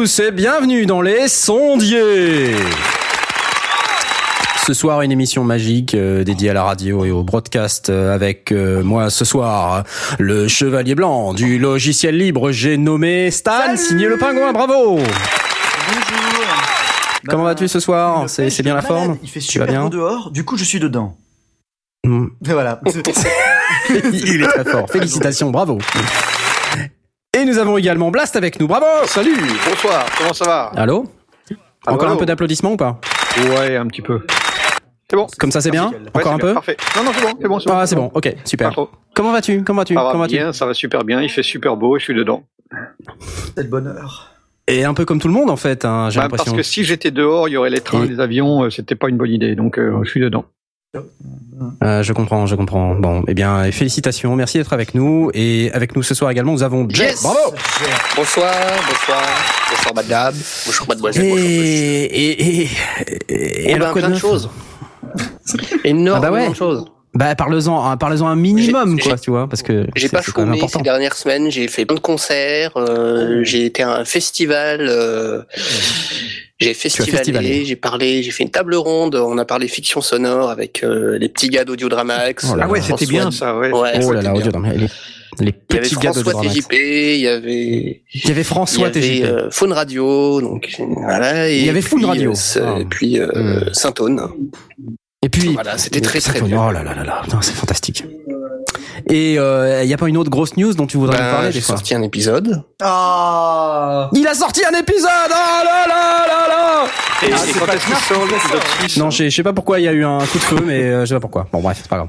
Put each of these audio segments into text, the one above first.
Tous et bienvenue dans les sondiers. Ce soir, une émission magique euh, dédiée à la radio et au broadcast euh, avec euh, moi ce soir, le chevalier blanc du logiciel libre, j'ai nommé Stan, signé le pingouin, bravo Bonjour. Comment Bah, vas-tu ce soir C'est bien la malade. forme Il fait Tu vas super bien dehors, du coup je suis dedans. Hmm. Et voilà. Il est très fort, félicitations, bravo avons également Blast avec nous, bravo Salut, bonsoir, comment ça va? Allô? Allô, Encore un peu d'applaudissements ou pas? Ouais, un petit peu. C'est bon Comme ça c'est bien? Nickel. Ouais, Encore c'est un bien, peu? Parfait. Non, non, c'est bon, c'est bon. Ah c'est bon, ok, Pas super. trop. Comment vas-tu? Comment vas-tu? Ça va Comment vas-tu? bien, ça va super bien, il fait super beau et je suis dedans. C'est le bonheur. Et un peu comme tout le monde en fait, hein, j'ai Bah, parce l'impression. que si j'étais dehors, il y aurait les trains, Et- les avions, euh, c'était pas une bonne idée, donc euh, je suis dedans. Euh, je comprends, je comprends. Bon, eh bien, félicitations, merci d'être avec nous. Et avec nous ce soir également, nous avons Jay. Yes. Bravo Bonsoir, bonsoir, bonsoir madame, bonjour mademoiselle, bonjour monsieur. Et, et, et, et alors plein de choses. Énormément Ah bah ouais. de choses. Bah parle-en, hein, parle-en un minimum quoi, tu vois, parce que J'ai pas chômé ces dernières semaines, j'ai fait plein de concerts, euh, j'ai été à un festival, euh, j'ai festivalé. festivalé, j'ai parlé, j'ai fait une table ronde, on a parlé fiction sonore avec euh, les petits gars d'Audiodramax. Oh là Ah ouais, c'était bien ça, ouais. Ouais, Oh là là, les, les Il y avait petits gars François Dramax. TJP, il y avait Il y avait il y François avait TJP. euh, Faune Radio, donc voilà. Et Il y avait Faune Radio. euh, Ah. Et puis euh, Hmm. Saint-Aune. Et puis Voilà, c'était très très Oh bien. là là là là, putain, c'est fantastique. Et il euh, y a pas une autre grosse news dont tu voudrais nous Ben, parler j'ai des fois sorti un épisode. Ah Il a sorti un épisode Oh là là là là Et, Ah, c'est quand est-ce qu'il sort c'est l'épisode ça. 6 Non, je sais- je sais pas pourquoi il y a eu un coup de feu, mais euh, je sais pas pourquoi. Bon bref, c'est pas grave.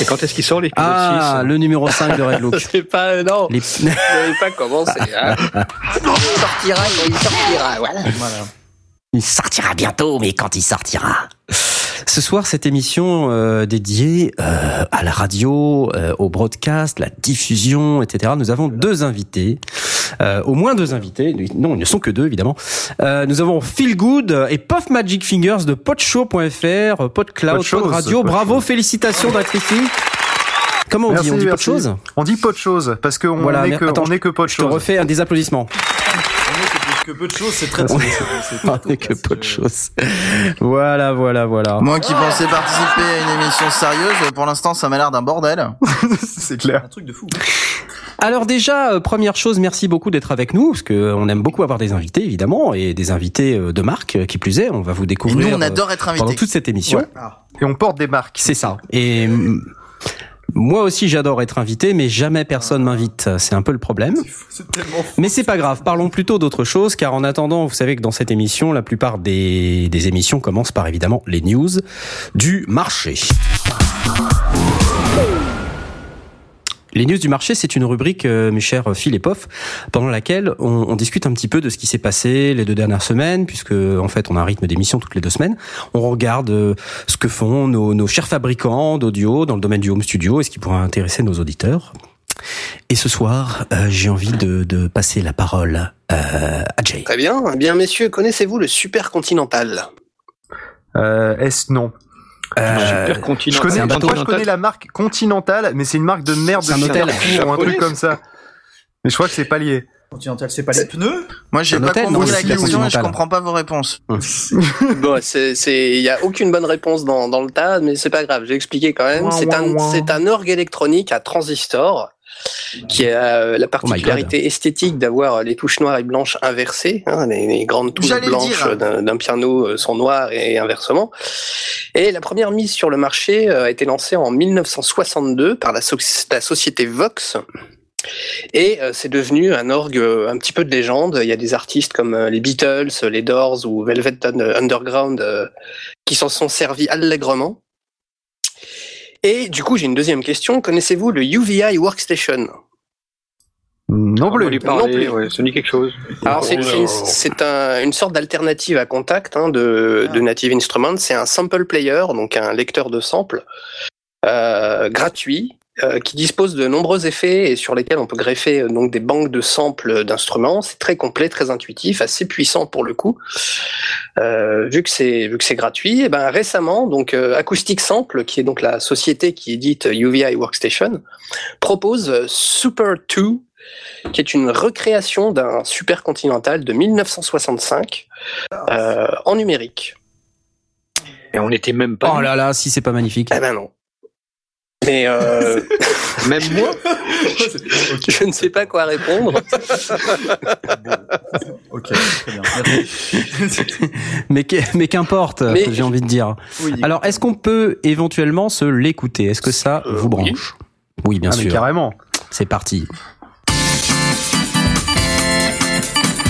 Et quand est-ce qu'il sort l'épisode Ah, 6 le numéro 5 de Red Look. C'est pas non. Les... Vous n'avez pas commencé. Hein. il sortira il sortira. Voilà. Voilà. Il sortira bientôt, mais quand il sortira. Ce soir, cette émission euh, dédiée euh, à la radio, euh, au broadcast, la diffusion, etc. Nous avons deux invités, euh, au moins deux invités. Non, ils ne sont que deux, évidemment. Euh, nous avons Feel Good et Puff Magic Fingers de podshow.fr, Podcloud, Podchose, Pod Radio. Bravo, félicitations d'être ici. Comment on Merci, dit On dit merci. Podchose On dit pas de choses parce qu'on Voilà, n'est que, attends, on n'est que pas de Je te choses. refais un des applaudissements. Que, peu de choses, c'est très très très n'est que peu de choses. Voilà, voilà, voilà. Moi qui pensais participer à une émission sérieuse, pour l'instant ça m'a l'air d'un bordel. c'est clair. Un truc de fou. Alors déjà, euh, première chose, merci beaucoup d'être avec nous, parce que euh, on aime beaucoup avoir des invités, évidemment, et des invités euh, de marque, euh, qui plus est. On va vous Et découvrir nous on euh, adore être pendant invités. toute cette émission. Ouais. Ah. Et on porte des marques. C'est ça. Et moi aussi, j'adore être invité, mais jamais personne m'invite. C'est un peu le problème. Mais c'est pas grave. Parlons plutôt d'autre chose, car en attendant, vous savez que dans cette émission, la plupart des, des émissions commencent par évidemment les news du marché. Les news du marché, c'est une rubrique, euh, mes chers Phil et Poff, pendant laquelle on, on discute un petit peu de ce qui s'est passé les deux dernières semaines, puisque en fait on a un rythme d'émission toutes les deux semaines. On regarde euh, ce que font nos, nos chers fabricants d'audio dans le domaine du home studio et ce qui pourrait intéresser nos auditeurs. Et ce soir, euh, j'ai envie de, de passer la parole euh, à Jay. Très bien. Eh Bien messieurs, connaissez-vous le Super Continental? Euh, est-ce non? Euh, Super. Je connais, un bateau. moi, je connais la marque Continental, mais c'est une marque de merde C'est de un hôtel. Ou un truc comme ça. Mais je crois que c'est pas lié. Continental, c'est pas les pneus Moi j'ai pas compris la question et je comprends pas vos réponses. Bon, c'est, c'est, il y a aucune bonne réponse dans, dans le tas, mais c'est pas grave. J'ai expliqué quand même. C'est un, c'est un orgue électronique à transistor qui a euh, la particularité esthétique d'avoir les touches noires et blanches inversées. Hein, les, les grandes touches blanches d'un, piano euh, sont noires et inversement. Et la première mise sur le marché euh, a été lancée en 1962 par la, so- la société Vox. Et euh, c'est devenu un orgue euh, un petit peu de légende. Il y a des artistes comme euh, les Beatles, les Doors ou Velvet Underground euh, qui s'en sont servis allègrement. Et du coup, j'ai une deuxième question. Connaissez-vous le UVI Workstation? Non On va lui plus. Non parler, plus. ouais, ça dit quelque chose. Alors, c'est une, c'est un- une sorte d'alternative à Contact hein, de, de Native Instruments. C'est un sample player, donc un lecteur de samples euh, gratuit qui dispose de nombreux effets et sur lesquels on peut greffer euh, donc des banques de samples d'instruments. C'est très complet, très intuitif, assez puissant pour le coup. Euh, vu que c'est vu que c'est gratuit, et ben récemment donc euh, Acoustic Sample, qui est donc la société qui édite UVI Workstation, propose euh, Super 2 qui est une recréation d'un Super Continental de 1965 euh, en numérique. Et on n'était même pas. Oh là là, si c'est pas magnifique. Eh ben non. Mais euh, Même moi. je ne sais pas quoi répondre. Ok, très bien. Merci. Mais qu'importe, Mais- j'ai envie de dire. Oui. Alors, est-ce qu'on peut éventuellement se l'écouter? Est-ce que ça Euh, vous branche? Oui, bien Ah, mais sûr. carrément. C'est parti.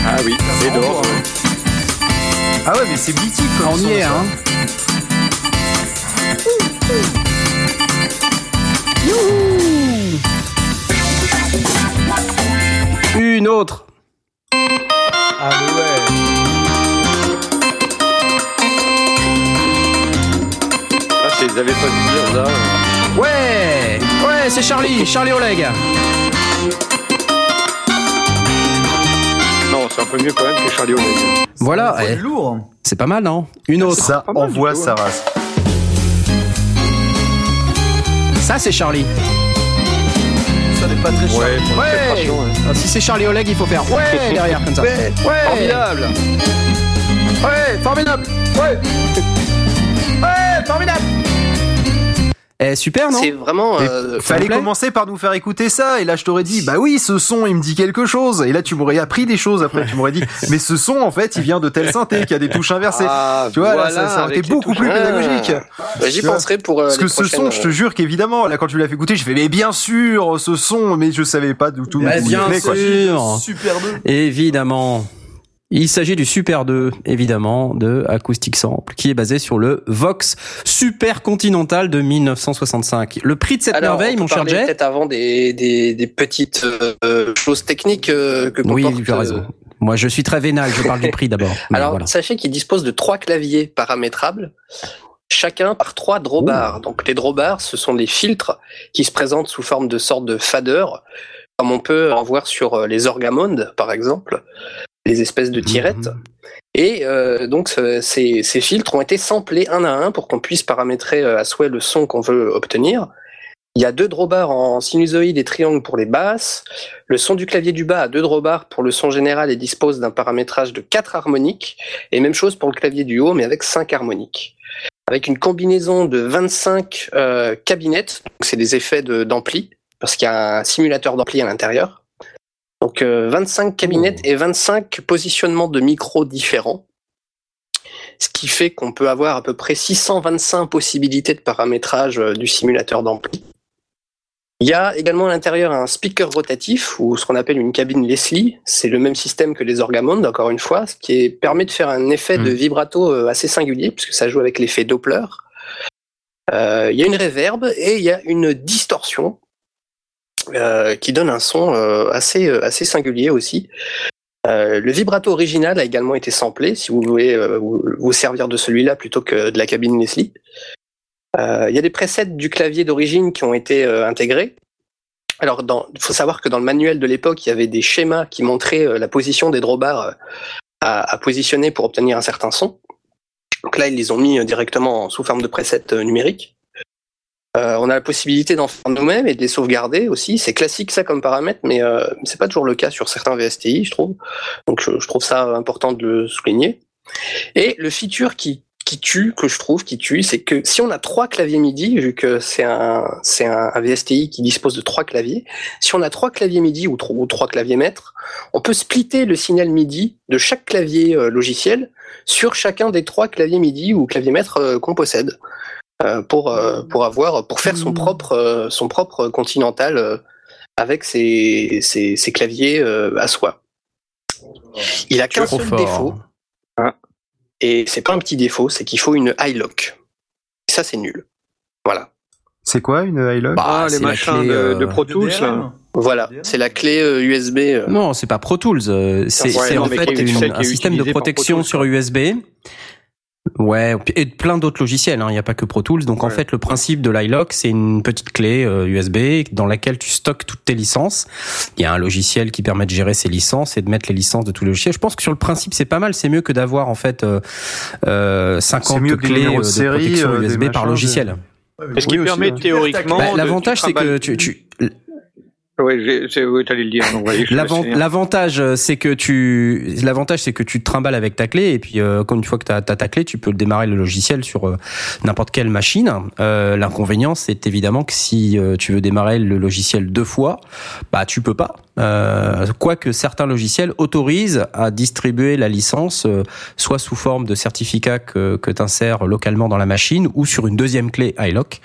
Ah oui. Et dehors. Ah ouais, mais c'est mythique On y est, hein Youhou Une autre Ah, ouais. Ah, c'est- ils avaient pas dû dire ça. Ouais Ouais, c'est Charlie, Charlie Oleg Non, c'est un peu mieux quand même que Charlie Oleg. Voilà, C'est eh, lourd. c'est pas mal, non? Une autre. Ça envoie sa hein. race. Ça, c'est Charlie. Ça n'est pas très cher. Ouais, ouais. Ah, Si c'est Charlie Oleg, il faut faire ouais derrière comme ça. Ouais, Formidable. Ouais, formidable. Ouais, Eh, super, non C'est vraiment. Mais euh, Fallait commencer par nous faire écouter ça, et là je t'aurais dit, bah oui, ce son il me dit quelque chose, et là tu m'aurais appris des choses après, tu m'aurais dit, mais ce son en fait il vient de telle synthé qui a des touches inversées. Ah, Tu vois, là, ça- ça aurait été beaucoup touches. plus pédagogique. bah, J'y penserai pour. euh, Parce que ce son, prochaines, je te jure qu'évidemment, là quand tu l'as fait écouter, j'ai fait, mais bien sûr, ce son, mais je savais pas du tout. Bah, d'où il bien quoi. sûr. Super 2. Évidemment. Il s'agit du Super 2, évidemment, de Acoustic Sample, qui est basé sur le Vox Super Continental de 1965. Le prix de cette Alors, merveille, on peut mon cher Jay Peut-être avant des, des, des petites euh, choses techniques euh, que Oui, comporte, tu as raison. euh, Moi, je suis très vénal, je parle du prix d'abord. Alors, voilà. sachez qu'il dispose de trois claviers paramétrables, chacun par trois drawbars. Donc, les drawbars, ce sont des filtres qui se présentent sous forme de sorte de fader, comme on peut en voir sur euh, les orgamondes, par exemple, les espèces de tirettes. Mhm. Et euh, donc, ce- ces, ces filtres ont été samplés un à un pour qu'on puisse paramétrer euh, à souhait le son qu'on veut obtenir. Il y a deux drawbars en sinusoïde et triangle pour les basses. Le son du clavier du bas a deux drawbars pour le son général et dispose d'un paramétrage de quatre harmoniques. Et même chose pour le clavier du haut, mais avec cinq harmoniques. Avec une combinaison de 25 euh, cabinettes, donc c'est des effets de- d'ampli, parce qu'il y a un simulateur d'ampli à l'intérieur. Donc euh, 25 cabinettes et 25 positionnements de micros différents. Ce qui fait qu'on peut avoir à peu près 625 possibilités de paramétrage euh, du simulateur d'ampli. Il y a également à l'intérieur un speaker rotatif ou ce qu'on appelle une cabine Leslie. C'est le même système que les orgamondes, encore une fois, ce qui est- permet de faire un effet de Mm. vibrato euh, assez singulier puisque ça joue avec l'effet Doppler. Euh, il y a une réverb et il y a une distorsion euh, qui donne un son euh, assez euh, assez singulier aussi. Euh, le vibrato original a également été samplé, si vous voulez euh, vous, vous servir de celui-là plutôt que de la cabine Leslie. Il y a des presets du clavier d'origine qui ont été intégrés. Alors, il faut savoir que dans le manuel de l'époque, il y avait des schémas qui montraient la position des drawbars à, à positionner pour obtenir un certain son. Donc là, ils les ont mis directement sous forme de presets numériques. Euh, on a la possibilité d'en faire nous-mêmes et de les sauvegarder aussi. C'est classique ça comme paramètre, mais euh, c'est pas toujours le cas sur certains VSTI, je trouve. Donc je, je trouve ça important de le souligner. Et le feature qui qui tue, que je trouve qui tue, c'est que si on a trois claviers MIDI, vu que c'est un c'est un, VSTI qui dispose de trois claviers, si on a trois claviers MIDI ou, tro- ou trois claviers maîtres, on peut splitter le signal MIDI de chaque clavier euh, logiciel sur chacun des trois claviers MIDI ou claviers maîtres euh, qu'on possède pour euh, pour avoir pour faire son propre euh, son propre continental euh, avec ses, ses, ses claviers euh, à soi. Il a qu'un seul fort. défaut et c'est pas un petit défaut, c'est qu'il faut une high lock. Ça c'est nul. Voilà. C'est quoi une iLog Bah, Ah, les machins clé, de, euh, de Pro Tools, là. Voilà, c'est la clé euh, USB. euh, Non, c'est pas Pro Tools. euh, C'est Ouais, en fait une- un système de protection Tools, sur quoi. USB. Ouais, et plein d'autres logiciels. hein, Il n'y a pas que Pro Tools. Donc en fait, le principe de l'iLock, c'est une petite clé euh, USB dans laquelle tu stockes toutes tes licences. Il y a un logiciel qui permet de gérer ces licences et de mettre les licences de tous les logiciels. Je pense que sur le principe, c'est pas mal. C'est mieux que d'avoir en fait euh, euh, 50 mieux que des clés euh, de de série, protection euh, USB par logiciel. Est-ce Oui, qui aussi, permet ouais. théoriquement. Bah, L'avantage, c'est que tu, tu Oui, t'allais le dire. L'avantage, euh, c'est que tu, l'avantage, c'est que tu te trimbales avec ta clé et puis euh, quand une fois que tu as, ta clé, tu peux démarrer le logiciel sur euh, n'importe quelle machine. Euh, L'inconvénient, c'est évidemment que si tu veux démarrer le logiciel deux fois, bah tu peux pas. Euh, quoique certains logiciels autorisent à distribuer la licence, euh, soit sous forme de certificat que, que tu insères localement dans la machine ou sur une deuxième clé iLock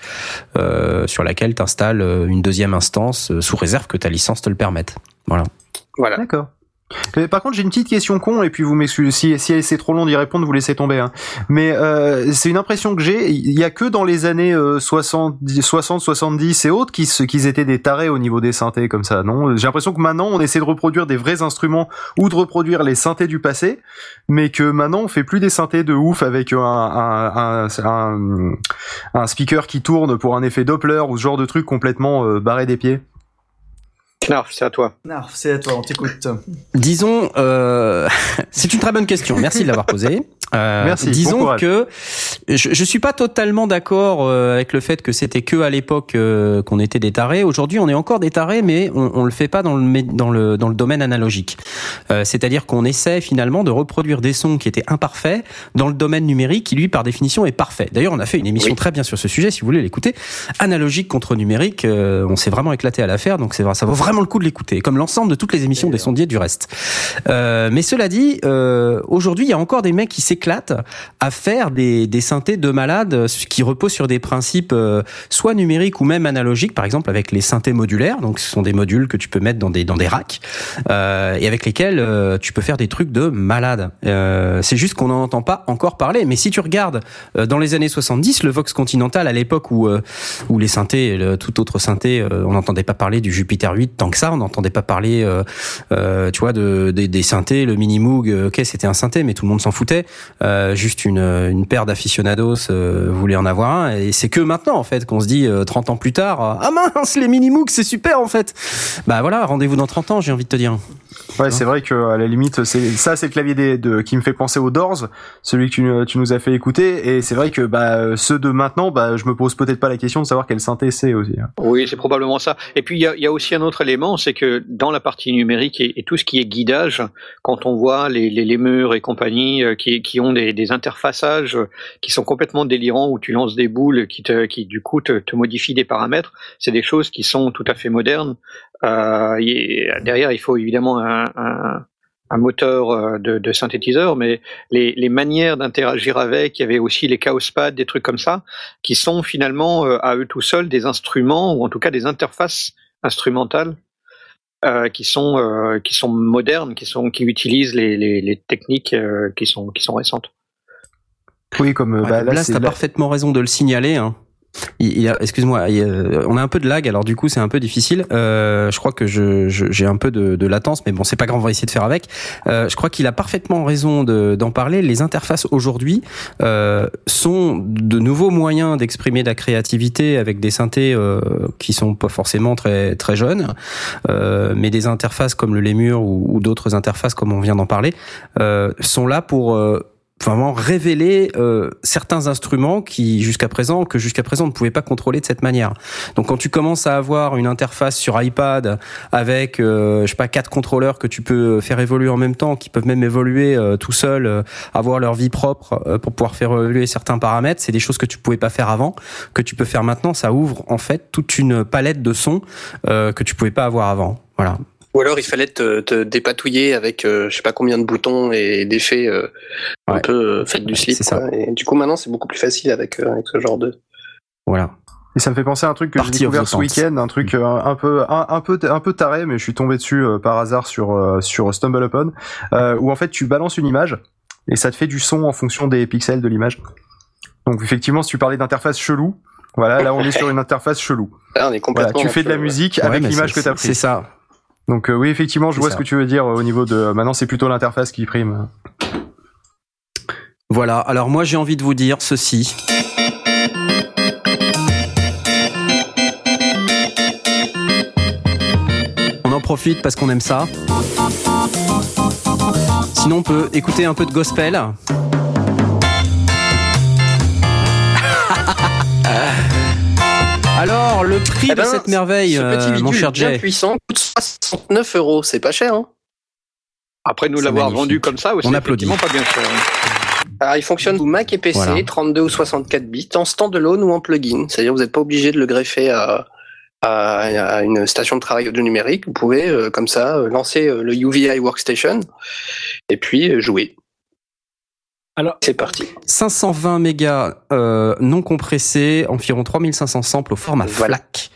euh, sur laquelle tu installes une deuxième instance euh, sous réserve que ta licence te le permette. Voilà. Voilà. D'accord. Par contre, j'ai une petite question con, et puis vous m'excusez, si, c'est trop long d'y répondre, vous laissez tomber. Hein. Mais euh, c'est une impression que j'ai, il y a que dans les années euh, 70, 60, 70 et autres qu'ils étaient des tarés au niveau des synthés comme ça, non? J'ai l'impression que maintenant, on essaie de reproduire des vrais instruments ou de reproduire les synthés du passé, mais que maintenant, on fait plus des synthés de ouf avec un, un, un, un, un speaker qui tourne pour un effet Doppler ou ce genre de truc complètement euh, barré des pieds. Knarf, c'est à toi. Narf, c'est à toi, on t'écoute. Disons, euh, c'est une très bonne question. Merci de l'avoir posée. Euh, Merci, Disons que je, je suis pas totalement d'accord euh, avec le fait que c'était que à l'époque euh, qu'on était des tarés. Aujourd'hui, on est encore des tarés, mais on, on le fait pas dans le dans le dans le domaine analogique. Euh, C'est-à-dire qu'on essaie finalement de reproduire des sons qui étaient imparfaits dans le domaine numérique, qui lui par définition est parfait. D'ailleurs, on a fait une émission Oui. très bien sur ce sujet. Si vous voulez l'écouter, analogique contre numérique, euh, on s'est vraiment éclaté à l'affaire. Donc c'est vrai, ça vaut vraiment le coup de l'écouter, comme l'ensemble de toutes les émissions des sondiers du reste. Euh, mais cela dit, euh, aujourd'hui, il y a encore des mecs qui s'éclatent à faire des, des synthés de malades qui reposent sur des principes euh, soit numériques ou même analogiques, par exemple avec les synthés modulaires. Donc, ce sont des modules que tu peux mettre dans des dans des racks euh, et avec lesquels euh, tu peux faire des trucs de malade. Euh, c'est juste qu'on n'en entend pas encore parler. Mais si tu regardes euh, dans les années 70, le Vox Continental à l'époque où euh, où les synthés, le, tout autre synthé, on n'entendait pas parler du Jupiter 8 tant que ça, on n'entendait pas parler, tu vois, de, des- des synthés, le Mini Moog, euh, ok, c'était un synthé, mais tout le monde s'en foutait. Euh, juste une, une paire d'aficionados euh, voulait en avoir un, et c'est que maintenant en fait qu'on se dit euh, 30 ans plus tard, ah mince, les Mini c'est super en fait. Bah voilà, rendez-vous dans 30 ans, j'ai envie de te dire. Ouais, c'est vrai que à la limite, ça, c'est le clavier de, qui me fait penser aux Doors, celui que tu, tu nous as fait écouter, et c'est vrai que bah ceux de maintenant, bah je me pose peut-être pas la question de savoir quelle synthé c'est aussi. hein. Oui, c'est probablement ça. Et puis il y a, aussi un autre élément, c'est que dans la partie numérique et, tout ce qui est guidage, quand on voit les, les, les murs et compagnie euh, qui, qui ont des, des interfaçages euh, qui sont complètement délirants, où tu lances des boules qui, te, qui du coup te, te modifient des paramètres, c'est des choses qui sont tout à fait modernes. Euh, derrière, il faut évidemment un, un, un moteur euh, de, de synthétiseur, mais les, les manières d'interagir avec, il y avait aussi les chaos pads, des trucs comme ça, qui sont finalement euh, à eux tout seuls des instruments ou en tout cas des interfaces instrumentales euh, qui sont euh, qui sont modernes, qui sont qui utilisent les, les, les techniques euh, qui sont qui sont récentes. Oui, comme Ouais, bah, là, a là- parfaitement raison de le signaler. Hein. Excuse-moi, euh, on a un peu de lag, alors du coup c'est un peu difficile. Euh, je crois que je, je- j'ai un peu de, de latence, mais bon c'est pas grave, on va essayer de faire avec. Euh, je crois qu'il a parfaitement raison de- d'en parler. Les interfaces aujourd'hui euh, sont de nouveaux moyens d'exprimer de la créativité avec des synthés euh, qui sont pas forcément très très jeunes, euh, mais des interfaces comme le Lemur ou, ou d'autres interfaces comme on vient d'en parler sont là pour vraiment révéler euh, certains instruments qui jusqu'à présent que jusqu'à présent on ne pouvait pas contrôler de cette manière. Donc quand tu commences à avoir une interface sur iPad avec euh, je sais pas quatre contrôleurs que tu peux faire évoluer en même temps, qui peuvent même évoluer euh, tout seuls, euh, avoir leur vie propre euh, pour pouvoir faire évoluer certains paramètres, c'est des choses que tu pouvais pas faire avant, que tu peux faire maintenant. Ça ouvre en fait toute une palette de sons euh, que tu pouvais pas avoir avant. Voilà. Ou alors il fallait te, te dépatouiller avec euh, je sais pas combien de boutons et d'effets euh, un Ouais. peu euh, fait du slip. C'est ça. Et du coup maintenant c'est beaucoup plus facile avec, euh, avec ce genre de. Voilà. Et ça me fait penser à un truc que j'ai découvert ce week-end, un truc euh, un peu un, un peu un peu taré, mais je suis tombé dessus euh, par hasard sur euh, sur StumbleUpon, euh, où en fait tu balances une image et ça te fait du son en fonction des pixels de l'image. Donc effectivement, si tu parlais d'interface chelou, voilà, là on est sur une interface chelou. Là on est Voilà, complètement. tu fais de la musique Ouais, avec l'image que tu as C'est prise. ça. Donc euh, oui, effectivement, je vois ça. ce que tu veux dire euh, au niveau de maintenant c'est plutôt l'interface qui prime. Voilà, alors moi j'ai envie de vous dire ceci. On en profite parce qu'on aime ça. Sinon on peut écouter un peu de gospel. Alors, le prix Eh de ben, cette merveille, Ce petit euh, mon bidule cher bien Jay. puissant coûte 69 euros. C'est pas cher, hein Après nous l'avoir vendu comme ça, On applaudit. pas bien cher. hein. Alors, il fonctionne sous Mac et PC, Voilà. 32 ou 64 bits, en standalone ou en plugin. C'est-à-dire vous n'êtes pas obligé de le greffer à, une station de travail audio numérique. Vous pouvez, euh, comme ça, euh, lancer le UVI Workstation et puis jouer. Alors- c'est parti. 520 mégas euh, non compressés, environ 3500 samples au format Voilà. FLAC.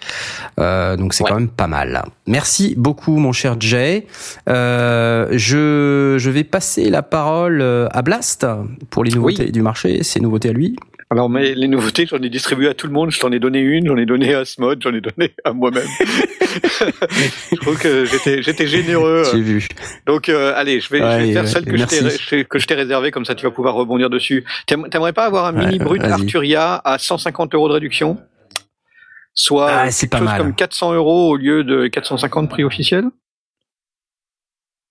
Euh, donc c'est Ouais. quand même pas mal. Merci beaucoup mon cher Jay. Euh, je, je vais passer la parole euh, à Blast pour les nouveautés du marché, ses nouveautés à lui. Alors, mais les nouveautés, j'en ai distribué à tout le monde. Je t'en ai donné une, j'en ai donné à Smod, j'en ai donné à moi-même. je trouve que j'étais, j'étais généreux. J'ai vu. Donc, euh, allez, je vais, je vais faire ouais, celle que je, que je t'ai réservée, comme ça tu vas pouvoir rebondir dessus. T'aim- T'aimerais pas avoir un Ouais, mini brut. Arturia à 150 euros de réduction? Soit Ah, quelque pas chose mal. comme 400 euros au lieu de 450 prix officiel?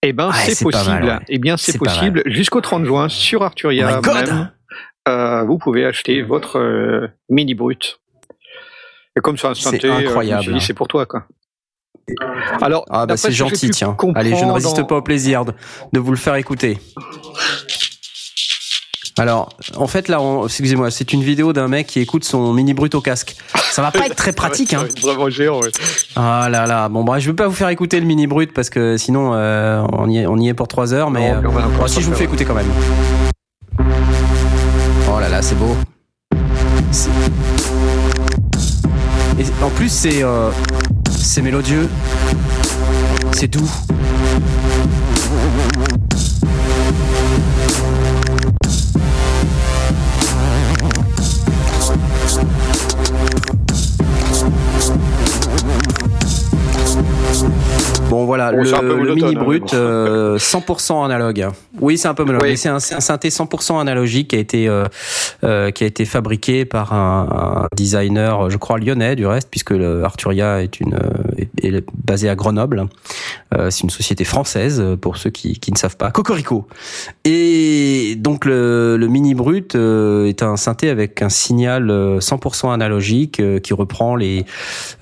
Eh ben, c'est possible. mal. Eh bien, c'est possible. Jusqu'au 30 juin, sur Arturia Oh même, vous pouvez acheter votre euh, mini brut. Et comme c'est un C'est euh, incroyable, c'est pour toi, quoi. Alors, Ah bah c'est ce gentil, tiens. Allez, je ne résiste dans- pas au plaisir de, de vous le faire écouter. Alors, en fait, là, excusez-moi, c'est une vidéo d'un mec qui écoute son mini brut au casque. Ça va pas être très pratique, Ça hein. Vraiment géant, ouais. Ah là là. Bon, bah, je vais pas vous faire écouter le mini brut parce que sinon, euh, on, y est, on y est pour trois heures, mais Non, euh, si je vous fais écouter quand même. Là c'est beau. Et en plus, c'est euh, c'est mélodieux, c'est doux. Bon voilà, le, mini hein, brut euh, 100% analogue. Oui, c'est un peu monotone, Oui. c'est un, synthé 100% analogique qui a été euh, euh, qui a été fabriqué par un, un designer, je crois lyonnais du reste, puisque le Arturia est une euh, est, est basé à Grenoble. Euh, c'est une société française pour ceux qui, qui ne savent pas. Cocorico. Et donc le, le mini brut euh, est un synthé avec un signal euh, 100% analogique euh, qui reprend les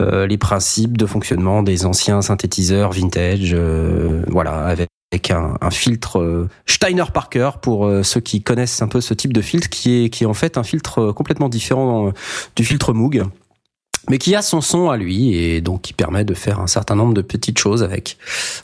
euh, les principes de fonctionnement des anciens synthétiseurs vintage. euh, voilà, avec avec un, un filtre euh, Steiner Parker pour euh, ceux qui connaissent un peu ce type de filtre qui est qui est en fait un filtre euh, complètement différent du filtre Moog mais qui a son son à lui et donc qui permet de faire un certain nombre de petites choses avec.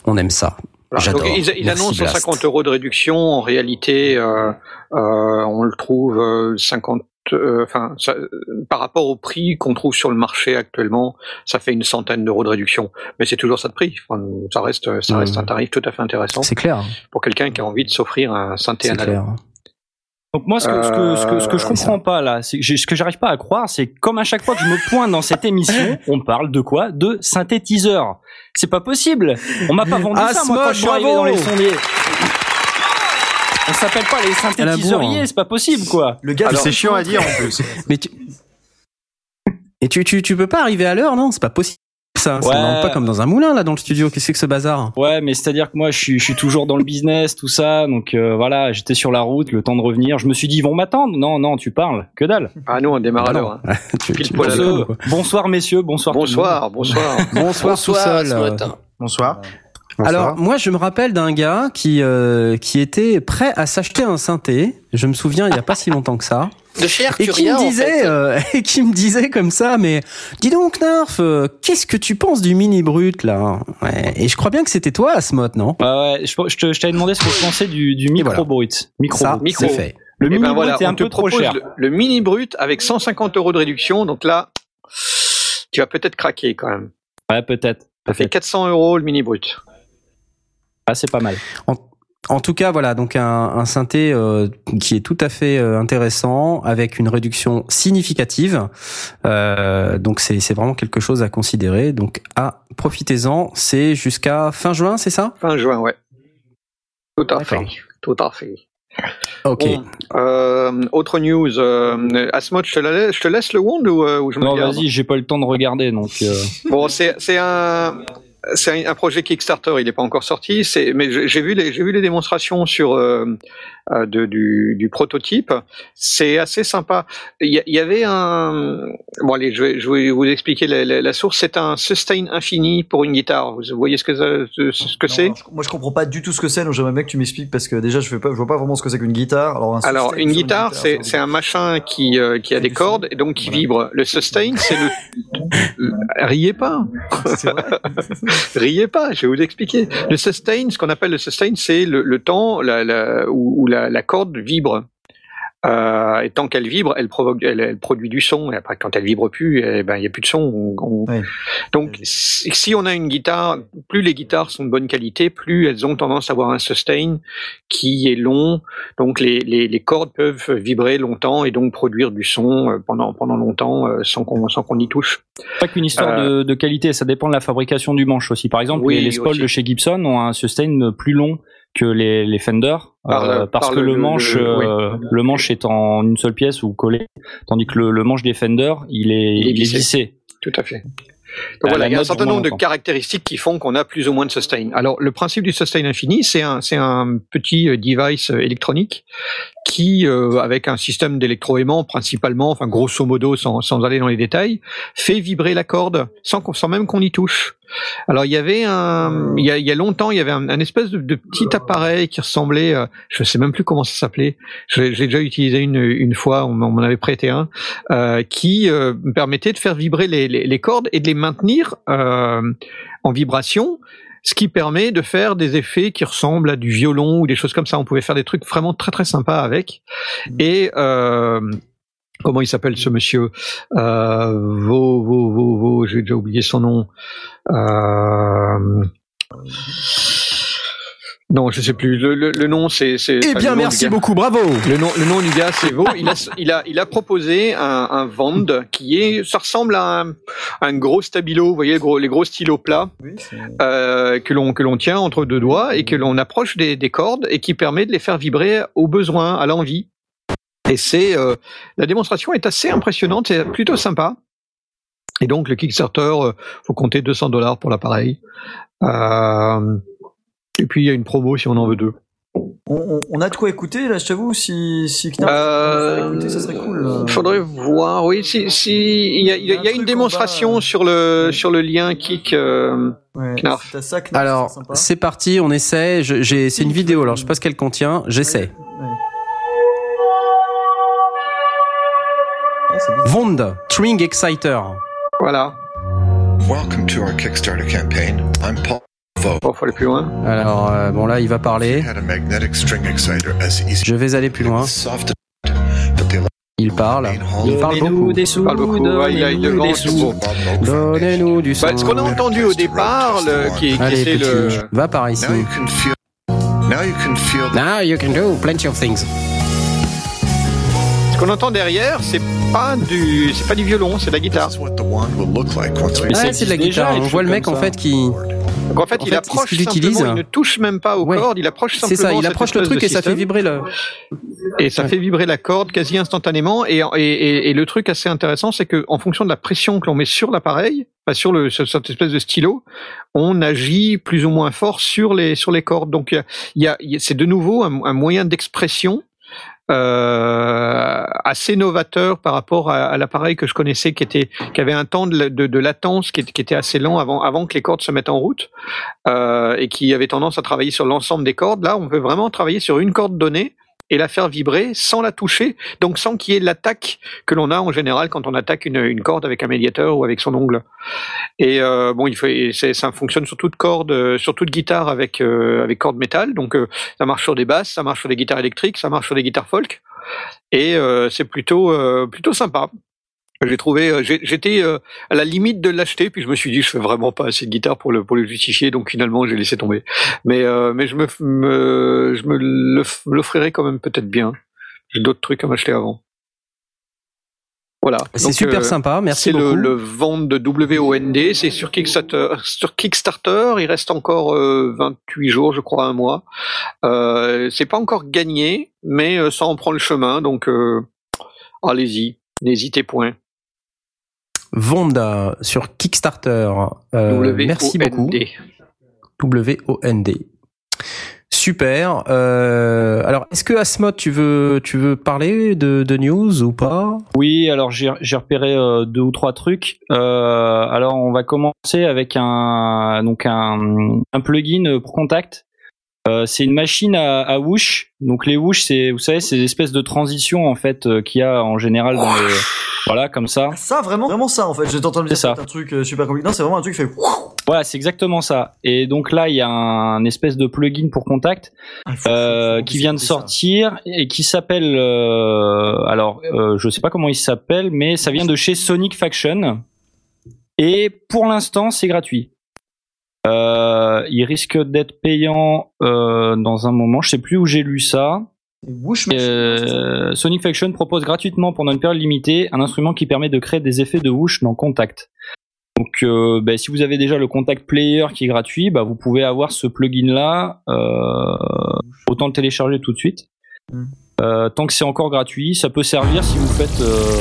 On aime ça. Voilà. J'adore. Ils, ils annoncent Blast. 150 euros de réduction. En réalité, euh, euh, on le trouve euh, 50. Euh, Enfin, euh, par rapport au prix qu'on trouve sur le marché actuellement, ça fait une centaine d'euros de réduction. Mais c'est toujours ça de prix. Enfin, ça reste, ça un tarif tout à fait intéressant C'est clair. pour quelqu'un qui a envie de s'offrir un synthé C'est analogue. clair. Donc moi, ce que, ce que, ce que, ce que je Euh, comprends pas là, c'est ce que j'arrive pas à croire, c'est que comme à chaque fois que je me pointe dans cette émission, on parle de quoi? De synthétiseur. C'est pas possible. On m'a pas vendu Ah, ça moi quand je suis arrivé dans les sondiers. On s'appelle pas les hein. c'est pas possible quoi. Le gars, c'est chiant à dire en plus. Mais tu et tu, tu tu peux pas arriver à l'heure non? C'est pas possible. Ça, ça Ouais. rentre pas comme dans un moulin là dans le studio. Qu'est-ce que c'est que ce bazar? Ouais, mais c'est-à-dire que moi, je suis, je suis toujours dans le business, tout ça. Donc euh, voilà, j'étais sur la route, le temps de revenir. Je me suis dit, ils vont m'attendre. Non, non, tu parles. Que dalle. Ah nous on démarre Bah à non. l'heure. hein. à. Bonsoir messieurs, bonsoir. Bonsoir, bonsoir. Bonsoir, tout seul. euh. Alors moi je me rappelle d'un gars qui euh, qui était prêt à s'acheter un synthé. Je me souviens il y a pas si longtemps que ça. De chez Et qui me en disait, fait. euh, et qui me disait comme ça, mais dis donc Narf, euh, qu'est-ce que tu penses du mini brut là? Ouais. Et je crois bien que c'était toi, Asmod, non? Ouais, ouais, je, je te- je t'avais demandé ce que je pensais du, du micro voilà. brut. Micro Ça, brut. micro. c'est fait. Le Eh mini ben brut voilà, est un peu trop cher. le, le mini brut avec 150 euros de réduction. Donc là, tu vas peut-être craquer quand même. Ouais, peut-être. Ça fait Peut-être. 400 euros le mini brut. Ah, c'est pas mal. En tout cas, voilà, donc un, un synthé euh, qui est tout à fait euh, intéressant, avec une réduction significative. Euh, donc c'est c'est vraiment quelque chose à considérer. Donc ah, profitez-en. C'est jusqu'à fin juin, c'est ça? Fin juin, ouais. Tout à fait. Tout à fait. Ok. Bon, euh, autre news. Euh, Asmod, je te, la laisse, je te laisse le wand ou, euh, ou je me Non, vas-y, j'ai pas eu le temps de regarder, donc. euh, Bon, c'est c'est un. C'est un, projet Kickstarter, il n'est pas encore sorti. Mais j'ai vu les, j'ai vu les démonstrations sur euh, de, du, du prototype. C'est assez sympa. Il y, avait un. Bon allez, je vais, je vais vous expliquer la, la- la source. C'est un sustain infini pour une guitare. Vous voyez ce que ça- ce que c'est Moi, je comprends pas du tout ce que c'est, donc j'aimerais bien que tu m'expliques parce que déjà, je, je vois pas vraiment ce que c'est qu'une guitare. Alors, un Alors, sustain une guitare, c'est un machin qui, euh, qui a des cordes et donc qui Voilà. vibre. Le sustain, c'est le. Riez pas, riez pas, je vais vous expliquer. Le sustain, ce qu'on appelle le sustain, c'est le, le temps la, la, la corde vibre. Euh, et tant qu'elle vibre, elle, provoque, elle, elle produit du son. Et après, quand elle vibre plus, eh ben il y a plus de son. On- on- Ouais. Donc, si on a une guitare, plus les guitares sont de bonne qualité, plus elles ont tendance à avoir un sustain qui est long. Donc, les, les, les cordes peuvent vibrer longtemps et donc produire du son euh, pendant pendant longtemps euh, sans qu'on sans qu'on y touche. Pas qu'une histoire de, de qualité, ça dépend de la fabrication du manche aussi. Par exemple, Oui, les, les de chez Gibson ont un sustain plus long que les, les Fender Par euh, parce par que le- manche le- euh, le manche est en une seule pièce ou collé tandis que le, le manche des Fender il est Il est il est vissé. vissé. Tout à fait. Donc voilà, il y a un certain nombre de caractéristiques qui font qu'on a plus ou moins de sustain. Alors, le principe du sustain infini, c'est un, c'est un petit euh, device euh, électronique qui, euh, avec un système d'électroaimant principalement, enfin grosso modo, sans, sans aller dans les détails, fait vibrer la corde sans, sans même qu'on y touche. Alors, il y avait un, il y a, il y a longtemps, il y avait un, un espèce de, de petit appareil qui ressemblait, euh, je sais même plus comment ça s'appelait. J'ai déjà utilisé une, une fois, on m'en on m'en avait prêté un, euh, qui euh, me permettait de faire vibrer les, les, les cordes et de les maintenir euh, en vibration, ce qui permet de faire des effets qui ressemblent à du violon ou des choses comme ça. On pouvait faire des trucs vraiment très très sympas avec. Et euh, comment il s'appelle ce monsieur? Euh, Vo, j'ai déjà oublié son nom. Euh, non, je sais plus. Le, le, le nom, c'est. c'est- Eh bien, merci beaucoup, bravo. Le nom, le nom du gars, c'est Vaux. Il a, il a, il a proposé un, un Vand qui est, ça ressemble à un, un gros stabilo, vous voyez, les gros, les gros stylos plats, Oui, euh, que l'on, que l'on tient entre deux doigts et que l'on approche des, des cordes et qui permet de les faire vibrer au besoin, à l'envie. Et c'est, euh, la démonstration est assez impressionnante, c'est plutôt sympa. Et donc, le Kickstarter, euh, faut compter 200 dollars pour l'appareil. Euh, et puis, il y a une promo si on en veut deux. on, on- on a de quoi écouter là, je t'avoue, si, si Knarf Euh, veut faire écouter, ça serait cool. euh. Faudrait voir, oui, si, si, il y a, il y a- il y a une démonstration bas, euh, sur le, sur le lien Kik, euh, Ouais, Knarf. ça, Alors, c'est parti, on essaie. J'ai- C'est une vidéo, alors je sais pas ce qu'elle contient. J'essaie. Ouais. Ah. Vond, String Exciter. voilà. Welcome to our Kickstarter campaign. I'm Paul Faut aller plus loin. Alors, euh, bon là, il va parler. Had a magnetic string exciter as easy Je vais aller plus loin. Il parle. Il parle Donnez-nous beaucoup. des sous, parle beaucoup. Ouais, il a- donnez-nous des sous. Donnez-nous du sang. Bah, ce qu'on a entendu au départ, le, qui, qui Allez, était petit, le, va par ici. Now you can feel now you can feel the Now you can do plenty of things. Qu'on entend derrière, c'est pas du, c'est pas du violon, c'est de la guitare. Ouais, c'est de la guitare. On voit le mec en fait qui. Donc en fait, En il fait, approche utilise- simplement, il ne touche même pas aux Ouais. cordes, il approche C'est simplement ça, il approche le truc et ça fait vibrer le. Et ça Ouais. fait vibrer la corde quasi instantanément. Et, et, et, et le truc assez intéressant, c'est que en fonction de la pression que l'on met sur l'appareil, enfin sur le sur cette espèce de stylo, on agit plus ou moins fort sur les sur les cordes. Donc il y a, il y a- il y a- c'est de nouveau un, un moyen d'expression euh, assez novateur par rapport à, l'appareil que je connaissais, qui avait un temps de, latence qui, était- assez lent avant avant que les cordes se mettent en route euh, et qui avait tendance à travailler sur l'ensemble des cordes. Là, on peut vraiment travailler sur une corde donnée et la faire vibrer sans la toucher, donc sans qu'il y ait l'attaque que l'on a en général quand on attaque une, corde avec un médiateur ou avec son ongle. Et euh, bon, il faut, ça fonctionne sur toute corde, euh, sur toute guitare avec euh, avec corde métal. Donc ça marche sur des basses, ça marche sur des guitares électriques, ça marche sur des guitares folk, et c'est plutôt plutôt sympa. J'ai trouvé, euh, j'étais euh, à la limite de l'acheter, puis je me suis dit, je fais vraiment pas assez de guitare pour le pour le justifier, donc finalement j'ai laissé tomber. Mais euh, mais je me, me je me l'off- l'offrirai quand même peut-être bien. J'ai d'autres trucs à m'acheter avant. Voilà. C'est super euh, sympa, merci c'est le, beaucoup. le vent de WOND, c'est sur Kickstarter. Sur Kickstarter, il reste encore euh, 28 jours, je crois, un mois. Euh, c'est pas encore gagné, mais ça en prend le chemin, donc allez-y, n'hésitez point. Vonda sur Kickstarter. Euh, merci beaucoup. W-O-N-D. Super. Euh, alors, est-ce que Asmod, tu veux, tu veux parler de, de news ou pas? Oui, alors j'ai repéré euh, deux ou trois trucs. Alors on va commencer avec un donc un, un plugin pour contact. Euh, c'est une machine à, à whoosh. Donc les whoosh, c'est vous savez, c'est des espèces de transitions en fait euh, qu'il y a en général dans les voilà comme ça. Ah, Ça, vraiment, vraiment ça, en fait. J'étais en train de dire C'est ça. c'est un truc euh, super compliqué. Non, c'est vraiment un truc qui fait. Voilà, c'est exactement ça. Et donc là, il y a un espèce de plugin pour contact Ah, faut- euh, faut- faut qui vient de ça. sortir et qui s'appelle euh, alors euh, je sais pas comment il s'appelle mais ça vient de chez Sonic Faction et pour l'instant c'est gratuit. Euh, il risque d'être payant euh, dans un moment. Je sais plus où j'ai lu ça. Euh, Sonic Faction propose gratuitement pendant une période limitée un instrument qui permet de créer des effets de whoosh dans Contact. Donc, euh, ben, si vous avez déjà le Contact Player qui est gratuit, bah, vous pouvez avoir ce plugin là. Euh, autant le télécharger tout de suite. Mm. Euh, tant que c'est encore gratuit, ça peut servir si vous faites. euh,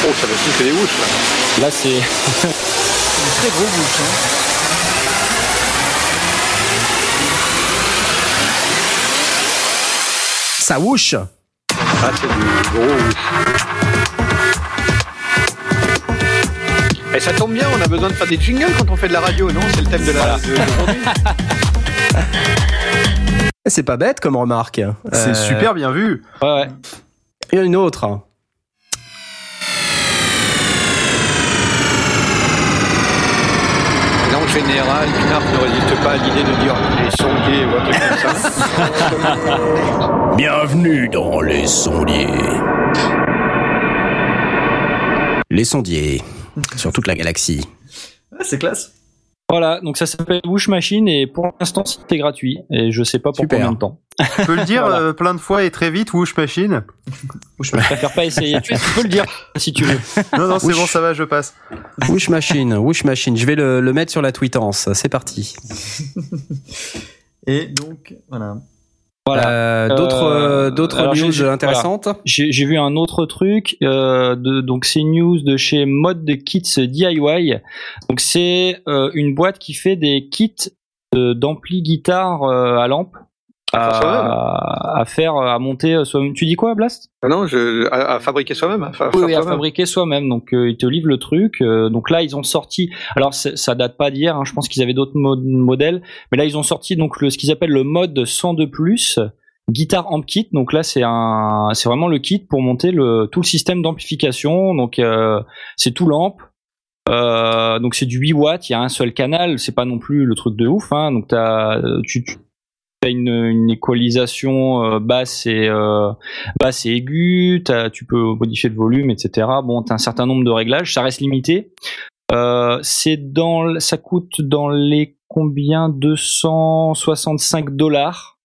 Oh, ça dire que des whoosh, là. là, c'est très gros Whoosh. Hein. Ça whoosh Ah, c'est du gros whoosh. Et ça tombe bien, on a besoin de faire des jingles quand on fait de la radio, non? C'est le thème de la d'aujourd'hui. C'est pas bête comme remarque. C'est Euh, super bien vu. ouais, ouais. Il y en a une autre. Et là, en général, Knarf ne résiste pas à l'idée de dire les sondiers ou un truc comme ça. Bienvenue dans les sondiers. Les sondiers sur toute la galaxie. Ah, c'est classe. Voilà, donc ça s'appelle Whoosh Machine et pour l'instant c'est gratuit et je sais pas pour Super. combien de temps. Tu peux le dire Voilà. euh, plein de fois et très vite, Whoosh Machine. Je préfère pas essayer. Tu, peux le dire si tu veux. Non, non, c'est bon, ça va, je passe. Whoosh Machine, Whoosh Machine. Je vais le, le mettre sur la tweetance. C'est parti. Et donc, voilà. Voilà. Euh, d'autres Euh, euh, d'autres news intéressantes J'ai j'ai vu un autre truc, euh, de, donc c'est une news de chez Mode Kits DIY. Donc c'est euh, une boîte qui fait des kits d'ampli guitare à lampe À à, faire à monter euh, soi-même. Tu dis quoi, Blast? Ah non, je, à, à fabriquer soi-même. À, Oui, oui, à fabriquer soi-même. Donc euh, ils te livrent le truc. Euh, donc là ils ont sorti. Alors ça date pas d'hier. hein, je pense qu'ils avaient d'autres mo- modèles, mais là ils ont sorti donc le, ce qu'ils appellent le mode 102 plus guitare amp kit. Donc là c'est un, c'est vraiment le kit pour monter le tout le système d'amplification. Donc euh, c'est tout l'amp. Euh, donc c'est du 8 watts. Il y a un seul canal. C'est pas non plus le truc de ouf. Hein, donc t'as, tu, tu as une, une équalisation euh, basse et euh, basse et aiguë, tu peux modifier le volume, etc. Bon, tu as un certain nombre de réglages, ça reste limité. Euh, c'est dans, ça coûte dans les combien? 265 dollars.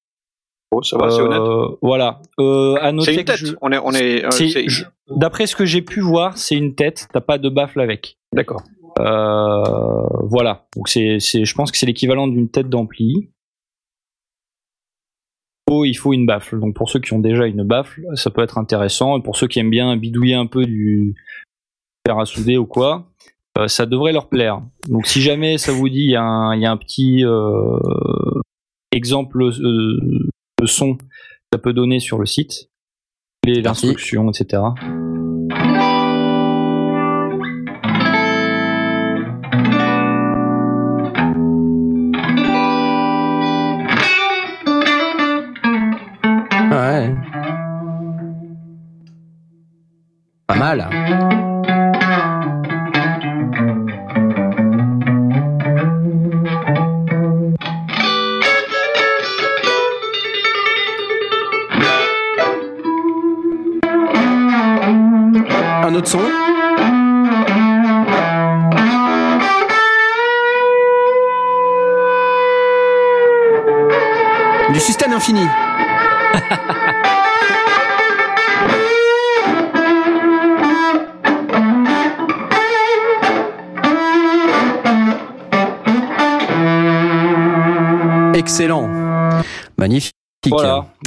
Oh, ça va, c'est honnête. Voilà. Euh, à noter C'est une tête. je- On est, on est, c'est- c'est- je- D'après ce que j'ai pu voir, c'est une tête. T'as pas de baffle avec. D'accord. Voilà. Donc c'est, c'est, je pense que c'est l'équivalent d'une tête d'ampli. Il faut une baffle. Donc pour ceux qui ont déjà une baffle, ça peut être intéressant. Et pour ceux qui aiment bien bidouiller un peu du fer à souder ou quoi, euh, ça devrait leur plaire. Donc si jamais ça vous dit, il y, a un- il y a un petit euh, exemple euh, de son ça peut donner sur le site, instructions, etc. mal.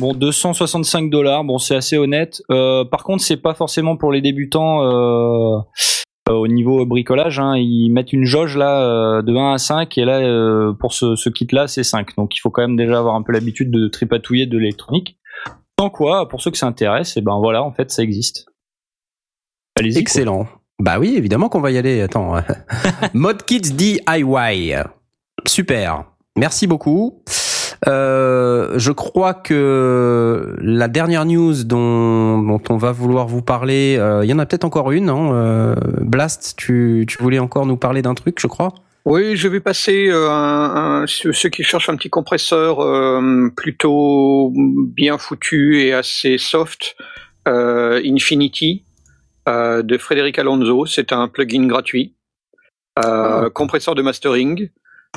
Bon, 265 dollars. Bon, c'est assez honnête. Euh, par contre, c'est pas forcément pour les débutants euh, euh, au niveau bricolage. Hein. Ils mettent une jauge là de 1 à 5 et là, pour ce, kit-là, c'est 5. Donc, il faut quand même déjà avoir un peu l'habitude de tripatouiller de l'électronique. Sans quoi, pour ceux que ça intéresse, et ben voilà, en fait, ça existe. Excellent. Bah oui, évidemment qu'on va y aller. Attends. Mode Kids DIY. Super. Merci beaucoup. Euh, je crois que la dernière news dont, dont on va vouloir vous parler, euh, il y en a peut-être encore une. Non Euh, Blast, tu, tu voulais encore nous parler d'un truc, je crois? Oui, je vais passer euh, un, un- ceux qui cherchent un petit compresseur euh, plutôt bien foutu et assez soft, euh, Infinity de Frédéric Alonso. C'est un plugin gratuit, euh, compresseur de mastering,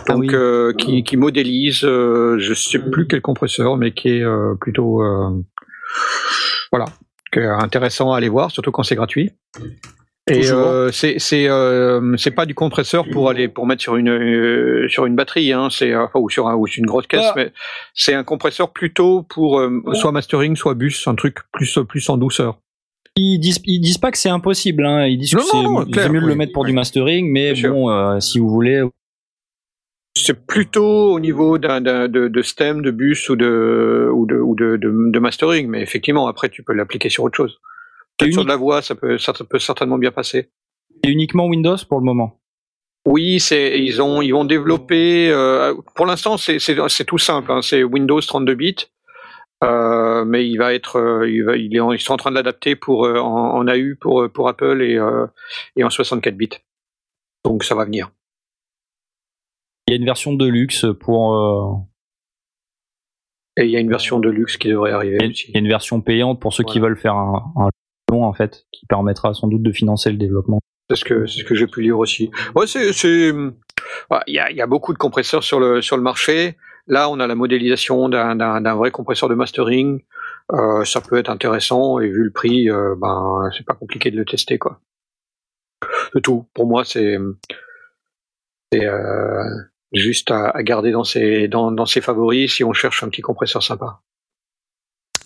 Ah donc oui. euh, qui, qui modélise, euh, je sais plus quel compresseur, mais qui est euh, plutôt euh, voilà, qui est intéressant à aller voir, surtout quand c'est gratuit. Et c'est c'est pas du compresseur pour aller pour mettre sur une sur une batterie hein, c'est enfin, ou sur un, ou sur une grosse caisse Ah. mais c'est un compresseur plutôt pour soit mastering soit bus un truc plus plus en douceur. Ils disent, ils disent pas que c'est impossible. Hein. Ils disent Non, que c'est mieux de le mettre pour du mastering, mais Bien bon, euh, si vous voulez, C'est plutôt au niveau d'un d'un- de, de stem, de bus ou de ou de ou de, de, de mastering mais effectivement après tu peux l'appliquer sur autre chose. Peut-être Et sur de la voix ça peut ça peut certainement bien passer. c'est uniquement Windows pour le moment? Oui, c'est ils ont ils vont développer. euh, pour l'instant, c'est c'est c'est tout simple. hein, c'est Windows 32 bits, euh, mais il va être euh, il va il est en, ils sont en train de l'adapter pour euh, en, en AU pour euh, pour Apple et et en 64 bits. Donc ça va venir. Il y a une version de luxe pour. euh, Et il y a une version de luxe qui devrait arriver il y a- une version payante pour ceux qui veulent faire un, un long en fait, qui permettra sans doute de financer le développement. C'est ce que c'est ce que j'ai pu lire aussi. Ouais, c'est ouais, il y a il y a beaucoup de compresseurs sur le sur le marché. Là, on a la modélisation d'un vrai compresseur de mastering. Euh, ça peut être intéressant et vu le prix, euh, ben c'est pas compliqué de le tester quoi. C'est tout. Pour moi, c'est c'est euh, juste à, à garder dans ses dans dans ses favoris si on cherche un petit compresseur sympa.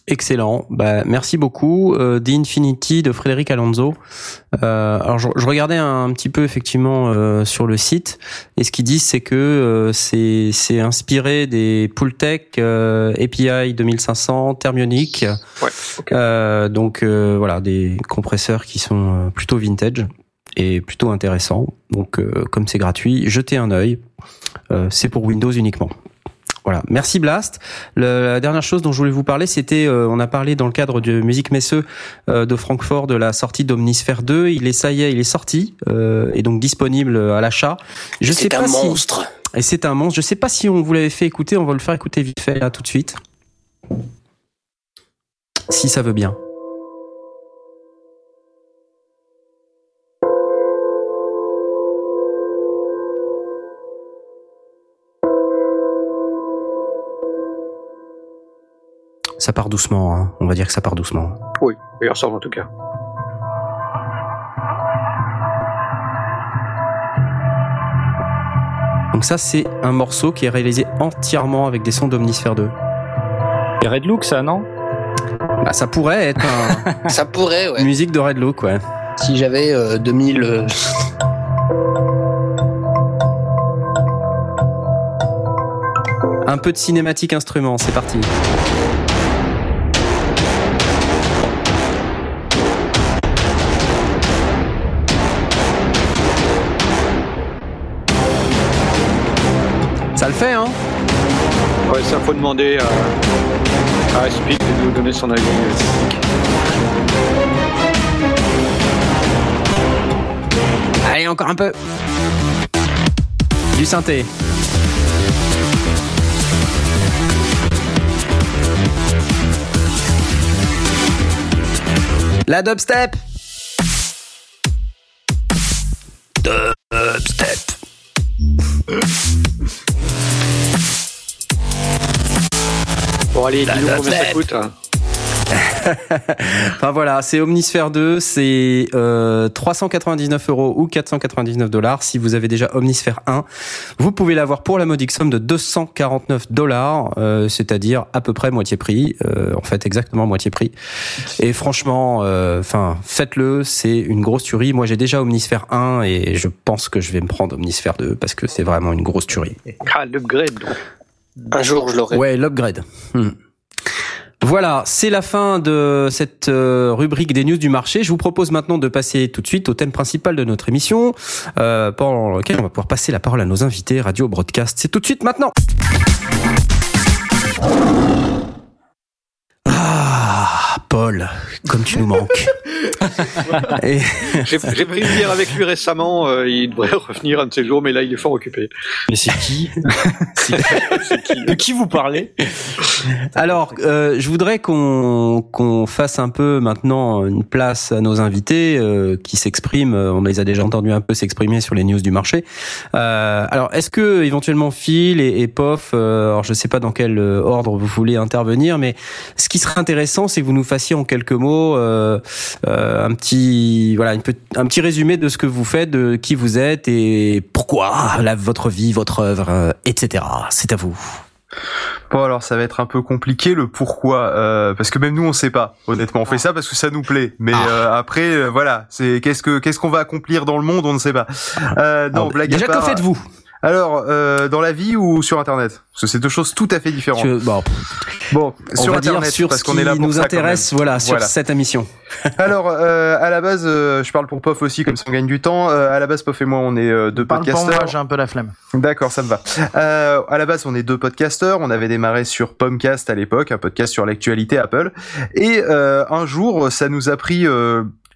Excellent. Bah, merci beaucoup. Euh, The Infinity de Frédéric Alonso. Euh, alors, je, je regardais un, petit peu effectivement euh, sur le site, et ce qu'ils disent, c'est que euh, c'est c'est inspiré des Pultec euh, API 2500 Thermionic. Ouais. Euh, donc euh, voilà, des compresseurs qui sont plutôt vintage et plutôt intéressants. Donc, euh, comme c'est gratuit, jetez un œil. Euh, c'est pour Windows uniquement. Voilà, merci Blast. Le- la dernière chose dont je voulais vous parler, c'était, euh, on a parlé dans le cadre de Musique Messeux euh, de Francfort de la sortie d'Omnisphere 2. Il est ça y est, il est sorti euh, et donc disponible à l'achat. Je sais C'est pas un si monstre. et c'est un monstre. Je sais pas si on vous l'avait fait écouter. On va le faire écouter vite fait là tout de suite, si ça veut bien. Ça part doucement, hein. on va dire que ça part doucement. Oui, il ressemble en tout cas. Donc ça, c'est un morceau qui est réalisé entièrement avec des sons d'Omnisphere 2. Et Red Look, ça, non? Bah, ça pourrait être un- Ça pourrait, ouais. une musique de Red Look, ouais. Si j'avais euh, 2000. euh, Un peu de cinématique instrument, c'est parti. Ça le fait, hein Ouais, ça faut demander à, à Speak de nous donner son avis. Allez, encore un peu. Du synthé. La dubstep. Dubstep. Bon allez, dis-nous combien ça coûte. hein. enfin voilà, c'est Omnisphere 2, c'est euh, 399 euros ou 499 dollars. Si vous avez déjà Omnisphere 1, vous pouvez l'avoir pour la modique somme de 249 dollars, euh, c'est-à-dire à peu près moitié prix. Euh, en fait, exactement moitié prix. Et franchement, euh, enfin, faites-le, c'est une grosse tuerie. Moi, j'ai déjà Omnisphere 1 et je pense que je vais me prendre Omnisphere 2 parce que c'est vraiment une grosse tuerie. Ah, l'upgrade, donc. Un jour, je l'aurai. Ouais, l'upgrade. Hmm. Voilà, c'est la fin de cette euh, rubrique des news du marché. Je vous propose maintenant de passer tout de suite au thème principal de notre émission, euh, pendant lequel on va pouvoir passer la parole à nos invités radio broadcast. C'est tout de suite maintenant. Ah, Paul, comme tu nous manques. Et- J'ai j'ai pris une bière avec lui récemment, euh, il devrait revenir un de ces jours, mais là il est fort occupé. Mais c'est qui C'est qui De qui vous parlez? Alors, euh, je voudrais qu'on qu'on fasse un peu maintenant une place à nos invités euh, qui s'expriment. Euh, On les a déjà entendus un peu s'exprimer sur les news du marché. Euh, alors, est-ce que éventuellement Phil et, et Pof, euh, alors je sais pas dans quel ordre vous voulez intervenir, mais ce qui serait intéressant, c'est que vous nous fassiez en quelques mots euh, euh, un petit voilà une un petit résumé de ce que vous faites, de qui vous êtes et pourquoi, la, votre vie, votre œuvre, euh, etc. C'est à vous. Bon alors ça va être un peu compliqué le pourquoi euh, parce que même nous on sait pas honnêtement on fait ça parce que ça nous plaît mais Ah. euh, après euh, voilà c'est qu'est-ce que qu'est-ce qu'on va accomplir dans le monde on ne sait pas euh, non Alors, blague à déjà, que faites-vous? Alors euh, dans la vie ou sur internet? Parce que c'est deux choses tout à fait différentes bon, bon on sur va internet dire sur parce ce qu'on qui est là pour nous ça, intéresse, voilà, sur Voilà. cette émission. alors euh, à la base euh, je parle pour Pof aussi comme ça on gagne du temps Euh, à la base Pof et moi on est euh, deux Parle podcasteurs moi, j'ai un peu la flemme. D'accord, ça me va. Euh, à la base, on est deux podcasteurs. On avait démarré sur Pomcast à l'époque, un podcast sur l'actualité Apple. Et euh, un jour, ça nous a pris.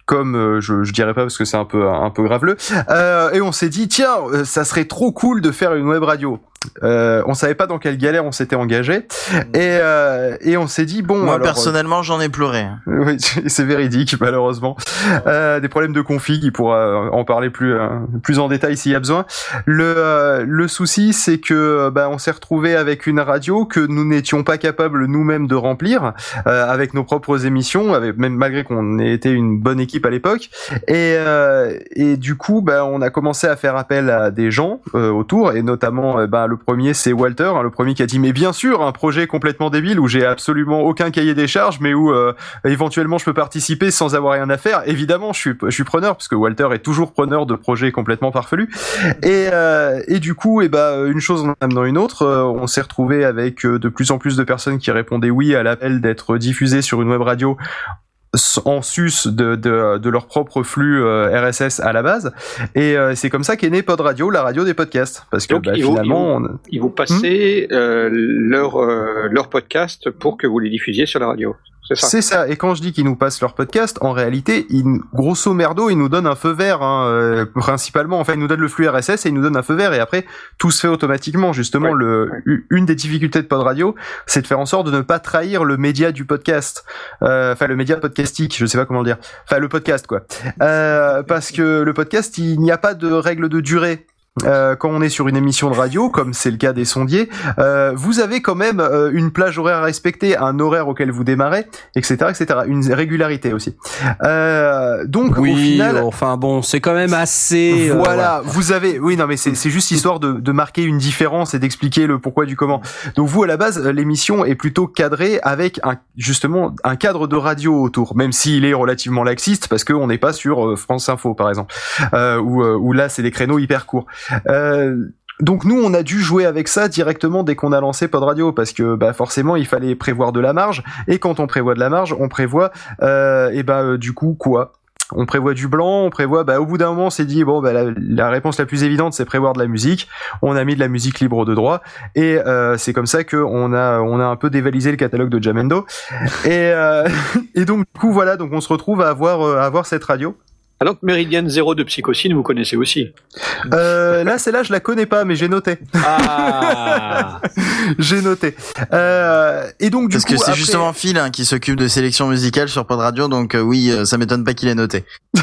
Comme euh, je, je dirais pas parce que c'est un peu un peu graveleux. Euh, et on s'est dit tiens euh, ça serait trop cool de faire une web radio euh, on savait pas dans quelle galère on s'était engagé et euh, et on s'est dit bon Moi, alors, personnellement, j'en ai pleuré. oui, c'est véridique, malheureusement. Euh, des problèmes de config, il pourra euh, en parler plus euh, plus en détail s'il y a besoin. Le euh, le souci, c'est que bah, on s'est retrouvé avec une radio que nous n'étions pas capables nous-mêmes de remplir euh, avec nos propres émissions, avec, même malgré qu'on ait été une bonne équipe à l'époque. Et euh, et du coup, bah, on a commencé à faire appel à des gens euh, autour, et notamment, euh, bah, le premier, c'est Walter, hein, le premier qui a dit mais bien sûr, un projet complètement débile où j'ai absolument aucun cahier des charges, mais où euh, éventuellement je peux participer sans avoir rien à faire. Évidemment, je suis, preneur parce que Walter est toujours preneur de projets complètement farfelus. Et, euh, du coup, et bah, une chose en amenant une autre, euh, on s'est retrouvé avec de plus en plus de personnes qui répondaient oui à l'appel d'être diffusées sur une web radio en sus de, de, de leur propre flux euh, RSS à la base et euh, c'est comme ça qu'est né Pod Radio la radio des podcasts parce que Donc, bah, ils finalement on- Ils vous passez euh, leur, euh, leur podcast pour que vous les diffusiez sur la radio. C'est ça. Et quand je dis qu'ils nous passent leur podcast, en réalité, ils, grosso merdo, ils nous donnent un feu vert, hein, euh, principalement. Enfin, ils nous donnent le flux RSS et ils nous donnent un feu vert. Et après, tout se fait automatiquement. Justement, Ouais, le, ouais. une des difficultés de Pod Radio, c'est de faire en sorte de ne pas trahir le média du podcast. Euh, Enfin, le média podcastique, je sais pas comment le dire. Enfin, le podcast, quoi. Euh, parce que le podcast, il n'y a pas de règle de durée. Euh, quand on est sur une émission de radio, comme c'est le cas des sondiers, euh, vous avez quand même euh, une plage horaire à respecter, un horaire auquel vous démarrez, etc., etc. Une régularité aussi. Euh, donc au final, enfin bon, c'est quand même assez. euh, voilà, vous avez, oui, non, mais c'est juste histoire de, de marquer une différence et d'expliquer le pourquoi du comment. Donc vous, à la base, l'émission est plutôt cadrée avec un, justement un cadre de radio autour, même s'il est relativement laxiste parce qu'on n'est pas sur euh, France Info, par exemple, euh, où, où là c'est des créneaux hyper courts. Euh, donc nous, on a dû jouer avec ça directement dès qu'on a lancé Pod Radio parce que bah forcément il fallait prévoir de la marge et quand on prévoit de la marge, on prévoit euh, et bah euh, du coup quoi? On prévoit du blanc, on prévoit. Bah, au bout d'un moment, on s'est dit bon, bah, la, la réponse la plus évidente, c'est prévoir de la musique. On a mis de la musique libre de droit, et euh, c'est comme ça que on a on a un peu dévalisé le catalogue de Jamendo. Et euh, et donc du coup voilà, donc on se retrouve à avoir euh, à avoir cette radio Ah donc Méridienne Zéro de Psychocine, vous connaissez aussi. Euh, là, celle-là, je la connais pas, mais j'ai noté. Ah j'ai noté. Euh, et donc, du Parce coup, que c'est après- justement Phil hein, qui s'occupe de sélection musicale sur Pod Radio, donc euh, oui, euh, ça m'étonne pas qu'il ait noté.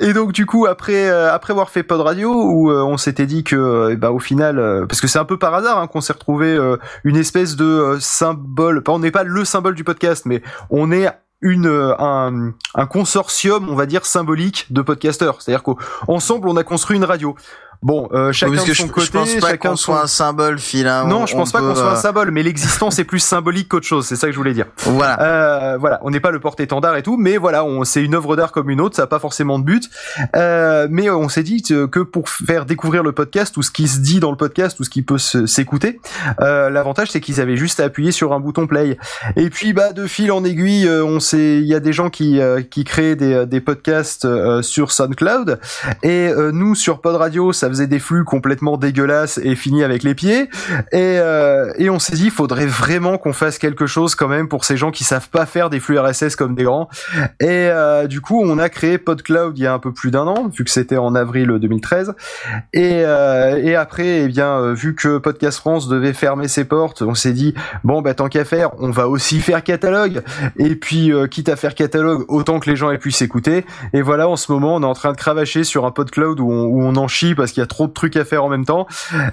Et donc du coup après euh, après avoir fait Pod Radio où euh, on s'était dit que euh, bah au final euh, parce que c'est un peu par hasard hein, qu'on s'est retrouvé euh, une espèce de euh, symbole pas on n'est pas le symbole du podcast mais on est euh, un, un consortium on va dire symbolique de podcasteurs. C'est-à-dire qu'ensemble on a construit une radio bon euh, chacun Parce de que son je, côté je pense pas qu'on son soit un symbole, Phil. hein. non On- je pense pas qu'on soit un symbole mais l'existence est plus symbolique qu'autre chose c'est ça que je voulais dire Voilà. euh, voilà, on n'est pas le porte-étendard et tout, mais voilà, on, c'est une œuvre d'art comme une autre, ça n'a pas forcément de but. Euh, mais on s'est dit que pour faire découvrir le podcast, tout ce qui se dit dans le podcast, tout ce qui peut s'écouter, euh, l'avantage c'est qu'ils avaient juste à appuyer sur un bouton play. Et puis bah de fil en aiguille, euh, on sait, il y a des gens qui euh, qui créent des, des podcasts euh, sur SoundCloud et euh, nous sur Pod Radio, ça faisait des flux complètement dégueulasses et finis avec les pieds. Et, euh, et on s'est dit, il faudrait vraiment qu'on fasse quelque chose quand même pour ces gens qui savent pas faire des flux RSS comme des grands. Et euh, du coup, on a créé PodCloud il y a un peu plus d'un an, vu que c'était en avril 2013. Et, euh, et après, eh bien, euh, vu que Podcast France devait fermer ses portes, on s'est dit, bon, bah tant qu'à faire, on va aussi faire catalogue. Et puis, quitte à faire catalogue, autant que les gens aient pu s'écouter. Et voilà, en ce moment, on est en train de cravacher sur un PodCloud où on, où on en chie parce qu'il y a trop de trucs à faire en même temps.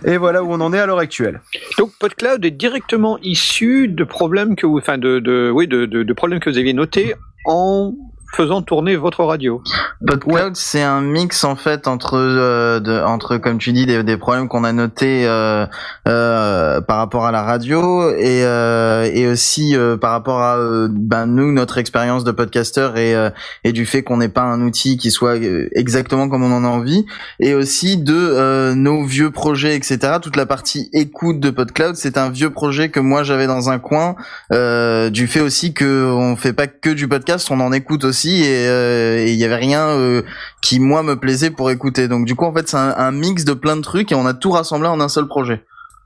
Et voilà où on en est à l'heure actuelle. Donc PodCloud est directement issu de problèmes que vous, enfin de, oui, de, de problèmes que vous aviez notés en faisant tourner votre radio. PodCloud, c'est un mix en fait entre euh, de, entre comme tu dis des, des problèmes qu'on a notés euh, euh, par rapport à la radio et euh, et aussi euh, par rapport à euh, ben nous notre expérience de podcasteur et euh, et du fait qu'on n'ait pas un outil qui soit exactement comme on en a envie et aussi de euh, nos vieux projets etc toute la partie écoute de PodCloud c'est un vieux projet que moi j'avais dans un coin euh, du fait aussi que on fait pas que du podcast on en écoute aussi et euh, et il y avait rien euh, qui moi me plaisait pour écouter. Donc du coup en fait c'est un, un mix de plein de trucs et on a tout rassemblé en un seul projet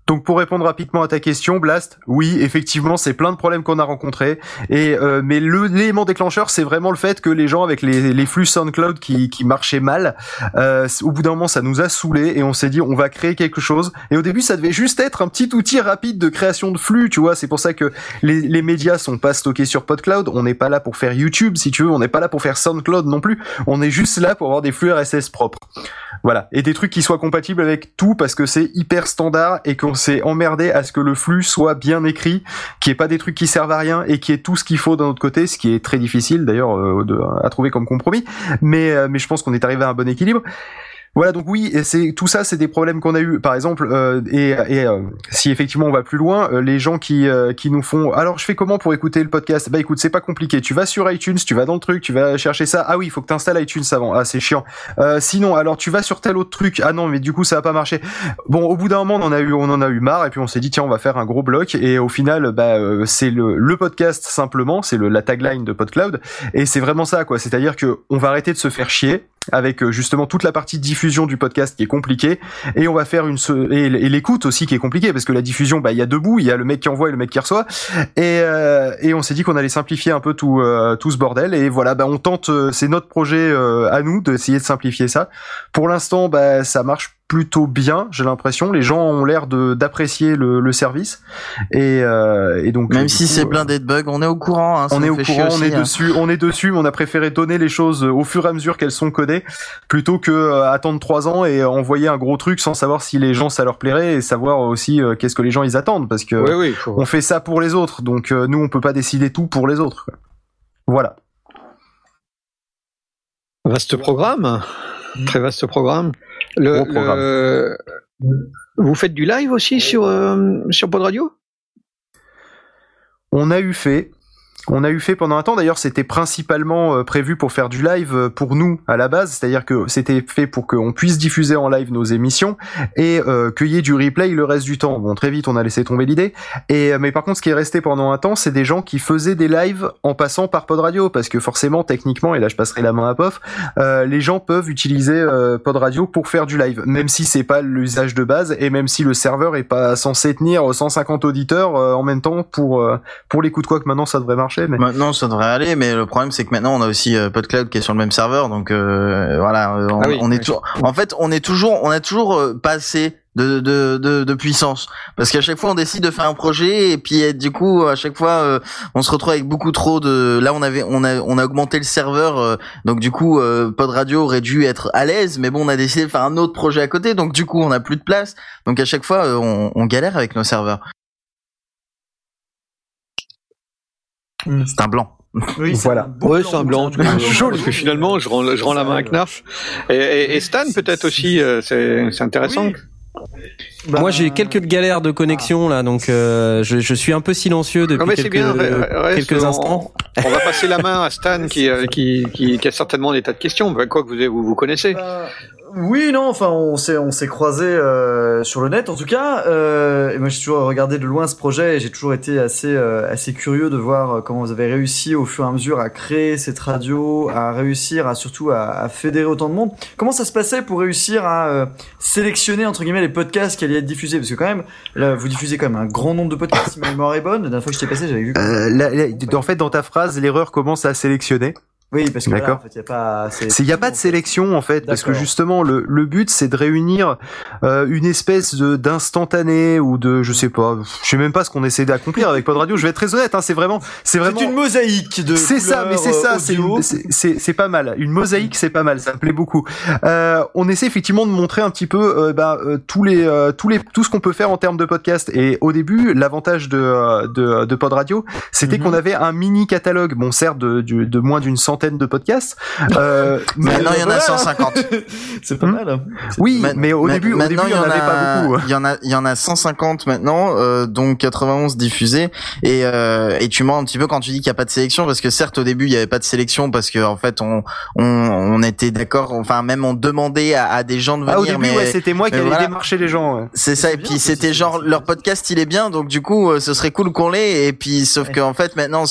Donc pour répondre rapidement à ta question, Blast, oui, effectivement, c'est plein de problèmes qu'on a rencontrés. Et euh, mais l'élément déclencheur, c'est vraiment le fait que les gens avec les, les flux SoundCloud qui, qui marchaient mal, euh, au bout d'un moment, ça nous a saoulés et on s'est dit on va créer quelque chose. Et au début, ça devait juste être un petit outil rapide de création de flux, tu vois. C'est pour ça que les, les médias sont pas stockés sur PodCloud. On n'est pas là pour faire YouTube, si tu veux. On n'est pas là pour faire SoundCloud non plus. On est juste là pour avoir des flux RSS propres. Voilà. Et des trucs qui soient compatibles avec tout parce que c'est hyper standard et qu'on s'est emmerdé à ce que le flux soit bien écrit, n'y ait pas des trucs qui servent à rien et qu'il y ait tout ce qu'il faut d'un autre côté, ce qui est très difficile d'ailleurs euh, à trouver comme compromis. Euh, mais je pense qu'on est arrivé à un bon équilibre. Voilà, donc oui, et c'est tout ça, c'est des problèmes qu'on a eu. Par exemple, euh, et, et euh, si effectivement on va plus loin, euh, les gens qui euh, qui nous font. Alors, je fais comment pour écouter le podcast? Bah écoute, c'est pas compliqué. Tu vas sur iTunes, tu vas dans le truc, tu vas chercher ça. Ah oui, il faut que tu installes iTunes avant. Ah c'est chiant. Euh, sinon, alors tu vas sur tel autre truc. Ah non, mais du coup ça a pas marché. Bon, au bout d'un moment, on en a eu, on en a eu marre, et puis on s'est dit tiens, on va faire un gros bloc. Et au final, bah euh, c'est le le podcast simplement, c'est le la tagline de PodCloud, et c'est vraiment ça quoi. C'est-à-dire que on va arrêter de se faire chier avec euh, justement toute la partie diffusion du podcast qui est compliquée. Et on va faire une et l'écoute aussi qui est compliquée parce que la diffusion bah il y a deux bouts il y a le mec qui envoie et le mec qui reçoit. Et euh, et on s'est dit qu'on allait simplifier un peu tout euh, tout ce bordel. Et voilà bah on tente euh, c'est notre projet euh, à nous d'essayer de simplifier ça. Pour l'instant bah ça marche plutôt bien j'ai l'impression les gens ont l'air de d'apprécier le, le service et euh, et donc même euh, si c'est euh, plein d'être bugs on est au courant hein, on est au courant, on aussi, est hein. dessus, on est dessus, mais on a préféré donner les choses au fur et à mesure qu'elles sont codées, plutôt que euh, attendre trois ans et envoyer un gros truc sans savoir si les gens ça leur plairait et savoir aussi euh, qu'est-ce que les gens ils attendent, parce que Oui, oui, il faut- on fait ça pour les autres, donc euh, nous on peut pas décider tout pour les autres. quoi. Voilà. Vaste programme, très vaste programme. Le, Gros programme. le- Vous faites du live aussi sur euh, sur Pod Radio? On a eu fait. On a eu fait pendant un temps, d'ailleurs c'était principalement euh, prévu pour faire du live euh, pour nous à la base, c'est-à-dire que c'était fait pour qu'on puisse diffuser en live nos émissions et euh, du replay le reste du temps. Bon très vite on a laissé tomber l'idée, euh, mais par contre ce qui est resté pendant un temps c'est des gens qui faisaient des lives en passant par Pod Radio, parce que forcément techniquement, et là je passerai la main à Pof, les gens peuvent utiliser Pod Radio pour faire du live, même si c'est pas l'usage de base et même si le serveur est pas censé tenir 150 auditeurs en même temps pour, pour l'écoute, quoi que maintenant ça devrait marcher. Marchait. Mais Maintenant, ça devrait aller, mais le problème, c'est que maintenant, on a aussi euh, PodCloud qui est sur le même serveur, donc euh, voilà, euh, on, Ah oui, on est oui. toujours. En fait, on est toujours, on a toujours euh, pas assez de, de, de, de puissance, parce qu'à chaque fois, on décide de faire un projet, et puis du coup, à chaque fois, euh, on se retrouve avec beaucoup trop de. Là, on avait, on a, on a augmenté le serveur, euh, donc du coup, euh, Pod Radio aurait dû être à l'aise, mais bon, on a décidé de faire un autre projet à côté, donc du coup, on a plus de place, donc à chaque fois, euh, on, on galère avec nos serveurs. Mm. C'est un blanc. Oui, c'est Voilà. un beau Ouais, c'est un blanc. cas. Joli. Parce que finalement, je rends, je rends la main à Knarf. Et, et, et Stan, peut-être aussi, euh, c'est intéressant. Oui. Bah, Moi, j'ai quelques galères de connexion là, donc euh, je, je suis un peu silencieux depuis mais quelques, bien. re- reste, quelques on- instants. On va passer la main à Stan qui, euh, qui, qui, qui a certainement des tas de questions. Bah, quoi que vous, vous, vous connaissez. Bah, oui, non, enfin, on s'est, on s'est croisés euh, sur le net, en tout cas. Euh, et moi, j'ai toujours regardé de loin ce projet et j'ai toujours été assez, euh, assez curieux de voir euh, comment vous avez réussi au fur et à mesure à créer cette radio, à réussir à surtout à, à fédérer autant de monde. Comment ça se passait pour réussir à euh, sélectionner entre guillemets les podcasts qui allaient être diffusés? Parce que quand même, là, vous diffusez quand même un grand nombre de podcasts. Si ma mémoire est bonne, la dernière fois que je t'ai passé, j'avais vu. euh, en fait, dans ta phrase, l'erreur commence à sélectionner. Oui, parce que voilà, D'accord. en fait, il y a pas. Il n'y a pas de sélection en fait, parce que justement le, le but c'est de réunir euh, une espèce de d'instantané ou de je sais pas, je sais même pas ce qu'on essaie d'accomplir avec Pod Radio. Je vais être très honnête, hein, c'est vraiment, c'est vraiment. C'est une mosaïque de. C'est ça, mais c'est ça, euh, c'est une- c'est c'est c'est pas mal. Une mosaïque, c'est pas mal, ça me plaît beaucoup. Euh, on essaie effectivement de montrer un petit peu euh, bah, euh, tous les euh, tous les tout ce qu'on peut faire en termes de podcast. Et au début, l'avantage de de, de Pod Radio, c'était Mhm. qu'on avait un mini catalogue, bon certes de, de moins d'une centaine de podcasts. Euh, mais Maintenant, il y en a voilà. 150. C'est pas Hmm. mal. oui, Ma- mais au ma- début, au début, maintenant, il y en avait pas beaucoup. Il y en a, il y en a 150 maintenant, euh, donc 91 diffusés. Et, euh, et tu mens un petit peu quand tu dis qu'il n'y a pas de sélection, parce que certes au début il n'y avait pas de sélection parce que en fait on, on, on était d'accord, enfin même on demandait à, à des gens de venir. Ah, au début, mais ouais, c'était moi qui allais voilà. démarcher les gens. ouais. c'est ça. Et puis c'était genre leur podcast il est bien, donc du coup euh, ce serait cool qu'on l'ait. Et puis sauf Ouais. que en fait maintenant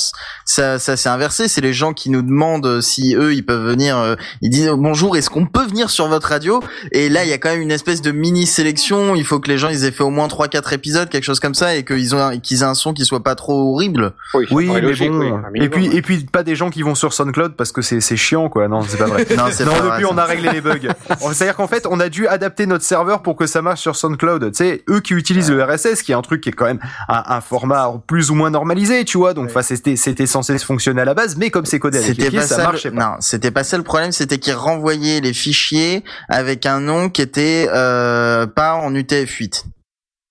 ça, ça s'est inversé. C'est les gens qui nous demandent euh, si eux ils peuvent venir. euh, ils disent bonjour, est-ce qu'on peut venir sur votre radio? Et là il y a quand même une espèce de mini sélection. Il faut que les gens ils aient fait au moins trois quatre épisodes, quelque chose comme ça, et qu'ils ont un- qu'ils aient un son qui soit pas trop horrible. Oui, mais logique, bon. oui, et puis, et puis pas des gens qui vont sur SoundCloud parce que c'est c'est chiant, quoi. Non, c'est pas vrai. Non, c'est non, pas depuis vrai, on a réglé les bugs. C'est-à-dire qu'en fait, on a dû adapter notre serveur pour que ça marche sur SoundCloud. Tu sais, eux qui utilisent le RSS, qui est un truc qui est quand même un, un format plus ou moins normalisé, tu vois. Donc, Ouais. enfin, c'était c'était censé fonctionner à la base, mais comme c'est codé avec ça, ça. marchait le... pas. Non, c'était pas ça le problème. C'était qu'ils renvoyaient les fichiers avec un nom qui était euh, pas en UTF-8.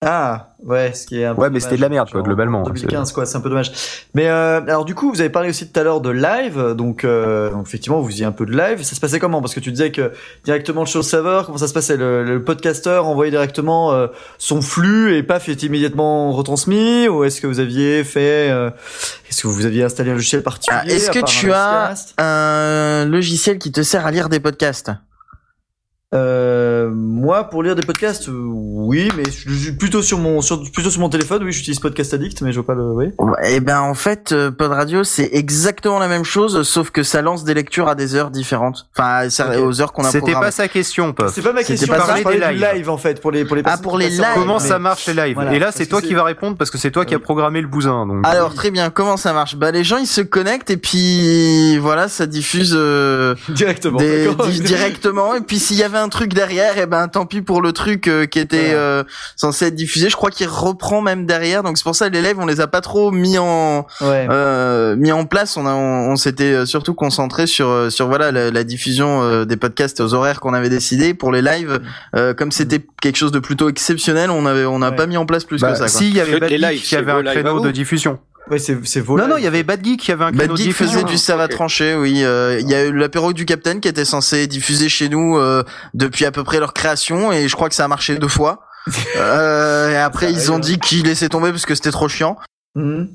Ah, ouais, ce qui est un peu Ouais, mais c'était de la merde, quoi, globalement. 2015, quoi, c'est un peu dommage. Mais euh, alors du coup, vous avez parlé aussi tout à l'heure de live, donc, euh, donc effectivement, vous faisiez un peu de live. Ça se passait comment? Parce que tu disais que directement sur le serveur, comment ça se passait? Le, le podcasteur envoyait directement euh, son flux et paf, est immédiatement retransmis Ou est-ce que vous aviez fait euh, Est-ce que vous aviez installé un logiciel particulier Ah, Est-ce que tu un as un logiciel qui te sert à lire des podcasts? Euh, moi, pour lire des podcasts, euh, oui, mais je je suis plutôt sur mon sur, plutôt sur mon téléphone. Oui, j'utilise Podcast Addict, mais je vois pas le. Oui. Eh ben en fait, euh, Pod Radio c'est exactement la même chose, sauf que ça lance des lectures à des heures différentes. Enfin, aux heures qu'on a C'était pas sa question, Pof. C'est pas ma C'était question. pas je ça. parlais Parlais des live en fait pour les pour les Ah, pour les lives. Comment mais- ça marche les lives? Voilà, Et là, c'est toi qui vas répondre parce que c'est toi qui as programmé le bousin. Donc. Alors très bien, comment ça marche? Bah les gens ils se connectent et puis voilà, ça diffuse euh, directement. des- directement et puis s'il y avait un truc derrière, et ben tant pis pour le truc euh, qui était euh, censé être diffusé. Je crois qu'il reprend même derrière, donc c'est pour ça les lives on les a pas trop mis en Ouais. euh, mis en place. On a, on, on s'était euh, surtout concentré sur euh, sur voilà la, la diffusion euh, des podcasts aux horaires qu'on avait décidé pour les lives. Euh, comme c'était quelque chose de plutôt exceptionnel, on avait on n'a Ouais. pas mis en place plus Bah, que ça. Quoi. si, il y avait Les Bad lives, qui avait un créneau de diffusion. Ouais, c'est vos Non, non, il y avait Bad Geek qui avait un Bad Geek faisait du ça va trancher, oui. Euh, Il y a eu l'apéro du Capitaine qui était censé diffuser chez nous euh, depuis à peu près leur création et je crois que ça a marché deux fois. euh, et après ils ont dit qu'ils laissaient tomber parce que c'était trop chiant. Mhm.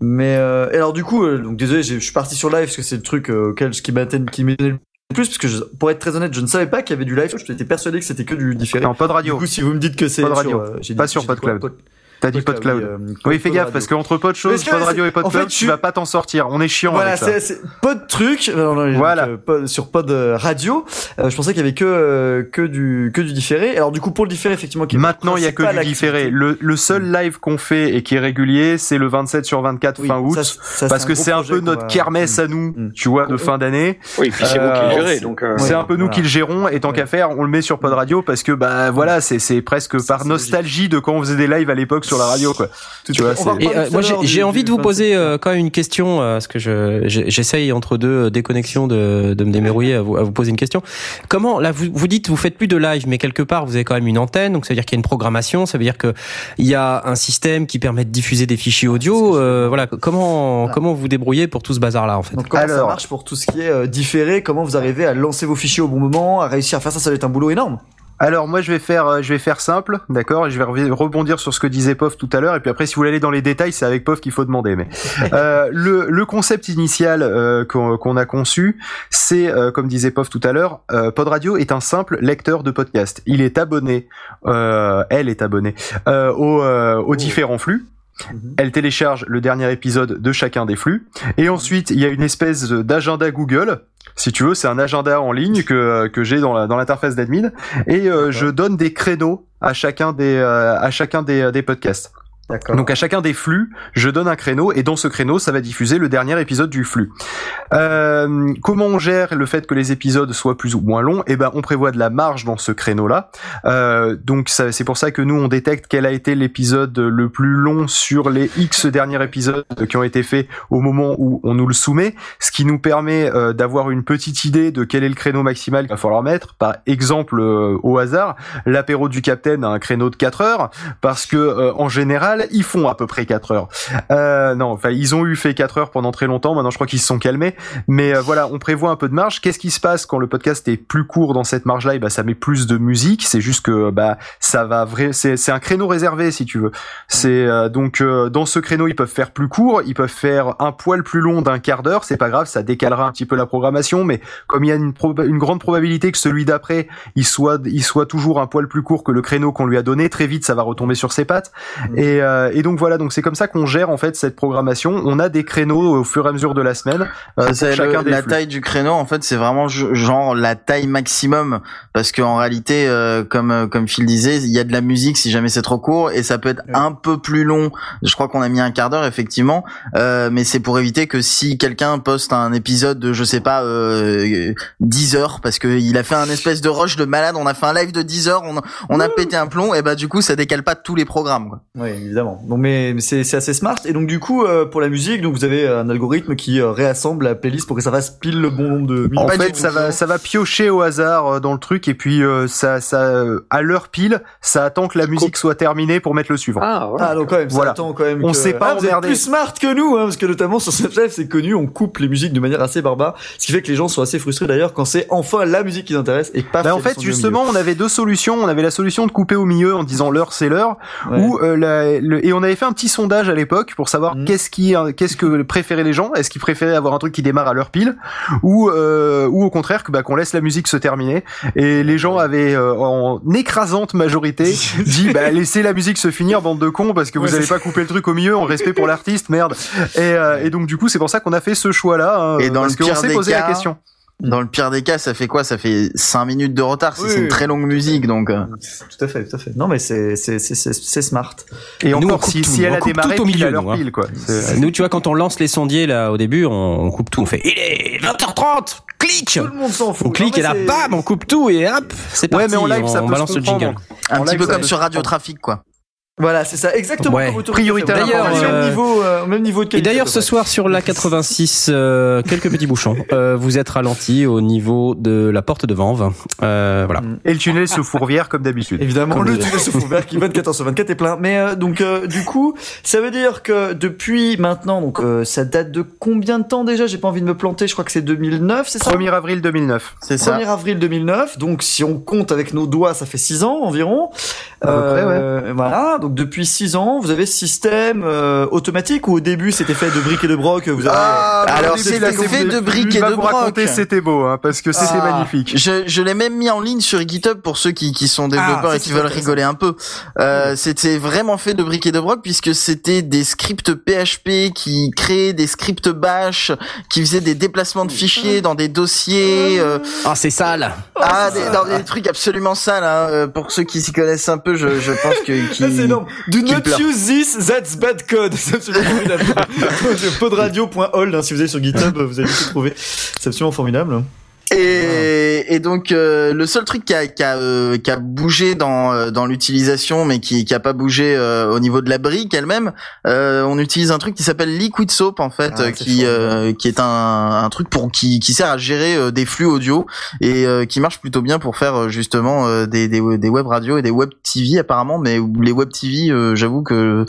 Mais euh, et alors du coup, euh, donc désolé, j'ai- je suis parti sur live parce que c'est le truc euh, auquel qui qui m'étonnait le plus parce que je- pour être très honnête, je ne savais pas qu'il y avait du live. J'étais persuadé que c'était que du différé. Non, pas de Du radio. coup, si vous me dites que c'est Pas de sur, radio. euh, j'ai Pas dit- sur PodCloud. Pod- T'as dit PodCloud, PodCloud. oui, euh, Oui, fais Pod gaffe Radio. parce qu'entre Parce que Pod Radio et c'est- en fait, tu tu- vas pas t'en sortir. On est chiant Voilà, avec ça. c'est de trucs. euh, non, non, Voilà. donc, euh, pod- sur Pod euh, Radio, euh, je pensais qu'il y avait que euh, que du que du différé. Alors du coup pour le différé effectivement, qui est Maintenant, il y a que du différé. Le, le seul live qu'on fait et qui est régulier, c'est le 27 sur 24 Oui, fin août. ça, ça, parce que c'est un peu notre va- kermesse à nous, Mm. tu vois, de fin d'année. Oui, puis c'est vous qui le gérez, c'est- donc. C'est un peu nous qui le gérons et tant qu'à faire, on le met sur Pod Radio parce que bah voilà, c'est c'est presque par nostalgie de quand on faisait des lives à l'époque sur la radio quoi. Tout Tu vois, Et euh, moi, j'ai envie de vous 27. poser euh, quand même une question, euh, parce que je j'essaye entre deux déconnexions de, de me démerrouiller à vous, à vous poser une question. Comment là vous, vous dites vous faites plus de live, mais quelque part vous avez quand même une antenne, donc ça veut dire qu'il y a une programmation, ça veut dire que il y a un système qui permet de diffuser des fichiers audio. euh, voilà, comment Voilà. comment vous débrouillez pour tout ce bazar là en fait Donc comment ça marche pour tout ce qui est euh, différé? Comment vous arrivez à lancer vos fichiers au bon moment, à réussir à faire ça? Ça va être un boulot énorme. Alors moi je vais faire euh, je vais faire simple, d'accord, et je vais rebondir sur ce que disait Pof tout à l'heure et puis après si vous voulez aller dans les détails, c'est avec Pof qu'il faut demander mais euh, le le concept initial euh, qu'on a conçu, c'est euh, comme disait Pof tout à l'heure, euh, Pod Radio est un simple lecteur de podcast. Il est abonné euh, elle est abonnée euh, aux euh, aux différents flux. Mhm. Elle télécharge le dernier épisode de chacun des flux. Et ensuite, il y a une espèce d'agenda Google. Si tu veux, c'est un agenda en ligne que, que j'ai dans l'interface d'admin. Et euh, je donne des créneaux à chacun des, euh, à chacun des, des podcasts. Donc à chacun des flux, je donne un créneau et dans ce créneau, ça va diffuser le dernier épisode du flux. Euh, comment on gère le fait que les épisodes soient plus ou moins longs? Eh ben, on prévoit de la marge dans ce créneau-là. Euh, donc c'est pour ça que nous on détecte quel a été l'épisode le plus long sur les X derniers épisodes qui ont été faits au moment où on nous le soumet, ce qui nous permet euh, d'avoir une petite idée de quel est le créneau maximal qu'il va falloir mettre. Par exemple, au hasard, l'apéro du Capitaine a un créneau de 4 heures parce que en général ils font à peu près 4 heures. Euh, non, enfin ils ont eu fait 4 heures pendant très longtemps. Maintenant je crois qu'ils se sont calmés. Mais euh, voilà, on prévoit un peu de marge. Qu'est-ce qui se passe quand le podcast est plus court dans cette marge-là? Et bah ça met plus de musique. C'est juste que bah ça va vrai. C'est un créneau réservé si tu veux. C'est euh, donc euh, dans ce créneau ils peuvent faire plus court, ils peuvent faire un poil plus long d'un quart d'heure. C'est pas grave, ça décalera un petit peu la programmation. Mais comme il y a une, proba- une grande probabilité que celui d'après il soit il soit toujours un poil plus court que le créneau qu'on lui a donné, très vite ça va retomber sur ses pattes. Mhm. Et, euh, et donc voilà, donc c'est comme ça qu'on gère en fait cette programmation. On a des créneaux au fur et à mesure de la semaine. Euh, pour chacun le- des la flux. taille du créneau en fait c'est vraiment genre la taille maximum parce qu'en réalité euh, comme euh, comme Phil disait il y a de la musique si jamais c'est trop court et ça peut être Ouais. un peu plus long je crois qu'on a mis un quart d'heure effectivement euh, mais c'est pour éviter que si quelqu'un poste un épisode de je sais pas euh, 10 heures parce que il a fait un espèce de rush de malade on a fait un live de 10 heures on, on a pété un plomb et bah du coup ça décale pas tous les programmes quoi. Oui, évidemment. Donc, mais, c'est c'est assez smart. Et donc, du coup, euh, pour la musique, donc vous avez un algorithme qui euh, réassemble la playlist pour que ça fasse pile le bon nombre de minutes. En fait, ça va, ça va piocher au hasard euh, dans le truc et puis euh, ça, ça, euh, à l'heure pile, ça attend que la musique soit terminée pour mettre le suivant. Ah, voilà. Ah, donc quand même, ça Voilà. attend quand même. On que- sait pas Ah, vous êtes plus smart que nous, hein, parce que notamment sur Snapchat, c'est connu, on coupe les musiques de manière assez barbare, ce qui fait que les gens sont assez frustrés d'ailleurs quand c'est enfin la musique qui les intéresse et pas. Bah, en fait, justement, on avait deux solutions. On avait la solution de couper au milieu en disant l'heure c'est l'heure, ou euh, la- le- et on avait fait un petit sondage à l'époque pour savoir Mhm. qu'est-ce qui, euh, qu'est-ce que préféraient les gens. Est-ce qu'ils préféraient avoir un truc qui démarre à l'heure pile, ou euh, ou au contraire que bah, qu'on laisse la musique se terminer. Et les gens avaient euh, en écrasante majorité dit bah laissez la musique se finir bande de cons parce que vous allez c'est- pas couper le truc au milieu en respect pour l'artiste merde. Et, euh, et donc du coup c'est pour ça qu'on a fait ce choix là Et dans parce le qu'on pire s'est posé la question. Dans le pire des cas ça fait quoi? Ça fait 5 minutes de retard si Oui, c'est une oui. très longue musique donc euh. Tout à fait, tout à fait. Non, mais c'est c'est c'est c'est c'est smart. Et Nous, on encore coupe si, tout, si elle on a coupe démarré tout au milieu, nous, hein. pile quoi. Nous, tu vois, quand on lance les sondiers là au début, on, on coupe tout. On fait il est 20h30, clic. Tout le monde s'en fout. On clique Non, et là, bam, on coupe tout et hop, c'est Ouais, parti. mais en live, ça on peut balance se le jingle. un En petit live, peu ça comme sur Radio. Trafic quoi Voilà, c'est ça, exactement. Ouais. Priorité. D'ailleurs, Au même euh, niveau, euh, au même niveau de qualité. Et d'ailleurs, ce soir sur la 86, euh, quelques petits bouchons. Euh, vous êtes ralenti au niveau de la porte de Vanves. Euh, voilà. Et le tunnel sous Fourvière comme d'habitude. Évidemment, Comme le tunnel sous Fourvière qui 24 sur 24 est plein. Mais euh, donc, euh, du coup, ça veut dire que depuis maintenant, donc euh, ça date de combien de temps déjà? J'ai pas envie de me planter. Je crois que c'est 2009, c'est ça? 1er avril 2009. c'est ça 1er avril 2009. Donc, si on compte avec nos doigts, ça fait 6 ans environ. Près, ouais. Euh, Voilà. Donc depuis 6 ans, vous avez ce système euh, automatique ou au début c'était fait de briques et de broc. Vous avez. Ah, bah, Alors, c'est fait de briques et de vous broc. raconter, c'était beau, hein, parce que c'était Ah. magnifique. Je, je l'ai même mis en ligne sur GitHub pour ceux qui, qui sont développeurs Ah, et qui veulent rigoler un peu. Euh, c'était vraiment fait de briques et de broc puisque c'était des scripts PHP qui créaient des scripts bash, qui faisaient des déplacements de fichiers dans des dossiers. euh, Ah, c'est sale. ah, des, dans des trucs absolument sales. Hein. euh, Pour ceux qui s'y connaissent un peu, je, je pense que. qui- c'est énorme. Do not pleure. use this, that's bad code. C'est absolument formidable. Podradio.hold, hein, si vous allez sur GitHub, vous allez tout trouver. C'est absolument formidable. Et, et donc euh, le seul truc qui a, qui a, euh, qui a bougé dans, euh, dans l'utilisation, mais qui, qui a pas bougé euh, au niveau de la brique elle-même, euh, on utilise un truc qui s'appelle Liquid Soap en fait, Ah, euh, qui, euh, qui est un, un truc pour qui, qui sert à gérer euh, des flux audio et euh, qui marche plutôt bien pour faire justement euh, des, des, des web radios et des web TV apparemment, mais les web TV, euh, j'avoue que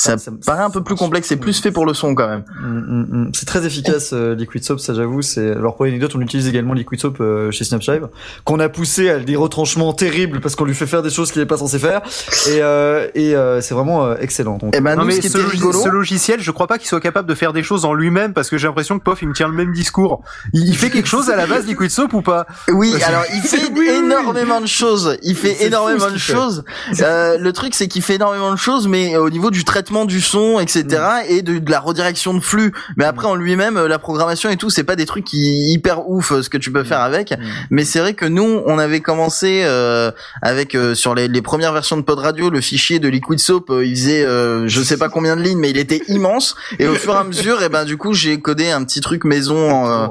ça, ça- paraît un peu plus complexe, c'est plus fait pour le son quand même. Mm, mm, mm. C'est très efficace euh, Liquid Soap, ça j'avoue. C'est alors pour l'anecdote, on utilise également Liquid Soap euh, chez Snapchat, qu'on a poussé à des retranchements terribles parce qu'on lui fait faire des choses qu'il n'est pas censé faire. Et, euh, et euh, c'est vraiment euh, excellent. Donc, Et ben Non nous, mais ce qui ce, était logis- rigolo, ce logiciel, je crois pas qu'il soit capable de faire des choses en lui-même parce que j'ai l'impression que Pof il me tient le même discours. Il, fait quelque chose à la base Liquid Soap ou pas? Oui, alors il fait Oui, oui, oui. énormément de choses. Il fait fou énormément de choses. Euh, le truc, c'est qu'il fait énormément de choses, mais au niveau du traitement du son, etc., Mm. et de, de la redirection de flux. Mais après, en lui-même, euh, la programmation et tout, c'est pas des trucs qui hyper ouf euh, ce que tu peux faire avec. Mm. Mais c'est vrai que nous, on avait commencé euh, avec euh, sur les, les premières versions de Pod Radio, le fichier de Liquid Soap, euh, il faisait euh, je sais pas combien de lignes, mais il était immense. Et au fur et à mesure, et ben du coup, j'ai codé un petit truc maison. euh,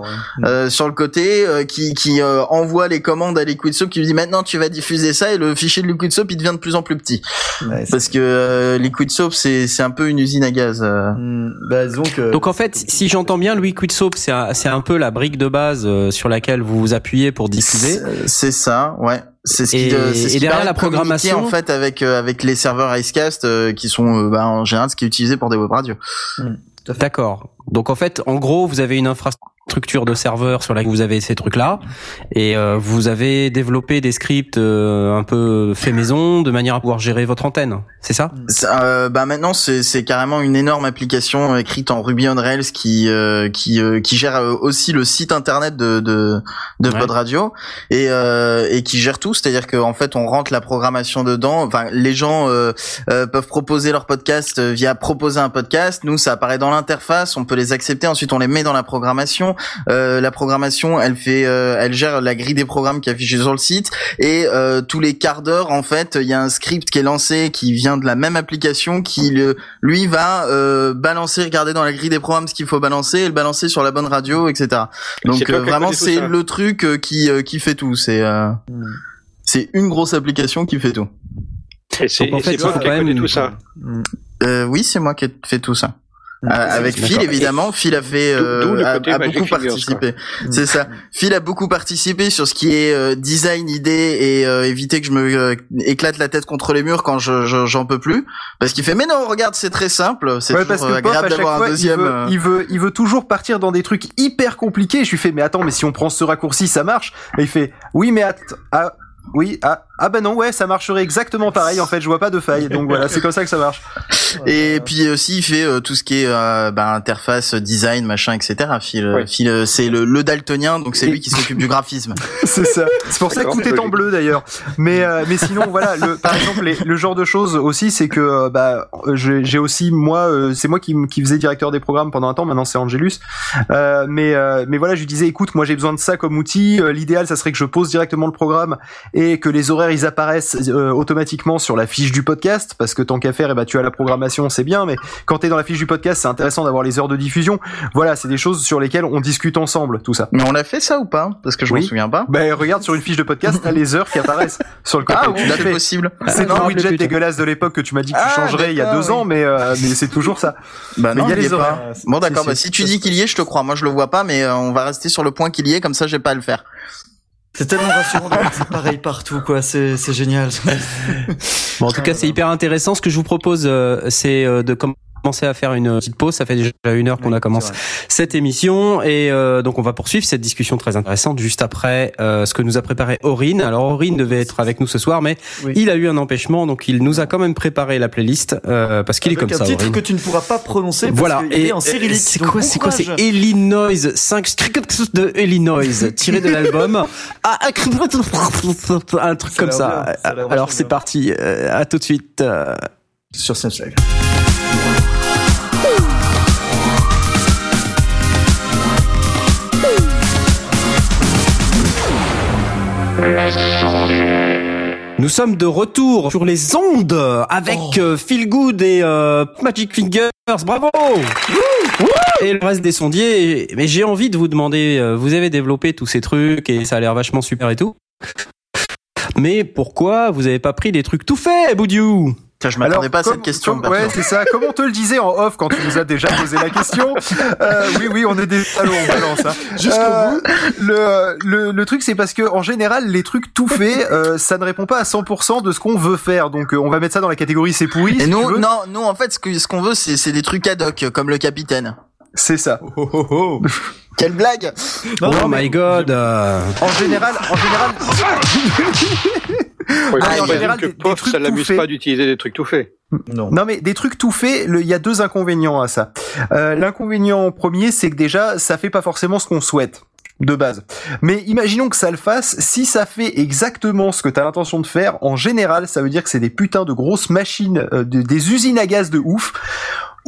euh, sur le côté euh, qui, qui euh, envoie les commandes à Liquid Soap qui lui dit maintenant tu vas diffuser ça et le fichier de Liquid Soap il devient de plus en plus petit Ouais, parce que euh, Liquid Soap c'est c'est un peu une usine à gaz euh. Mm, bah, disons que. Donc en fait, si j'entends bien, Louis Liquid Soap, c'est un, c'est un peu la brique de base euh, sur laquelle vous vous appuyez pour diffuser. C'est- ça ouais c'est ce qui, Et- c'est ce et qui derrière la de programmation- en fait avec euh, avec les serveurs Icecast euh, qui sont euh, bah, en général ce qui est utilisé pour des web radios D'accord. Donc en fait, en gros, vous avez une infrastructure de serveurs sur laquelle vous avez ces trucs-là, et euh, vous avez développé des scripts euh, un peu fait maison de manière à pouvoir gérer votre antenne. C'est ça? Ça, euh, bah maintenant c'est carrément une énorme application écrite en Ruby on Rails qui euh, qui euh, qui gère aussi le site internet de de, de Ouais. Pod Radio et euh, et qui gère tout. C'est-à-dire qu'en fait on rentre la programmation dedans. Enfin les gens peuvent proposer leur podcast via proposer un podcast. Nous ça apparaît dans l'interface. On peut les accepter. Ensuite on les met dans la programmation Euh, la programmation elle fait euh, elle gère la grille des programmes qui est affichée sur le site et euh, tous les quarts d'heure en fait il y a un script qui est lancé qui vient de la même application qui le- lui va euh, balancer regarder dans la grille des programmes ce qu'il faut balancer et le balancer sur la bonne radio etc donc euh, vraiment c'est le truc euh, qui euh, qui fait tout c'est euh, Mm. c'est une grosse application qui fait tout Et c'est en fait, toi qui même- tout ça. Mm. euh, oui c'est moi qui ai fait tout ça Euh, avec. Phil évidemment Phil a fait euh, a, beaucoup participé Mm. c'est ça Phil a beaucoup participé sur ce qui est euh, design idée et euh, éviter que je me euh, éclate la tête contre les murs quand je je- j'en peux plus parce qu'il fait mais non regarde c'est très simple c'est Ouais, toujours parce que Pof, agréable d'avoir un il deuxième veut, euh, il veut, il veut toujours partir dans des trucs hyper compliqués. Je lui fais, mais attends, mais si on prend ce raccourci, ça marche. Et il fait, oui, mais att- ah, oui, ah, ah bah non, ouais, ça marcherait exactement pareil. En fait, je vois pas de faille. Donc voilà, c'est comme ça que ça marche. Et puis aussi il fait euh, tout ce qui est euh, bah, interface, design, machin, etc. Phil, euh. Phil euh, c'est le, le daltonien, donc c'est lui qui s'occupe du graphisme. C'est ça. C'est pour ça que tout est en bleu d'ailleurs. Mais euh, mais sinon voilà, le, par exemple les- le genre de choses aussi, c'est que euh, bah j'ai aussi moi, euh, c'est moi qui qui faisais directeur des programmes pendant un temps. Maintenant c'est Angelus. Euh, mais euh, mais voilà, je lui disais écoute, moi j'ai besoin de ça comme outil. L'idéal ça serait que je pose directement le programme et que les horaires ils apparaissent euh, automatiquement sur la fiche du podcast parce que tant qu'à faire, eh ben tu as la programmation, c'est bien. Mais quand t'es dans la fiche du podcast, c'est intéressant d'avoir les heures de diffusion. Voilà, c'est des choses sur lesquelles on discute ensemble, tout ça. Mais on l'a fait ça ou pas? Parce que je Oui. m'en souviens pas. Ben regarde sur une fiche de podcast, t'as les heures qui apparaissent sur le côté. Ah oui, tu c'est fait. possible. C'est je l'ai widget dégueulasse de l'époque que tu m'as dit que tu Ah, changerais il y a deux ans, mais euh, mais c'est toujours ça. Bah Mais non, il y a les horaires. pas. Bon d'accord, Si, bah si. si tu dis qu'il y est, je te crois. Moi je le vois pas, mais euh, on va rester sur le point qu'il y est, comme ça j'ai pas à le faire. C'est tellement rassurant c'est pareil partout, quoi. C'est, c'est génial. Bon, en tout cas, c'est hyper intéressant. Ce que je vous propose, euh, c'est euh, de commencer commencer à faire une petite pause. Ça fait déjà une heure qu'on Oui, a commencé cette émission et euh, donc on va poursuivre cette discussion très intéressante juste après euh, ce que nous a préparé Aurine. Alors Aurine devait être avec nous ce soir, mais Oui. il a eu un empêchement, donc il nous a quand même préparé la playlist euh, parce qu'il est comme un ça. titre Aurine. que tu ne pourras pas prononcer parce Voilà. qu'il est Et en cyrillique. c'est quoi, c'est quoi, c'est. Illinois 5 de Illinois tiré de l'album. Ah, un truc comme ça. Alors c'est parti. Euh, à tout de suite. Euh, sur Snapchat. Nous sommes de retour sur les ondes avec Oh. euh, Feel Good et euh, Magic Fingers. Bravo Et le reste des sondiers. Mais j'ai envie de vous demander, euh, vous avez développé tous ces trucs et ça a l'air vachement super et tout. Mais pourquoi vous avez pas pris des trucs tout faits, Boudiou? Tiens, je m'attendais Alors, pas à comme- cette question. comme- ouais, c'est ça. Comme on te le disait en off quand tu nous as déjà posé la question. Euh, oui, oui, on est des salauds, on balance. Hein. Jusqu'au Euh, Le, le, le truc, c'est parce que en général, les trucs tout faits, euh, ça ne répond pas à 100% de ce qu'on veut faire. Donc, euh, on va mettre ça dans la catégorie c'est pourri. Et si nous, tu veux. non, nous, en fait, ce que ce qu'on veut, c'est c'est des trucs ad hoc, comme le capitaine. C'est ça. Quelle blague Oh non, my god euh, En général, en général, Ah, en général, que des- des POF, trucs ça l'amuse pas d'utiliser des trucs tout faits. Non. Non mais des trucs tout faits, il y a deux inconvénients à ça. Euh, L'inconvénient premier, c'est que déjà, ça fait pas forcément ce qu'on souhaite de base. Mais imaginons que ça le fasse, si ça fait exactement ce que tu as l'intention de faire, en général, ça veut dire que c'est des putains de grosses machines, euh, de- des usines à gaz de ouf.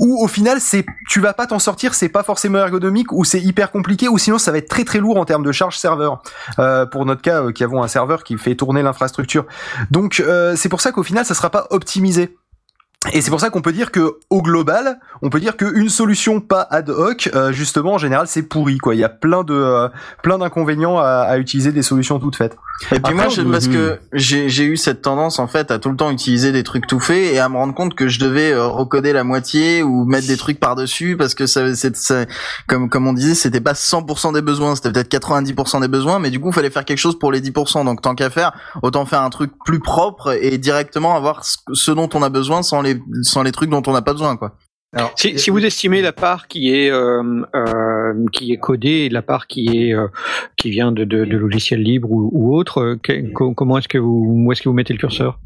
Ou au final, c'est tu vas pas t'en sortir, c'est pas forcément ergonomique, ou c'est hyper compliqué, ou sinon ça va être très très lourd en termes de charge serveur. Euh, pour notre cas, euh, qui avons un serveur qui fait tourner l'infrastructure. Donc euh, c'est pour ça qu'au final, ça sera pas optimisé. Et c'est pour ça qu'on peut dire que au global, on peut dire qu'une solution pas ad hoc, justement en général, c'est pourri quoi. Il y a plein de euh, plein d'inconvénients à utiliser des solutions toutes faites. Et puis moi, je, mhm. parce que j'ai eu cette tendance en fait à tout le temps utiliser des trucs tout faits et à me rendre compte que je devais euh, recoder la moitié ou mettre des trucs par dessus parce que ça- comme comme on disait, c'était pas 100% des besoins, c'était peut-être 90% des besoins, mais du coup, il fallait faire quelque chose pour les 10%. Donc tant qu'à faire, autant faire un truc plus propre et directement avoir ce, ce dont on a besoin sans les sans les trucs dont on n'a pas besoin quoi. Alors, Si, si vous estimez la part qui est euh, euh, qui est codée et la part qui est euh, qui vient de, de, de logiciels libres ou, ou autres, euh, comment est-ce que vous où est-ce que vous mettez le curseur?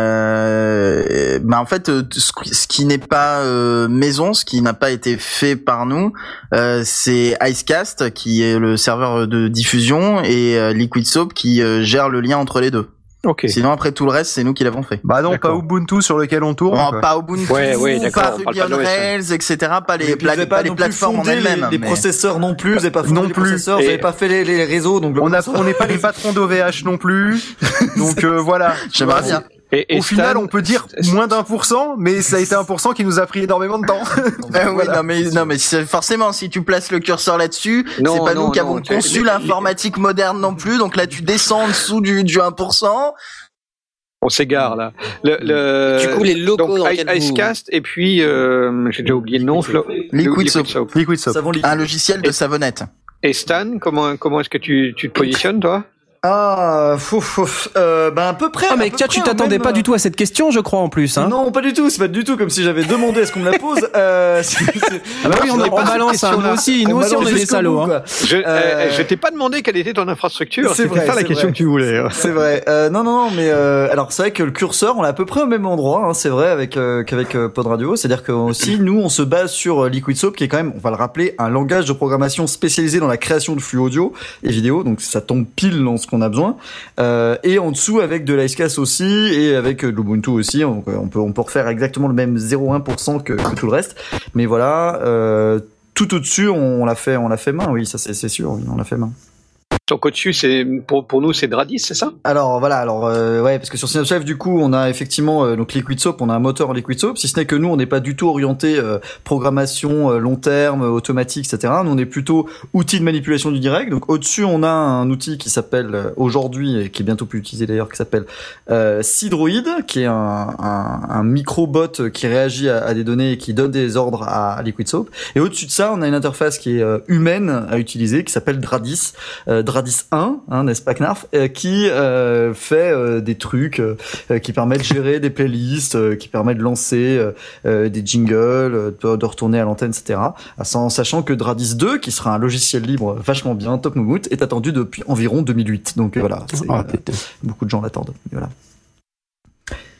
Euh, ben en fait, euh, ce, qui- ce qui n'est pas euh, maison, ce qui n'a pas été fait par nous, euh, c'est Icecast qui est le serveur de diffusion et euh, Liquid Soap qui euh, gère le lien entre les deux. Ok. Sinon après tout le reste, c'est nous qui l'avons fait. Bah non, pas. Ubuntu sur lequel on tourne. Quoi. pas Ubuntu, Ouais, ouais, d'accord, pas parle Ruby on hein. Rails, etc. Pas les, pla- vous avez pas les non plateformes en elles-mêmes. Les, les mais- processeurs non plus, vous n'avez pas Non les plus. processeurs, vous n'avez pas fait les, les réseaux, donc on n'est pas les patrons d'OVH non plus. Donc euh, voilà. J'aimerais bien. Et, et Au final, on peut dire moins d'un pour cent, mais ça a été un pour cent qui nous a pris énormément de temps. Oui, Voilà. non mais non mais c'est- forcément si tu places le curseur là-dessus, c'est pas non, nous qui non, avons conçu l'informatique moderne non plus. Donc là tu descends en dessous du du 1%. on s'égare là. Le, le, Du coup, les locaux donc, I- vous- Icecast et puis euh, j'ai déjà oublié le nom. Flo- Liquid Liquid Soap. Liquid Soap. savon liquide. Un logiciel de savonnette. Et Stan, comment comment est-ce que tu, tu te positionnes toi? Ah, fouf, fouf, euh, ben à peu près. Ah mais tiens, tu t'attendais même, pas euh, du tout à cette question, je crois en plus. Hein Non, pas du tout. C'est pas du tout comme si j'avais demandé à ce qu'on me la pose. Euh, c'est- c'est- Ah bah oui, on, Non, on balance, hein, nous aussi, nous On aussi on est des salauds. bout, hein. Je, Euh, euh, je t'ai pas demandé quelle était ton infrastructure. C'est vrai, ça la c'est question vrai. que tu voulais. C'est vrai. Euh, non, non, non, mais euh, alors c'est vrai que le curseur, on l'a à peu près au même endroit. Hein, c'est vrai avec euh, qu'avec euh, Pod Radio. C'est-à-dire que aussi, nous, on se base sur euh, Liquid Soap, qui est quand même, on va le rappeler, un langage de programmation spécialisé dans la création de flux audio et vidéo. Donc ça tombe pile dans ce qu'on a besoin. Euh, et en dessous avec de l'Icecast aussi et avec euh, de l'Ubuntu aussi. Donc, euh, on peut on peut refaire exactement le même 0,1% que, que tout le reste. Mais voilà. Euh, tout au-dessus, on, l'a fait, on l'a fait main, oui, ça c'est sûr, on l'a fait main. Donc au-dessus, c'est pour pour nous c'est Dradis, c'est ça? Alors voilà, alors euh, ouais, parce que sur Synapse du coup, on a effectivement euh, donc Liquid Soap, on a un moteur en Liquid Soap. Si ce n'est que nous, on n'est pas du tout orienté euh, programmation euh, long terme, euh, automatique, etc. Nous, on est plutôt outil de manipulation du direct. Donc au-dessus, on a un outil qui s'appelle euh, aujourd'hui et qui est bientôt plus utilisé d'ailleurs, qui s'appelle euh, qui est un, un, un microbot qui réagit à, des données et qui donne des ordres à, à Liquid Soap. Et au-dessus de ça, on a une interface qui est humaine à utiliser, qui s'appelle Dradis Radis 1, hein, n'est-ce pas Knarf, euh, qui euh, fait euh, des trucs euh, qui permettent de gérer des playlists, euh, qui permettent de lancer des jingles, euh, de, de retourner à l'antenne, etc. Ah, Sans, sachant que Radis 2, qui sera un logiciel libre vachement bien, top moumout, est attendu depuis environ 2008. Donc euh, voilà, Ah, beaucoup de gens l'attendent. Voilà.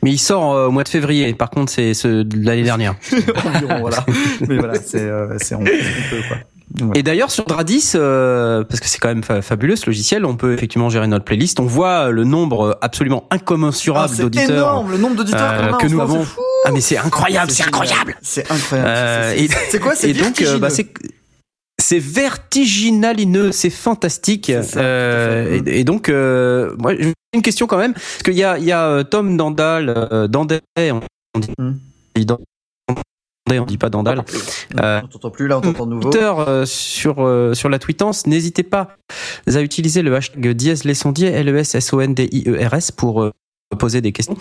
Mais il sort au mois de février. Par contre, c'est ce de l'année dernière. environ, voilà. Mais voilà, c'est euh, on, on peut, quoi. Ouais. Et d'ailleurs sur Dradis, euh, parce que c'est quand même fa- fabuleux ce logiciel, on peut effectivement gérer notre playlist. On voit le nombre absolument Ah, incommensurable c'est d'auditeurs énorme le nombre d'auditeurs euh, que nous moment, avons. fou. Ah mais c'est incroyable, c'est incroyable. C'est incroyable. Euh, C'est- quoi C'est donc euh, bah, vertigineux. c'est c'est vertiginalineux, c'est fantastique. C'est ça, Euh, et, et donc, euh, moi, j'ai une question quand même, parce qu'il y a, il y a euh, Tom Dandal, euh, Dandel, on, on dit, Hmm. On dit pas Dandal. Euh, on t'entend plus là, on t'entend nouveau. Twitter euh, sur euh, sur la tweetance, n'hésitez pas à utiliser le hashtag dièse les sondiers L E S S O N D I E R S pour euh, poser des questions.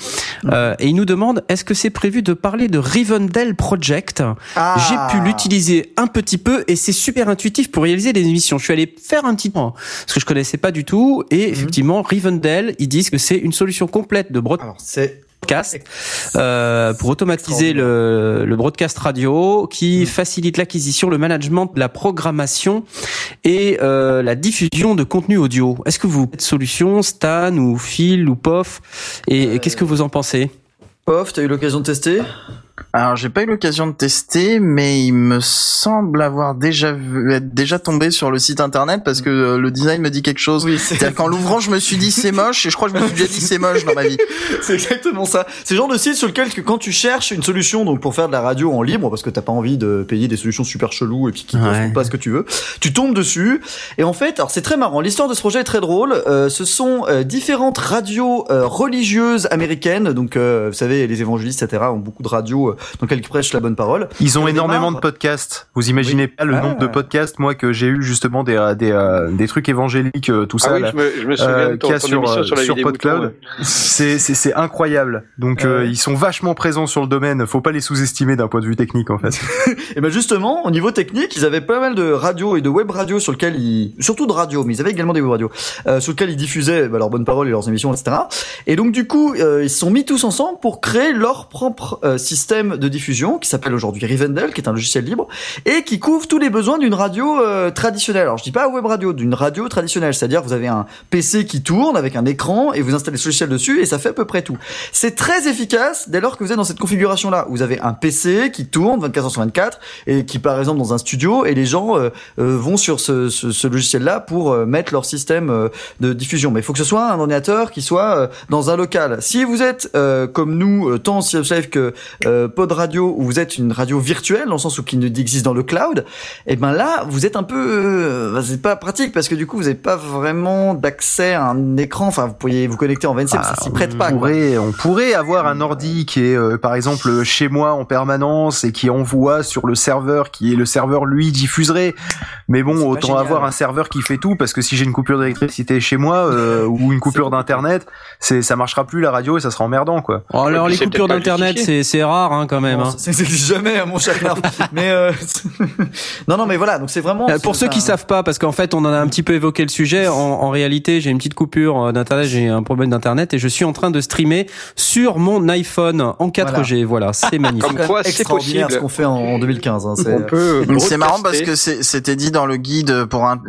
Euh, et il nous demande est-ce que c'est prévu de parler de Rivendell Project? Ah. J'ai pu l'utiliser un petit peu et c'est super intuitif pour réaliser des émissions. Je suis allé faire un petit point parce que je connaissais pas du tout et Mhm. effectivement Rivendell ils disent que c'est une solution complète de broadcast C'est euh, pour automatiser le, le broadcast radio qui facilite l'acquisition, le management, la programmation et euh, la diffusion de contenu audio. Est-ce que vous cette solution Stan ou Phil ou POF? Et, Euh, et qu'est-ce que vous en pensez? Pof, t'as eu l'occasion de tester? Alors j'ai pas eu l'occasion de tester, mais il me semble avoir déjà vu, être déjà tombé sur le site internet parce que euh, le design me dit quelque chose. Oui, c'est C'est-à-dire qu'en l'ouvrant, je me suis dit c'est moche et je crois que je me suis déjà dit c'est moche dans ma vie. c'est exactement ça. C'est le genre de site sur lequel que quand tu cherches une solution donc pour faire de la radio en libre parce que t'as pas envie de payer des solutions super cheloues et puis qui Ouais. correspondent pas ce que tu veux, tu tombes dessus et en fait, alors c'est très marrant. L'histoire de ce projet est très drôle. Euh, ce sont euh, différentes radios euh, religieuses américaines, donc euh, vous savez les évangélistes etc. ont beaucoup de radios euh, dans lesquelles ils prêchent la bonne parole. Ils ont énormément de podcasts. Vous imaginez pas le Ah. nombre de podcasts, moi, que j'ai eu justement des, euh, des, euh, des trucs évangéliques, euh, tout ça. Ah oui, là. je me, je me souviens euh, de ton, qu'il y a ton sur, sur la PodCloud. ouais. C'est c'est c'est incroyable. Donc euh, ils sont vachement présents sur le domaine. Faut pas les sous-estimer d'un point de vue technique en fait. Et ben justement, au niveau technique, ils avaient pas mal de radios et de web radios sur lesquelles ils, surtout de radio, mais ils avaient également des web radios, euh, sur lesquelles ils diffusaient bah, leurs bonnes paroles et leurs émissions, etc. Et donc du coup, euh, ils se sont mis tous ensemble pour créer leur propre euh, de diffusion qui s'appelle aujourd'hui Rivendell, qui est un logiciel libre et qui couvre tous les besoins d'une radio euh, traditionnelle. Alors je dis pas web radio, d'une radio traditionnelle, c'est-à-dire vous avez un PC qui tourne avec un écran et vous installez ce logiciel dessus et ça fait à peu près tout. C'est très efficace dès lors que vous êtes dans cette configuration-là. Vous avez un PC qui tourne 24 heures sur 24 et qui par exemple dans un studio et les gens euh, euh, vont sur ce, ce, ce logiciel-là pour euh, mettre leur système euh, de diffusion. Mais il faut que ce soit un ordinateur qui soit dans un local. Si vous êtes comme nous, tant CFSF que euh, Pod Radio, où vous êtes une radio virtuelle dans le sens où qui ne existe dans le cloud, et ben là vous êtes un peu, euh, bah, c'est pas pratique parce que du coup vous n'avez pas vraiment d'accès à un écran. Enfin vous pourriez vous connecter en VNC, mais ça s'y prête pas. Quoi. pourrait, on pourrait avoir un ordi qui est euh, par exemple chez moi en permanence et qui envoie sur le serveur qui est le serveur lui diffuserait. Mais bon, autant génial. avoir un serveur qui fait tout parce que si j'ai une coupure d'électricité chez moi euh, ou une coupure d'internet, c'est ça marchera plus la radio et ça sera emmerdant quoi. Oh, alors les coupures d'internet c'est c'est hein, quand même. Hein. ça n'existe jamais à mon cher Knarf. mais euh, non, non, mais voilà. Donc c'est vraiment. Euh, Pour ceux qui savent pas, parce qu'en fait, on en a un petit peu évoqué le sujet. En, en réalité, j'ai une petite coupure euh, d'internet, j'ai un problème d'internet et je suis en train de streamer sur mon iPhone en 4G. Voilà, c'est magnifique. Comme quoi, c'est extraordinaire possible. ce qu'on fait en, en 2015. Hein, c'est- C'est marrant parce que c'est- c'était dit dans le guide pour un-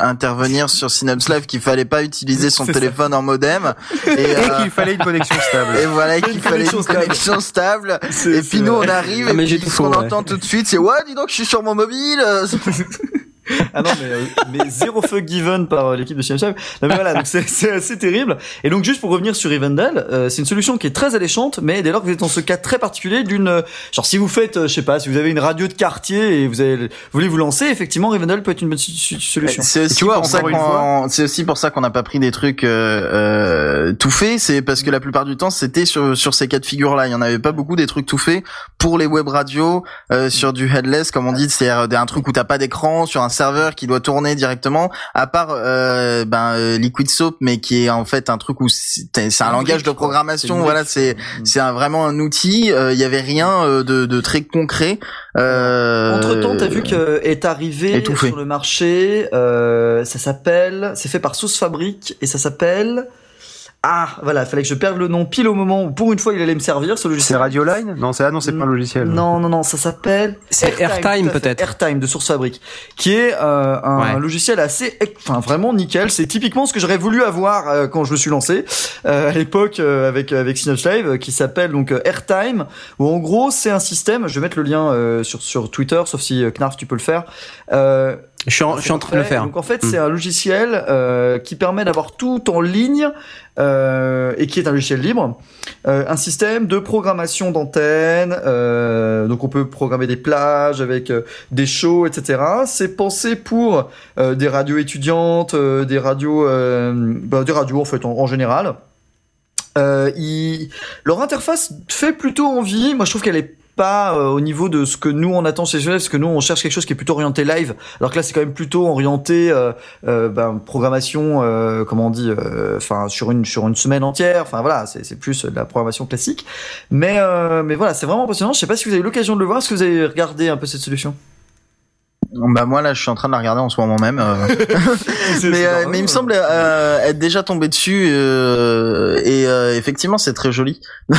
intervenir sur Synapse Live qu'il fallait pas utiliser son C'est ça. téléphone en modem et, Et euh, qu'il fallait une connexion stable. et voilà Une qu'il fallait une connexion stable. Et puis nous on arrive Ah, et mais j'ai puis tout ce qu'on ouais. entend tout de suite c'est ouais dis donc je suis sur mon mobile. Ah non, mais, euh, mais zéro fuck given par euh, l'équipe de CMSF. Non mais voilà, donc c'est c'est assez terrible. Et donc juste pour revenir sur Rivendell, euh, c'est une solution qui est très alléchante, mais dès lors que vous êtes dans ce cas très particulier d'une, euh, genre si vous faites, euh, je sais pas, si vous avez une radio de quartier et vous, avez, vous voulez vous lancer, effectivement Rivendell peut être une bonne su- su- solution. C'est aussi tu vois, pour ça encore une qu'on c'est aussi pour ça qu'on n'a pas pris des trucs euh, euh, tout faits, c'est parce que la plupart du temps c'était sur sur ces cas de figure là, il y en avait pas beaucoup des trucs tout faits pour les web radios euh, sur du headless comme on dit, c'est un truc où t'as pas d'écran sur un serveur qui doit tourner directement. À part euh, ben euh, Liquid Soap, mais qui est en fait un truc où c'est c'est un langage de programmation. Voilà, c'est c'est un- vraiment un outil. Euh, Il y avait rien euh, de, de très concret. Euh, Entre temps, t'as vu que est arrivé étouffé. sur le marché, euh, ça s'appelle, c'est fait par Sauce Fabrique et ça s'appelle. Ah, voilà, fallait que je perde le nom pile au moment où, pour une fois, il allait me servir ce C'est logiciel. Radio Line? Non, c'est ah non, c'est pas un logiciel. Non, non, non, ça s'appelle. C'est Airtime, peut-être. Airtime de Source Fabrique, qui est euh, un Ouais. logiciel assez, enfin vraiment nickel. C'est typiquement ce que j'aurais voulu avoir euh, quand je me suis lancé euh, à l'époque euh, avec avec Synops Live, euh, qui s'appelle donc euh, Airtime, où en gros c'est un système. Je vais mettre le lien euh, sur sur Twitter, sauf si euh, Knarf tu peux le faire. Je suis en, je suis en train de le faire. donc en fait, Mm. c'est un logiciel euh, qui permet d'avoir tout en ligne euh, et qui est un logiciel libre. Euh, un système de programmation d'antenne. euh, donc on peut programmer des plages avec euh, des shows, etc. C'est pensé pour euh, des radios étudiantes, euh, des radios, euh, bah, des radios en fait en, en général. Euh, ils- Leur interface fait plutôt envie. Moi, je trouve qu'elle est pas euh, au niveau de ce que nous on attend chez Genève, parce que nous on cherche quelque chose qui est plutôt orienté live, alors que là c'est quand même plutôt orienté euh, euh, ben, programmation, comment on dit, enfin sur une sur une semaine entière. Enfin voilà, c'est plus de la programmation classique. Mais mais voilà, c'est vraiment impressionnant. Je sais pas si vous avez eu l'occasion de le voir. Est-ce que vous avez regardé un peu cette solution? Bah moi là, je suis en train de la regarder en ce moment même. euh. Mais euh, mais il me semble euh, être déjà tombé dessus euh, et euh, effectivement c'est très joli.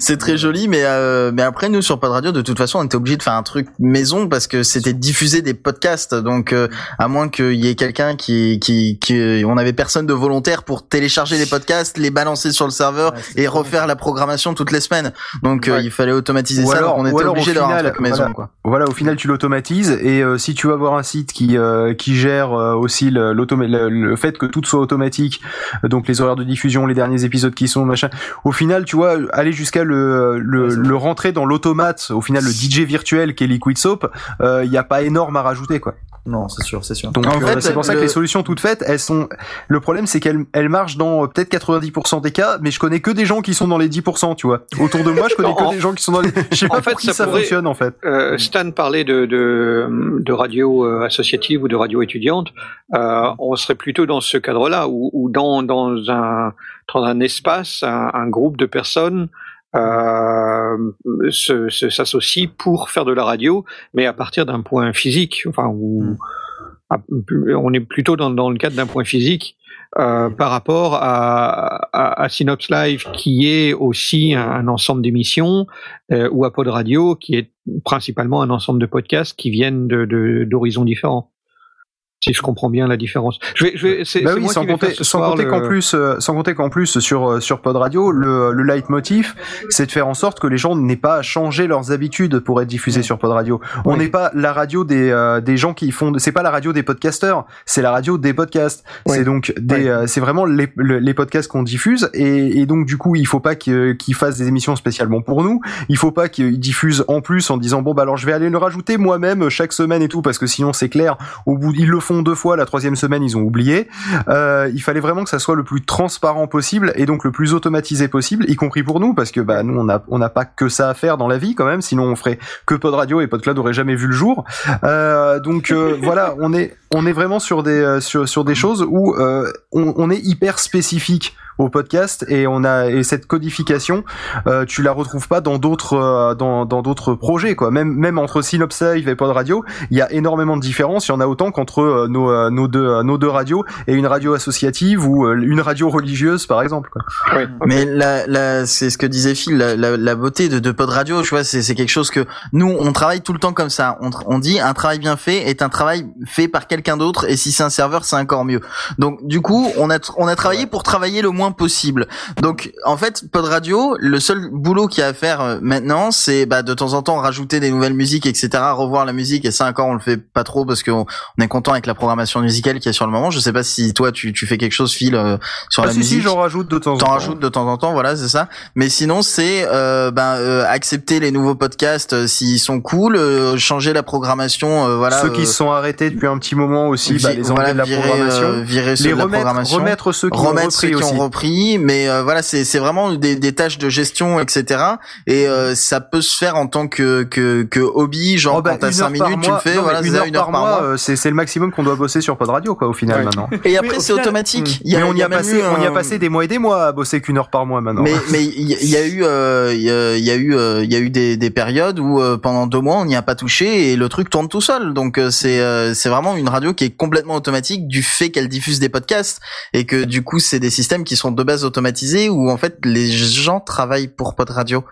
c'est très joli, mais euh, mais après nous sur Pod Radio de toute façon on était obligé de faire un truc maison parce que c'était diffuser des podcasts. Donc euh, à moins qu'il y ait quelqu'un qui qui qui on avait personne de volontaire pour télécharger les podcasts, les balancer sur le serveur Ouais, et refaire la programmation toutes les semaines. Donc Ouais. il fallait automatiser Ou ça. alors- donc on était obligé d'avoir un truc maison voilà. quoi. Voilà, au final, tu l'automatises et euh, si tu veux avoir un site qui euh, qui gère euh, aussi le, le, le fait que tout soit automatique, donc les horaires de diffusion, les derniers épisodes qui sont machin. Au final, tu vois, aller jusqu'à le le, rentrer dans l'automate, au final, le DJ virtuel qui est Liquid Soap, il y a pas énorme à rajouter quoi. Non, c'est sûr, c'est sûr. Donc En euh, fait, c'est pour ça que le- les solutions toutes faites, elles sont. Le problème, c'est qu'elles elles marchent dans euh, peut-être 90% des cas, mais je connais que des gens qui sont dans les 10%, tu vois. Autour de moi, je connais En- que des gens qui sont dans les. Je sais en pas fait, pour qui ça pourrait- fonctionne en fait. Euh, Stan parlait de, de, de radio euh, associative ou de radio étudiante. Euh, on serait plutôt dans ce cadre-là, ou ou dans, dans, un, dans un espace, un, un groupe de personnes euh, s'associent pour faire de la radio, mais à partir d'un point physique. Enfin, où, Mm. à- on est plutôt dans, dans le cadre d'un point physique. euh, par rapport à, à, à Synops Live, qui est aussi un, un ensemble d'émissions, euh, ou à Pod Radio, qui est principalement un ensemble de podcasts qui viennent de- de- d'horizons différents. Si je comprends bien la différence. Je vais, je vais, c'est, Bah oui, moi sans qui compter, sans compter le- qu'en plus, euh, sans compter qu'en plus sur euh, sur Pod Radio, le le leitmotiv, c'est de faire en sorte que les gens n'aient pas à changer leurs habitudes pour être diffusés Ouais. sur Pod Radio. On Ouais. n'est pas la radio des euh, des gens qui font, c'est pas la radio des podcasteurs, c'est la radio des podcasts. Ouais. C'est donc des, euh, c'est vraiment les le- les podcasts qu'on diffuse et, et donc du coup, il faut pas qu'ils fassent des émissions spécialement pour nous. Il faut pas qu'ils diffusent en plus en disant bon bah alors je vais aller le rajouter moi-même chaque semaine et tout parce que sinon c'est clair. Au bout, ils le font deux fois, la troisième semaine ils ont oublié. Euh, il fallait vraiment que ça soit le plus transparent possible et donc le plus automatisé possible, y compris pour nous, parce que bah nous on a on n'a pas que ça à faire dans la vie quand même, sinon on ferait que Pod Radio et PodCloud aurait jamais vu le jour. Euh, donc euh, voilà, on est on est vraiment sur des sur sur des choses où on, on est hyper spécifique au podcast et on a et cette codification euh, tu la retrouves pas dans d'autres euh, dans dans d'autres projets quoi même même entre Synops Live et Pod Radio il y a énormément de différences il y en a autant qu'entre euh, nos euh, nos deux euh, nos deux radios et une radio associative ou euh, une radio religieuse par exemple quoi. Ouais, ok. Mais la, la, c'est ce que disait Phil, la, la, la beauté de, de Pod Radio, tu vois, c'est, c'est quelque chose que nous, on travaille tout le temps comme ça. On, on dit un travail bien fait est un travail fait par quelqu'un d'autre, et si c'est un serveur, c'est encore mieux. Donc, du coup, on a, on a travaillé pour travailler le moins possible. Donc, en fait, Pod Radio, le seul boulot qu'il y a à faire euh, maintenant, c'est bah, de temps en temps rajouter des nouvelles musiques, etc., revoir la musique, et ça encore, on le fait pas trop parce qu'on on est content avec la programmation musicale qu'il y a sur le moment. Je sais pas si toi, tu, tu fais quelque chose, Phil, euh, sur Ah la si musique. si j'en rajoute de temps en T'en temps. rajoutes de temps en temps, voilà, c'est ça. Mais sinon, c'est euh, ben euh, accepter les nouveaux podcasts euh, s'ils sont cool, euh, changer la programmation, euh, voilà. ceux qui se sont arrêtés depuis un petit moment aussi bah, les enlever voilà, de la virer, programmation virer ceux les de la remettre programmation, remettre ceux qui ont remettre ceux repris qui aussi ont compris, mais euh, voilà, c'est c'est vraiment des, des tâches de gestion, etc. Et euh, ça peut se faire en tant que que, que hobby, genre Oh, bah, quand t'as une 5 heure par minutes, tu le fais, non, voilà, une heure par mois, euh, c'est c'est le maximum qu'on doit bosser sur Pod Radio, quoi, au final Ouais. maintenant. Et après c'est final- automatique. Y a, mais on y y a passé, eu on y a passé des mois et des mois à bosser qu'une heure par mois maintenant. Mais mais il y, a eu euh, il y, a- il y a eu euh, il y a eu des, des périodes où euh, pendant deux mois on n'y a pas touché et le truc tourne tout seul. Donc euh, c'est euh, c'est vraiment une radio qui est complètement automatique du fait qu'elle diffuse des podcasts et que du coup c'est des systèmes qui sont de base automatisés où en fait les gens travaillent pour Pod Radio?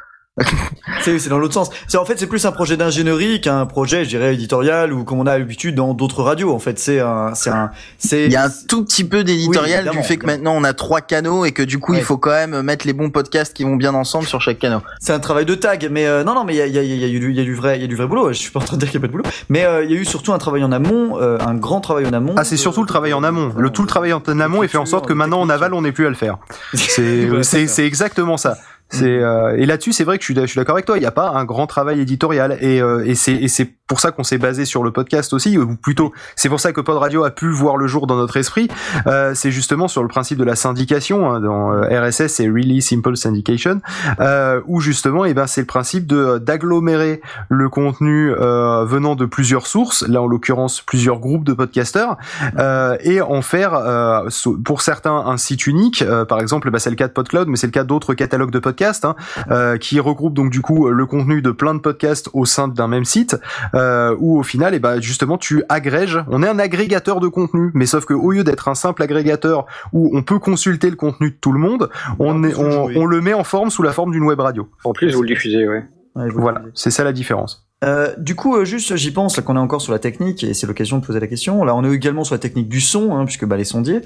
C'est c'est dans l'autre sens. C'est en fait c'est plus un projet d'ingénierie qu'un projet, je dirais éditorial ou comme on a l'habitude dans d'autres radios. En fait, c'est un c'est un c'est Il y a un tout petit peu d'éditorial Oui, du évidemment, fait que maintenant on a trois canaux et que du coup Ouais. il faut quand même mettre les bons podcasts qui vont bien ensemble sur chaque canal. c'est un travail de tag. Mais euh, non non mais il y a il y a, il y a eu du- il y a du vrai il y a du vrai boulot. Je suis pas en train de dire qu'il y a pas de boulot. Mais euh, il y a eu surtout un travail en amont, euh, un grand travail en amont. Ah, c'est surtout le travail en amont. Le tout le travail en amont et fait en sorte que maintenant en aval on n'est plus à le faire. C'est c'est exactement ça. Euh, et là-dessus c'est vrai que je suis d'accord avec toi. Il n'y a pas un grand travail éditorial et euh, et c'est pour ça qu'on s'est basé sur le podcast aussi ou plutôt c'est pour ça que Pod Radio a pu voir le jour dans notre esprit. Euh, c'est justement sur le principe de la syndication hein, dans euh, RSS c'est Really Simple Syndication euh, où justement et ben c'est le principe de d'agglomérer le contenu euh, venant de plusieurs sources là en l'occurrence plusieurs groupes de podcasteurs euh, et en faire euh, pour certains un site unique. Euh, par exemple, bah, c'est le cas de PodCloud, mais c'est le cas d'autres catalogues de podcasts hein, euh, qui regroupent donc du coup le contenu de plein de podcasts au sein d'un même site, euh, où au final, et bah, justement, tu agrèges. On est un agrégateur de contenu, mais sauf que au lieu d'être un simple agrégateur où on peut consulter le contenu de tout le monde, on, est, on, on le met en forme sous la forme d'une web radio. En plus, vous le diffusez, ouais. Ouais, vous Voilà, c'est ça la différence. Euh, du coup, euh, juste, j'y pense, là, qu'on est encore sur la technique, et c'est l'occasion de poser la question. Là, on est également sur la technique du son, hein, puisque bah, les sondiers.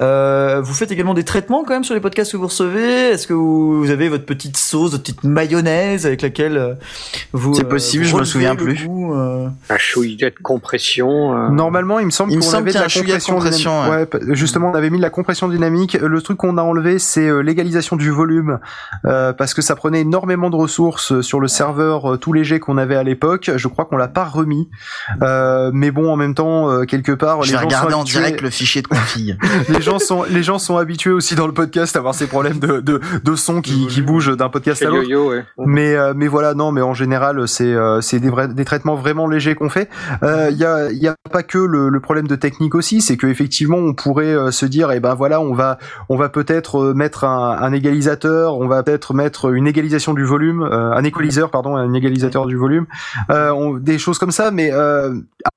Euh, vous faites également des traitements quand même sur les podcasts que vous recevez? Est-ce que vous, vous avez votre petite sauce, votre petite mayonnaise avec laquelle euh, vous C'est euh, possible, vous je me souviens plus. goût, euh, Un chouillet de compression. euh, Normalement, il me semble qu'on avait de y a la de compression, compression, dynamique. ouais. Justement, on avait mis de la compression dynamique. Le truc qu'on a enlevé, c'est euh, l'égalisation du volume, euh, parce que ça prenait énormément de ressources euh, sur le serveur euh, tout léger qu'on avait à l'époque. Je crois qu'on l'a pas remis, Euh, mais bon, en même temps, euh, quelque part, Je les vais gens regarder sont en habitués. direct le fichier de config. les gens sont les gens sont habitués aussi dans le podcast à avoir ces problèmes de de, de son qui, qui bougent d'un podcast à l'autre. ouais. Mais euh, mais voilà non mais en général c'est euh, c'est des vrais des traitements vraiment légers qu'on fait. Euh, Il y a il y a pas que le, le problème de technique aussi, c'est que effectivement on pourrait euh, se dire eh ben voilà on va on va peut-être mettre un, un égalisateur, on va peut-être mettre une égalisation du volume, euh, un équaliseur pardon, un égalisateur du volume, euh, on- des choses comme ça. Mais euh,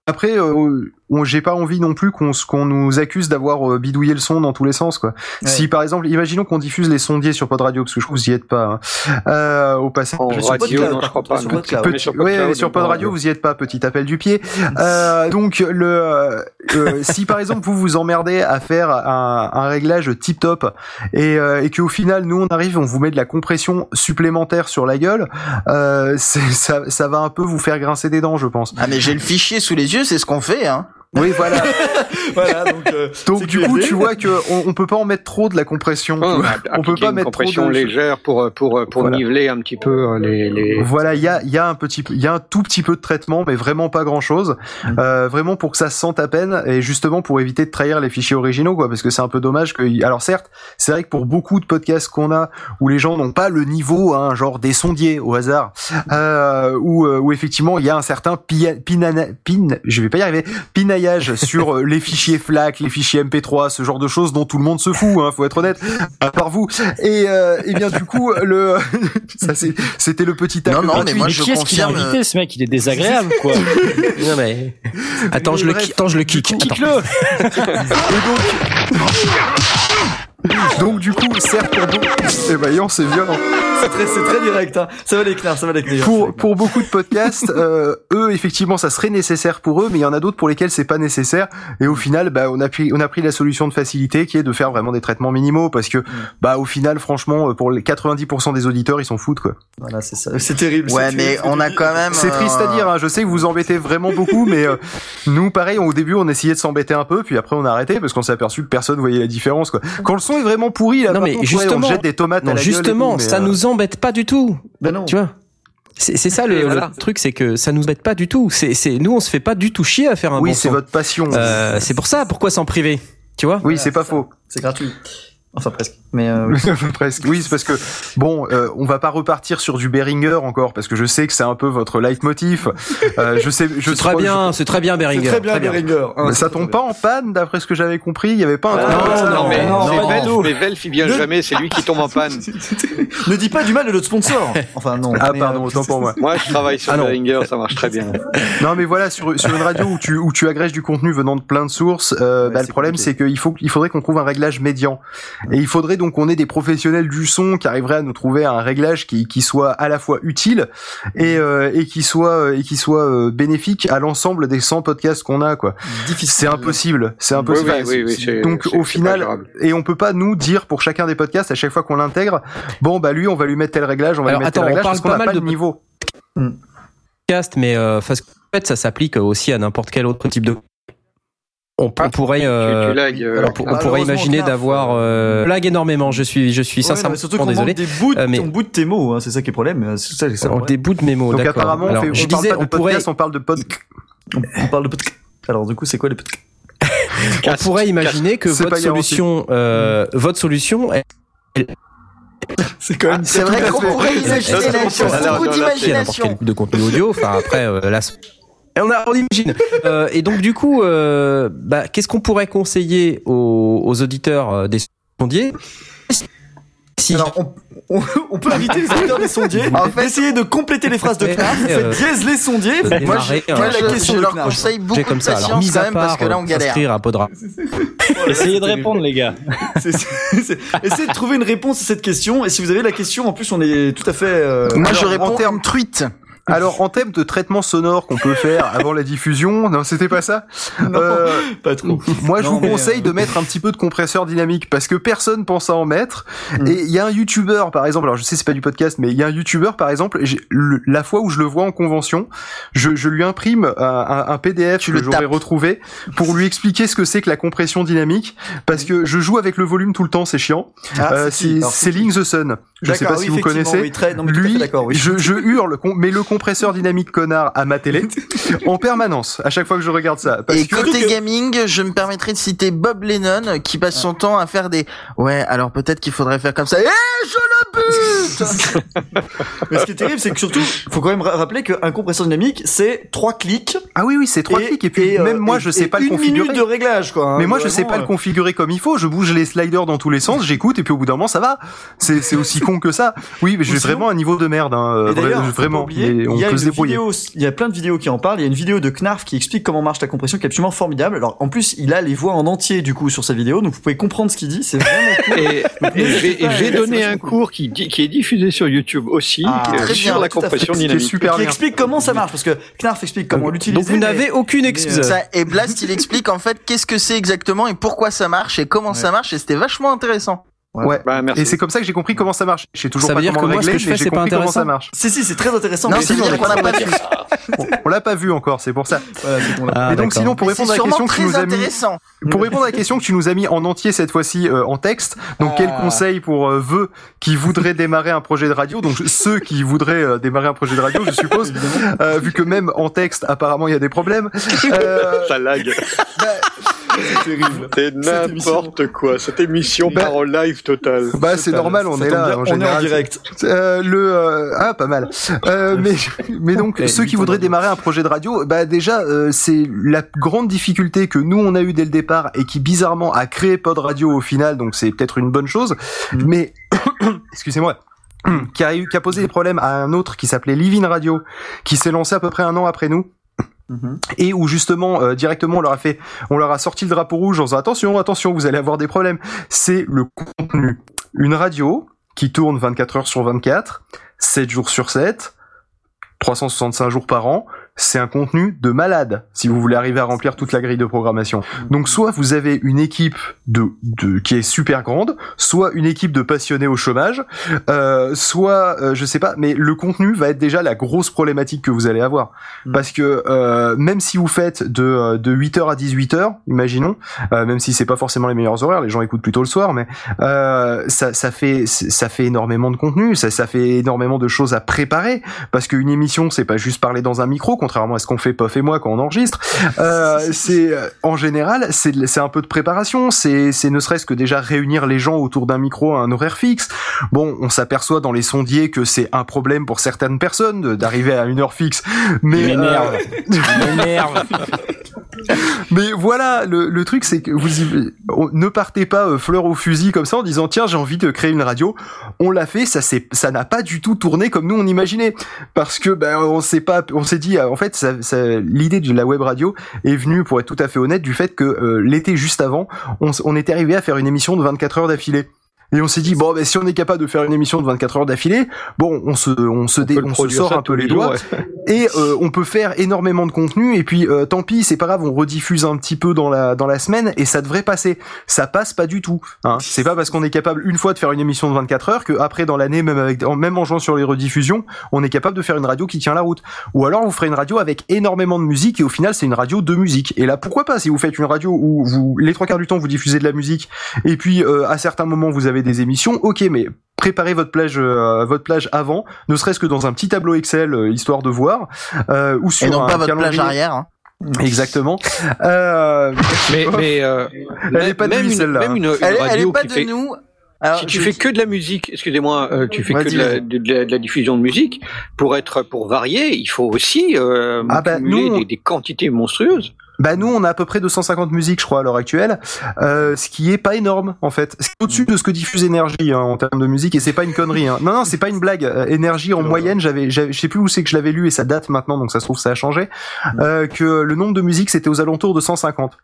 après euh, j'ai pas envie non plus qu'on qu'on nous accuse d'avoir euh, bidouillé le son dans tous les sens quoi. Ouais. Si par exemple imaginons qu'on diffuse les sondiers sur Pod Radio parce que je trouve que vous y êtes pas hein, euh, au passage. En radio, non, je crois pas. sur est Petit- sur ouais, sur Pod Radio, vous y êtes pas, petit appel du pied. Euh, donc, le, euh, euh, si par exemple vous vous emmerdez à faire un, un réglage tip top et, euh, et qu'au final nous on arrive, on vous met de la compression supplémentaire sur la gueule, euh, c'est- ça, ça va un peu vous faire grincer des dents, je pense. Ah mais j'ai le fichier sous les yeux, c'est ce qu'on fait hein. Oui, voilà. voilà, donc, euh, Donc du coup, tu vois que on, on peut pas en mettre trop de la compression. on peut pas une mettre trop compression de légère pour pour pour Voilà. niveler un petit peu euh, les les. Voilà, il y a, il y a un petit, peu- il y a un tout petit peu de traitement, mais vraiment pas grand chose. Mm. Euh, vraiment pour que ça se sente à peine et justement pour éviter de trahir les fichiers originaux, quoi, parce que c'est un peu dommage que. Alors certes, c'est vrai que pour beaucoup de podcasts qu'on a où les gens n'ont pas le niveau, hein, genre des sondiers au hasard, euh, où, euh, où effectivement il y a un certain pinana- pin, je vais pas y arriver, sur euh, les fichiers FLAC, les fichiers MP3, ce genre de choses dont tout le monde se fout, hein, faut être honnête, à part vous. Et, euh, et bien du coup, le, ça c'est, c'était le petit Non, non, mais moi, mais je confirme, invité ce mec? Il est désagréable quoi. Non mais attends, je le bref, attends, je le kick. Donc du coup, certes pour beaucoup, eh ben, c'est violent. c'est très, c'est très direct. Hein. Ça va les knards, ça va les knards. Pour pour beaucoup de podcasts, euh, eux effectivement, ça serait nécessaire pour eux, mais il y en a d'autres pour lesquels c'est pas nécessaire. Et au final, bah on a pris on a pris la solution de facilité qui est de faire vraiment des traitements minimaux parce que bah au final, franchement, euh, pour les 90% des auditeurs, ils s'en foutent quoi. Voilà, c'est ça. C'est terrible. Ouais, c'est mais on a quand même. C'est triste à euh, dire. Hein. Je sais que vous vous embêtez vraiment beaucoup, mais euh, nous, pareil, au début, on essayait de s'embêter un peu, puis après, on a arrêté parce qu'on s'est aperçu que personne voyait la différence. Quoi. Quand le son est vraiment pourri, là, Non, mais contre, ouais, on justement- jette des tomates à Non, la gueule et justement, tout, ça euh, nous embête pas du tout. Ben non. Tu vois? C'est ça le, truc, c'est que ça nous embête pas du tout. C'est c'est nous, on se fait pas du tout chier à faire un Oui, bon c'est votre passion. Euh, c'est pour ça. Pourquoi s'en priver? Tu vois? Oui, c'est pas faux. C'est gratuit. Enfin presque. Mais euh, oui. presque. Oui, c'est parce que bon, euh, on va pas repartir sur du Beringer encore parce que je sais que c'est un peu votre leitmotiv. Euh, je sais, je C'est très bien, c'est très bien, c'est Beringer. très bien Beringer. Hein, Mais ça tombe très pas en panne d'après ce que j'avais compris. Il y avait pas un. Ah, non, mais, non, mais non, Velf, non. mais Velf, il vient Ne- jamais, c'est lui qui tombe en panne. ne dis pas du mal de notre sponsor. Enfin non. Ah mais, pardon, autant pour moi. Moi, je travaille sur Ah non. Behringer, ça marche très bien. Non, mais voilà, sur, sur une radio où tu, où tu agrèges du contenu venant de plein de sources, euh, bah, le problème c'est qu'il faut, il faudrait qu'on trouve un réglage médian. Et il faudrait donc qu'on ait des professionnels du son qui arriveraient à nous trouver un réglage qui, qui soit à la fois utile et, euh, et qui soit, et qui soit euh, bénéfique à l'ensemble des 100 podcasts qu'on a, quoi. difficile. C'est impossible, c'est impossible. oui, oui, oui, c'est- Donc au final, et on peut pas nous dire pour chacun des podcasts à chaque fois qu'on l'intègre, bon bah lui on va lui mettre tel réglage, on va Alors, lui mettre attends, tel on réglage parle parce qu'on mal pas de niveau. podcast, mais euh, fait, ça s'applique aussi à n'importe quel autre type de. On, on Ah, pourrait, Tu, euh, tu lagues, euh, alors, on, on Malheureusement, pourrait imaginer d'avoir euh, euh, blague énormément. Je suis, je suis Ouais, sincèrement surtout qu'on désolé. des bouts, de, Euh, mais- ton bout de tes mots, hein, c'est ça qui est le problème. euh, C'est ça, c'est ça Oh, problème. des bouts de mes mots. Donc apparemment, on, Alors, fait, on je parle disais, pas de on pourrait, podcast, on parle de pod. On parle de podcast. Alors du coup, c'est quoi les podcasts? On pourrait imaginer que C'est votre solution, euh, votre solution, est C'est quand même. C'est vrai qu'on pourrait imaginer beaucoup d'imagination. type de contenu audio. Enfin après, euh, là, on, a, on imagine. Euh, et donc du coup, euh, bah, qu'est-ce qu'on pourrait conseiller aux, aux auditeurs euh, des sondiers? Si Alors, on, on, on peut inviter les auditeurs des sondiers En fait- d'essayer de compléter les phrases de Knarf. Vous euh, faites dièse les sondiers. Moi, démarrer, je- euh, moi, Moi, la question je leur conseille beaucoup comme de ça. Alors, patience mis quand à même part parce que là, on euh, galère. s'inscrire à Podra. Essayez de répondre, les gars. Essayez de trouver une réponse à cette question. Et si vous avez la question, en plus, on est tout à fait. euh, Moi, je alors, réponds en termes en truite. Alors en termes de traitement sonore qu'on peut faire avant la diffusion, non c'était pas ça? Non, Euh, pas trop. moi je Non, vous conseille euh, de mettre un petit peu de compresseur dynamique parce que personne pense à en mettre. Mm. Et il y a un YouTuber par exemple, alors je sais c'est pas du podcast, mais il y a un YouTuber par exemple, le- la fois où je le vois en convention, je, je lui imprime un, un- un PDF Tu que le j'aurais retrouvé pour lui expliquer ce que c'est que la compression dynamique parce que je joue avec le volume tout le temps, c'est chiant. Ah, Euh, c'est Ling the Sun. Je sais pas oui, si vous connaissez. oui, très- non, mais tout à fait Lui, oui. je, je hurle, mais le compresseur dynamique connard à ma télé en permanence à chaque fois que je regarde ça. Parce Et que côté que- gaming, je me permettrai de citer Bob Lennon qui passe son temps à faire des ouais alors peut-être qu'il faudrait faire comme ça. Eh je le bute Mais ce qui est terrible, c'est que surtout, faut quand même ra- rappeler qu'un compresseur dynamique, c'est trois clics. ah oui oui c'est trois clics et puis euh, même moi et- je sais pas le une configurer. minute de réglage, quoi. hein, Mais moi je sais pas le euh, configurer comme il faut. Je bouge les sliders dans tous les sens, j'écoute et puis au bout d'un moment ça va. C'est aussi con que ça. Oui mais j'ai vraiment un niveau de merde. Hein, euh, Et faut pas vraiment. oublier, on il y a peut une se débrouiller. vidéo, il y a plein de vidéos qui en parlent. Il y a une vidéo de Knarf qui explique comment marche la compression, qui est absolument formidable. Alors, en plus, il a les voix en entier, du coup, sur sa vidéo, donc vous pouvez comprendre ce qu'il dit. C'est vraiment cool. Et, et donner vachement un cool. cours qui, qui est diffusé sur YouTube aussi, Ah, euh, très sur bien, la compression qui dynamique. super qui bien. explique comment ça marche, parce que Knarf explique comment l'utiliser. Donc vous mais- n'avez aucune excuse. euh, Ça, et Blast il explique en fait qu'est-ce que c'est exactement et pourquoi ça marche et comment ça marche et c'était vachement intéressant. Ouais. Bah, merci. Et c'est comme ça que j'ai compris comment ça marche. Je sais toujours Ça pas veut dire comment que moi, ce régler, que je mais fais, j'ai c'est pas compris comment ça marche. Si, si, c'est très intéressant. Non, mais sinon, qu'on n'a pas vu. On l'a pas vu encore, c'est pour ça. Voilà, l'a- Ah, et donc sinon pour répondre à la question que tu nous as mis. Pour répondre à la question que tu nous as mis en entier cette fois-ci euh, en texte, donc Ah. quel conseil pour euh, vœux qui voudraient démarrer un projet de radio, donc ceux qui voudraient euh, démarrer un projet de radio, je suppose, euh, vu que même en texte apparemment il y a des problèmes. Euh, Ça lag. C'est terrible. C'est n'importe quoi. Cette émission Bah- part en live total. bah c'est normal, on ça est là bien, en on général. est en direct. Euh, le euh, ah pas mal. Euh, mais mais donc ceux qui voudraient de- démarrer un projet de radio, bah déjà euh, c'est la grande difficulté que nous on a eu dès le départ et qui bizarrement a créé Pod Radio au final, donc c'est peut-être une bonne chose. Mhm. Mais excusez-moi. qui a eu qui a posé des problèmes à un autre qui s'appelait Livin Radio, qui s'est lancé à peu près un an après nous Mhm. et où justement euh, directement on leur a fait on leur a sorti le drapeau rouge en disant attention attention vous allez avoir des problèmes. C'est le contenu. Une radio qui tourne 24 heures sur 24 7 jours sur 7 365 jours par an c'est un contenu de malade si vous voulez arriver à remplir toute la grille de programmation. Donc soit vous avez une équipe de, de qui est super grande soit une équipe de passionnés au chômage euh, soit euh, je sais pas mais le contenu va être déjà la grosse problématique que vous allez avoir. Mm. parce que euh, même si vous faites de, euh, de 8h à 18h imaginons euh, même si c'est pas forcément les meilleurs horaires les gens écoutent plutôt le soir mais euh, ça, ça fait ça fait énormément de contenu ça, ça fait énormément de choses à préparer. Parce qu'une émission c'est pas juste parler dans un micro contrairement à ce qu'on fait Pof et moi quand on enregistre. Euh, c'est euh, en général, c'est un peu de préparation. C'est ne serait-ce que déjà réunir les gens autour d'un micro à un horaire fixe. Bon, on s'aperçoit dans les sondiers que c'est un problème pour certaines personnes d'arriver à une heure fixe, mais euh, mais voilà, le, le truc c'est que vous y- ne partez pas fleur au fusil comme ça en disant tiens j'ai envie de créer une radio. On l'a fait, ça c'est ça n'a pas du tout tourné comme nous on imaginait parce que ben on s'est pas on s'est dit euh, en fait l'idée de la web radio est venue pour être tout à fait honnête du fait que euh, l'été juste avant on était arrivé à faire une émission de 24 heures d'affilée. Et on s'est dit bon ben si on est capable de faire une émission de 24 heures d'affilée, bon on se on se dé- on se sort un peu les doigts. et euh, on peut faire énormément de contenu. Et puis euh, tant pis c'est pas grave on rediffuse un petit peu dans la dans la semaine et ça devrait passer. Ça passe pas du tout hein. c'est pas parce qu'on est capable une fois de faire une émission de 24 heures que après dans l'année même avec même en jouant sur les rediffusions on est capable de faire une radio qui tient la route. Ou alors vous ferez une radio avec énormément de musique et au final c'est une radio de musique. Et là pourquoi pas si vous faites une radio où vous les trois quarts du temps vous diffusez de la musique et puis euh, à certains moments vous avez des émissions ok mais préparez votre plage euh, votre plage avant ne serait-ce que dans un petit tableau Excel euh, histoire de voir euh, ou sur Et non un pas votre plage arrière. hein. exactement euh, Mais, mais euh, Elle est pas de même, lui, une, celle-là. même une, une Elle, est- elle radio est pas qui de fait, nous. Alors, si tu je- fais que de la musique, excusez-moi, euh, tu fais que de la, vas-y. de, la, de la diffusion de musique, pour être pour varier, il faut aussi euh, Ah bah, nous, des quantités monstrueuses. Bah nous on a à peu près 250 musiques je crois à l'heure actuelle, euh, ce qui est pas énorme en fait. C'est au-dessus de ce que diffuse Énergie hein, en termes de musique et c'est pas une connerie. Hein. Non non c'est pas une blague. Euh, Énergie en moyenne j'avais, j'avais- je sais plus où c'est que je l'avais lu et ça date maintenant donc ça se trouve ça a changé. Euh, que le nombre de musiques c'était aux alentours de 150.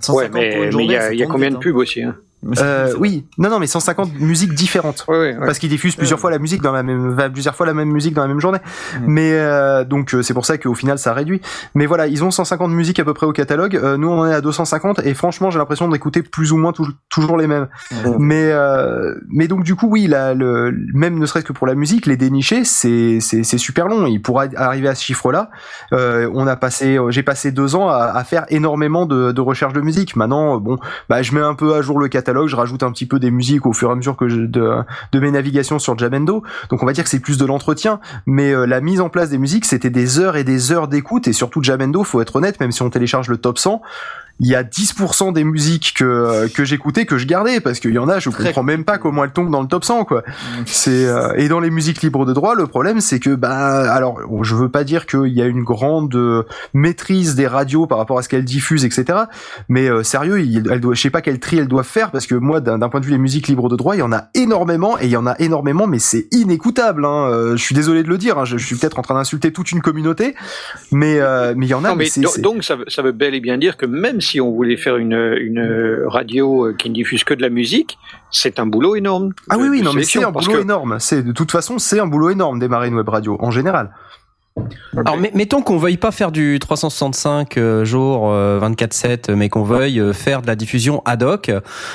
150 Ouais, pour mais il journée, y y a combien de vite, pubs aussi hein? Euh, oui. non non mais 150 musiques différentes. Ouais, ouais, ouais. parce qu'ils diffusent plusieurs fois la musique dans la même plusieurs fois la même musique dans la même journée. Mm. mais euh, donc euh, c'est pour ça qu'au final ça réduit. Mais voilà ils ont 150 musiques à peu près au catalogue. Euh, nous on en est à 250 et franchement j'ai l'impression d'écouter plus ou moins tou- toujours les mêmes. Mm. mais euh, mais donc du coup oui là le même ne serait-ce que pour la musique les dénicher c'est c'est c'est super long. Il pourra arriver à ce chiffre là euh, on a passé j'ai passé deux ans à, à faire énormément de, de recherche de musique. Maintenant euh, bon bah je mets un peu à jour le catalogue je rajoute un petit peu des musiques au fur et à mesure que de mes navigations sur Jamendo. Donc on va dire que c'est plus de l'entretien, mais euh, la mise en place des musiques, c'était des heures et des heures d'écoute et surtout Jamendo, faut être honnête, même si on télécharge le top 100, il y a 10% des musiques que que j'écoutais que je gardais parce qu'il y en a je comprends même pas comment elles tombent dans le top 100 quoi. C'est euh, et dans les musiques libres de droit, le problème c'est que bah alors je veux pas dire qu'il y a une grande euh, maîtrise des radios par rapport à ce qu'elles diffusent etc. Mais euh, sérieux, il, elle doit, je sais pas quel tri elles doivent faire parce que moi, d'un point de vue des musiques libres de droit, il y en a énormément et il y en a énormément, mais c'est inécoutable. Hein. Euh, je suis désolé de le dire, hein, je, je suis peut-être en train d'insulter toute une communauté, mais euh, mais il y en a. Non, mais donc ça, veut- ça veut bel et bien dire que même si on voulait faire une, une radio euh, qui ne diffuse que de la musique, c'est un boulot énorme. ah oui oui non mais c'est un boulot que- énorme. C'est de toute façon c'est un boulot énorme démarrer une web radio en général. Alors, mais- mettons qu'on veuille pas faire du 365 euh, jours euh, 24/7, mais qu'on veuille euh, faire de la diffusion ad hoc.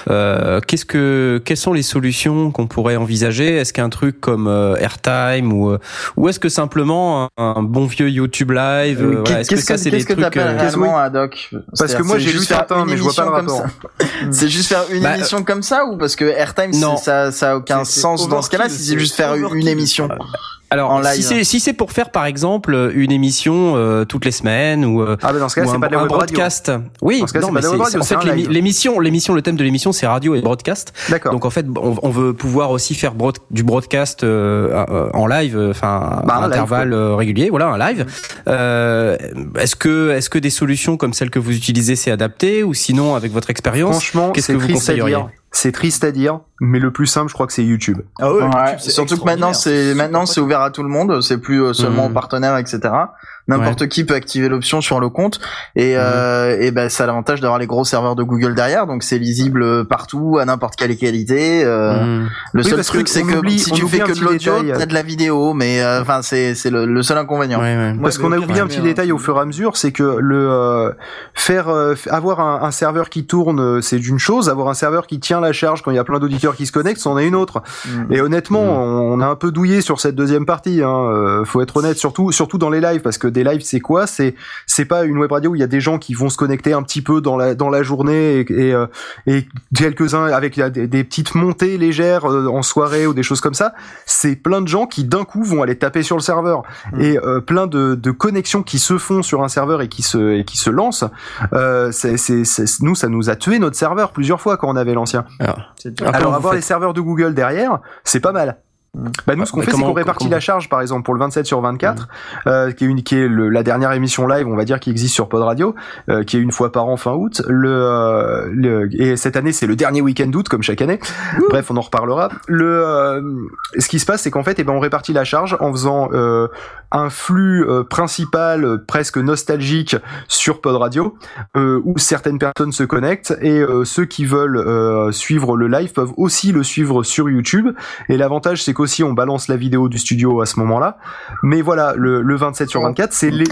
Euh, qu'est-ce que, quelles sont les solutions qu'on pourrait envisager? Est-ce qu'un truc comme euh, Airtime ou euh, ou est-ce que simplement un, un bon vieux YouTube Live euh, voilà, Est-ce que Qu'est-ce ça que c'est des qu'est-ce que trucs t'appelles euh, réellement ad hoc? Parce que moi, j'ai juste lu faire certains, une mais je vois pas le émission comme rapport. ça. C'est juste faire une Bah, émission comme ça ou parce que Airtime Non. ça ça a aucun sens dans ce cas-là si c'est juste faire une émission. Alors, en live. si c'est si pour faire par exemple une émission euh, toutes les semaines ou euh, Ah dans ce cas ou un, pas de la un web radio. broadcast. Oui, Dans ce cas, non, mais pas de radio, en fait l'émission, l'émission, le thème de l'émission c'est radio et broadcast. D'accord. Donc en fait, on, on veut pouvoir aussi faire broad- du broadcast euh, euh, en live, euh, enfin Bah, à un live, intervalles euh, réguliers, voilà, un live. Euh, est-ce que est-ce que des solutions comme celles que vous utilisez c'est adapté? Ou sinon avec votre expérience qu'est-ce que vous conseilleriez? C'est triste à dire, mais le plus simple, je crois que c'est YouTube. Ah ouais, Ouais, YouTube, surtout que maintenant c'est maintenant c'est ouvert à tout le monde, c'est plus euh, seulement Mhm. aux partenaires etc. N'importe qui peut activer l'option sur le compte et euh, et ben ça a l'avantage d'avoir les gros serveurs de Google derrière donc c'est lisible partout à n'importe quelle qualité. euh, Mmh. Le Oui, seul truc c'est que oublie- si tu fais que de l'audio, t'as de la vidéo mais euh, enfin c'est c'est le, le seul inconvénient. Ouais, ouais. Parce qu'on a oublié un petit détail au fur et à mesure, c'est que le euh, faire euh, avoir un, un serveur qui tourne, euh, c'est d'une chose. Avoir un serveur qui tient la charge quand il y a plein d'auditeurs qui se connectent, c'en est une autre. Mm. Et honnêtement, Mm. on, on a un peu douillé sur cette deuxième partie. Hein. euh, faut être honnête, surtout surtout dans les lives, parce que des lives, c'est quoi? C'est c'est pas une web radio où il y a des gens qui vont se connecter un petit peu dans la dans la journée et et, euh, et quelques uns avec des, des petites montées légères euh, en soirée ou des choses comme ça. C'est plein de gens qui d'un coup vont aller taper sur le serveur Mm. et euh, plein de, de connexions qui se font sur un serveur et qui se et qui se lancent. Euh, c'est c'est c'est- nous ça nous a tué notre serveur plusieurs fois quand on avait l'ancien. Ah, Alors avoir faites les serveurs de Google derrière, c'est pas mal. Mm. Bah nous ce qu'on fait c'est qu'on répartit comment- la charge par exemple pour le 27 sur 24 euh, qui est une qui est le- la dernière émission live on va dire qui existe sur Pod Radio euh, qui est une fois par an fin août. Le, euh, le et cette année c'est le dernier week-end d'août comme chaque année. Bref on en reparlera. Le euh, ce qui se passe c'est qu'en fait eh ben on répartit la charge en faisant euh, un flux euh, principal euh, presque nostalgique sur Pod Radio euh, où certaines personnes se connectent et euh, ceux qui veulent euh, suivre le live peuvent aussi le suivre sur YouTube. Et l'avantage c'est qu'aussi on balance la vidéo du studio à ce moment-là mais voilà le, le 27 sur 24 c'est le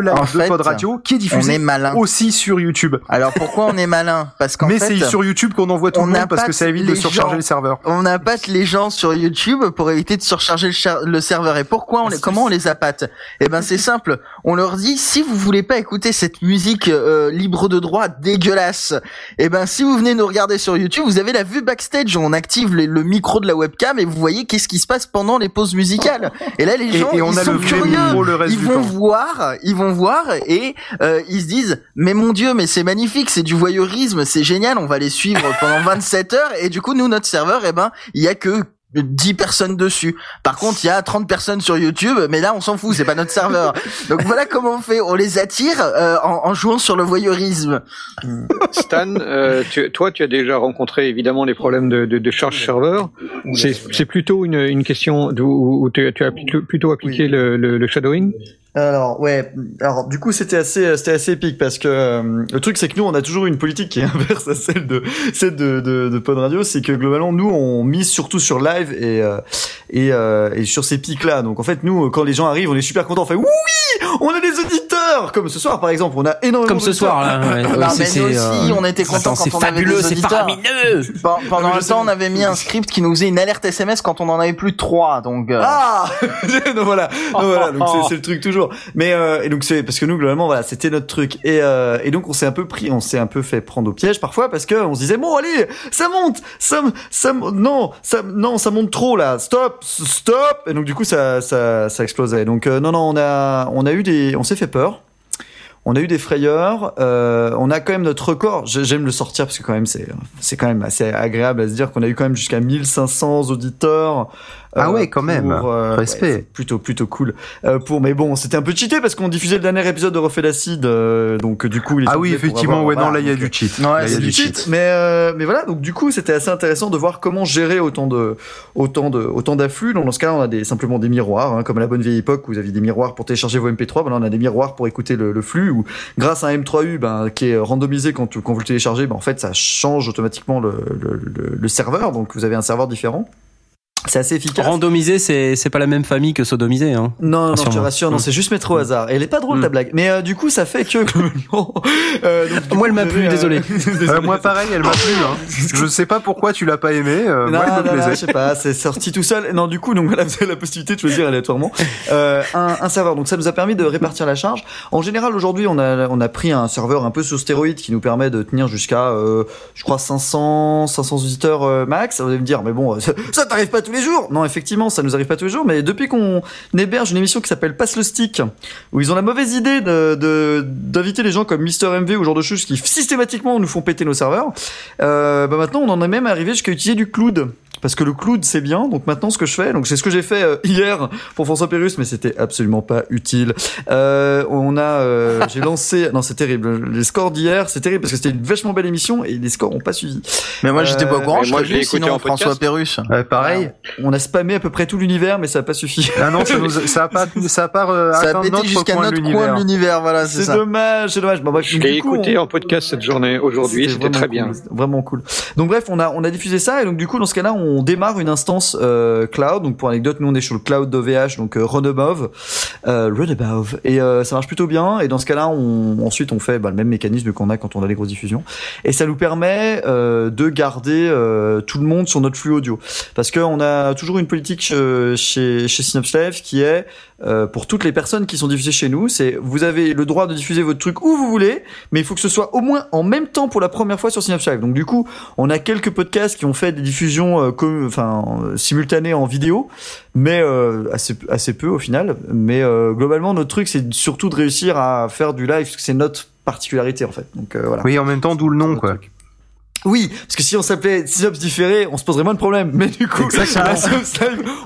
live En de fait, Pod Radio qui est On diffusé est malin. aussi sur YouTube Alors pourquoi on est malin? Parce qu'en mais c'est sur YouTube qu'on envoie tout on le monde parce que ça évite de surcharger gens. le serveur on appâte les gens sur YouTube pour éviter de surcharger le, le serveur. Et pourquoi on les, comment on les appâte? Eh ben c'est simple. On leur dit si vous voulez pas écouter cette musique euh, libre de droit dégueulasse, eh ben si vous venez nous regarder sur YouTube, vous avez la vue backstage. On active le, le micro de la webcam et vous voyez qu'est-ce qui se passe pendant les pauses musicales. Et là les gens et on ils a sont le curieux. le reste Ils vont temps voir, ils vont voir et euh, ils se disent mais mon dieu mais c'est magnifique, c'est du voyeurisme, c'est génial, on va les suivre pendant 27 heures et du coup nous notre serveur eh ben il y a que 10 personnes dessus. Par contre, il y a 30 personnes sur YouTube, mais là on s'en fout, c'est pas notre serveur. Donc voilà comment on fait, on les attire euh, en, en jouant sur le voyeurisme. Stan, euh, tu- toi, tu as déjà rencontré évidemment les problèmes de, de, de charge serveur. C'est c'est plutôt une, une question où, où tu, tu as plutôt, plutôt appliqué Oui. le, le, le shadowing. Alors ouais, alors du coup c'était assez c'était assez épique parce que euh, le truc c'est que nous on a toujours une politique qui est inverse à celle de celle de de, Pod Radio, c'est que globalement nous on mise surtout sur live et euh, et, euh, sur ces pics là. Donc en fait nous quand les gens arrivent, on est super contents, on fait oui, on a des comme ce soir par exemple, on a énormément Comme ce soir là. ouais. Non, Ouais, mais c'est- nous c'est, aussi, euh, on était contents attends, quand c'est on avait fabuleux, des c'est auditeurs. faramineux. Pen- Pendant un temps, on avait mis un script qui nous faisait une alerte SMS quand on en avait plus de 3, donc... euh, Ah donc voilà, donc voilà, donc c'est- c'est le truc toujours. Mais euh, et donc c'est parce que nous globalement voilà, c'était notre truc et euh, et donc on s'est un peu pris, on s'est un peu fait prendre au piège parfois parce que on se disait bon allez, ça monte, ça ça non, ça non, ça monte trop là, stop, stop et donc du coup ça ça ça explosait. Donc euh, non non, on a on a eu des on s'est fait peur. On a eu des frayeurs. Euh, on a quand même notre record. J'ai- J'aime le sortir parce que quand même c'est c'est quand même assez agréable à se dire qu'on a eu quand même jusqu'à 1500 auditeurs. Euh, Ah ouais, quand même. Respect. ouais, c'est plutôt plutôt cool. Euh, pour mais bon, c'était un peu cheaté parce qu'on diffusait le dernier épisode de Refait l'acide, euh, donc du coup il ah oui pour effectivement avoir- ouais non là il y a donc, du cheat Ouais, Là, il y a c'est du cheat, mais euh, mais voilà donc du coup c'était assez intéressant de voir comment gérer autant de autant de autant d'afflux. Dans ce cas, on a des simplement des miroirs, hein, comme à la bonne vieille époque où vous aviez des miroirs pour télécharger vos MP3. Ben là, on a des miroirs pour écouter le, le flux. Ou grâce à un M3U, ben qui est randomisé quand, quand vous le téléchargez, ben en fait ça change automatiquement le- le serveur. Donc vous avez un serveur différent. C'est assez efficace. Randomisé, c'est c'est pas la même famille que sodomisé. Hein. Non, non, non, je te rassure, non, Mm. c'est juste mettre au hasard. Et elle est pas drôle Mm. ta blague. Mais euh, du coup, ça fait que euh, donc, du Moi, coup, elle m'a plu, euh, désolé. Euh, moi pareil elle m'a plu hein. je sais pas pourquoi tu l'as pas aimé euh, non, moi elle me non, non, plaisait je sais pas, c'est sorti tout seul. Non, du coup, donc voilà, vous avez la possibilité de choisir aléatoirement euh, un, un serveur. Donc ça nous a permis de répartir la charge. En général, aujourd'hui, on a on a pris un serveur un peu sous stéroïde qui nous permet de tenir jusqu'à, euh, je crois, 500 500 auditeurs euh, max. Vous allez me dire, mais bon, ça, ça t'arrive pas tous les jours. Non, effectivement, ça nous arrive pas tous les jours. Mais depuis qu'on héberge une émission qui s'appelle Passe le stick, où ils ont la mauvaise idée de de- d'inviter les gens comme Mister MV ou ce genre de choses qui systématiquement nous font péter nos serveurs. Euh, bah maintenant, on en est même arrivé jusqu'à utiliser du cloud. Parce que le cloud c'est bien, donc maintenant ce que je fais, donc c'est ce que j'ai fait euh, hier pour François Pérus, mais c'était absolument pas utile. Euh, on a, euh, j'ai lancé, non c'est terrible, les scores d'hier, c'est terrible parce que c'était une vachement belle émission et les scores ont pas suivi. Mais moi, j'étais pas au Euh, courant, je moi, serais je l'ai venu, écouté sinon en podcast. François Pérus. Euh, pareil On a spammé à peu près tout l'univers, mais ça a pas suffi. ah non ça, nous a- ça a pas ça a pas euh, Ça a atteint pété notre jusqu'à coin notre coin l'univers de l'univers, voilà, c'est dommage, c'est dommage. Bon, bref, Je donc, l'ai écouté on- en podcast cette journée aujourd'hui, c'était vraiment très cool, bien. c'était Vraiment cool. Donc bref, on a on a diffusé ça et donc du coup dans ce cas-là, on démarre une instance euh, cloud. Donc pour anecdote, nous on est sur le cloud d'OVH, donc euh, Run Above, euh, Run Above, et euh, ça marche plutôt bien. Et dans ce cas-là, on ensuite on fait bah, le même mécanisme qu'on a quand on a les grosses diffusions, et ça nous permet euh, de garder euh, tout le monde sur notre flux audio, parce que on a a toujours une politique euh, chez, chez Synops Live qui est euh, pour toutes les personnes qui sont diffusées chez nous, c'est vous avez le droit de diffuser votre truc où vous voulez, mais il faut que ce soit au moins en même temps pour la première fois sur Synops Live. Donc du coup, on a quelques podcasts qui ont fait des diffusions euh, comme, enfin simultanées en vidéo, mais euh, assez assez peu au final. Mais globalement, notre truc c'est surtout de réussir à faire du live, parce que c'est notre particularité en fait. Donc voilà. Oui, en même temps, d'où le nom, quoi. truc. Oui, parce que si on s'appelait Synops différé, on se poserait moins de problèmes. Mais du coup, à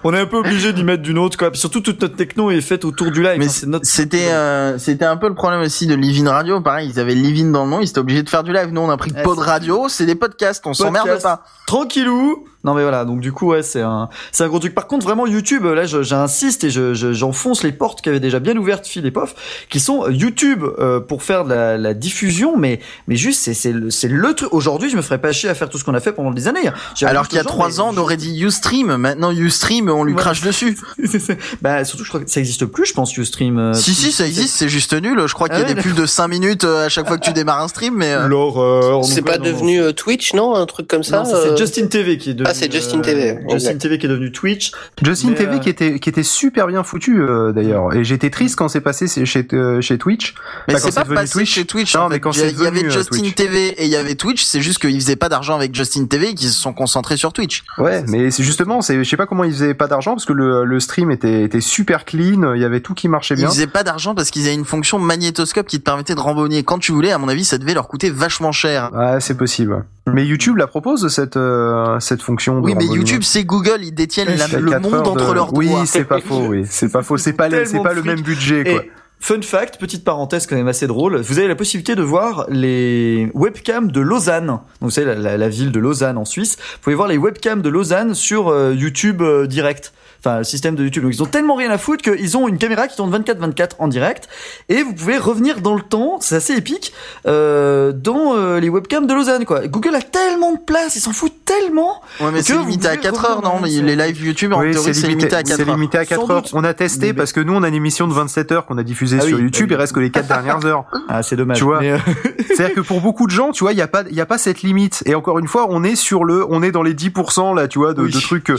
on est un peu obligé d'y mettre d'une autre, quoi. Puis surtout, toute notre techno est faite autour du live. Mais Enfin, notre- C'était euh, c'était un peu le problème aussi de Livin Radio. Pareil, ils avaient Livin dans le nom, ils étaient obligés de faire du live. Nous, on a pris Ouais, Pod c'est- Radio, c'est des podcasts, on s'emmerde pas. tranquillou. Non mais voilà, donc du coup ouais, c'est un c'est un gros truc. Par contre vraiment YouTube, là je- j'insiste et je je- j'enfonce les portes qui avaient déjà bien ouvertes Phil et Pof, qui sont euh, YouTube euh, pour faire de la, la diffusion, mais mais juste c'est c'est le c'est le truc. Aujourd'hui je me ferais pas chier à faire tout ce qu'on a fait pendant des années. hein. Alors qu'il y a trois ans, on aurait dit Ustream. Maintenant, Ustream, on lui Ouais. crache dessus. bah surtout je crois que ça existe plus, je pense Ustream. euh, si si, ça existe, c'est juste nul. Je crois qu'il y a Ah ouais, des pubs de 5 minutes euh, à chaque fois que tu démarres un stream, mais euh, L'horreur. C'est pas devenu euh, Twitch, non Un truc comme ça Non, ça, c'est Justin TV qui est devenu. Ah, c'est Justin TV, euh, Justin exact. TV qui est devenu Twitch. Justin Mais, TV euh, qui était qui était super bien foutu euh, d'ailleurs et j'étais triste quand c'est passé chez euh, chez Twitch. mais Enfin, c'est pas passé Twitch. chez Twitch. Non, en mais quand il y, avait euh, Justin Twitch. TV et il y avait Twitch. C'est juste qu'ils faisaient pas d'argent avec Justin TV et qu'ils se sont concentrés sur Twitch. Ouais, mais c'est justement c'est je sais pas comment ils faisaient pas d'argent parce que le, le stream était était super clean, il y avait tout qui marchait Ils bien. faisaient pas d'argent parce qu'ils avaient une fonction magnétoscope qui te permettait de rembobiner quand tu voulais. À mon avis, ça devait leur coûter vachement cher. Ouais, c'est possible. Mais YouTube la propose cette euh, cette fonction. De Oui, mais. YouTube, c'est Google. Ils détiennent la- le monde entre de- leurs doigts. Oui, c'est pas faux. Oui, c'est pas faux. C'est pas le, c'est Tellement pas de le même budget quoi. Et fun fact, petite parenthèse quand même assez drôle, vous avez la possibilité de voir les webcams de Lausanne. Donc vous savez la, la- la ville de Lausanne en Suisse. Vous pouvez voir les webcams de Lausanne sur euh, YouTube euh, direct. Enfin, le système de YouTube. Donc ils ont tellement rien à foutre qu'ils ont une caméra qui tourne 24-24 en direct et vous pouvez revenir dans le temps. C'est assez épique euh, dans euh, les webcams de Lausanne quoi. Google a tellement de place, ils s'en foutent tellement. Ouais, mais Que c'est limité à pouvez 4 heures, non? Les lives YouTube, en Oui, théorie, c'est limité à 4 C'est heures. limité à 4 Sans heures. doute. On a testé Mais- parce que nous on a une émission de 27 heures qu'on a diffusée Ah sur oui, YouTube. oui. Il reste que les 4 dernières heures. Ah, c'est dommage. Tu vois. Euh, C'est-à-dire que pour beaucoup de gens, tu vois, il y a pas, il y a pas cette limite. Et encore une fois, on est sur le, on est dans les 10% là, tu vois, de, Oui. de trucs que,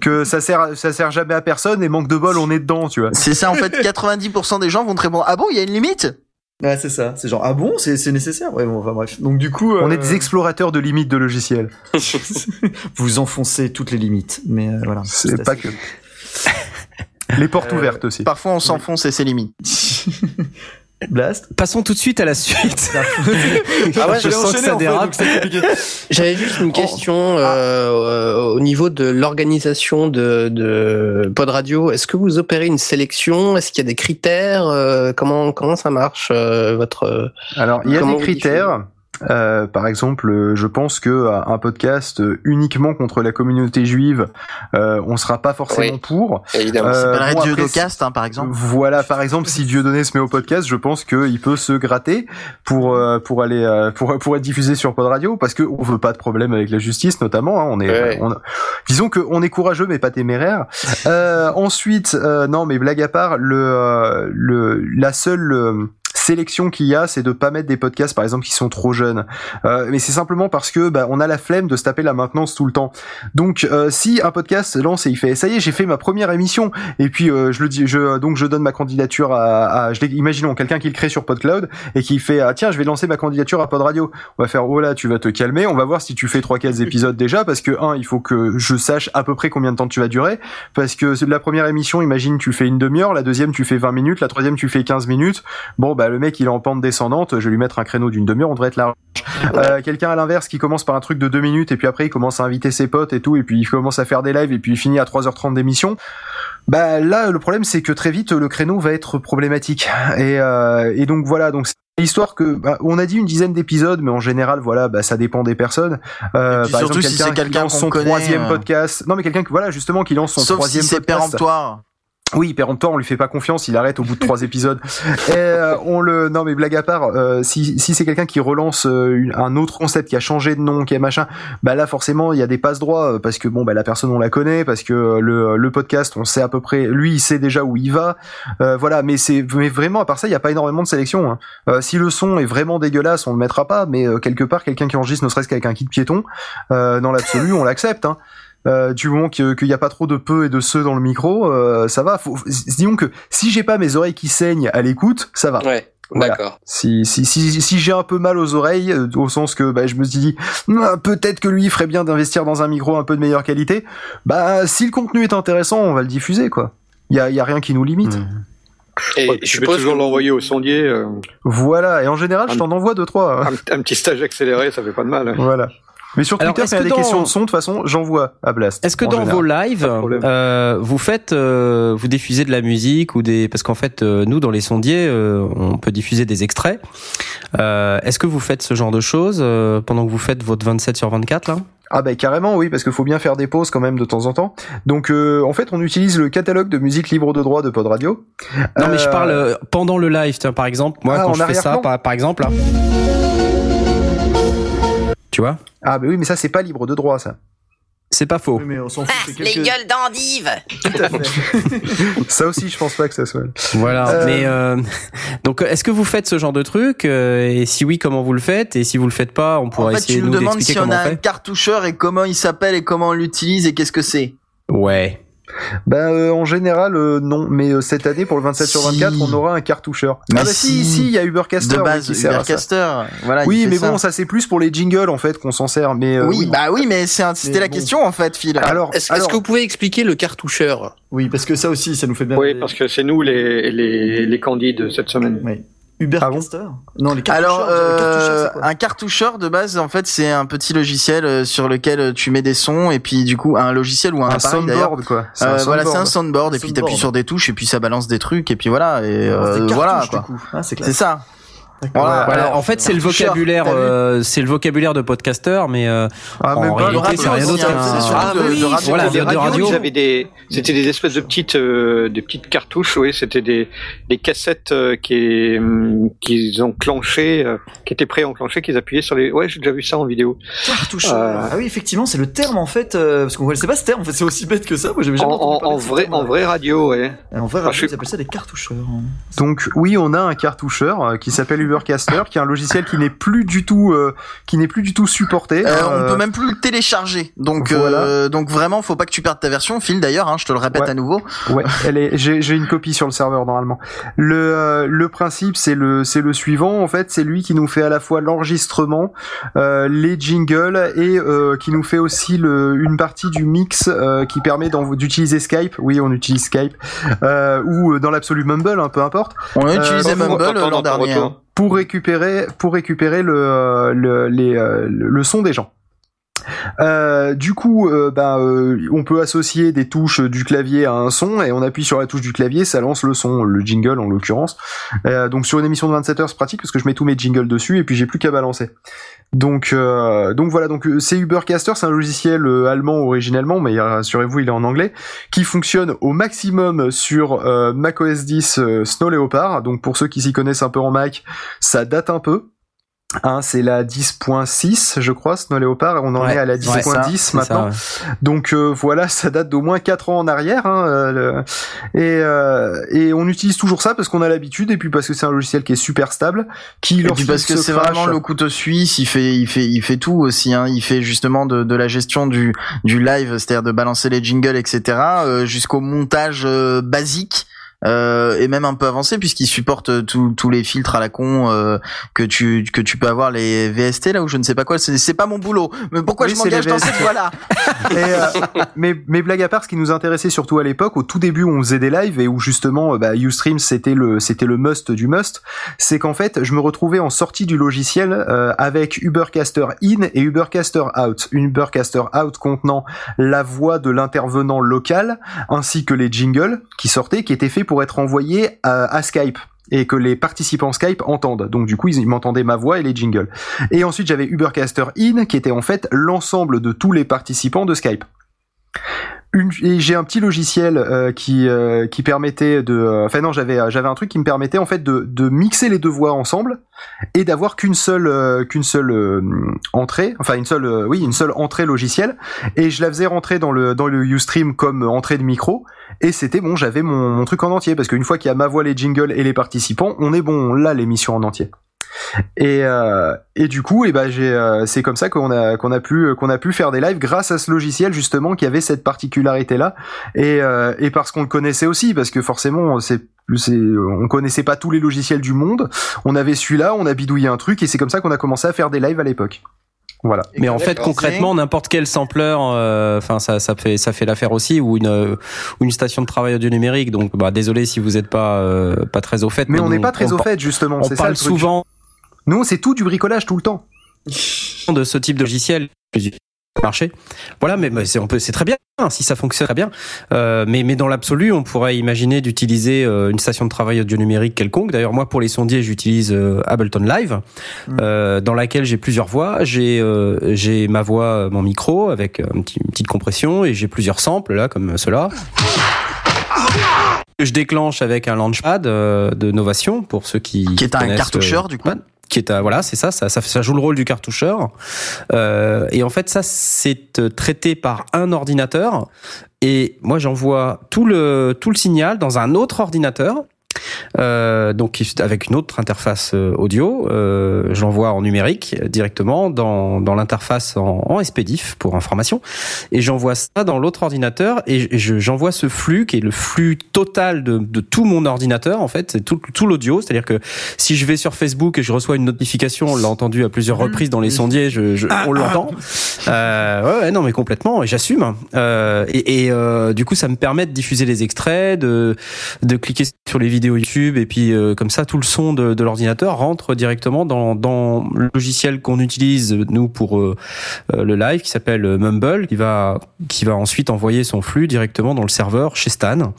que ça sert, ça sert jamais à personne et manque de bol, on est dedans, tu vois. C'est ça, en fait, 90% des gens vont te répondre, ah bon, il y a une limite? Ouais, c'est ça. C'est genre, ah bon, c'est c'est nécessaire? Ouais, bon, enfin bref. Donc du coup... On euh, est des explorateurs de limites de logiciels. vous enfoncez toutes les limites. Mais euh, voilà. C'est pas assez- que. Les portes Euh, ouvertes aussi. Parfois, on s'enfonce et c'est limite. Blast. Passons tout de suite à la suite. Ah ouais, je sens que ça dérape. J'avais juste Oh. une question euh, euh, au niveau de l'organisation de, de Pod Radio. Est-ce que vous opérez une sélection? Est-ce qu'il y a des critères? Euh, Comment comment ça marche euh, votre Alors, il y a des critères. Euh, par exemple, euh, je pense que euh, un podcast uniquement contre la communauté juive, euh, on sera pas forcément Oui. pour. évidemment Euh, C'est pas bon, radio après, d'Ocast, hein, par exemple. Voilà, par exemple, si Dieudonné se met au podcast, je pense qu'il peut se gratter pour euh, pour aller pour pour être diffusé sur Pod Radio parce que on veut pas de problème avec la justice notamment. hein, on est Ouais. on- disons que on est courageux mais pas téméraire. Euh, ensuite, euh, non mais blague à part, le le la seule euh, sélection qu'il y a, c'est de pas mettre des podcasts, par exemple, qui sont trop jeunes. Euh, mais c'est simplement parce que bah, on a la flemme de se taper la maintenance tout le temps. Donc, euh, si un podcast se lance et il fait, ça y est, j'ai fait ma première émission, et puis euh, je le dis, je donc je donne ma candidature à, à je imaginons quelqu'un qui le crée sur PodCloud et qui fait, ah, tiens, je vais lancer ma candidature à Pod Radio. On va faire, oh là, tu vas te calmer, on va voir si tu fais trois quatre épisodes déjà, parce que un, il faut que je sache à peu près combien de temps tu vas durer, parce que la première émission, imagine, tu fais une demi-heure, la deuxième, tu fais 20 minutes, la troisième, tu fais 15 minutes. Bon, bah, le mec, il est en pente descendante, je vais lui mettre un créneau d'une demi-heure, on devrait être large. Euh, quelqu'un à l'inverse qui commence par un truc de deux minutes, et puis après, il commence à inviter ses potes et tout, et puis il commence à faire des lives, et puis il finit à 3h30 d'émission. Bah, là, le problème, c'est que très vite, le créneau va être problématique. Et, euh, et donc, voilà, donc, c'est L'histoire que bah, on a dit une dizaine d'épisodes, mais en général, voilà, bah, ça dépend des personnes. Euh, par surtout, exemple, si c'est quelqu'un qui lance son connaît, troisième euh. podcast. Non, mais quelqu'un qui, voilà, justement, qui lance son Sauf si troisième c'est podcast. péremptoire. Oui, péremptoire, on lui fait pas confiance, il arrête au bout de trois épisodes. Et, euh, on le, non mais blague à part, euh, si, si c'est quelqu'un qui relance euh, un autre concept, qui a changé de nom, qui est machin, bah là forcément il y a des passe droits euh, parce que bon bah la personne on la connaît, parce que euh, le, le podcast on sait à peu près, lui il sait déjà où il va, euh, voilà. Mais c'est, mais vraiment à part ça il y a pas énormément de sélection. hein. Si le son est vraiment dégueulasse, on le mettra pas, mais quelque part quelqu'un qui enregistre ne serait-ce qu'avec un kit piéton, dans l'absolu on l'accepte. Hein. Euh, du moment que- qu'il n'y a pas trop de peu et de ce dans le micro, euh, ça va. Faut, disons que si j'ai pas mes oreilles qui saignent à l'écoute, ça va. Ouais, Voilà. d'accord. Si, si, si, si j'ai un peu mal aux oreilles, euh, au sens que bah, je me suis dit Ah, peut-être que lui ferait bien d'investir dans un micro un peu de meilleure qualité, bah si le contenu est intéressant, on va le diffuser quoi. Il y a, y a rien qui nous limite. Et Ouais, je peux suppose toujours que- l'envoyer au sondier. euh, Voilà, et en général, je t'en envoie deux trois. hein. un, un petit stage accéléré, ça fait pas de mal. Voilà. Mais sur Twitter, y a que des dans- questions de son, de toute façon, j'envoie à Blast. Est-ce que dans général. vos lives, euh, vous faites, euh, vous diffusez de la musique ou des, parce qu'en fait, euh, nous dans les sondiers, euh, on peut diffuser des extraits. Euh, Est-ce que vous faites ce genre de choses euh, pendant que vous faites votre 27 sur 24 là? Ah bah carrément oui parce qu'il faut bien faire des pauses quand même de temps en temps. Donc euh, en fait on utilise le catalogue de musique libre de droit de Pod Radio. Non, mais je parle pendant le live, tiens, par exemple. Moi, Ah, quand je fais ça, par, par exemple, là. Tu vois Ah bah oui mais ça c'est pas libre de droit ça. C'est pas faux. Oui, mais on s'en fout. c'est Les gueules d'endive Tout à fait. ça aussi je pense pas que ça soit. Voilà. Euh, Mais euh, donc, est-ce que vous faites ce genre de truc euh, Et si oui, comment vous le faites Et si vous le faites pas, on pourra En fait, essayer tu nous nous demandes d'expliquer si on comment a on un cartoucheur et comment il s'appelle et comment on l'utilise et qu'est-ce que c'est. Ouais. Bah euh, en général euh, non mais euh, cette année pour le 27 sur Si. 24 on aura un cartoucheur. Mais ah bah si si. si il y a Ubercaster De oui, base, qui. Ubercaster. Voilà, il Oui mais ça. bon ça c'est plus pour les jingles en fait qu'on s'en sert mais euh, oui, bah oui, mais c'est un- c'était la bon. question en fait, Phil. alors Est-ce que vous pouvez expliquer le cartoucheur? Oui, parce que ça aussi, ça nous fait bien. Oui, parce que c'est nous les, les, les candides cette semaine. Oui. Ubercaster Non, les cartoucheurs. Alors, cartoucheurs, euh, quoi un cartoucheur de base, en fait, c'est un petit logiciel euh, sur lequel euh, tu mets des sons et puis du coup un logiciel ou un, un appareil soundboard quoi. Euh, voilà, c'est un soundboard. et puis t'appuies sur des touches et puis ça balance des trucs et puis voilà et euh, voilà quoi. du coup. Ah, c'est ça. Voilà. Voilà, Alors, en fait, c'est le vocabulaire, euh, c'est le vocabulaire de podcaster, mais euh, Ah, en pas, réalité, le c'est rien radio, d'autre Ah de, oui, de radio. voilà, C'était des radio. ils avaient des, c'était des espèces de petites, euh, des petites cartouches, oui, c'était des, des cassettes euh, qui, hum, qu'ils ont clenchées, euh, qui étaient pré-enclenchées, qu'ils appuyaient sur les. Ouais, j'ai déjà vu ça en vidéo. Cartoucheur. Euh, Ah oui, effectivement, c'est le terme en fait, euh, parce qu'on connaissait pas ce terme. En fait, c'est aussi bête que ça. Moi, j'avais En, jamais entendu en, parler en vrai, en vrai radio, ouais. En vrai, suis- ils appellent ça des cartoucheurs. Donc oui, on a un cartoucheur qui s'appelle Ubercaster, qui est un logiciel qui n'est plus du tout, euh, qui n'est plus du tout supporté. Euh, Euh, on peut même plus le télécharger. Donc, Voilà. euh, donc vraiment, faut pas que tu perdes ta version. Phil, d'ailleurs, hein, je te le répète Ouais. à nouveau. Ouais, elle est. J'ai j'ai une copie sur le serveur normalement. Le euh, le principe c'est le c'est le suivant. En fait, c'est lui qui nous fait à la fois l'enregistrement, euh, les jingles et euh, qui nous fait aussi le une partie du mix euh, qui permet d'utiliser Skype. Oui, on utilise Skype euh, ou euh, dans l'absolu Mumble, hein, peu importe. On a Euh, utilisé Mumble l'an dernier. retour. Pour récupérer pour récupérer le euh, euh, le son des gens. Euh, du coup, bah, on peut associer des touches du clavier à un son et on appuie sur la touche du clavier, ça lance le son, le jingle en l'occurrence. Donc sur une émission de 27 heures, c'est pratique parce que je mets tous mes jingles dessus et puis j'ai plus qu'à balancer. Donc, euh, donc voilà, donc euh, c'est Ubercaster, c'est un logiciel euh, allemand originellement, mais euh, rassurez-vous, il est en anglais, qui fonctionne au maximum sur euh, macOS 10 euh, Snow Leopard. Donc pour ceux qui s'y connaissent un peu en Mac, ça date un peu. Hein, c'est la 10.6, je crois, Snow Leopard. On en Ouais, est à la ouais, ça, 10.10 c'est maintenant. ça, ouais. Donc euh, voilà, ça date d'au moins 4 ans en arrière. Hein, euh, le- et, euh, et on utilise toujours ça parce qu'on a l'habitude et puis parce que c'est un logiciel qui est super stable. Qui Et puis parce que c'est vraiment le couteau suisse, il fait, il fait, il fait tout aussi. Hein. Il fait justement de, de la gestion du, du live, c'est-à-dire de balancer les jingles, etc., euh, jusqu'au montage euh, basique. Euh, et même un peu avancé puisqu'il supporte euh, tous les filtres à la con euh, que tu que tu peux avoir les VST là où je ne sais pas quoi. C'est c'est pas mon boulot. Mais pourquoi Oui, je m'engage dans cette voie là Et, euh, mais, mais blague à part, ce qui nous intéressait surtout à l'époque, au tout début où on faisait des lives et où justement euh, bah, Ustream c'était le c'était le must du must, c'est qu'en fait je me retrouvais en sortie du logiciel euh, avec Ubercaster in et Ubercaster out. Une Ubercaster out contenant la voix de l'intervenant local ainsi que les jingles qui sortaient, qui étaient faits pour être envoyés à, à Skype et que les participants Skype entendent. Donc du coup, ils m'entendaient ma voix et les jingles. Et ensuite, j'avais Ubercaster In, qui était en fait l'ensemble de tous les participants de Skype. Une- et j'ai un petit logiciel euh, qui euh, qui permettait de euh, enfin non j'avais j'avais un truc qui me permettait en fait de de mixer les deux voix ensemble et d'avoir qu'une seule euh, qu'une seule euh, entrée enfin une seule euh, oui une seule entrée logicielle et je la faisais rentrer dans le dans le Ustream comme entrée de micro. Et c'était bon j'avais mon, mon truc en entier. Parce qu'une fois qu'il y a ma voix les jingles et les participants on est bon on l'a l'émission en entier Et, euh, et du coup, et ben j'ai, euh, c'est comme ça qu'on a qu'on a pu qu'on a pu faire des lives grâce à ce logiciel justement qui avait cette particularité là, et, euh, et parce qu'on le connaissait aussi, parce que forcément c'est on connaissait pas tous les logiciels du monde. On avait celui-là, on a bidouillé un truc, et c'est comme ça qu'on a commencé à faire des lives à l'époque. Voilà. Mais en fait, concrètement, n'importe quel sampler, euh, enfin ça, ça fait ça fait l'affaire aussi, ou une euh, une station de travail audio numérique. Donc, bah désolé si vous n'êtes pas euh, pas très au fait. Mais on n'est pas très au fait justement. On ça, parle le truc. souvent Nous, c'est tout du bricolage tout le temps. de ce type de logiciel marché. Voilà, mais, mais c'est on peut c'est très bien hein, si ça fonctionne très bien. Euh, mais mais dans l'absolu, on pourrait imaginer d'utiliser euh, une station de travail audio numérique quelconque. D'ailleurs, moi pour les sondiers, j'utilise euh, Ableton Live, euh, dans laquelle j'ai plusieurs voix. J'ai euh, j'ai ma voix, mon micro avec un petit- une petite compression et j'ai plusieurs samples là comme cela. que Je déclenche avec un launchpad euh, de Novation pour ceux qui Qui est un cartoucheur, euh, du coup. Qui est à, voilà c'est ça, ça ça joue le rôle du cartoucheur. Euh, et en fait ça c'est euh, traité par un ordinateur. Et moi j'envoie tout le tout le signal dans un autre ordinateur euh, donc avec une autre interface euh, audio, euh, je l'envoie en numérique euh, directement dans, dans l'interface en, en SPDIF pour information, et j'envoie ça dans l'autre ordinateur et je- j'envoie ce flux qui est le flux total de, de tout mon ordinateur en fait, c'est tout, tout l'audio, c'est-à-dire que si je vais sur Facebook et je reçois une notification, on l'a entendu à plusieurs reprises dans les sondiers, je, je- on l'entend. Euh, ouais, ouais, non mais complètement, et j'assume. Euh, et et, euh, du coup, ça me permet de diffuser les extraits, de de cliquer sur les vidéos YouTube, et puis euh, comme ça, tout le son de, de l'ordinateur rentre directement dans dans le logiciel qu'on utilise nous pour euh, euh, le live, qui s'appelle Mumble, qui va qui va ensuite envoyer son flux directement dans le serveur chez Stan.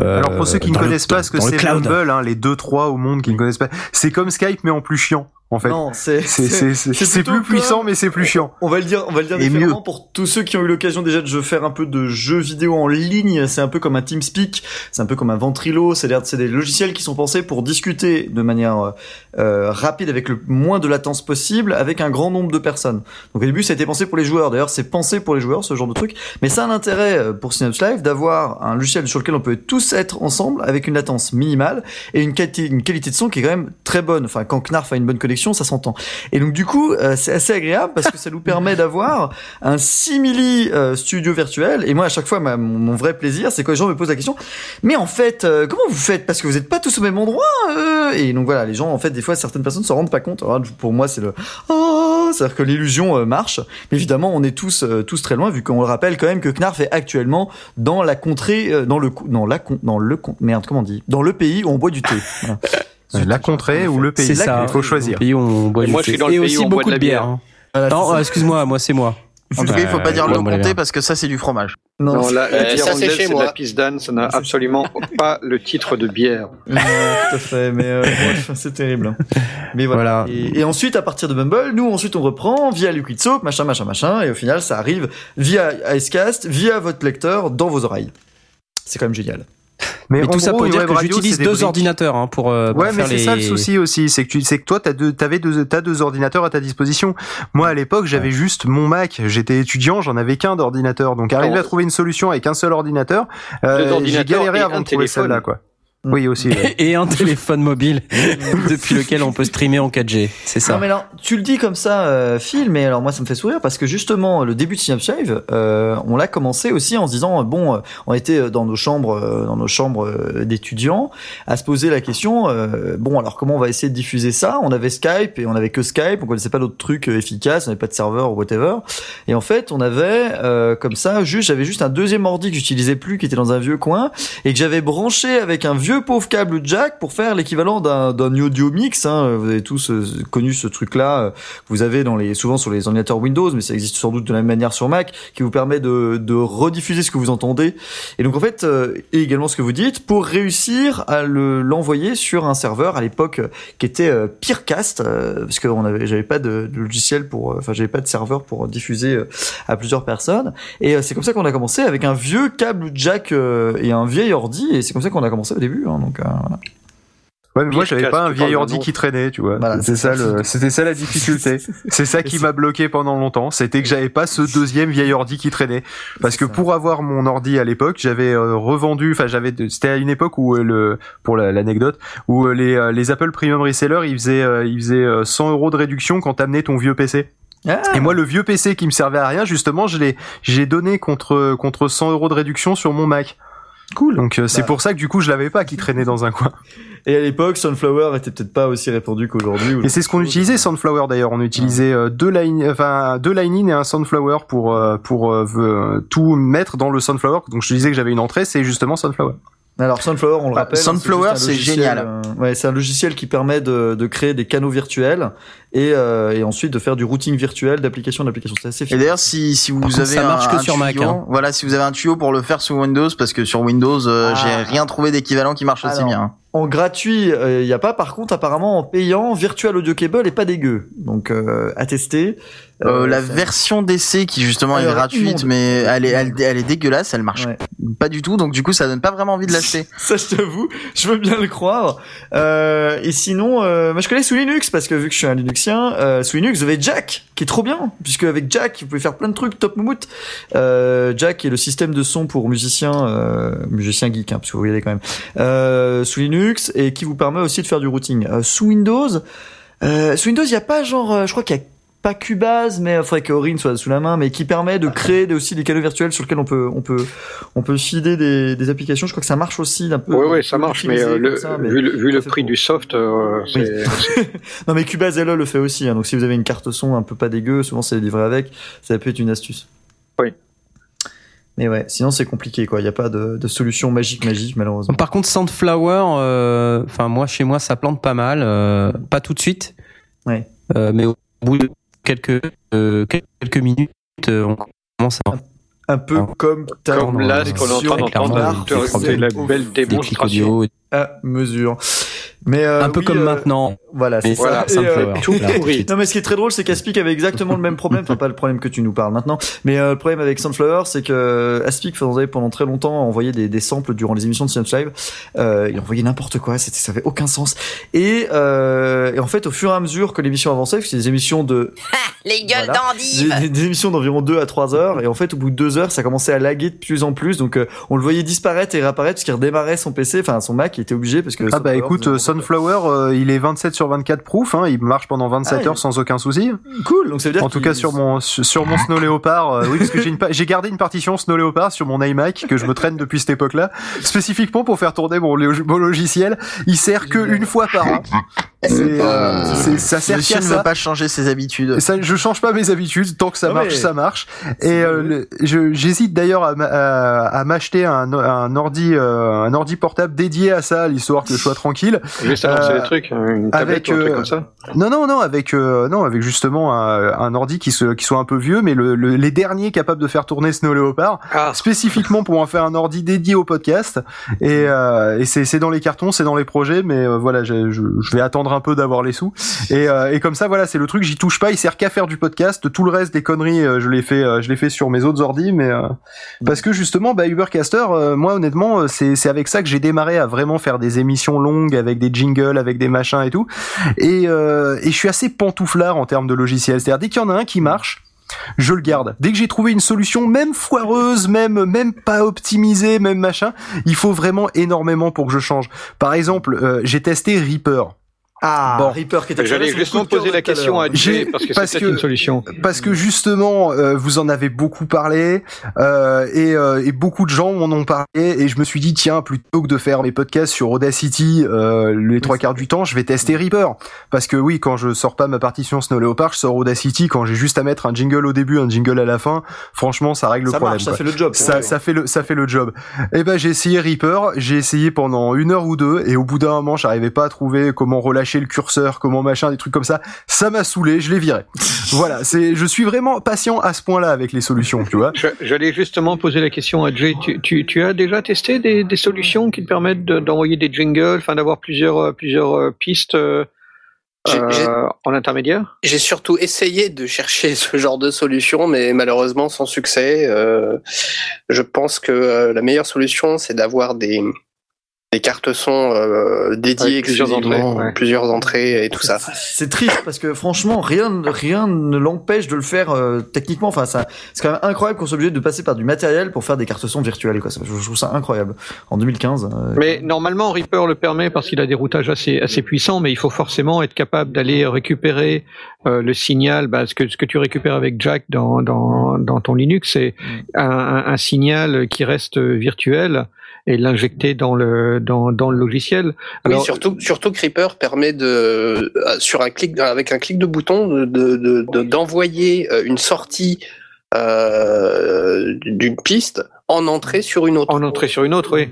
Euh, Alors pour ceux qui ne le- connaissent pas ce que c'est. Mumble, hein, les deux trois au monde qui ne connaissent pas, c'est comme Skype mais en plus chiant en fait. Non, c'est C'est plus puissant mais c'est plus chiant. On va le dire, on va le dire Et différemment pour tous ceux qui ont eu l'occasion déjà de faire un peu de jeux vidéo en ligne. C'est un peu comme un TeamSpeak, c'est un peu comme un Ventrilo. C'est-à-dire, c'est des logiciels qui sont pensés pour discuter de manière euh, euh, rapide avec le moins de latence possible avec un grand nombre de personnes. Donc au début, ça a été pensé pour les joueurs. D'ailleurs, c'est pensé pour les joueurs ce genre de truc. Mais ça a un intérêt euh, pour Synapse Live d'avoir un logiciel sur lequel on peut tous être ensemble avec une latence minimale et une qualité, une qualité de son qui est quand même très bonne. Enfin, quand Knarf a une bonne connexion, ça s'entend. Et donc du coup, euh, c'est assez agréable parce que ça nous permet d'avoir un simili euh, studio virtuel. Et moi, à chaque fois, mon, vrai plaisir, c'est quand les gens me posent la question. Mais en fait, euh, comment vous faites? Parce que vous n'êtes pas tous au même endroit. Et donc voilà, les gens, en fait, des fois, certaines personnes se rendent pas compte. Pour moi, c'est le oh, c'est-à-dire que l'illusion marche. Mais évidemment, on est tous tous très loin, vu qu'on le rappelle quand même que Knarf est actuellement dans la contrée, dans le dans la dans le merde, comment on dit? Dans le pays où on boit du thé. La contrée ou le pays, C'est ça. il faut choisir. Pays où on boit du moi, je suis dans le et pays aussi où on boit beaucoup de de la bière. bière. hein. Voilà, Non, euh, excuse-moi, moi c'est moi. En tout cas, il faut pas dire Euh, le comté parce que ça, c'est du fromage. Non, Non, la, la Euh, bière ça, c'est anglaise, chez c'est de moi. la ça n'a absolument pas le titre de bière. Non, tout à fait, mais euh, c'est terrible. Mais voilà. Voilà. Et, et ensuite, à partir de Mumble, nous ensuite on reprend via Liquid Soap, machin, machin, machin, et au final, ça arrive via Icecast, via votre lecteur, dans vos oreilles. C'est quand même génial. Mais en tout ça gros, pour dire que j'utilise deux briques. ordinateurs hein, pour, euh, pour Ouais, mais faire c'est les... ça le souci aussi, c'est que tu, c'est que toi, t'as deux, t'avais deux, t'as deux ordinateurs à ta disposition. Moi, à l'époque, j'avais juste mon Mac. J'étais étudiant, j'en avais qu'un d'ordinateur. Donc, arriver à trouver une solution avec un seul ordinateur, euh, j'ai galéré avant de trouver téléphone. celle-là, quoi. Mm. Oui, aussi. ouais. Et un téléphone mobile depuis lequel on peut streamer en 4G. C'est ça. Non mais alors, tu le dis comme ça, euh, Phil, mais alors moi ça me fait sourire parce que justement le début de Synapse Live, euh, on l'a commencé aussi en se disant bon, euh, on était dans nos chambres, euh, dans nos chambres euh, d'étudiants, à se poser la question, euh, bon alors comment on va essayer de diffuser ça? On avait Skype et on avait que Skype, on connaissait pas d'autres trucs euh, efficaces, on n'avait pas de serveur ou whatever. Et en fait, on avait euh, comme ça, juste j'avais juste un deuxième ordi que j'utilisais plus, qui était dans un vieux coin et que j'avais branché avec un vieux pauvre câble jack pour faire l'équivalent d'un audio mix. Hein. Vous avez tous euh, connu ce truc-là. euh, Vous avez dans les souvent sur les ordinateurs Windows, mais ça existe sans doute de la même manière sur Mac, qui vous permet de, rediffuser ce que vous entendez. Et donc en fait, euh, et également ce que vous dites, pour réussir à le l'envoyer sur un serveur à l'époque qui était euh, Peercast, parce que on avait, j'avais pas de, logiciel pour, enfin j'avais pas de serveur pour diffuser à plusieurs personnes. Et c'est comme ça qu'on a commencé avec un vieux câble jack et un vieil ordi, et c'est comme ça qu'on a commencé au début. Hein, donc euh, voilà. Ouais, mais moi j'avais pas un vieil ordi qui traînait, tu vois. Voilà, c'était c'est ça, le, c'était ça la difficulté. c'est ça qui m'a bloqué pendant longtemps. C'était que j'avais pas ce deuxième vieil ordi qui traînait. Parce que ça. pour avoir mon ordi à l'époque, j'avais euh, revendu, enfin j'avais, c'était à une époque où euh, le, pour la- l'anecdote, où euh, les, les Apple Premium Resellers, ils faisaient, euh, ils faisaient euh, 100 euros de réduction quand t'amenais ton vieux PC. Ah, Et moi, le vieux PC qui me servait à rien, justement, je l'ai, j'ai donné contre, contre 100 euros de réduction sur mon Mac. Cool. Donc euh, c'est Bah. pour ça que du coup je l'avais pas qui traînait dans un coin. Et à l'époque, Sunflower était peut-être pas aussi répandu qu'aujourd'hui. ou Et c'est ce qu'on utilisait. Sunflower d'ailleurs. On utilisait euh, deux line, enfin deux line-in et un Sunflower pour euh, pour euh, euh, tout mettre dans le Sunflower. Donc je te disais que j'avais une entrée, c'est justement Sunflower. Alors Sunflower, on le Bah, rappelle. hein, Sunflower, c'est génial. euh, ouais, c'est un logiciel qui permet de, de créer des canaux virtuels et, euh, et ensuite de faire du routing virtuel d'application d'application. C'est assez Et efficace. d'ailleurs, si, si vous Par contre, avez ça marche un, que un sur Mac, tuyau, hein. voilà, si vous avez un tuyau pour le faire sous Windows, parce que sur Windows, euh, Ah. j'ai rien trouvé d'équivalent qui marche aussi Alors, bien. hein. En gratuit, il y a pas. Par contre, apparemment, en payant, Virtual Audio Cable est pas dégueu. Donc, euh, à tester. Euh, Euh, la ça- version d'essai qui justement Elle est gratuite, mais elle est, elle, elle est dégueulasse, elle marche Ouais. Pas du tout, donc du coup ça donne pas vraiment envie de l'acheter. Ça, je t'avoue, je veux bien le croire. Euh, et sinon, euh, moi, je connais sous Linux parce que vu que je suis un Linuxien, euh, sous Linux, vous avez Jack, qui est trop bien, puisque avec Jack, vous pouvez faire plein de trucs, top moumout. Euh, Jack est le système de son pour musiciens, euh, musiciens geeks, hein, parce que vous voyez quand même, euh, sous Linux et qui vous permet aussi de faire du routing. Sous Windows, sous Windows, il y a pas genre, je crois qu'il y a pas Cubase, mais il faudrait que Orin soit sous la main, mais qui permet de créer des- aussi des canaux virtuels sur lesquels on peut, on peut, on peut filer des, des applications. Je crois que ça marche aussi d'un peu. Oui, oui, ça marche, mais, euh, utilisé le, comme ça, mais vu le, vu le prix pour- du soft, euh, c'est non mais Cubase LE le fait aussi, hein, donc si vous avez une carte son un peu pas dégueu, souvent c'est livré avec, ça peut être une astuce. Oui. Mais ouais, sinon c'est compliqué quoi, il n'y a pas de, de solution magique magique malheureusement. Par contre, Sandflower, euh, enfin moi chez moi ça plante pas mal, euh, pas tout de suite, Ouais. Euh, mais au bout de quelques euh, quelques minutes, euh, on commence à Un peu Ah. comme ta comme là, ce qu'on est en train d'entendre, la belle démonstration. à mesure. Mais euh, un peu oui, comme euh, maintenant. Voilà, c'est Mais ça. voilà, Et, euh, tout pourri. Non mais ce qui est très drôle c'est qu'Aspic avait exactement le même problème, enfin pas le problème que tu nous parles maintenant, mais euh, le problème avec Sunflower c'est que Aspic faisait pendant très longtemps envoyer des, des samples durant les émissions de Science Live, euh, il envoyait n'importe quoi, c'était ça avait aucun sens. Et, euh, et en fait au fur et à mesure que l'émission avançait, c'est des émissions de Les gueules Voilà. d'endive des, des- des émissions d'environ 2 à 3 heures et en fait au bout de 2 heures ça commençait à laguer de plus en plus donc euh, on le voyait disparaître et réapparaître parce qu'il redémarrait son PC enfin son Mac il était obligé parce que Ah bah écoute, Sunflower, euh, il est 27 sur 24 proof, hein, il marche pendant 27 Ah, heures sans aucun souci. cool donc ça veut dire En tout cas sur mon sur mon Snow Leopard, euh, oui parce que j'ai gardé une partition Snow Leopard sur mon iMac que je me traîne depuis cette époque-là, spécifiquement pour faire tourner mon, lo- mon logiciel. Il sert que une fois par an. C'est euh, ça sert Monsieur ne ça. veut pas changer ses habitudes. Ça, je change pas mes habitudes. Tant que ça marche, ça marche. Et euh, j'hésite d'ailleurs à, m'a- à, à m'acheter un, un ordi, euh, un ordi portable dédié à ça, l'histoire que je sois tranquille. Juste à lancer Euh, des trucs, une tablette avec, ou un truc euh, comme ça. Non, non, non, avec euh, non, avec justement un, un ordi qui, se, qui soit un peu vieux, mais le, le- les derniers capables de faire tourner Snow Leopard, Ah, spécifiquement pour en faire un ordi dédié au podcast. Et, euh, et c'est c'est dans les cartons, c'est dans les projets, mais euh, voilà, je, je, je vais attendre un peu d'avoir les sous. Et, euh, et comme ça, voilà, c'est le truc, j'y touche pas, il sert qu'à faire du podcast. Tout le reste des conneries, euh, je l'ai fait, euh, je l'ai fait sur mes autres ordis, mais euh, parce que justement, bah, Ubercaster, euh, moi honnêtement, euh, c'est c'est avec ça que j'ai démarré à vraiment faire des émissions longues avec des jingles, avec des machins et tout. Et, euh, et je suis assez pantouflard en termes de logiciel. C'est-à-dire dès qu'il y en a un qui marche. Je le garde. Dès que j'ai trouvé une solution, même foireuse, même même pas optimisée, même machin, il faut vraiment énormément pour que je change. Par exemple, euh, j'ai testé Reaper. Ah Bon. Reaper qui était J'allais justement poser la question à Jay parce que parce c'est une solution. Parce que justement, euh, vous en avez beaucoup parlé euh, et, euh, et beaucoup de gens m'en ont parlé et je me suis dit tiens plutôt que de faire mes podcasts sur Audacity euh, les trois quarts du temps, je vais tester Reaper parce que oui quand je sors pas ma partition Snow Leopard, je sors Audacity quand j'ai juste à mettre un jingle au début, un jingle à la fin. Franchement, ça règle le ça problème. marche ça fait le job Ça, Ouais. ça fait le ça fait le job. Et ben j'ai essayé Reaper, j'ai essayé pendant une heure ou deux et au bout d'un moment j'arrivais pas à trouver comment relâcher le curseur, comment machin, des trucs comme ça. Ça m'a saoulé, je l'ai viré. voilà, c'est je suis vraiment patient à ce point-là avec les solutions, tu vois. Je- J'allais justement poser la question à Jay. Tu, tu, tu as déjà testé des, des solutions qui te permettent de- d'envoyer des jingles, enfin d'avoir plusieurs, euh, plusieurs euh, pistes euh, J'ai- j'ai- en intermédiaire? J'ai surtout essayé de chercher ce genre de solution, mais malheureusement sans succès. Euh, je pense que euh, la meilleure solution, c'est d'avoir des des cartes son euh, dédiées Avec plusieurs exclusivement, entrées, ouais. plusieurs entrées et tout ça. C'est triste parce que franchement, rien, rien ne l'empêche de le faire euh, techniquement. Enfin, ça, c'est quand même incroyable qu'on soit obligé de passer par du matériel pour faire des cartes son virtuelles. Quoi. Ça, je, je trouve ça incroyable. En 2015. euh, Mais normalement, Reaper le permet parce qu'il a des routages assez, assez puissants, mais il faut forcément être capable d'aller récupérer euh, le signal. Bah, ce, que, ce que tu récupères avec Jack dans, dans, dans ton Linux, c'est un, un, un signal qui reste virtuel et l'injecter dans le, dans, dans le logiciel. oui, surtout, surtout Creeper permet de, euh, sur un clic, avec un clic de bouton, de, de, de- d'envoyer euh, une sortie euh, d'une piste en entrée sur une autre. En entrée sur une autre, oui.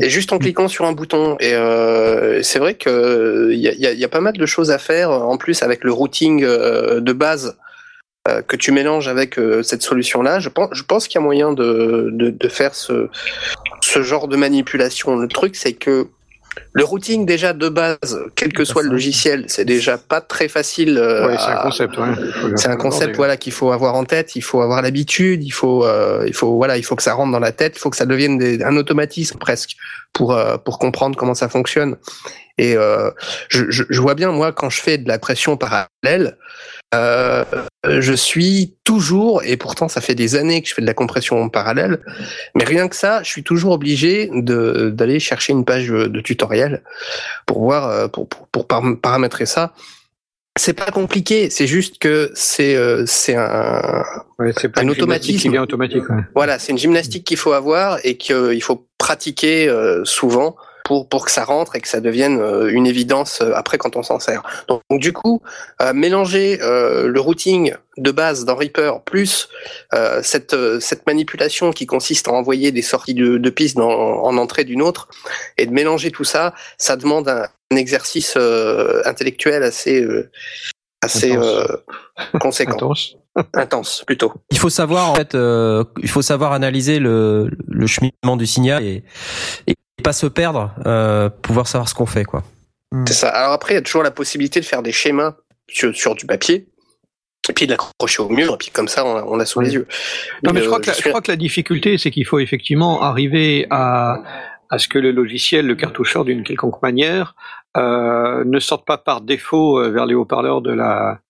Et juste en cliquant sur un bouton. Et euh, c'est vrai que il y a, il y a- il y a pas mal de choses à faire. En plus, avec le routing de base que tu mélanges avec euh, cette solution-là, je pense, je pense qu'il y a moyen de, de, de faire ce, ce genre de manipulation. Le truc, c'est que le routing déjà de base, quel que soit le logiciel, c'est déjà pas très facile. euh, Ouais, c'est un concept. ouais. Faut- c'est un faut concept l'aborder. voilà qu'il faut avoir en tête, il faut avoir l'habitude, il faut euh, il faut voilà, il faut que ça rentre dans la tête, il faut que ça devienne des- un automatisme presque pour euh, pour comprendre comment ça fonctionne. Et euh, je, je, je vois bien moi quand je fais de la pression parallèle, euh, je suis toujours et pourtant ça fait des années que je fais de la compression parallèle, mais rien que ça, je suis toujours obligé d'aller chercher une page de, tutoriel pour voir euh, pour pour, pour par- paramétrer ça. C'est pas compliqué, c'est juste que c'est euh, c'est un Ouais, pas un automatisme. qui vient automatique. ouais. voilà, c'est une gymnastique qu'il faut avoir et qu'il faut pratiquer euh, souvent pour pour que ça rentre et que ça devienne euh, une évidence euh, après quand on s'en sert. Donc, donc, du coup, euh, mélanger euh, le routing de base dans Reaper plus euh, cette euh, cette manipulation qui consiste à envoyer des sorties de, de pistes dans, en entrée d'une autre et de mélanger tout ça, ça demande un, un exercice euh, intellectuel assez euh, assez Intense. euh, conséquent, Intense. intense plutôt. Il faut savoir en fait, euh, il faut savoir analyser le, le cheminement du signal et, et pas se perdre, euh, pouvoir savoir ce qu'on fait quoi. C'est ça. Alors après, il y a toujours la possibilité de faire des schémas sur, sur du papier, et puis de l'accrocher au mur, et puis comme ça, on, a- on a sous les yeux. Non, mais je Euh, crois, que la, je suis- crois que la difficulté, c'est qu'il faut effectivement arriver à, à ce que le logiciel, le cartoucheur d'une quelconque manière, euh, ne sorte pas par défaut vers les haut-parleurs de la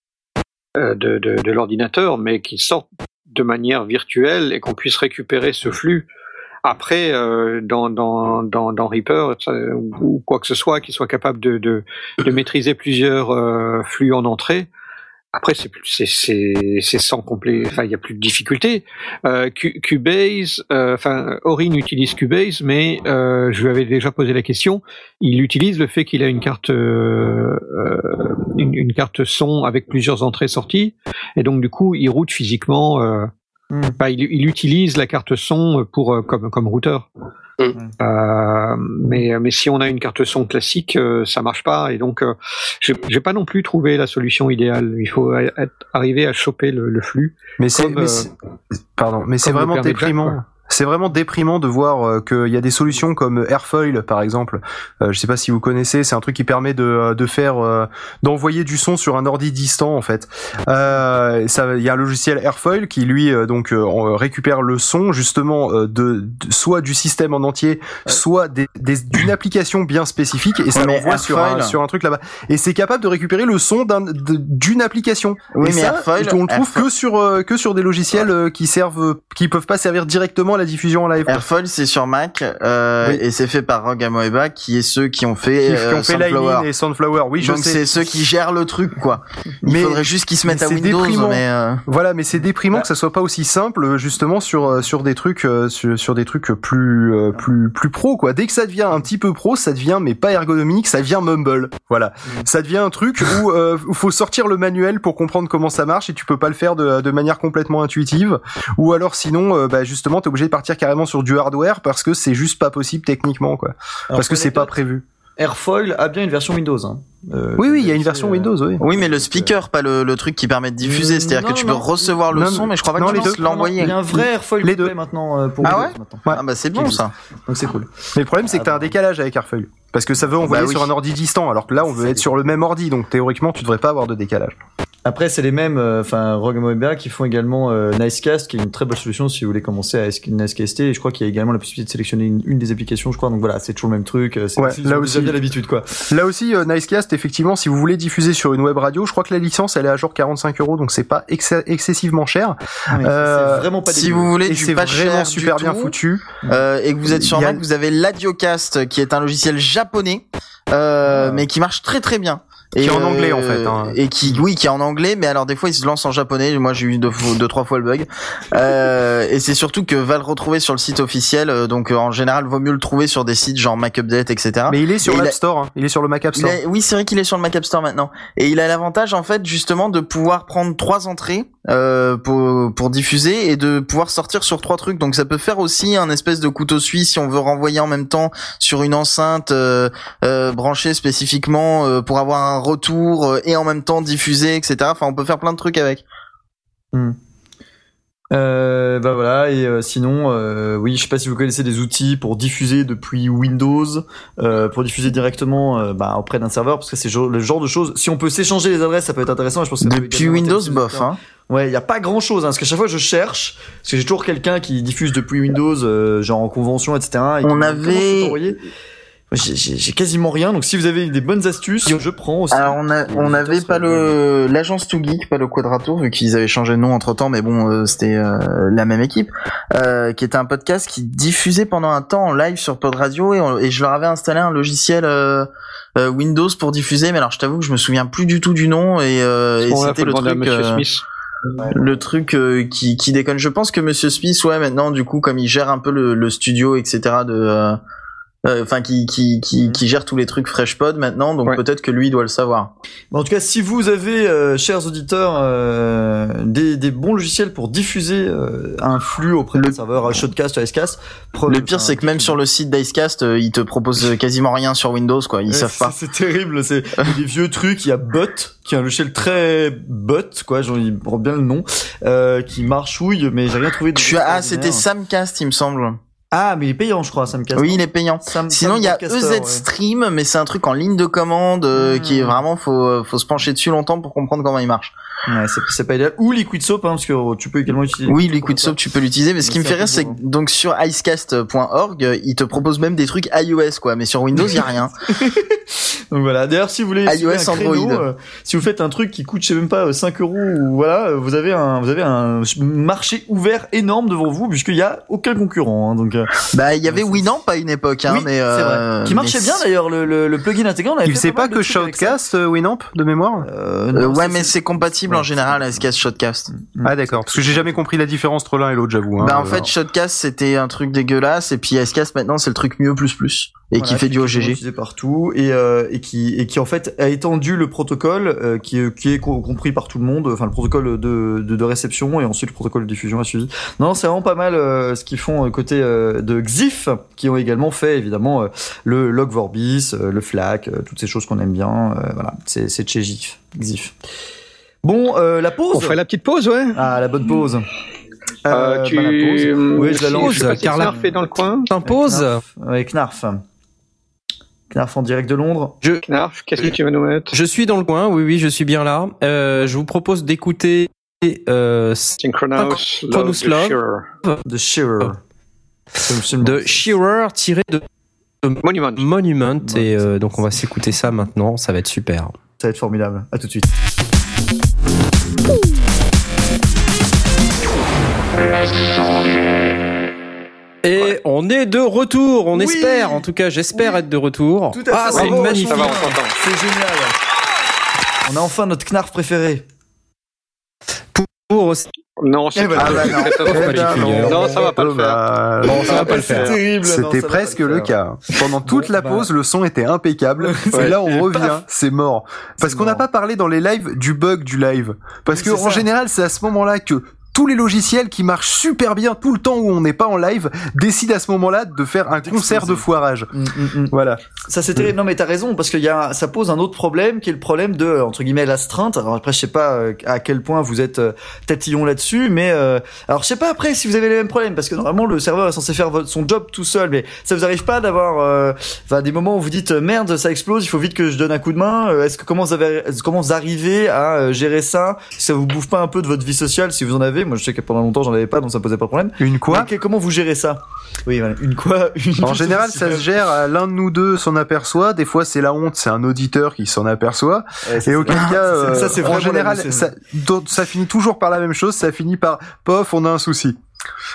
de, de, de l'ordinateur, mais qu'il sorte de manière virtuelle et qu'on puisse récupérer ce flux après euh, dans, dans, dans, dans Reaper ou quoi que ce soit, qu'il soit capable de, de, de maîtriser plusieurs euh, flux en entrée. Après, c'est c'est sans complet. Enfin, il y a plus de difficulté. Euh, Cu- Cubase, euh, enfin, Orin utilise Cubase, mais euh, je lui avais déjà posé la question. Il utilise le fait qu'il a une carte euh, une, une carte son avec plusieurs entrées-sorties, et donc du coup, il route physiquement. Hmm. il, il utilise la carte son pour euh, comme comme routeur. Hmm. Euh, mais mais si on a une carte son classique, euh, ça marche pas, et donc euh, j'ai pas non plus trouvé la solution idéale. Il faut être- arriver à choper le, le flux. Mais c'est, Comme, mais euh, c'est- pardon, mais c'est vraiment Jack, déprimant. C'est vraiment déprimant de voir euh, qu'il y a des solutions comme Airfoil par exemple. Euh, je sais pas si vous connaissez, c'est un truc qui permet de, euh, de faire euh, d'envoyer du son sur un ordi distant en fait. Euh, il y a un logiciel Airfoil qui lui donc récupère le son justement de, de- soit du système en entier, soit des, des- d'une application bien spécifique et ça Ouais, l'envoie sur un, Airfoil- sur un truc là-bas. Et c'est capable de récupérer le son d'une application. Oui, et mais ça, Airfoil- on le trouve Airfoil- que sur que sur des logiciels qui servent, qui peuvent pas servir directement la diffusion en live. Airfoil, c'est sur Mac euh, Oui. et c'est fait par Rogue Amoeba, qui est ceux qui ont fait, qui, euh, qui ont fait Sunflower. Lightning et Sunflower. Oui, je Donc sais. c'est ceux qui gèrent le truc, quoi. Il Mais- faudrait juste qu'ils se mettent mais à c'est Windows, déprimant. mais euh, Voilà, mais c'est déprimant Bah. que ça soit pas aussi simple, euh, justement sur euh, sur des trucs euh, sur, sur des trucs plus euh, plus plus pro quoi. Dès que ça devient un petit peu pro, ça devient mais pas ergonomique, ça devient mumble. Voilà, Mm. ça devient un truc où euh, où faut sortir le manuel pour comprendre comment ça marche et tu peux pas le faire de, de manière complètement intuitive. Ou alors sinon, euh, bah justement, t'es obligé de partir carrément sur du hardware parce que c'est juste pas possible techniquement quoi. Alors, parce que c'est pas prévu. Airfoil a bien une version Windows. Hein. Euh, Oui, oui, il y a une version euh, Windows, oui. oui, mais le speaker, pas le, le truc qui permet de diffuser. Mm, C'est-à-dire que tu peux non. recevoir le Non, son, mais je crois pas non, que tu deux. l'envoyer. Il y a un vrai Airfoil Les deux. maintenant euh, pour Ah ouais maintenant. Ouais. Ah bah c'est bon ça. Donc c'est cool. Mais le problème, c'est que t'as un décalage avec Airfoil. Parce que ça veut envoyer Bah oui. sur un ordi distant, alors que là, on veut être sur le même ordi, donc théoriquement, tu devrais pas avoir de décalage. Après, c'est les mêmes, euh, enfin, Rogue Mobile qui font également euh, Nicecast, qui est une très bonne solution si vous voulez commencer à es- Nicecast. Et je crois qu'il y a également la possibilité de sélectionner une, une des applications, je crois. Donc voilà, c'est toujours le même truc. euh, C'est Ouais, là aussi. bien l'habitude, quoi. Là aussi, euh, Nicecast, effectivement, si vous voulez diffuser sur une web radio, je crois que la licence, elle est à genre 45 euros, donc c'est pas ex- excessivement cher. Mais Euh, c'est vraiment pas si vous voulez Et c'est pas vraiment cher super du bien tout, foutu. euh, et que vous êtes sur a- Mac, vous avez l'Adiocast qui est un logiciel japonais, euh, mais qui marche très très bien. Qui est en anglais, en fait, hein. Et qui, oui, qui est en anglais, mais alors des fois il se lance en japonais. Moi j'ai eu deux, deux trois fois le bug. Euh, et c'est surtout que va le retrouver sur le site officiel. euh, donc euh, en général, vaut mieux le trouver sur des sites genre Mac Update, etc. Mais il est sur Et l'App Store, hein. il est sur le Mac App Store. a- oui, c'est vrai qu'il est sur le Mac App Store maintenant. Et il a l'avantage, en fait, justement, de pouvoir prendre trois entrées euh, pour, pour diffuser et de pouvoir sortir sur trois trucs. Donc ça peut faire aussi un espèce de couteau suisse si on veut renvoyer en même temps sur une enceinte euh, euh, branchée spécifiquement euh, pour avoir un retour euh, et en même temps diffuser, etc. Enfin, on peut faire plein de trucs avec. Euh, bah voilà et euh, sinon euh, oui je sais pas si vous connaissez des outils pour diffuser depuis Windows pour diffuser directement bah, auprès d'un serveur parce que c'est le genre de choses si on peut s'échanger les adresses ça peut être intéressant je pense que Depuis Windows, bof. Hein. ouais il y a pas grand chose hein, parce qu'à chaque fois je cherche parce que j'ai toujours quelqu'un qui diffuse depuis Windows genre en convention etc et On avait- J'ai- j'ai j'ai quasiment rien donc si vous avez des bonnes astuces je prends aussi Alors on a, on avait pas le l'agence Too Geek, pas le Quadratour, vu qu'ils avaient changé de nom entre temps, mais bon, euh, c'était euh, la même équipe, euh, qui était un podcast qui diffusait pendant un temps en live sur Pod Radio et, on- et je leur avais installé un logiciel euh, euh, Windows pour diffuser, mais alors je t'avoue que je me souviens plus du tout du nom et, euh, et c'était le à truc. Euh, Smith. le truc euh, qui, qui déconne. Je pense que Monsieur Smith, ouais, maintenant, du coup, comme il gère un peu le, le studio, etc., de, euh, euh, enfin, qui, qui, qui, qui gère tous les trucs FreshPod maintenant, donc Ouais. peut-être que lui doit le savoir. Bon, en tout cas, si vous avez, euh, chers auditeurs, euh, des, des bons logiciels pour diffuser euh, un flux auprès d'un serveur euh, Shotcast ou Icecast, Le pire, c'est que même sur le site d'Icecast, euh, ils te proposent quasiment rien sur Windows, quoi. Ils Ouais, savent c'est- pas. C'est terrible, c'est des vieux trucs. Il y a Bot, qui est un logiciel très bot, quoi, prend bien le nom, euh, qui marchouille, mais j'ai rien trouvé. de Tu as, ah, c'était. Samcast, il me semble. Ah, mais il est payant, je crois, Samcast. Oui, il est payant. Sam- Sinon, il y a EZ ouais. Stream, mais c'est un truc en ligne de commande euh, Hmm. qui est vraiment faut faut se pencher dessus longtemps pour comprendre comment il marche. Ouais, c'est pas idéal. Ou Liquid Soap, hein, parce que euh, tu peux également utiliser. Oui, Liquid Soap, tu peux l'utiliser, mais ce qui me fait rire, c'est que bourrin. donc sur icecast.org, euh, il te propose même des trucs iOS, quoi, mais sur Windows, il y a rien. Donc voilà. D'ailleurs, si vous voulez iOS, un créneau, Android. euh, si vous faites un truc qui coûte, je sais même pas, euh, 5 euros ou voilà, vous avez un, vous avez un marché ouvert énorme devant vous puisqu'il y a aucun concurrent. hein, donc, euh, Bah, il y avait Winamp à une époque, hein, oui, mais euh, vrai. Qui marchait mais bien d'ailleurs le, le, le plugin intégrant. on avait Il faisait pas pas que. Shoutcast, Winamp, de mémoire Euh, Euh, non, ouais, mais c'est compatible en général à Icecast Shotcast. Ah d'accord, parce que j'ai jamais compris la différence entre l'un et l'autre, j'avoue. hein. bah en Alors, fait, Shotcast c'était un truc dégueulasse et puis Icecast maintenant c'est le truc mieux plus plus et Voilà, qui fait du est OGG. utilisé partout et, euh, et qui et qui en fait a étendu le protocole euh, qui est qui est co- compris par tout le monde enfin le protocole de, de, de réception et ensuite le protocole de diffusion a suivi non c'est vraiment pas mal euh, ce qu'ils font euh, côté euh, de Xif qui ont également fait évidemment euh, le log Vorbis euh, le FLAC euh, toutes ces choses qu'on aime bien euh, voilà c'est c'est de chez Xif Xif bon euh, la pause On ferait la petite pause, ouais. ah la bonne pause Euh, tu... bah, la pause. Oui, je la lance. Je Carla. Knarf est dans le coin. T'imposes Knarf. Ouais, Knarf. Knarf en direct de Londres. Knarf, qu'est-ce que tu vas nous mettre Je suis dans le coin, oui, oui, je suis bien là. Euh, je vous propose d'écouter euh, Synchronous Synchronous Love, Love. de Shearer. de Shearer. De tiré de Monument. Monument. Et euh, donc on va s'écouter ça maintenant, ça va être super. Ça va être formidable. À tout de suite. Et on est de retour, on Oui. espère, en tout cas j'espère Oui. être de retour. Tout à ah, c'est magnifique. C'est génial. On a enfin notre Knarf préféré. Pour Non, c'est ben, pas non. ça va pas le faire. Ça va pas le C'est faire. terrible. C'était presque le cas. Pendant toute la bah. pause, le son était impeccable. Et là, on revient, c'est mort. Parce qu'on n'a pas parlé dans les lives du bug du live. Parce que en général, c'est à ce moment-là que tous les logiciels qui marchent super bien tout le temps où on n'est pas en live décident à ce moment-là de faire un concert de foirage. Mm, mm, mm. Voilà. Ça c'est terrible. Non mais t'as raison parce qu'il y a, ça pose un autre problème qui est le problème de entre guillemets l'astreinte. Alors après je sais pas euh, à quel point vous êtes euh, tatillon là-dessus, mais euh, alors je sais pas après si vous avez les mêmes problèmes parce que normalement le serveur est censé faire son job tout seul, mais ça vous arrive pas d'avoir, euh, enfin des moments où vous dites euh, merde ça explose, il faut vite que je donne un coup de main. Est-ce que comment vous avez, comment vous arrivez à gérer ça? Si ça vous bouffe pas un peu de votre vie sociale si vous en avez Moi je sais que pendant longtemps j'en avais pas donc ça me posait pas de problème. Une quoi comment vous gérez ça? Oui voilà une quoi? Une En général, ça se gère. à L'un de nous deux s'en aperçoit. Des fois, c'est la honte. C'est un auditeur qui s'en aperçoit. Ouais, Et auquel cas, euh, ça, en général, ça, ça finit toujours par la même chose. Ça finit par pof, on a un souci.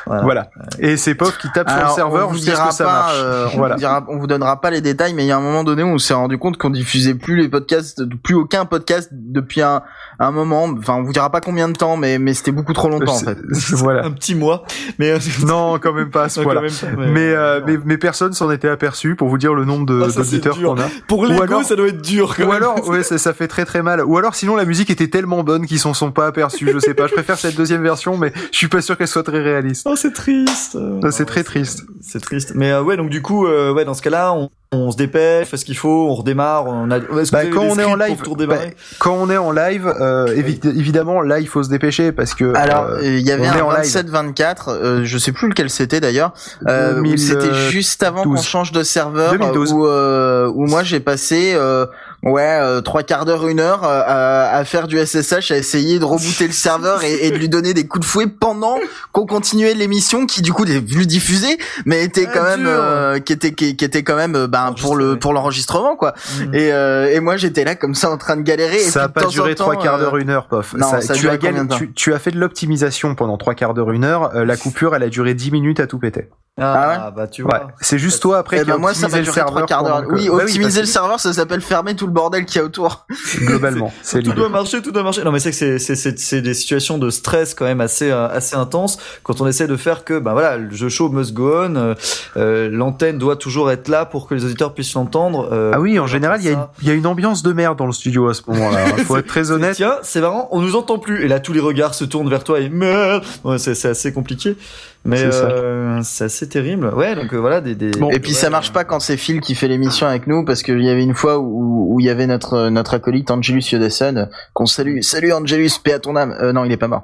Voilà. Voilà. Et c'est pof qui tape sur le serveur on vous jusqu'à ce dira que ça pas, marche. euh, on, Voilà. vous dira- on vous donnera pas les détails, mais il y a un moment donné où on s'est rendu compte qu'on diffusait plus les podcasts, plus aucun podcast depuis un, un moment. Enfin, on vous dira pas combien de temps, mais mais c'était beaucoup trop longtemps en fait. Voilà. un petit mois, mais euh, Non, quand même pas à ce quand point-là. même pas, Mais, euh, mais, mais personne s'en était aperçu pour vous dire le nombre de- Ah, d'auditeurs qu'on a. pour Ou l'ego, alors- ça doit être dur. Quand Ou même. alors, ouais, ça, ça fait très très mal. Ou alors, sinon, la musique était tellement bonne qu'ils s'en sont pas aperçus. Je sais pas. Je préfère cette deuxième version, mais je suis pas sûr qu'elle soit très réaliste. Oh, c'est triste. C'est très triste. C'est triste. Mais euh, ouais, donc du coup, euh, ouais, dans ce cas-là, on, on se dépêche, fait ce qu'il faut, on redémarre. On a. Est-ce que Bah, vous avez quand des on est en live, bah, Quand on est en live, euh, évi- évidemment, là, il faut se dépêcher parce que. Alors, euh, euh, il y avait on un en live. 27-24, euh, je sais plus lequel c'était d'ailleurs. Euh, où 2012. c'était juste avant qu'on change de serveur, 2012. où, euh, où moi j'ai passé euh, ouais euh, trois quarts d'heure, une heure euh, à, à faire du SSH, à essayer de rebooter le serveur et, et de lui donner des coups de fouet pendant qu'on continuait l'émission, qui du coup est vu diffuser, mais était Ah, quand même, dur. euh, qui était qui, qui était quand même euh, pour le pour l'enregistrement quoi. Mhm. Et euh, et moi j'étais là comme ça en train de galérer. et ça a pas temps duré trois quarts euh, d'heure, une heure, pof. non, ça a tu, as tu, tu as fait de l'optimisation pendant trois quarts d'heure, une heure. euh, la coupure, elle a duré 10 minutes à tout péter. Ah, bah tu Ouais. vois. C'est juste toi après Eh qui a moi ça le serveur. trois quarts d'heure. pendant Oui, Bah optimiser le serveur, ça s'appelle fermer tout le bordel qu'il y a autour. globalement, c'est tout doit marcher, tout doit marcher. Non, mais c'est que c'est c'est c'est c'est des situations de stress quand même assez euh, assez intenses quand on essaie de faire que ben voilà le jeu show must go on. euh, euh, L'antenne doit toujours être là pour que les auditeurs puissent l'entendre. euh, Ah oui, en général, il y, a une- ça. il y a une ambiance de merde dans le studio à ce moment-là. Il faut être très honnête. Tiens, c'est marrant, on nous entend plus. Et là, tous les regards se tournent vers toi et merde. Ouais, c'est c'est assez compliqué. Mais euh, c'est assez terrible. Ouais, donc euh, voilà des. des et puis ça marche pas quand c'est Phil qui fait l'émission avec nous parce qu'il y avait une fois où, où il y avait notre notre acolyte Angelus Yodesson qu'on salue. Salut Angelus, paix à ton âme. Euh, non, il est pas mort.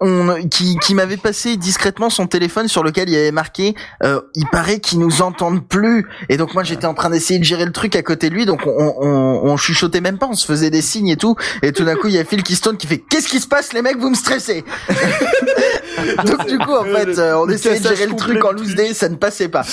On, qui qui m'avait passé discrètement son téléphone sur lequel il avait marqué euh, il paraît qu'ils nous entendent plus. Et donc moi j'étais en train d'essayer de gérer le truc à côté de lui. Donc on, on, on chuchotait même pas on se faisait des signes et tout. Et tout d'un coup il y a Phil tourne qui fait qu'est-ce qui se passe les mecs vous me stressez? Donc du coup en fait euh, on essayait de gérer le truc en loose day ça ne passait pas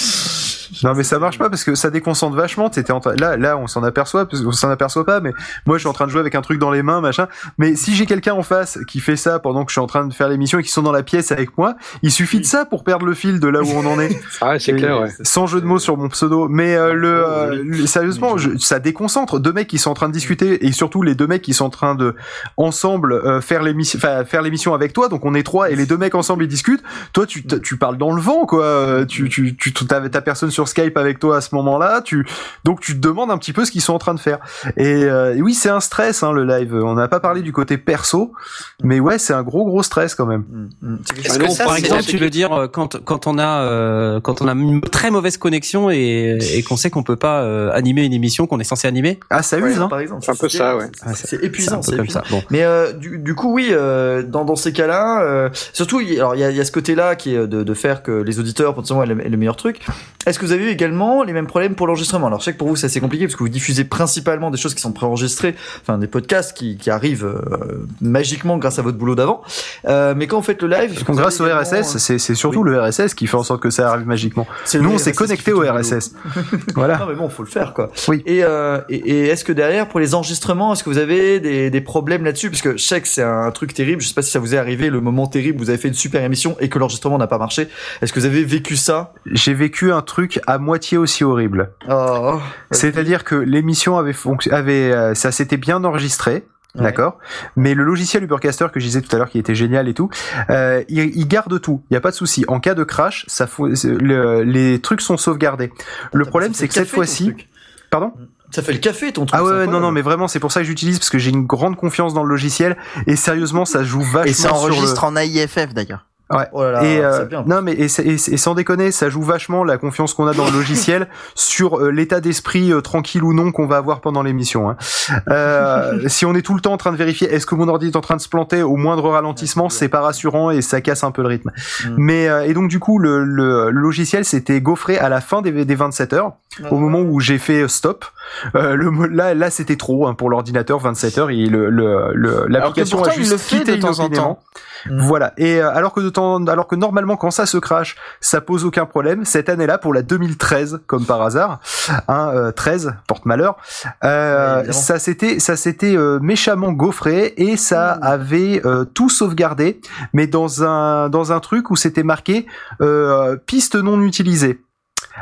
Non mais ça marche pas parce que ça déconcentre vachement. T'étais en là là on s'en aperçoit parce qu'on s'en aperçoit pas mais moi je suis en train de jouer avec un truc dans les mains machin. Mais si j'ai quelqu'un en face qui fait ça pendant que je suis en train de faire l'émission et qui sont dans la pièce avec moi, il suffit de ça pour perdre le fil de là où on en est. Ah, c'est clair, ouais. Sans jeu de mots sur mon pseudo, mais euh, le, euh, le- sérieusement, je- ça déconcentre deux mecs qui sont en train de discuter et surtout les deux mecs qui sont en train de ensemble euh, faire l'émission, enfin faire l'émission avec toi. Donc on est trois et les deux mecs ensemble ils discutent. Toi tu tu parles dans le vent quoi. Euh, Tu tu tu t'as ta personne sur Skype avec toi à ce moment-là. Tu donc tu te demandes un petit peu ce qu'ils sont en train de faire. Et, euh, et oui c'est un stress hein, le live. On n'a pas parlé du côté perso, mais ouais c'est un gros gros stress quand même. Mm, mm. Est-ce que ça, Par exemple, tu veux dire euh, quand quand on a euh, quand on a une très mauvaise connexion et, et qu'on sait qu'on peut pas euh, animer une émission qu'on est censé animer? Ah ça Ouais, use hein. par exemple. C'est un peu ça, ouais. C'est épuisant, c'est épuisant. ça. Bon. Mais euh, du, du coup, oui, euh, dans, dans ces cas-là, euh, surtout, il- alors il y a, il y a ce côté-là qui est de, de faire que les auditeurs potentiellement aient le, aient le meilleur truc. Est-ce que vous avez eu également les mêmes problèmes pour l'enregistrement Alors, je sais que pour vous, c'est assez compliqué parce que vous diffusez principalement des choses qui sont préenregistrées, enfin des podcasts qui, qui arrivent euh, magiquement grâce à votre boulot d'avant. Euh, mais quand vous faites le live, Grâce au RSS, euh, c'est surtout le RSS qui fait en sorte que ça arrive magiquement. Nous on s'est connecté au. RSS. voilà. Non mais bon, faut le faire quoi. Oui. Et, euh, et, et est-ce que derrière pour les enregistrements, est-ce que vous avez des, des problèmes là-dessus? Parce que je sais que c'est un truc terrible. Je sais pas si ça vous est arrivé le moment terrible. où Vous avez fait une super émission et que l'enregistrement n'a pas marché. Est-ce que vous avez vécu ça? J'ai vécu un truc à moitié aussi horrible. oh. C'est-à-dire que l'émission avait euh, ça s'était bien enregistré. Ouais. D'accord, mais le logiciel Ubercaster que je disais tout à l'heure qui était génial et tout, euh, il, il garde tout, il y a pas de souci. En cas de crash, ça fou- le- les trucs sont sauvegardés. Le problème c'est que cette fois-ci, pardon, Ça fait le café ton truc. Ah ouais, non, non, mais vraiment, c'est pour ça que j'utilise parce que j'ai une grande confiance dans le logiciel et sérieusement, ça joue vachement Et ça sur le. enregistre en AIFF d'ailleurs. Oh là là, et euh, bien. non mais et, et, et sans déconner, ça joue vachement la confiance qu'on a dans le logiciel sur euh, l'état d'esprit euh, tranquille ou non qu'on va avoir pendant l'émission. Hein. Euh, si on est tout le temps en train de vérifier est-ce que mon ordi est en train de se planter au moindre ralentissement, c'est pas rassurant et ça casse un peu le rythme. Mm. Mais euh, et donc du coup le, le, le logiciel s'était gaufré à la fin des, des 27 heures, au moment où j'ai fait stop. Euh, le là là c'était trop hein, pour l'ordinateur 27 heures et le le- le- l'application a il juste le fait quitté de temps en temps. Mm. Voilà. Et euh, alors que de temps, alors que normalement quand ça se crache, ça pose aucun problème. Cette année-là, pour la 2013, comme par hasard, hein, euh, 13 porte malheur, euh, évidemment. ça s'était, ça s'était euh, méchamment gaufré et ça Mm. avait euh, tout sauvegardé, mais dans un dans un truc où c'était marqué euh, piste non utilisée.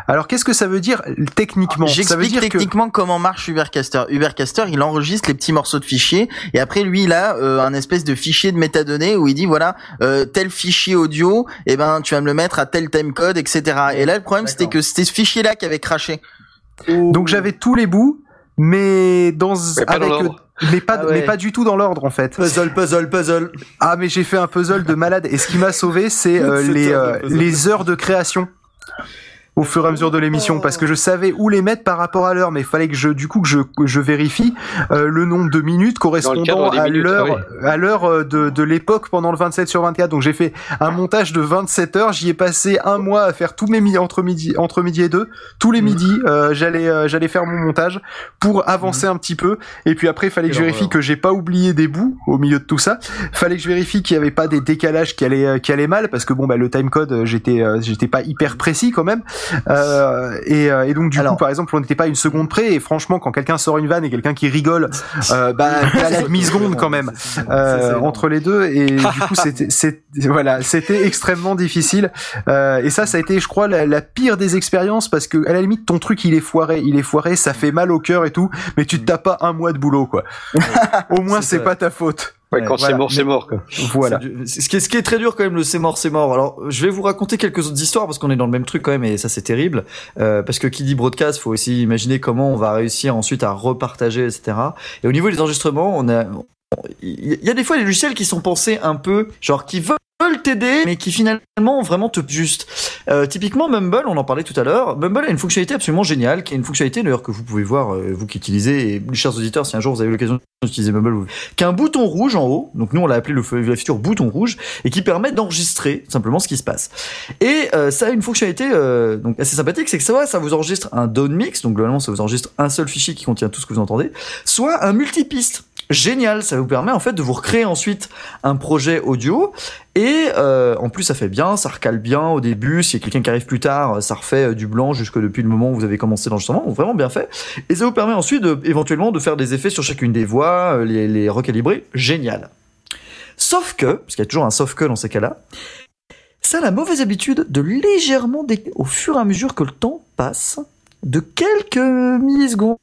Alors qu'est-ce que ça veut dire techniquement? Ça veut J'explique dire que techniquement comment marche Ubercaster. Ubercaster, il enregistre les petits morceaux de fichiers et après lui, il a euh, un espèce de fichier de métadonnées où il dit voilà euh, tel fichier audio, et ben tu vas me le mettre à tel timecode, etc. Et là, le problème c'était que c'était ce fichier-là qui avait craché. donc j'avais tous les bouts, mais dans Mais dans avec mais pas Ah ouais. mais pas du tout dans l'ordre en fait. Puzzle, puzzle, puzzle. Ah mais j'ai fait un puzzle de malade et ce qui m'a sauvé c'est euh, les euh, les heures de création au fur et à mesure de l'émission parce que je savais où les mettre par rapport à l'heure mais il fallait que je du coup que je que je vérifie euh, le nombre de minutes correspondant à l'heure à l'heure de de l'époque pendant le 27 sur 24 donc j'ai fait un montage de 27 heures. J'y ai passé un mois à faire tous mes mi- entre midi entre midi et deux. Tous les Mhm. midis euh, j'allais euh, j'allais faire mon montage pour avancer un petit peu. Et puis après il fallait que je vérifie que j'ai pas oublié des bouts au milieu de tout ça. Fallait que je vérifie qu'il y avait pas des décalages qui allaient euh, qui allaient mal parce que bon bah le timecode euh, j'étais euh, j'étais pas hyper précis quand même euh, et, euh, et donc du Alors- coup par exemple on n'était pas une seconde près. Et franchement quand quelqu'un sort une vanne et quelqu'un qui rigole euh, bah à la demi seconde quand même. Euh, entre les deux. Et du coup c'était voilà c'était extrêmement difficile. Euh, et ça ça a été je crois la, la pire des expériences parce que à la limite ton truc il est foiré. Il est foiré ça fait mal au cœur et tout. Mais tu te tapes pas un mois de boulot quoi. Au moins C'est pas ta faute Ouais, quand voilà. c'est mort, c'est mort. Quoi. voilà du- Ce qui, est, ce qui est très dur quand même, le c'est mort, c'est mort. Alors, je vais vous raconter quelques autres histoires parce qu'on est dans le même truc quand même et ça c'est terrible. Euh, parce que qui dit broadcast, faut aussi imaginer comment on va réussir ensuite à repartager, etc. Et au niveau des enregistrements, on a, il y a des fois des logiciels qui sont pensés un peu, genre qui veulent t'aider, mais qui finalement vraiment te juste. Euh, typiquement Mumble, on en parlait tout à l'heure. Mumble a une fonctionnalité absolument géniale, qui est une fonctionnalité d'ailleurs que vous pouvez voir, euh, vous qui utilisez, et chers auditeurs, si un jour vous avez l'occasion d'utiliser Mumble, vous qui a un bouton rouge en haut, donc nous on l'a appelé le, la feature bouton rouge, et qui permet d'enregistrer simplement ce qui se passe. Et euh, ça a une fonctionnalité donc assez sympathique, c'est que ça vous enregistre un down mix, donc globalement ça vous enregistre un seul fichier qui contient tout ce que vous entendez, soit un multipiste. Génial, ça vous permet en fait de vous recréer ensuite un projet audio et euh, en plus ça fait bien, ça recale bien au début. S'il y a quelqu'un qui arrive plus tard, ça refait euh, du blanc jusque depuis le moment où vous avez commencé l'enregistrement, vraiment bien fait. Et ça vous permet ensuite éventuellement de faire des effets sur chacune des voix, euh, les, les recalibrer. Génial. Sauf que, parce qu'il y a toujours un sauf que dans ces cas-là, ça a la mauvaise habitude de légèrement au fur et à mesure que le temps passe, de quelques millisecondes,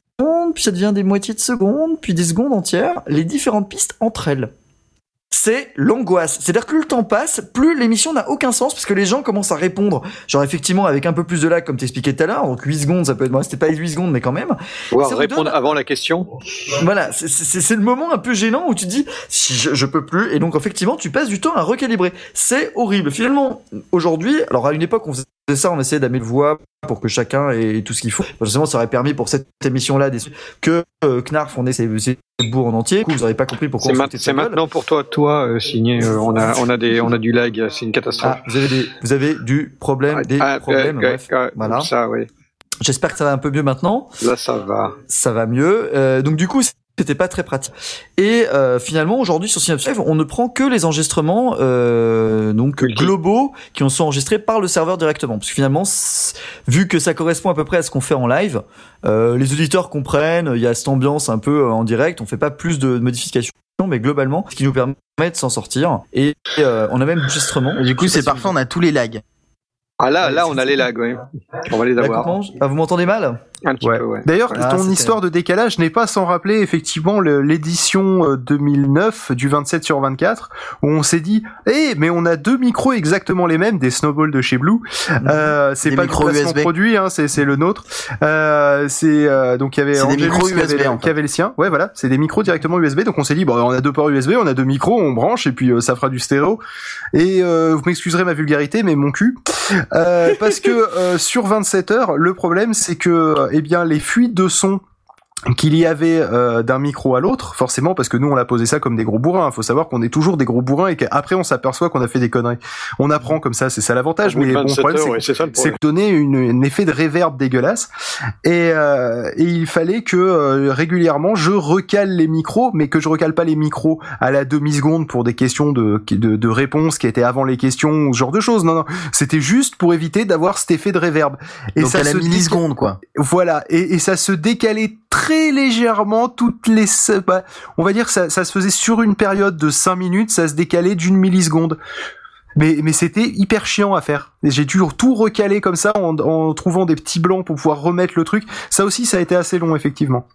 puis ça devient des moitiés de secondes, puis des secondes entières, les différentes pistes entre elles c'est l'angoisse. C'est-à-dire que plus le temps passe, plus l'émission n'a aucun sens parce que les gens commencent à répondre. Genre effectivement avec un peu plus de lag comme t'expliquais tout à l'heure, donc 8 secondes, ça peut être bon, c'était pas 8 secondes mais quand même. Vous répondre donne- avant la question. Voilà, c'est- c'est c'est le moment un peu gênant où tu te dis si je, je peux plus et donc effectivement tu passes du temps à recalibrer. C'est horrible. Finalement aujourd'hui, alors à une époque on faisait ça, on essayait d'amener le voix pour que chacun ait tout ce qu'il faut. Forcément, ça aurait permis pour cette émission-là des- que euh, Knarf on ait ses, bourgs en entier. Du coup, vous n'aurez pas compris pourquoi C'est ma- c'est maintenant pour toi, toi euh, signé. euh, on a, on a des, on a du lag. C'est une catastrophe. Ah, vous avez des, vous avez du problème, des Ah, problèmes. euh, bref, euh, voilà. Ça, oui. J'espère que ça va un peu mieux maintenant. Là, ça va. Ça va mieux. Euh, donc du coup, c'était pas très pratique. Et euh, finalement, aujourd'hui sur Synapse Live, on ne prend que les enregistrements euh, donc globaux qui ont sont enregistrés par le serveur directement. Parce que finalement, vu que ça correspond à peu près à ce qu'on fait en live, euh, les auditeurs comprennent. Il y a cette ambiance un peu euh, en direct. On fait pas plus de modifications. Mais globalement, ce qui nous permet de s'en sortir. Et euh, on a même enregistrement. Et du coup, c'est parfait, on a tous les lags. Ah là, Ouais, là, on a les lags, oui. On va les vous- avoir. Ah, vous m'entendez mal? Ouais. peu, ouais. D'ailleurs, Ah, ton histoire de décalage n'est pas sans rappeler effectivement l'édition euh, 2009 du 27 sur 24 où on s'est dit, eh, mais on a deux micros exactement les mêmes, des snowballs de chez Blue. Euh, c'est pas placement USB. produit, hein, c'est c'est le nôtre. Euh, c'est euh, donc il y avait Angelus qui avait, USB, en qui avait le sien. Ouais, voilà, c'est des micros directement USB. Donc on s'est dit, bon, on a deux ports USB, on a deux micros, on branche et puis euh, ça fera du stéréo. Et euh, vous m'excuserez ma vulgarité, mais mon cul. Euh, parce que euh, sur 27 heures, le problème c'est que euh, eh bien les fuites de son qu'il y avait euh, d'un micro à l'autre, forcément, parce que nous on a posé ça comme des gros bourrins. Il faut savoir qu'on est toujours des gros bourrins et qu'après on s'aperçoit qu'on a fait des conneries. On apprend comme ça, c'est ça l'avantage. Mais bon, le 27 problème heures, c'est ouais, c'est ça donner une, un effet de réverb dégueulasse et, euh, et il fallait que euh, régulièrement je recale les micros mais que je recale pas les micros à la demi seconde pour des questions de, de, de réponses qui étaient avant les questions ce genre de choses non non c'était juste pour éviter d'avoir cet effet de réverb et Donc à la se déca- milliseconde, quoi. voilà et, et ça se décalait très légèrement toutes les bah, on va dire que ça, ça se faisait sur une période de 5 minutes ça se décalait d'une milliseconde mais, mais c'était hyper chiant à faire. J'ai dû tout recaler comme ça en, en trouvant des petits blancs pour pouvoir remettre le truc. Ça aussi, ça a été assez long, effectivement.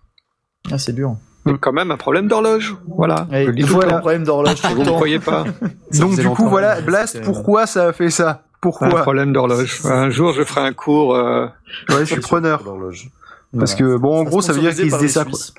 Ah, c'est dur. C'est quand même un problème d'horloge. Voilà. Et Je le dis tout voilà. le un problème d'horloge Vous le ne croyez pas Donc du coup, voilà, Blast, pourquoi ça a fait ça? Un Pourquoi problème d'horloge. Un jour, je ferai un cours. euh, Ouais, je suis preneur. d'horloge. Parce que bon, en gros, ça veut dire qu'ils se désynchronisent.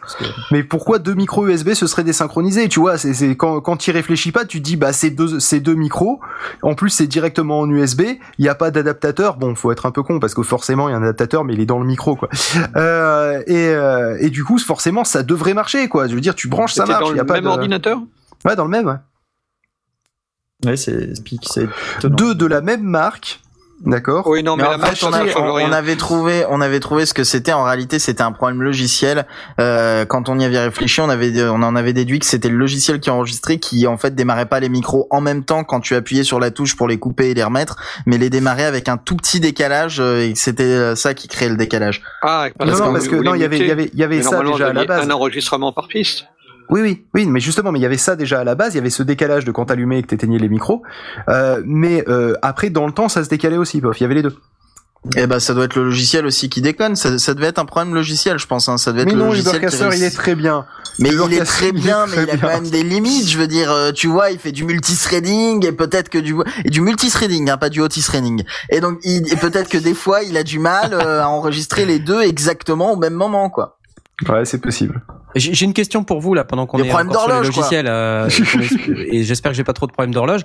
Mais pourquoi deux micros USB se seraient désynchronisés Tu vois, c'est quand quand tu réfléchis pas, tu te dis bah c'est deux c'est deux micros. En plus, c'est directement en USB. Il y a pas d'adaptateur. Bon, faut être un peu con parce que forcément il y a un adaptateur, mais il est dans le micro quoi. Euh, et euh, et du coup, forcément, ça devrait marcher quoi. Je veux dire, tu branches, ça marche. dans Il y a le pas même de... ordinateur? Ouais, dans le même. Ouais. Ouais, c'est pique, c'est étonnant. Deux de la même marque. D'accord. Oui, non, mais, en fait, on, a- avait trouvé, on avait trouvé ce que c'était. En réalité, c'était un problème logiciel. Euh, quand on y avait réfléchi, on avait, on en avait déduit que c'était le logiciel qui enregistrait, qui en fait démarrait pas les micros en même temps quand tu appuyais sur la touche pour les couper et les remettre, mais les démarrait avec un tout petit décalage euh, et que c'était euh, ça qui créait le décalage. Ah, Non, non, parce que non, il y avait il y avait il y avait ça déjà à la base. un enregistrement par piste. Oui, oui, oui, mais justement, mais il y avait ça déjà à la base, il y avait ce décalage de quand t'allumais et que t'éteignais les micros, euh, mais euh, après, dans le temps, ça se décalait aussi, bof, il y avait les deux. Et ben, ça doit être le logiciel aussi qui déconne. Ça, ça devait être un problème logiciel, je pense. Hein. Ça devait être Mais le non, logiciel qui il est très bien. Mais il est très bien, mais il a quand même des limites. Je veux dire, euh, tu vois, il fait du multithreading et peut-être que du et du multithreading, hein, pas du multithreading. Et donc, il, et peut-être que des fois, il a du mal euh, à enregistrer les deux exactement au même moment, quoi. Ouais, c'est possible. J'ai j'ai une question pour vous là pendant qu'on est encore sur les logiciels euh, et j'espère que j'ai pas trop de problèmes d'horloge.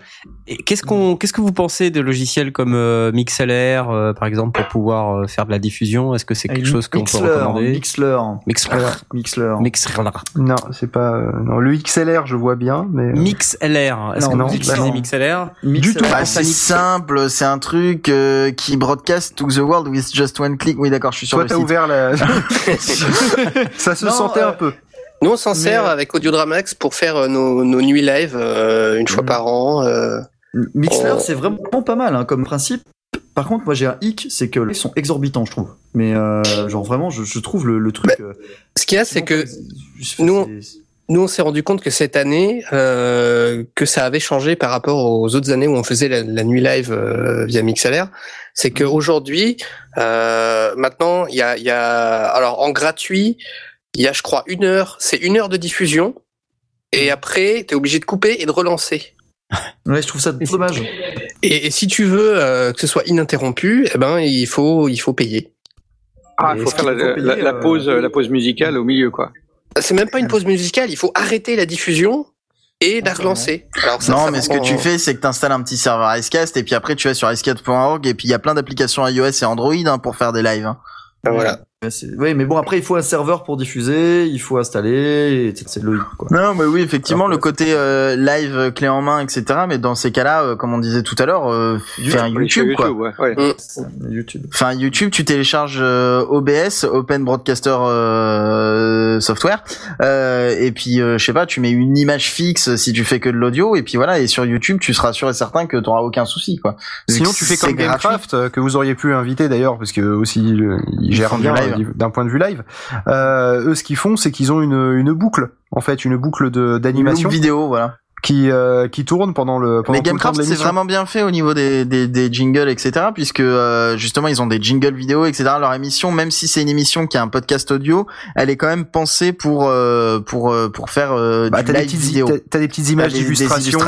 Qu'est-ce qu'on qu'est-ce que vous pensez de logiciels comme euh, MixLR euh, par exemple pour pouvoir euh, faire de la diffusion? Est-ce que c'est quelque chose qu'on peut Mixler, recommander? Mixler. MixLR. Mixler. MixLR. Non, c'est pas. euh, non, le XLR, je vois bien, mais. euh, MixLR. Est-ce que Non, vous non, utilisez non. MixLR Mixler. tout. Bah, c'est simple, c'est un truc euh, qui broadcast to the world with just one click. Oui, d'accord, je suis sur Toi, le t'as ouvert la. ça se Non, sentait euh, un peu. Nous, on s'en sert euh, avec Audiodramax pour faire euh, nos, nos nuits live euh, une fois Mhm. par an. Mixler, Oh. c'est vraiment pas mal hein, comme principe. Par contre, moi j'ai un hic, c'est que ils sont exorbitants, je trouve. Mais euh, genre vraiment, je, je trouve le, le truc. euh, Ce qu'il y a, c'est que nous, nous, on s'est rendu compte que cette année, euh, que ça avait changé par rapport aux autres années où on faisait la, la nuit live via MixLR. C'est Mhm. qu'aujourd'hui, maintenant, il y a, il y a, alors en gratuit, il y a, je crois, une heure. C'est une heure de diffusion. Et après, t'es obligé de couper et de relancer. Ouais, je trouve ça dommage. Et, et si tu veux euh, que ce soit ininterrompu, eh ben, il faut, il faut payer. Ah, il faut faire la, faut payer, la- la euh, pause, la pause musicale au milieu, quoi. C'est même pas une pause musicale. Il faut arrêter la diffusion et la Ah, relancer. Alors, ça, Non, ça mais ce que tu fais, c'est que tu installes un petit serveur Icecast et puis après tu vas sur icecast.org et puis il y a plein d'applications iOS et Android hein, pour faire des lives. hein. Ben voilà. Oui, mais bon, après, il faut un serveur pour diffuser, il faut installer, et c'est c'est logique, quoi. Non, mais oui, effectivement, Alors, le côté euh, live euh, clé en main, etc. Mais dans ces cas-là, euh, comme on disait tout à l'heure, euh, fais un Oui, sur YouTube, quoi. ouais, ouais. YouTube. Enfin, YouTube, tu télécharges euh, OBS, Open Broadcaster euh, Software, euh, et puis euh, je sais pas, tu mets une image fixe si tu fais que de l'audio, et puis voilà, et sur YouTube, tu seras sûr et certain que tu auras aucun souci, quoi. Sinon, tu fais comme. Gamecraft, que vous auriez pu inviter d'ailleurs, parce que aussi euh, ils gèrent font du bien live. D'un point de vue live. Euh, eux, ce qu'ils font, c'est qu'ils ont une, une boucle, en fait, une boucle de Une d'animation vidéo, voilà. qui euh, qui tourne pendant le pendant Mais Gamecraft c'est vraiment bien fait au niveau des, des, des jingles etc puisque euh, justement ils ont des jingles vidéo etc leur émission même si c'est une émission qui a un podcast audio elle est quand même pensée pour euh, pour euh, pour faire euh, Bah, du des live petites vidéo t'as- des petites images des- des d'illustration,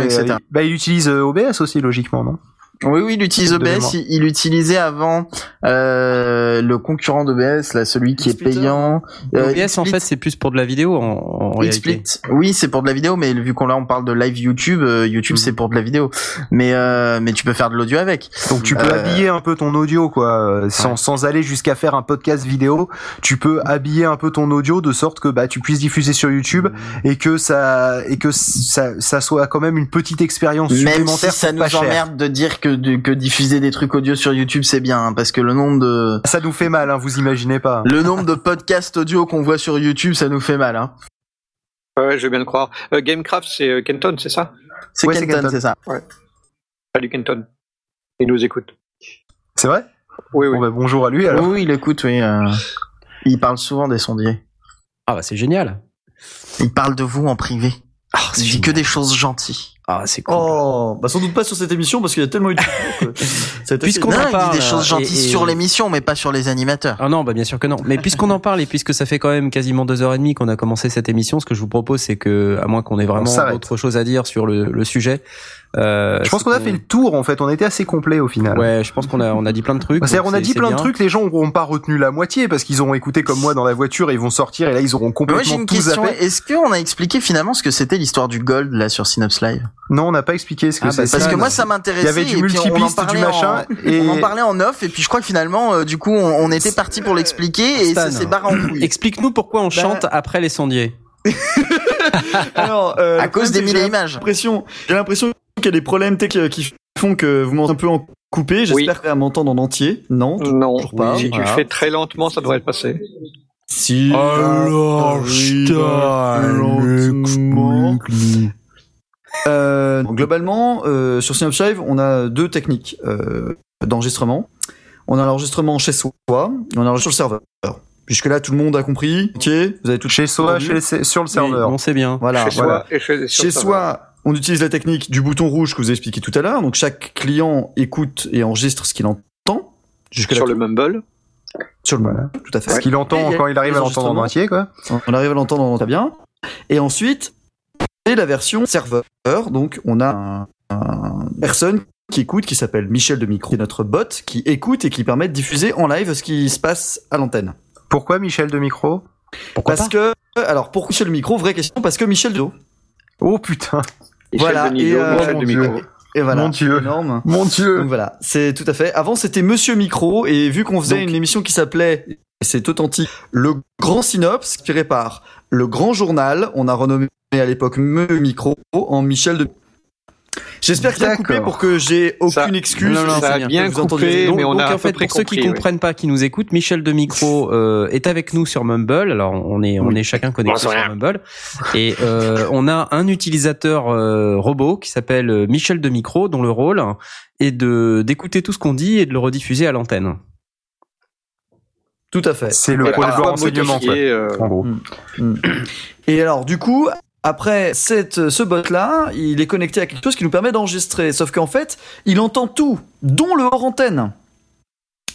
des- etc. Bah, il utilise euh, OBS aussi logiquement, non? Oui oui il utilise OBS il, il utilisait avant euh, le concurrent d'OBS là celui qui est payant euh, OBS en fait c'est plus pour de la vidéo en, en réalité. Oui, c'est pour de la vidéo, mais vu qu'on là on parle de live YouTube, euh, YouTube c'est pour de la vidéo. Mais euh, mais tu peux faire de l'audio avec. Donc tu peux Euh, habiller un peu ton audio quoi, sans, Ouais. sans aller jusqu'à faire un podcast vidéo. Tu peux habiller un peu ton audio de sorte que bah tu puisses diffuser sur YouTube et que ça et que ça, ça soit quand même une petite expérience Même si supplémentaire ça nous emmerde de dire que de- que diffuser des trucs audio sur YouTube c'est bien, hein, parce que le nombre de Ça nous fait mal, hein, vous imaginez pas. le nombre de podcasts audio qu'on voit sur YouTube, ça nous fait mal. Hein. Ouais, je veux bien le croire. Euh, Gamecraft, c'est euh, Kenton, c'est ça? C'est Ouais, c'est Kenton, c'est ça. Salut Kenton. Il nous écoute. C'est vrai? Oui, oui. Bon bah bonjour à lui alors. Oui, oui, il écoute, oui. euh, Il parle souvent des sondiers. Ah bah c'est génial. Il parle de vous en privé. Il dit que des choses gentilles. Ah c'est cool. Oh, bah sans doute pas sur cette émission parce qu'il y a tellement eu de été Puisqu'on en il parle, dit des choses et- gentilles et- sur l'émission, mais pas sur les animateurs. Ah non, bah bien sûr que non. Mais puisqu'on en parle et puisque ça fait quand même quasiment deux heures et demie qu'on a commencé cette émission, ce que je vous propose, c'est que, à moins qu'on ait vraiment autre chose à dire sur le, le sujet, euh, Je pense c'est qu'on a fait le tour en fait, on été assez complet au final. Ouais, je pense qu'on a on a dit plein de trucs. Bah, C'est-à-dire on a c'est- dit c'est plein de trucs, les gens n'auront pas retenu la moitié parce qu'ils auront écouté comme moi dans la voiture et ils vont sortir et là ils auront Mais Moi j'ai complètement une tout question. zappé. Est-ce qu'on a expliqué finalement ce que c'était l'histoire du gold là sur Synops Live? Non, on n'a pas expliqué ce que Ah, c'est. bah, Parce ça, que non. moi ça il m'intéressait. y avait du multipiste, du en- machin et On en parlait en off et puis je crois que finalement euh, du coup on, on était parti pour l'expliquer et ça Stan. s'est barré en couille. Explique-nous pourquoi on chante après les sondiers. Alors, euh, À cause des c'est mille images. J'ai l'impression qu'il y a des problèmes techniques qui font que vous m'entendez un peu en coupé. J'espère que vous m'entendre en entier. Non. Non, toujours pas. si tu le Voilà. fais très lentement, ça devrait être passé. Si. Alors, lentement. Euh, globalement, euh, sur Synops Live, on a deux techniques euh, d'enregistrement. On a l'enregistrement chez soi, et on a l'enregistrement sur le serveur. Puisque là, tout le monde a compris. Ok, vous avez tout Chez soi, chez, sur le serveur. On sait bien. Voilà. chez voilà. soi et chez, sur Chez le serveur. soi, on utilise la technique du bouton rouge que vous avez expliqué tout à l'heure. Donc chaque client écoute et enregistre ce qu'il entend. Jusque sur le Mumble. sur le Voilà. tout à fait. Ce qu'il entend Et quand il arrive à l'entendre en entier, quoi. On arrive à l'entendre très bien. Et ensuite, c'est la version serveur. Donc, on a un, un personne qui écoute, qui s'appelle Michel de Micro, qui est notre bot, qui écoute et qui permet de diffuser en live ce qui se passe à l'antenne. Pourquoi Michel de micro? Pourquoi Parce pas que, alors, pour Michel de Micro, vraie question, parce que Michel de Oh putain, Voilà, et, euh, de Dieu. Micro. Et voilà. Mon Dieu. Énorme. mon dieu. Donc voilà, c'est tout à fait. Avant, c'était Monsieur Micro, et vu qu'on faisait Donc- une émission qui s'appelait, c'est authentique, Le Grand Synops, inspiré par Le Grand Journal, on a renommé à l'époque Monsieur Micro en Michel de. J'espère qu'il a coupé pour que j'ai aucune Ça- excuse. Non, non, ça a bien que vous coupé, Donc, mais on donc, a en fait, pour ceux qui oui. comprennent pas, qui nous écoutent, Michel de Micro euh, est avec nous sur Mumble. Alors on est on est chacun connecté sur Mumble et euh, on a un utilisateur euh, robot qui s'appelle Michel de Micro, dont le rôle est de d'écouter tout ce qu'on dit et de le rediffuser à l'antenne. Tout à fait. C'est le Et pôle de renseignement, En gros. Et alors, du coup, après cette, ce bot-là, il est connecté à quelque chose qui nous permet d'enregistrer. Sauf qu'en fait, il entend tout, dont le hors antenne.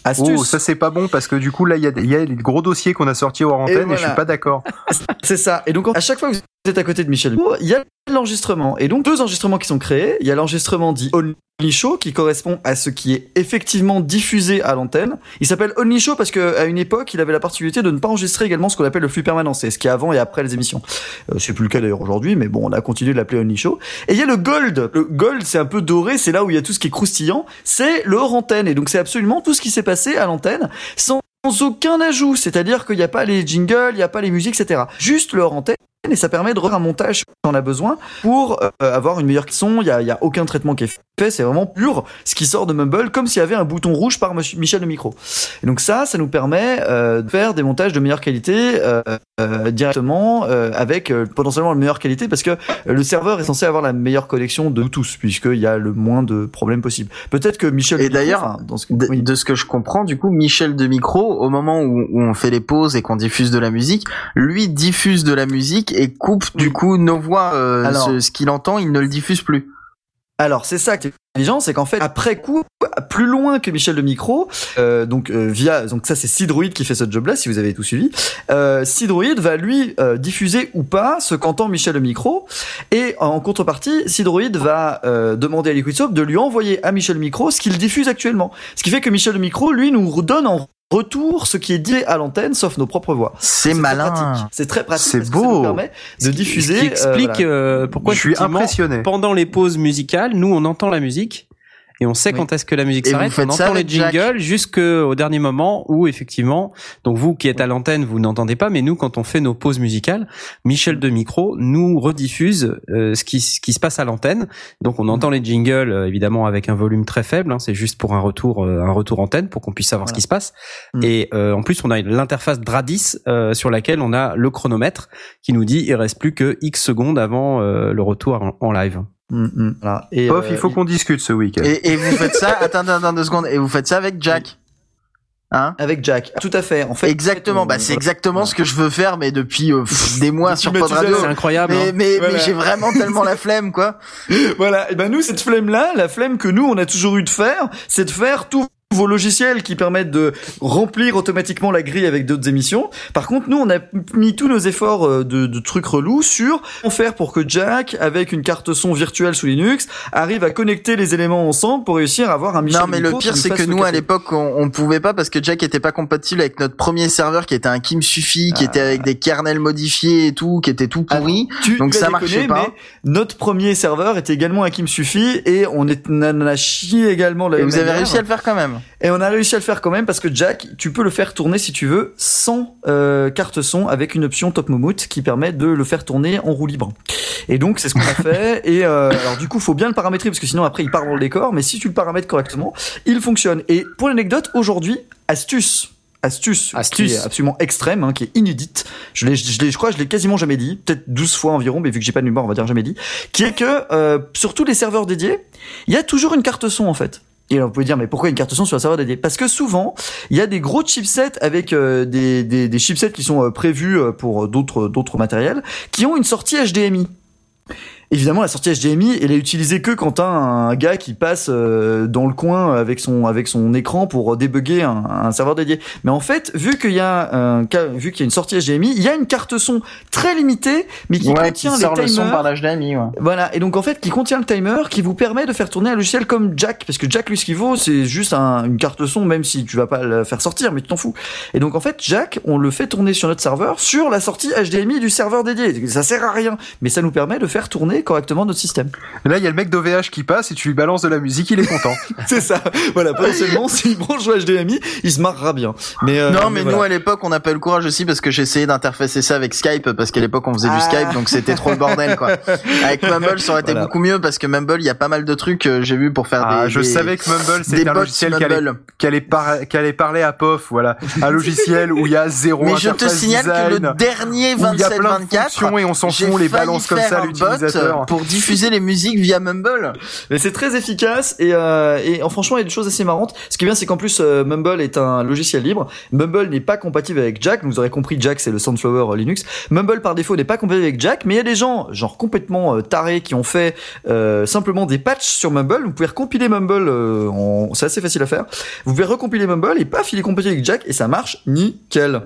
Astuce. Oh, ça c'est pas bon parce que du coup là il y a, y des gros dossiers qu'on a sortis hors antenne et, voilà. je suis pas d'accord. C'est ça. Et donc, à chaque fois que vous êtes à côté de Michel, il y a l'enregistrement. Et donc, deux enregistrements qui sont créés. Il y a l'enregistrement dit Only Show, qui correspond à ce qui est effectivement diffusé à l'antenne. Il s'appelle Only Show parce qu'à une époque, il avait la particularité de ne pas enregistrer également ce qu'on appelle le flux permanent. C'est ce qui est avant et après les émissions. Euh, c'est plus le cas d'ailleurs aujourd'hui, mais bon, on a continué de l'appeler Only Show. Et il y a le Gold. Le Gold, c'est un peu doré, c'est là où il y a tout ce qui est croustillant. C'est le hors antenne. Et donc, c'est absolument tout ce qui s'est passé à l'antenne sans aucun ajout. C'est-à-dire qu'il n'y a pas les jingles, il n'y a pas les musiques, etc. Juste le hors antenne. Et ça permet de refaire un montage si on a besoin pour euh, avoir une meilleure son. Il y a, y a aucun traitement qui est fait. C'est vraiment pur ce qui sort de Mumble, comme s'il y avait un bouton rouge par Michel de micro. Et donc ça, ça nous permet euh, de faire des montages de meilleure qualité euh, euh, directement euh, avec euh, potentiellement la meilleure qualité parce que le serveur est censé avoir la meilleure connexion de tous puisqu'il y a le moins de problèmes possible. Peut-être que Michel Et d'ailleurs, enfin, dans ce De, oui. de ce que je comprends, du coup, Michel de Micro, au moment où, où on fait les pauses et qu'on diffuse de la musique, lui diffuse de la musique et coupe du coup nos voix. euh, Alors- ce, ce qu'il entend, il ne le diffuse plus. Alors c'est ça qui est intelligent, c'est qu'en fait après coup, plus loin que Michel de Micro, euh, donc euh, via donc ça c'est Sidroid qui fait ce job-là si vous avez tout suivi. Euh, Sidroid va lui euh, diffuser ou pas ce qu'entend Michel de Micro et en contrepartie Sidroid va euh, demander à Liquid Soap de lui envoyer à Michel Micro ce qu'il diffuse actuellement. Ce qui fait que Michel de Micro lui nous donne en retour ce qui est dit à l'antenne sauf nos propres voix. C'est malin. C'est très pratique. C'est que ça beau. nous permet de diffuser. Ce qui explique euh, voilà. euh, pourquoi je suis impressionné. pendant les pauses musicales, nous on entend la musique et on sait Oui. quand est-ce que la musique s'arrête. On entend les jingles jusqu'au dernier moment où effectivement, donc vous qui êtes à l'antenne, vous n'entendez pas, mais nous quand on fait nos pauses musicales, Michel de micro nous rediffuse euh, ce qui ce qui se passe à l'antenne. Donc on entend les jingles euh, évidemment avec un volume très faible. hein, c'est juste pour un retour euh, un retour antenne pour qu'on puisse savoir ce qui se passe. Mm. Et euh, en plus on a l'interface Dradis euh, sur laquelle on a le chronomètre qui nous dit il reste plus que X secondes avant euh, le retour en, en live. Mm, mm, voilà. Et, Pof, euh, il faut qu'on discute ce week-end. Et, et vous faites ça. attends, attends, attends deux secondes. Et vous faites ça avec Jack. Hein Avec Jack, tout à fait. En fait, Exactement. en fait, Bah c'est exactement ce que je veux faire, mais depuis euh, pff, des mois Depuis sur Pod. Radio. C'est incroyable. Mais, hein. mais, Voilà. mais j'ai vraiment tellement la flemme, quoi. Voilà. Et ben nous, cette flemme-là, la flemme que nous on a toujours eu de faire, c'est de faire tous vos logiciels qui permettent de remplir automatiquement la grille avec d'autres émissions. Par contre, nous, on a mis tous nos efforts euh, de, de trucs relous sur comment faire pour que Jack, avec une carte son virtuelle sous Linux, arrive à connecter les éléments ensemble pour réussir à avoir un Michel non, mais le pire, c'est que nous, à l'époque, on, on pouvait pas parce que Jack était pas compatible avec notre premier serveur qui était un Kim Sufi, qui était avec des kernels modifiés et tout, qui était tout pourri. Tu- Donc ça marchait pas. Mais notre premier serveur était également un Kim Sufi et on, est, on en a chié également la Et vous avez réussi à le faire quand même. Et on a réussi à le faire quand même parce que Jack, tu peux le faire tourner si tu veux sans euh, carte son avec une option Top Momout qui permet de le faire tourner en roue libre. Et donc c'est ce qu'on a fait. Et euh, alors du coup, faut bien le paramétrer parce que sinon après il part dans le décor. Mais si tu le paramètres correctement, il fonctionne. Et pour l'anecdote, aujourd'hui, astuce. Astuce, Astuce. qui est absolument extrême, hein, qui est inédite. Je l'ai, je l'ai, je crois, que je l'ai quasiment jamais dit, peut-être 12 fois environ, mais vu que j'ai pas de mémoire, on va dire jamais dit. Qui est que euh, sur tous les serveurs dédiés, il y a toujours une carte son en fait. Et vous pouvez dire, mais pourquoi une carte son sur un serveur dédié? Parce que souvent, il y a des gros chipsets avec euh, des, des, des chipsets qui sont euh, prévus euh, pour d'autres d'autres matériels, qui ont une sortie HDMI. Évidemment, la sortie HDMI, elle est utilisée que quand t'as un gars qui passe euh, dans le coin avec son avec son écran pour débugger un, un serveur dédié. Mais en fait, vu qu'il y a un vu qu'il y a une sortie HDMI, il y a une carte son très limitée, mais qui contient les timers. l'HDMI, ouais. Voilà, et donc en fait, qui contient le timer, qui vous permet de faire tourner un logiciel comme Jack, parce que Jack, lui, ce qu'il vaut, c'est juste un- une carte son, même si tu vas pas la faire sortir, mais tu t'en fous. Et donc en fait, Jack, on le fait tourner sur notre serveur, sur la sortie HDMI du serveur dédié. Ça sert à rien, mais ça nous permet de faire tourner correctement notre système. Là, il y a le mec d'OVH qui passe et tu lui balances de la musique, il est content. c'est ça. Voilà, potentiellement, s'il branche le HDMI, il se marrera bien. Mais euh, non, mais, nous voilà. à l'époque, on n'a pas eu le courage aussi parce que j'ai essayé d'interfacer ça avec Skype parce qu'à l'époque on faisait Ah. du Skype donc c'était trop le bordel quoi. Avec Mumble, ça aurait été Voilà. beaucoup mieux parce que Mumble, il y a pas mal de trucs que j'ai vu pour faire Ah, des. je des- savais que Mumble, c'était un logiciel qui allait, par- allait parler à POF, voilà. Un logiciel où il y a zéro Mais je te signale design, que le dernier où il y a plein de 27-24, fonctions et on s'en fout, on les failli balance comme ça l'utilisateur. Pour diffuser les musiques via Mumble. Mais c'est très efficace et, euh, et en, franchement il y a des choses assez marrantes. Ce qui est bien c'est qu'en plus euh, Mumble est un logiciel libre. Mumble n'est pas compatible avec Jack. Vous aurez compris Jack c'est le Sunflower euh, Linux. Mumble par défaut n'est pas compatible avec Jack, mais il y a des gens genre complètement euh, tarés qui ont fait euh, simplement des patchs sur Mumble. Vous pouvez recompiler Mumble, euh, en... c'est assez facile à faire. Vous pouvez recompiler Mumble et paf il est compatible avec Jack et ça marche nickel.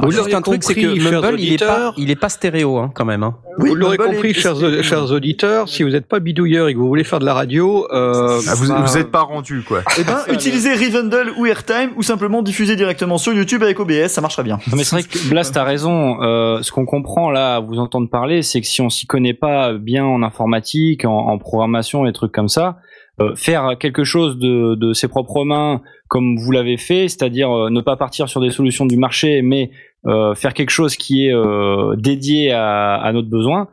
Alors, Vous juste l'aurez un truc, c'est que compris, chers Mumble, il est pas, auditeurs. il est pas stéréo, hein, quand même. Hein. Oui, vous l'aurez compris, est- chers, chers auditeurs, si vous n'êtes pas bidouilleur et que vous voulez faire de la radio, euh, Ah, vous, bah, vous êtes pas rendu, quoi. Eh ben, utilisez Rivendell ou Airtime ou simplement diffuser directement sur YouTube avec OBS, ça marchera bien. Non, mais c'est vrai que Blast a raison. Euh, ce qu'on comprend là, à vous entendre parler, c'est que si on s'y connaît pas bien en informatique, en, en programmation et trucs comme ça, euh, faire quelque chose de, de ses propres mains, comme vous l'avez fait, c'est-à-dire euh, ne pas partir sur des solutions du marché, mais faire quelque chose qui est euh, dédié à, à notre besoin,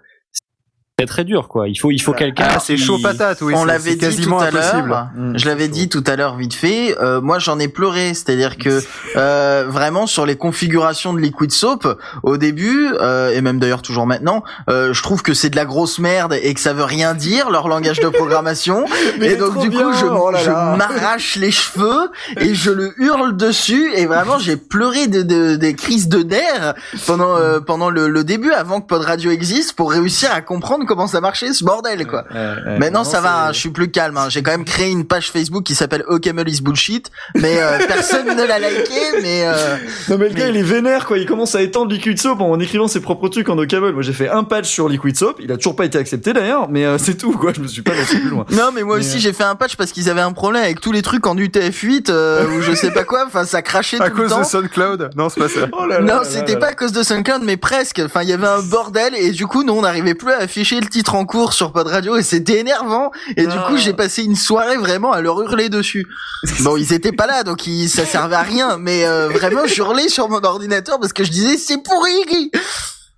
c'est très dur quoi. Il faut il faut quelqu'un. Ah, c'est chaud patate, oui. on l'avait dit quasiment tout à l'heure. Mm, Je l'avais dit tout à l'heure vite fait. euh, moi, j'en ai pleuré. C'est-à-dire que euh, vraiment sur les configurations de Liquid Soap, au début euh, et même d'ailleurs toujours maintenant, euh, je trouve que c'est de la grosse merde et que ça veut rien dire leur langage de programmation. Et donc du bien, coup, je, oh je m'arrache les cheveux et je le hurle dessus. Et vraiment, j'ai pleuré de, de- des crises de nerfs pendant euh, pendant le, le début, avant que Pod Radio existe, pour réussir à comprendre comment ça marchait ce bordel, quoi. Maintenant ça va, hein, je suis plus calme. hein. J'ai quand même créé une page Facebook qui s'appelle OKML is bullshit, mais euh, personne ne l'a liké. Mais euh, Non mais le gars Mais- il est vénère quoi, il commence à étendre Liquid Soap en écrivant ses propres trucs en Ocaml. Moi j'ai fait un patch sur Liquid Soap, il a toujours pas été accepté d'ailleurs, mais euh, c'est tout quoi, je me suis pas lancé plus loin. non, mais moi Mais, aussi euh, j'ai fait un patch parce qu'ils avaient un problème avec tous les trucs en UTF-8 euh, ou je sais pas quoi. Enfin ça crachait À tout le cause de SoundCloud Non, c'est pas ça. Oh là là Non, c'était pas à cause de SoundCloud, mais presque. Enfin, il y avait un bordel et du coup, nous, on n'arrivait plus à afficher le titre en cours sur Pod Radio et c'était énervant. Et du Ah. coup, j'ai passé une soirée vraiment à leur hurler dessus. Bon, ils étaient pas là, donc ils, ça servait à rien. Mais euh, vraiment, j'hurlais sur mon ordinateur parce que je disais c'est pourri.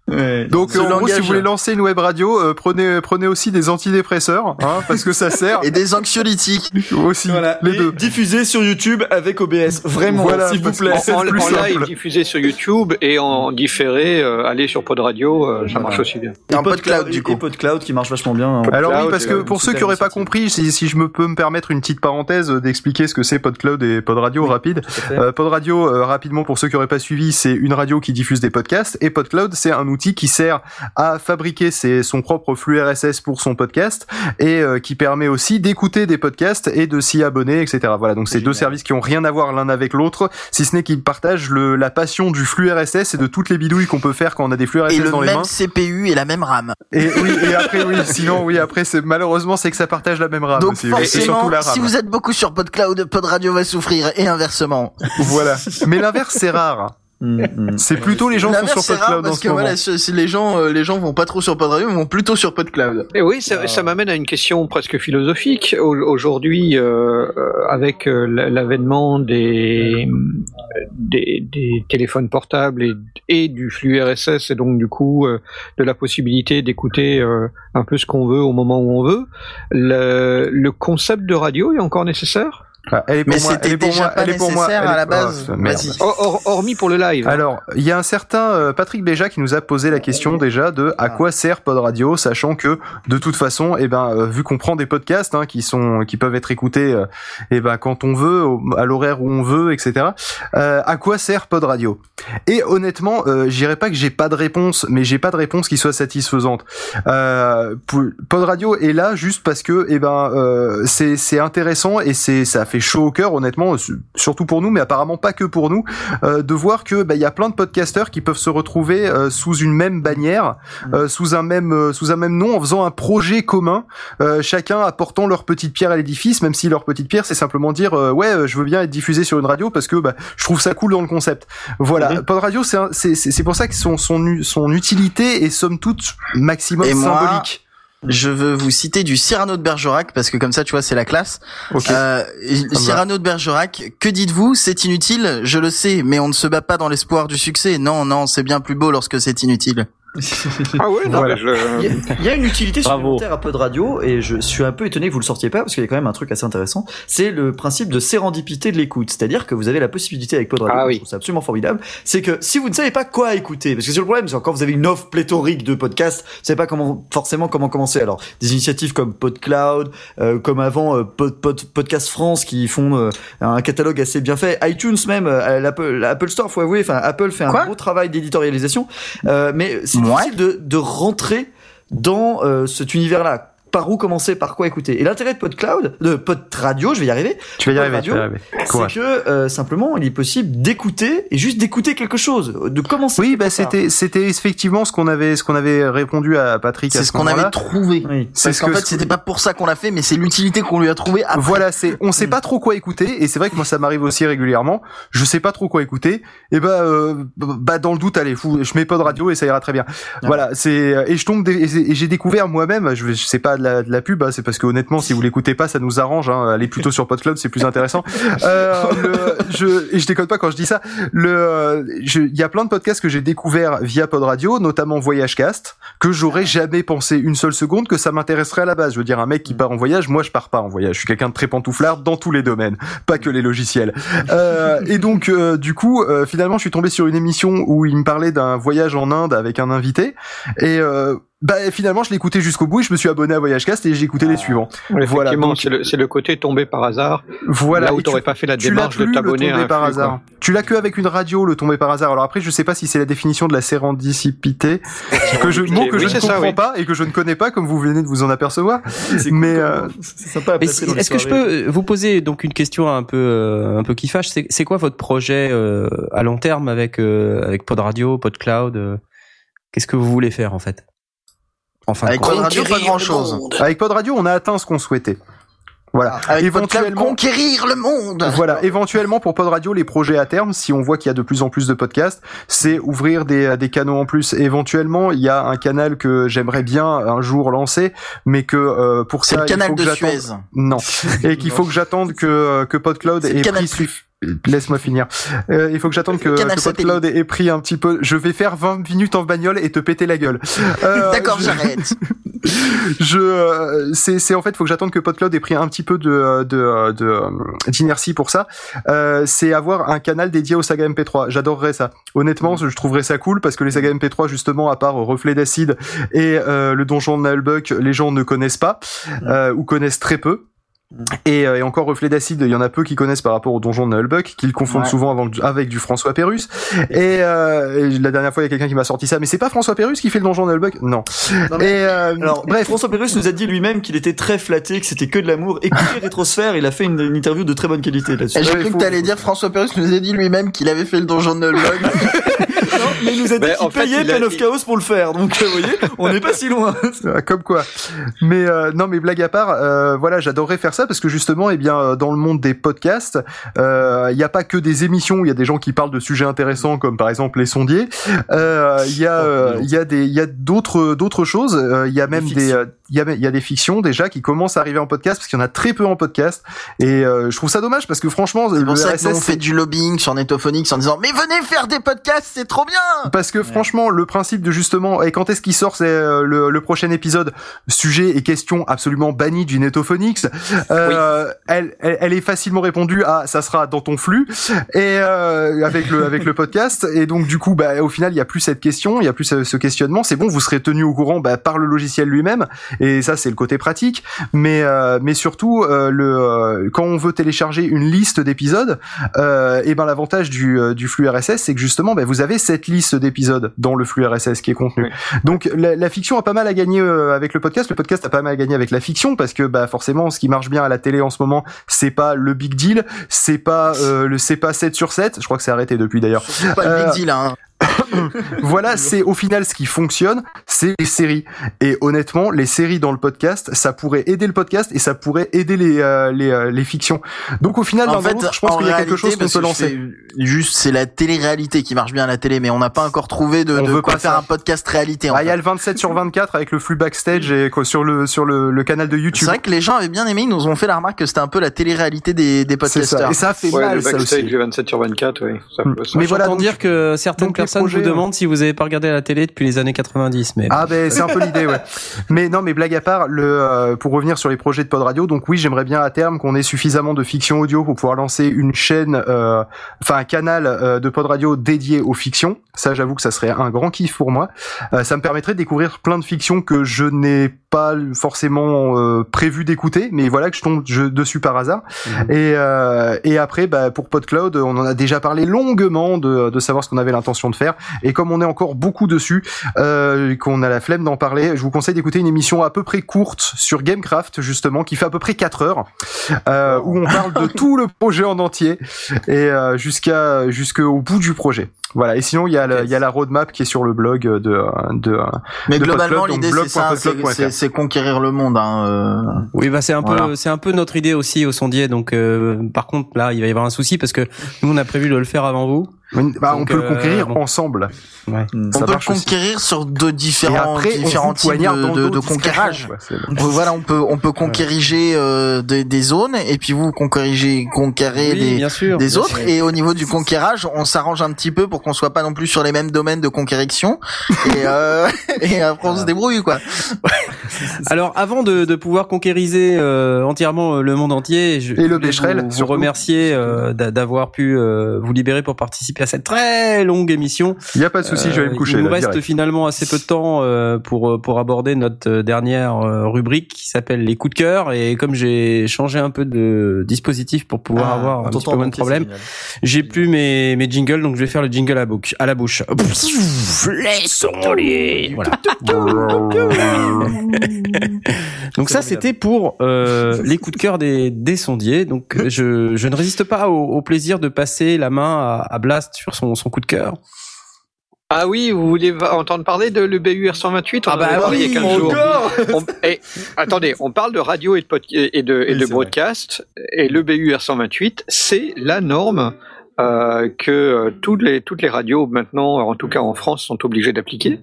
Ouais. Donc, en gros, si vous voulez lancer une web radio, euh, prenez, prenez aussi des antidépresseurs, hein, parce que ça sert Et des anxiolytiques. aussi, Voilà, les et deux. diffusé sur YouTube avec OBS, vraiment, Voilà, s'il vous plaît. c'est En, plus en live simple. diffusé sur YouTube et en différé, euh, aller sur Pod Radio, euh, ça marche aussi bien. Et en PodCloud, PodCloud, du coup. Et PodCloud qui marche vachement bien. Alors oui, Cloud, parce que euh, pour ceux qui auraient pas compris, si, si je me peux me permettre une petite parenthèse euh, d'expliquer ce que c'est PodCloud et Pod Radio rapide. Fait. Euh, Pod Radio, euh, rapidement pour ceux qui auraient pas suivi, c'est une radio qui diffuse des podcasts et PodCloud, c'est un outil qui sert à fabriquer ses, son propre flux RSS pour son podcast et euh, qui permet aussi d'écouter des podcasts et de s'y abonner, etc. Voilà, donc c'est deux services qui ont rien à voir l'un avec l'autre, si ce n'est qu'ils partagent le, la passion du flux RSS et de toutes les bidouilles qu'on peut faire quand on a des flux RSS Et le dans les même mains. CPU et la même RAM. Et oui, et après oui, sinon oui, après c'est malheureusement c'est que ça partage la même RAM Donc aussi, et forcément, la RAM. si vous êtes beaucoup sur PodCloud, Pod Radio va souffrir et inversement. Voilà. Mais l'inverse c'est rare. Mm, mm. C'est plutôt les gens qui sont sur c'est rare PodCloud en parce ce que moment. voilà, les gens, euh, les gens vont pas trop sur Pod Radio, ils vont plutôt sur PodCloud. Et oui, ça, ça m'amène à une question presque philosophique. Au- Aujourd'hui, euh, euh, avec l'avènement des, des, des téléphones portables et, et du flux RSS, et donc du coup euh, de la possibilité d'écouter euh, un peu ce qu'on veut au moment où on veut, le, le concept de radio est encore nécessaire? Ah, elle est pour Mais moi, c'était elle est pour déjà moi, pas elle est pour moi, nécessaire elle à la base. Oh, hor- Hormis pour le live. Alors, il y a un certain euh, Patrick Béja qui nous a posé la question déjà de à quoi sert Pod Radio, sachant que de toute façon, eh ben, euh, vu qu'on prend des podcasts hein, qui sont, qui peuvent être écoutés, euh, eh ben, quand on veut, au- à l'horaire où on veut, etc. euh, à quoi sert Pod Radio? Et honnêtement, euh, je dirais pas que j'ai pas de réponse, mais j'ai pas de réponse qui soit satisfaisante. Euh, Pod Radio est là juste parce que, eh ben, euh, c'est c'est intéressant et c'est ça fait chaud au cœur, honnêtement, su- surtout pour nous, mais apparemment pas que pour nous, euh, de voir que bah, il y a plein de podcasteurs qui peuvent se retrouver euh, sous une même bannière, euh, sous un même euh, sous un même nom, en faisant un projet commun, euh, chacun apportant leur petite pierre à l'édifice, même si leur petite pierre c'est simplement dire euh, ouais euh, je veux bien être diffusé sur une radio parce que bah, je trouve ça cool dans le concept. Voilà, Mhm. Pod Radio c'est pour ça que son son son utilité est somme toute maximum Et moi, symbolique. Je veux vous citer du Cyrano de Bergerac parce que comme ça, tu vois, c'est la classe. Ok. Euh, Cyrano de Bergerac, que dites-vous? C'est inutile, je le sais, mais on ne se bat pas dans l'espoir du succès. Non, non, c'est bien plus beau lorsque c'est inutile. Ah ouais, non, Voilà. mais je- Il y, a, il y a une utilité Bravo. supplémentaire à Pod Radio et je suis un peu étonné que vous le sortiez pas parce qu'il y a quand même un truc assez intéressant. C'est le principe de sérendipité de l'écoute, c'est-à-dire que vous avez la possibilité avec Pod Radio, Ah oui. je trouve ça absolument formidable. C'est que si vous ne savez pas quoi écouter, parce que c'est le problème, c'est quand vous avez une offre pléthorique de podcasts, vous savez pas comment forcément comment commencer. Alors des initiatives comme PodCloud, euh, comme avant euh, Pod, Pod- Podcast France qui font euh, un catalogue assez bien fait, iTunes même, euh, l'Apple, Store, faut avouer, enfin Apple fait un Quoi? beau travail d'éditorialisation, euh, mais c'est De, de rentrer dans euh, cet univers-là. Par où commencer, par quoi écouter Et l'intérêt de PodCloud, de Pod Radio, je vais y arriver, tu vas y Pod arriver, tu vas y arriver. c'est que euh, simplement, il est possible d'écouter et juste d'écouter quelque chose, de commencer. Oui, bah c'était c'était effectivement ce qu'on avait ce qu'on avait répondu à Patrick C'est ce ce qu'on avait trouvé. Oui. C'est Parce ce qu'en que fait, c'était pas pour ça qu'on l'a fait, mais c'est l'utilité qu'on lui a trouvé après. Voilà, c'est on sait pas trop quoi écouter et c'est vrai que moi ça m'arrive aussi régulièrement. Je sais pas trop quoi écouter et bah euh, bah dans le doute allez, fou, je mets pas de radio et ça ira très bien. Voilà, c'est et je tombe des- et j'ai découvert moi-même, je, je sais pas de la, de la pub, hein, c'est parce que honnêtement, si vous l'écoutez pas, ça nous arrange. Hein, allez plutôt sur PodCloud, c'est plus intéressant. Euh, le, je, et je déconne pas quand je dis ça. Le, euh, il y a plein de podcasts que j'ai découverts via Pod Radio, notamment Voyagecast, que j'aurais jamais pensé une seule seconde que ça m'intéresserait à la base. Je veux dire, un mec qui part en voyage, moi je pars pas en voyage. Je suis quelqu'un de très pantouflard dans tous les domaines, pas que les logiciels. Euh, et donc, euh, du coup, euh, finalement, je suis tombé sur une émission où il me parlait d'un voyage en Inde avec un invité. Et euh, bah, finalement, je l'ai écouté jusqu'au bout et je me suis abonné à Voyagecast et j'ai écouté les suivants. Voilà, c'est le, côté tombé par hasard. Voilà. là où t'aurais tu- pas fait la démarche plus, de le t'abonner à tombé un par flux, hasard. quoi. Tu l'as que avec une radio, le tombé par hasard. Alors après, je sais pas si c'est la définition de la sérendipité, que je, mot que Oui, je ne ça, comprends oui. pas et que je ne connais pas, comme vous venez de vous en apercevoir. Mais, cool, euh, c'est sympa Est-ce que je peux vous poser donc une question un peu euh, un peu qui fâche? C'est c'est quoi votre projet euh, à long terme avec euh, avec Pod Radio, Pod Cloud euh, Qu'est-ce que vous voulez faire en fait? Enfin, Avec Pod Radio, pas grand chose. Avec Pod Radio, on a atteint ce qu'on souhaitait. Voilà. Avec PodCloud, éventuellement, conquérir le monde. voilà, éventuellement pour Pod Radio, les projets à terme, si on voit qu'il y a de plus en plus de podcasts, c'est ouvrir des, des canaux en plus. Éventuellement, il y a un canal que j'aimerais bien un jour lancer, mais que euh, pour ça, le il canal faut que de j'attende- Suez. Non, et qu'il faut que j'attende que que PodCloud ait Canal pris Laisse-moi finir. Euh, il faut que j'attende que, que PodCloud ait pris un petit peu. Je vais faire 20 minutes en bagnole et te péter la gueule. Euh, D'accord, je- j'arrête. je euh, c'est c'est en fait faut que j'attende que PodCloud ait pris un petit peu de de de euh, d'inertie pour ça euh, c'est avoir un canal dédié aux sagas MP3 j'adorerais ça honnêtement je trouverais ça cool parce que les sagas MP3 justement à part Reflet d'acide et le donjon de Nullbuck les gens ne connaissent pas euh, ou connaissent très peu et, euh, et encore reflet d'acide, il y en a peu qui connaissent par rapport au donjon de Nullbuck, qu'ils confondent Ouais. souvent avec, avec du François Pérus. Et, euh, et la dernière fois, il y a quelqu'un qui m'a sorti ça, mais c'est pas François Pérus qui fait le donjon de Nullbuck? Non. Non, mais- Et euh, Alors, bref, François Pérus nous a dit lui-même qu'il était très flatté, que c'était que de l'amour. Écoutez Rétrosphère, il a fait une, une interview de très bonne qualité là-dessus. J'ai cru que t'allais dire François Pérus nous a dit lui-même qu'il avait fait le donjon de Nullbug. Non, mais il nous a dit qu'il payait Pen of Chaos pour le faire. Donc, euh, vous voyez, on n'est pas si loin. Euh, comme quoi. Mais euh, non, mais blague à part, euh, voilà, j'adorerais faire ça parce que justement, eh bien, dans le monde des podcasts, euh, il n'y a pas que des émissions où il y a des gens qui parlent de sujets intéressants, comme par exemple les sondiers. Euh, Il y a, euh, il y a des, il y a d'autres, d'autres choses. Euh, Il y a même des, euh, y a, il y a des fictions déjà qui commencent à arriver en podcast parce qu'il y en a très peu en podcast. Et euh, je trouve ça dommage parce que franchement, C'est le pour ça que nous, on RSS, fait du lobbying sur Netophonix en disant mais venez faire des podcasts, c'est trop bien. Parce que franchement, le principe de justement, et quand est-ce qu'il sort, c'est euh, le, le prochain épisode, sujet et question absolument banni du Netophonix. Euh, elle, elle, elle est facilement répondue à ça sera dans ton flux et euh, avec le avec le podcast. Et donc du coup, bah, au final, il y a plus cette question, il y a plus ce, ce questionnement. C'est bon, vous serez tenu au courant bah, par le logiciel lui-même. Et ça, c'est le côté pratique. Mais euh, mais surtout, euh, le euh, quand on veut télécharger une liste d'épisodes, euh, et ben l'avantage du, euh, du flux RSS, c'est que justement, ben, vous avez cette liste d'épisodes dans le flux RSS qui est contenu. Oui. Donc la, la fiction a pas mal à gagner euh, avec le podcast, le podcast a pas mal à gagner avec la fiction parce que bah forcément, ce qui marche bien à la télé en ce moment, c'est pas le big deal, c'est pas euh, le c'est pas 7 sur 7, je crois que c'est arrêté depuis d'ailleurs. C'est pas le big deal hein. Voilà, c'est au final ce qui fonctionne, c'est les séries. Et honnêtement, les séries dans le podcast, ça pourrait aider le podcast et ça pourrait aider les euh, les, euh, les fictions. Donc au final, En dans fait, je pense en qu'il y a quelque chose qu'on peut lancer. c'est Juste, c'est la télé-réalité qui marche bien à la télé, mais on n'a pas encore trouvé de, On de veut quoi pas faire ça. un podcast réalité. en Ah, il y a le 27 sur 24 avec le flux backstage et quoi, sur le sur le, le canal de C'est YouTube. vrai que les gens avaient bien aimé, ils nous ont fait la remarque que c'était un peu la télé-réalité des, des C'est ça. podcasters. Et ça fait Ouais, mal le ça backstage aussi. du 27 sur 24, oui. Ça ça- Mais voilà, donc- dire que certaines personnes projets, demandent si vous avez pas regardé la télé depuis les années 90. Mais Ah ben c'est un peu l'idée ouais. Mais non mais blague à part le euh, pour revenir sur les projets de Pod Radio donc oui j'aimerais bien à terme qu'on ait suffisamment de fiction audio pour pouvoir lancer une chaîne euh, enfin un canal euh, de Pod Radio dédié aux fictions. Ça j'avoue que ça serait un grand kiff pour moi. Euh, ça me permettrait de découvrir plein de fictions que je n'ai pas forcément euh, prévu d'écouter mais voilà que je tombe je- dessus par hasard. Et, euh, et après, bah, pour PodCloud, on en a déjà parlé longuement de, de savoir ce qu'on avait l'intention de faire. Et comme on est encore beaucoup dessus, euh, qu'on a la flemme d'en parler, je vous conseille d'écouter une émission à peu près courte sur Gamecraft, justement, qui fait à peu près 4 heures, euh, où on parle de tout le projet en entier et euh, jusqu'à jusqu'au bout du projet. Voilà. Et sinon, il y a le- il y a la roadmap qui est sur le blog de de. Mais de globalement, l'idée c'est ça, c'est- conquérir le monde. Hein, euh. Oui, bah c'est un peu, Voilà. c'est un peu notre idée aussi au sondier. Donc, euh, par contre, là, il va y avoir un souci parce que nous, on a prévu de le faire avant vous. Bah, on Donc, peut le euh, conquérir bon. ensemble. Ouais. Hmm. Ça on peut le marche aussi. conquérir sur deux différents, après, on différents types de, le de, de conquérage. Euh, Voilà, on peut on peut conquériger euh, des, des zones et puis vous conquérigez conquérez Oui, des bien sûr. des bien autres sûr. et au niveau du conquérage on s'arrange un petit peu pour qu'on soit pas non plus sur les mêmes domaines de conquériction et euh, et après on se débrouille quoi Alors, avant de, de pouvoir conquériser euh, entièrement euh, le monde entier, je Et le Becherel, vous, vous remercier euh, d'a- d'avoir pu euh, vous libérer pour participer à cette très longue émission. Il y a pas de souci, je vais me coucher. Il nous là, reste direct. finalement assez peu de temps euh, pour pour aborder notre dernière euh, rubrique qui s'appelle les coups de cœur. Et comme j'ai changé un peu de dispositif pour pouvoir Ah, avoir un petit peu moins de manquer, problème, c'est génial. j'ai plus mes mes jingles, donc je vais faire le jingle à la bouche. À la bouche. Voilà. Donc ça, c'était pour euh, les coups de cœur des, des sondiers. Donc je, je ne résiste pas au, au plaisir de passer la main à, à Blast sur son, son coup de cœur. Ah oui, vous voulez entendre parler de l'EBU R128 On Ah en bah parlé il y a 15 jours. Encore On- et, attendez, on parle de radio et de, et de, et Oui, de c'est broadcast, et le BUR 128, c'est la norme euh, que euh, toutes les toutes les radios maintenant, en tout cas en France, sont obligées d'appliquer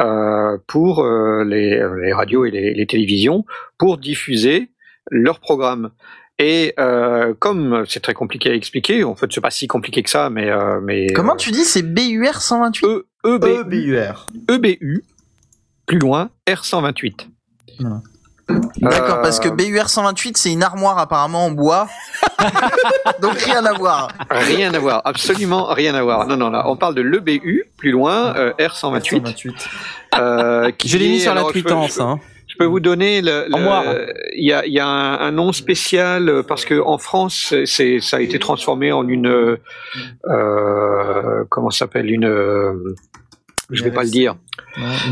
euh, pour euh, les, les radios et les, les télévisions pour diffuser leurs programmes. Et euh, comme c'est très compliqué à expliquer, en fait c'est pas si compliqué que ça, mais euh, mais comment tu dis c'est BUR 128 E EB, EBUR. EBU, plus loin R128. Voilà. D'accord parce que Euh, BUR 128 c'est une armoire apparemment en bois donc rien à voir Rien à voir, absolument rien à voir. Non, non, là, on parle de l'EBU, plus loin, euh, R128. 128. Euh, qui Je l'ai mis est- sur la alors, je peux- tweetance. Je, Hein. je peux vous donner le. Il y a, il y a un, un nom spécial euh, parce que en France, c'est- ça a été transformé en une. euh, Euh, comment ça s'appelle une. Je vais pas le dire.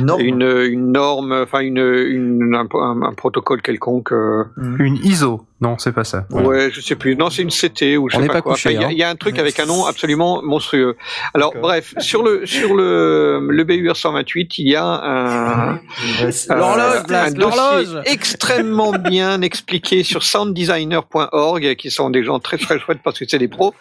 Non, Une norme. Une, une norme, enfin une, une un, un- un protocole quelconque. euh, Une ISO. Non, c'est pas ça. Voilà. Ouais, je sais plus. Non, c'est une CT ou je On sais n'est pas, pas quoi. couché, Enfin, Il y a- hein. il y, a un truc avec un nom absolument monstrueux. Alors, bref, sur le sur le le BUR 128, il y a un euh, L'horloge, un dossier extrêmement bien expliqué sur sounddesigner.org, qui sont des gens très très chouettes parce que c'est des pros,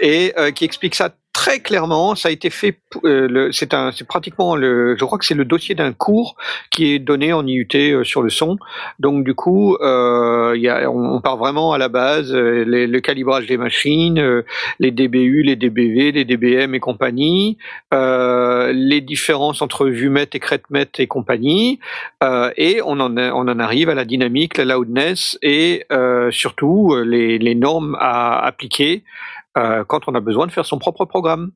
et euh, qui explique ça très clairement. Ça a été fait. euh, c'est un, c'est pratiquement le. Je crois que c'est le dossier d'un cours qui est donné en IUT euh, sur le son. Donc du coup, euh, y a, on, part vraiment à la base, euh, les- le calibrage des machines, euh, les DBU, les DBV, les DBM et compagnie, les différences entre VUMET et CRETMET et compagnie, et on en, on en arrive à la dynamique, la loudness et surtout les, les normes à appliquer quand on a besoin de faire son propre programme.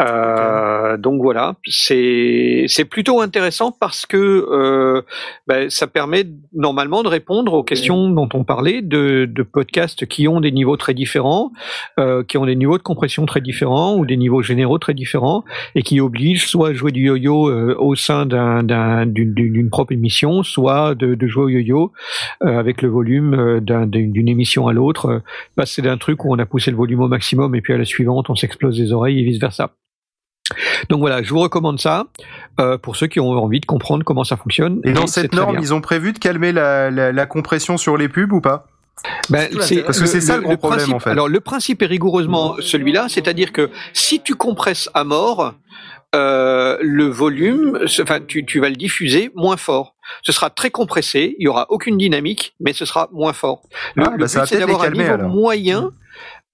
Euh, Donc voilà, c'est c'est plutôt intéressant parce que euh, ben, ça permet normalement de répondre aux questions dont on parlait de, podcasts qui ont des niveaux très différents, euh, qui ont des niveaux de compression très différents ou des niveaux généraux très différents et qui obligent soit à jouer du yo-yo au sein d'un- d'un- d'une propre émission, soit de, jouer au yo-yo avec le volume d'un- d'une émission à l'autre, passer d'un truc où on a poussé le volume au maximum et puis à la suivante on s'explose les oreilles et vice versa. Donc voilà, je vous recommande ça euh, pour ceux qui ont envie de comprendre comment ça fonctionne. Et dans cette norme, ils ont prévu de calmer la, la, la compression sur les pubs ou pas? Ben. Parce que c'est ça le gros problème, principe- en fait. Alors le principe est rigoureusement celui-là, c'est-à-dire que si tu compresses à mort, euh, le volume, ce- enfin tu, tu vas le diffuser moins fort. Ce sera très compressé, il y aura aucune dynamique, mais ce sera moins fort. Le, Ah, le bah, ça va but c'est d'avoir un niveau alors. moyen.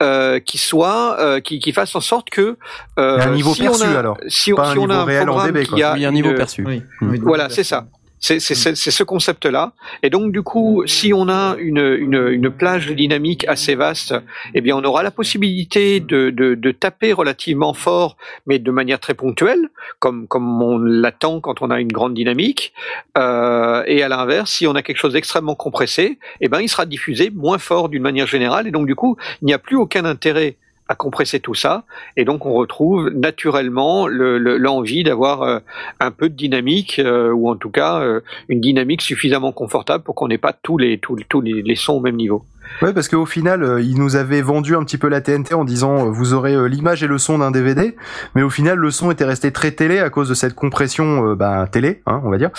Euh, qui soit euh, qui, qui fasse en sorte que euh, Et un niveau si perçu, on a, alors. si, Pas si un on a niveau un réel en programme dB, qui quoi. a Oui, un niveau une- perçu. Oui. Mm. oui, voilà, c'est ça. C'est c'est- ce concept-là. Et donc, du coup, si on a une, une, une plage de dynamique assez vaste, eh bien, on aura la possibilité de, de, de taper relativement fort, mais de manière très ponctuelle, comme, comme on l'attend quand on a une grande dynamique. Euh, et à l'inverse, si on a quelque chose d'extrêmement compressé, eh ben, il sera diffusé moins fort d'une manière générale. Et donc, du coup, il n'y a plus aucun intérêt à compresser tout ça, et donc on retrouve naturellement le- le- l'envie d'avoir euh, un peu de dynamique, euh, ou en tout cas euh, une dynamique suffisamment confortable pour qu'on n'ait pas tous les tous, tous les sons au même niveau. Ouais, parce qu'au final, euh, ils nous avaient vendu un petit peu la TNT en disant euh, vous aurez euh, l'image et le son d'un DVD, mais au final, le son était resté très télé à cause de cette compression bah, télé, hein, on va dire,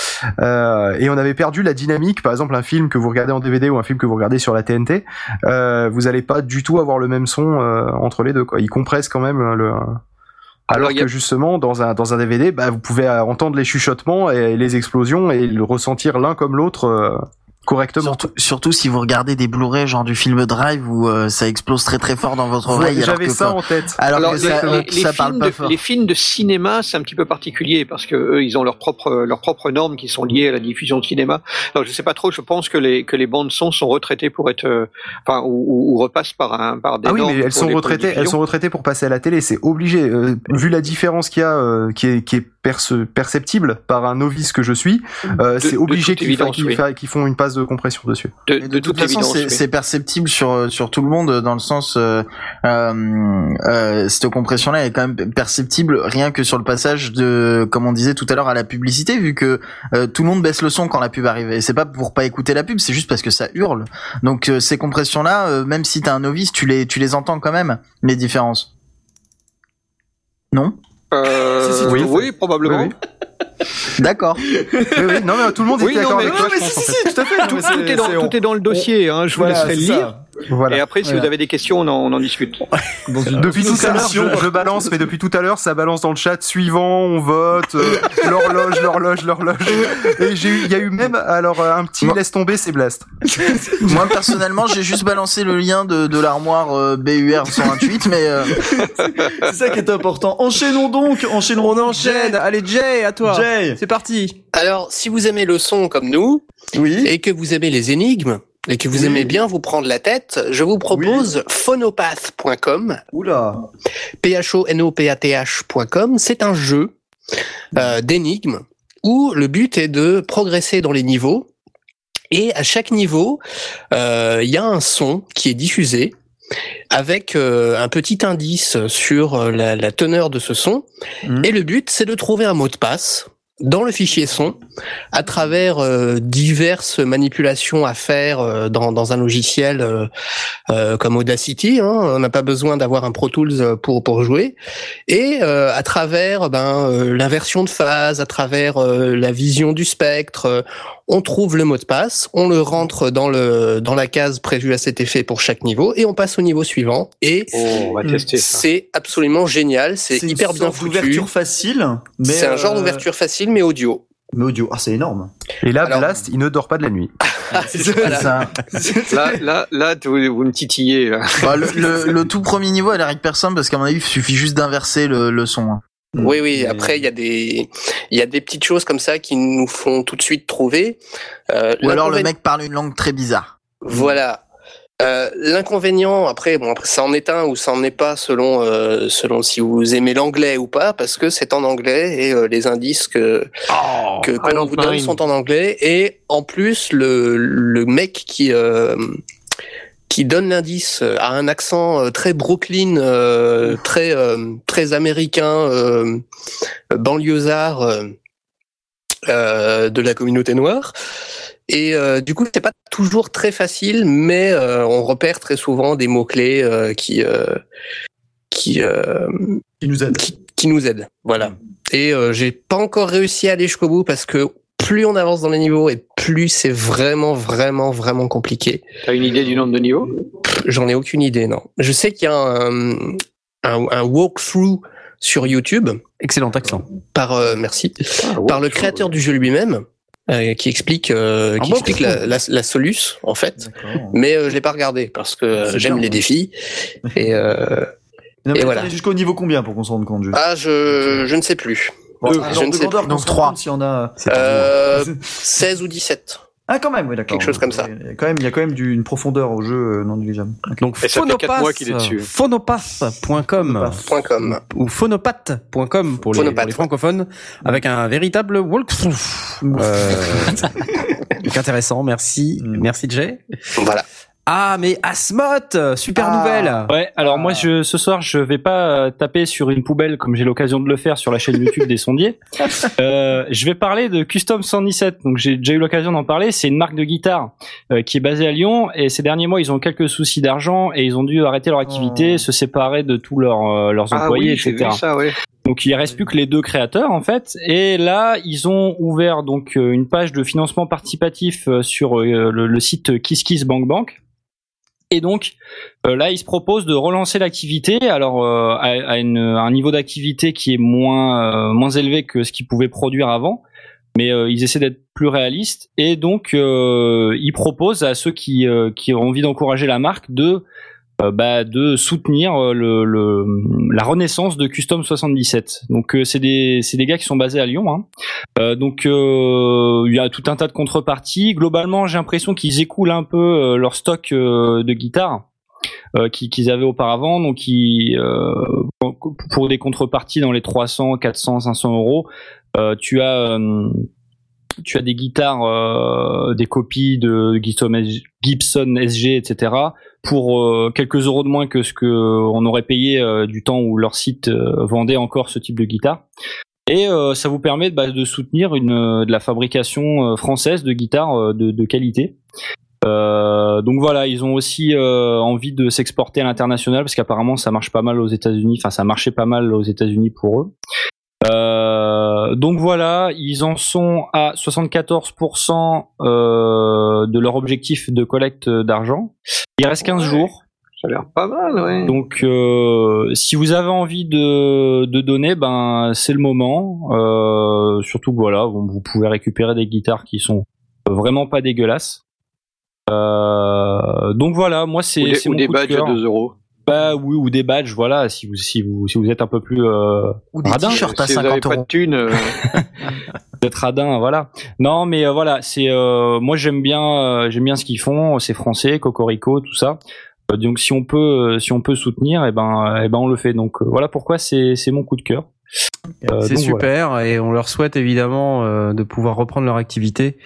et on avait perdu la dynamique. Par exemple, un film que vous regardez en DVD ou un film que vous regardez sur la TNT, vous allez pas du tout avoir le même son entre les deux. Quoi. Ils compressent quand même le. Alors, que justement, dans un, dans un DVD, bah, vous pouvez entendre les chuchotements et les explosions et le ressentir l'un comme l'autre correctement. Surtout, surtout, si vous regardez des Blu-ray genre du film Drive où euh, ça explose très très fort dans votre oreille. J'avais ça en tête. Alors, que ça, les, ça parle pas fort. Les films de cinéma, c'est un petit peu particulier parce que eux, ils ont leurs propres leurs propres normes qui sont liées à la diffusion de cinéma. Alors je sais pas trop. Je pense que les que les bandes son sont retraitées pour être, euh, enfin ou, ou, repassent par un par des. Ah oui, mais elles sont retraitées. Elles sont retraitées pour passer à la télé. C'est obligé. Euh, vu la différence qu'il y a, qui est qui est perceptible par un novice que je suis, c'est obligé qu'ils font une passe de compression dessus. De, toute, façon, c'est perceptible sur sur tout le monde dans le sens euh, euh, euh, cette compression-là est quand même perceptible rien que sur le passage de, comme on disait tout à l'heure, à la publicité, vu que euh, tout le monde baisse le son quand la pub arrive. Et c'est pas pour pas écouter la pub, c'est juste parce que ça hurle. Donc euh, ces compressions-là, même si t'es un novice, tu les tu les entends quand même les différences. Non? Euh, oui, oui, probablement. D'accord. oui, oui, non, mais tout le monde est d'accord avec toi. Mais si, si, tout à fait. Tout, tout, est dans, tout est dans le dossier. Hein, je vous laisserai le lire. Voilà. Et après, si vous avez des questions, on en, on en discute. depuis tout à l'heure, je, je, balance, mais depuis tout à l'heure, ça balance dans le chat suivant, on vote, euh, l'horloge, l'horloge, l'horloge. Et j'ai eu, il y a eu même, alors, un petit laisse tomber, c'est Blast. Moi, personnellement, j'ai juste balancé le lien de, de l'armoire euh, BUR 128, mais euh... c'est ça qui est important. Enchaînons donc, enchaînons. On enchaîne. Allez, Jay, à toi. Jay. C'est parti. Alors, si vous aimez le son comme nous, oui. et que vous aimez les énigmes, et que vous aimez bien vous prendre la tête, je vous propose phonopath.com. Oula. P-H-O-N-O-P-A-T-H.com. C'est un jeu euh, d'énigmes où le but est de progresser dans les niveaux. Et à chaque niveau, euh, il y a un son qui est diffusé avec euh, un petit indice sur la, la teneur de ce son. Mhm. Et le but, c'est de trouver un mot de passe dans le fichier son à travers euh, diverses manipulations à faire euh, dans, dans un logiciel euh, euh comme Audacity. Hein, on n'a pas besoin d'avoir un Pro Tools pour pour jouer. Et à travers ben l'inversion de phase, à travers la vision du spectre, on trouve le mot de passe, on le rentre dans le dans la case prévue à cet effet pour chaque niveau et on passe au niveau suivant. Et oh, c'est absolument génial, c'est hyper bien foutu. Ouverture facile, mais c'est un genre d'ouverture facile mais audio. Mais audio, ah c'est énorme. Et là, Blast, il ne dort pas de la nuit. c'est ça. là, là, là, vous, vous me titillez. Là. Bah, le, le, le, tout premier niveau, elle avec personne parce qu'à mon avis, il suffit juste d'inverser le, le son. Hein. Oui, oui. Après, il y a des, il y a des petites choses comme ça qui nous font tout de suite trouver. Euh, Ou alors le mec parle une langue très bizarre. Voilà. Euh, L'inconvénient, après, bon, après, ça en est un ou ça en est pas selon euh, selon si vous aimez l'anglais ou pas, parce que c'est en anglais et les indices que oh, que qu'on vous donne sont en anglais et en plus le le mec qui qui donne l'indice à un accent euh, très Brooklyn, euh, très euh, très américain, euh, banlieusard de la communauté noire. Et du coup, c'est pas toujours très facile, mais on repère très souvent des mots clés qui qui qui nous aident. Qui, qui nous aident, voilà. Et j'ai pas encore réussi à aller jusqu'au bout parce que plus on avance dans les niveaux et plus c'est vraiment, vraiment, vraiment compliqué. T'as une idée du nombre de niveaux? J'en ai aucune idée, non. Je sais qu'il y a un, un, un walkthrough sur YouTube. Excellent accent. Par, euh, merci. Ah, par le créateur du jeu lui-même. Euh, qui explique euh, qui explique la, la, la soluce en fait mais euh, je l'ai pas regardé parce que j'aime les défis et, euh, non, et voilà jusqu'au niveau combien pour qu'on se rende compte juste? Ah je je ne sais plus Bon, je alors, ne sais plus. Donc se trois. rende compte Si on a... euh, 16 ou 17 Ah quand même, oui d'accord. Quelque chose comme ça. Il y a quand même, il y a quand même du, une profondeur au jeu euh, non négligeable. Ok. Donc Et ça fait quatre mois qu'il est dessus. phonopath.com Point .com ou phonopath.com pour Phonopath, pour les francophones avec un véritable walkthrough. Euh, intéressant, merci, Mm. merci Jay. voilà Ah, mais Asmoth Super Ah. nouvelle Ouais, alors Ah. moi je, ce soir je vais pas euh, taper sur une poubelle comme j'ai l'occasion de le faire sur la chaîne YouTube des sondiers. Euh, je vais parler de Custom 117. Donc j'ai déjà eu l'occasion d'en parler. C'est une marque de guitare euh, qui est basée à Lyon et ces derniers mois ils ont quelques soucis d'argent et ils ont dû arrêter leur activité, Oh. se séparer de tous leurs euh, leurs Ah employés, oui, etc. vu ça, ouais. Donc il reste plus que les deux créateurs en fait. Et là ils ont ouvert donc euh, une page de financement participatif euh, sur euh, le, le site KissKissBankBank. Et donc euh, là ils se proposent de relancer l'activité. Alors euh, à, un niveau d'activité qui est moins euh, moins élevé que ce qu'ils pouvaient produire avant. Mais ils essaient d'être plus réalistes et donc ils proposent à ceux qui qui ont envie d'encourager la marque de bah, de soutenir euh, la renaissance de Custom 77. Donc euh, c'est des des gars qui sont basés à Lyon. Hein. Euh, donc euh, il y a tout un tas de contreparties. Globalement, j'ai l'impression qu'ils écoulent un peu euh, leur stock euh, de guitares euh, qui- qu'ils avaient auparavant. Donc ils, euh, pour- des contreparties dans les 300, 400, 500 euros, euh, tu as euh, tu as des guitares, euh, des copies de Gibson SG, etc. pour euh, quelques euros de moins que ce que on aurait payé euh, du temps où leur site euh, vendait encore ce type de guitare. Et euh, ça vous permet bah, de soutenir euh, de la fabrication euh, française de guitares euh, de, de qualité. Euh, donc voilà, ils ont aussi euh, envie de s'exporter à l'international parce qu'apparemment ça marche pas mal aux États-Unis. Enfin, ça marchait pas mal aux États-Unis pour eux. Euh, donc voilà, ils en sont à 74% euh, de leur objectif de collecte d'argent. Il reste 15 Ouais. jours. Ça a l'air pas mal, ouais. Donc, euh, si vous avez envie de, de donner, ben c'est le moment. Surtout que voilà, vous pouvez récupérer des guitares qui sont vraiment pas dégueulasses. Donc voilà, moi c'est ou des, c'est ou mon des de badges à cœur. 2 euros. Bah oui, ou des badges, voilà. Si vous si vous si vous êtes un peu plus euh, Ou des radin, t-shirts à si vous avez 50 pas de euros. thunes, euh, d'être radin, voilà. Non, mais euh, voilà, c'est euh, moi j'aime bien euh, j'aime bien ce qu'ils font, c'est français, cocorico, tout ça. Euh, donc si on peut euh, si on peut soutenir, et ben eh ben on le fait. Donc euh, voilà pourquoi c'est c'est mon coup de cœur. Euh, C'est super et on leur souhaite évidemment euh, de pouvoir reprendre leur activité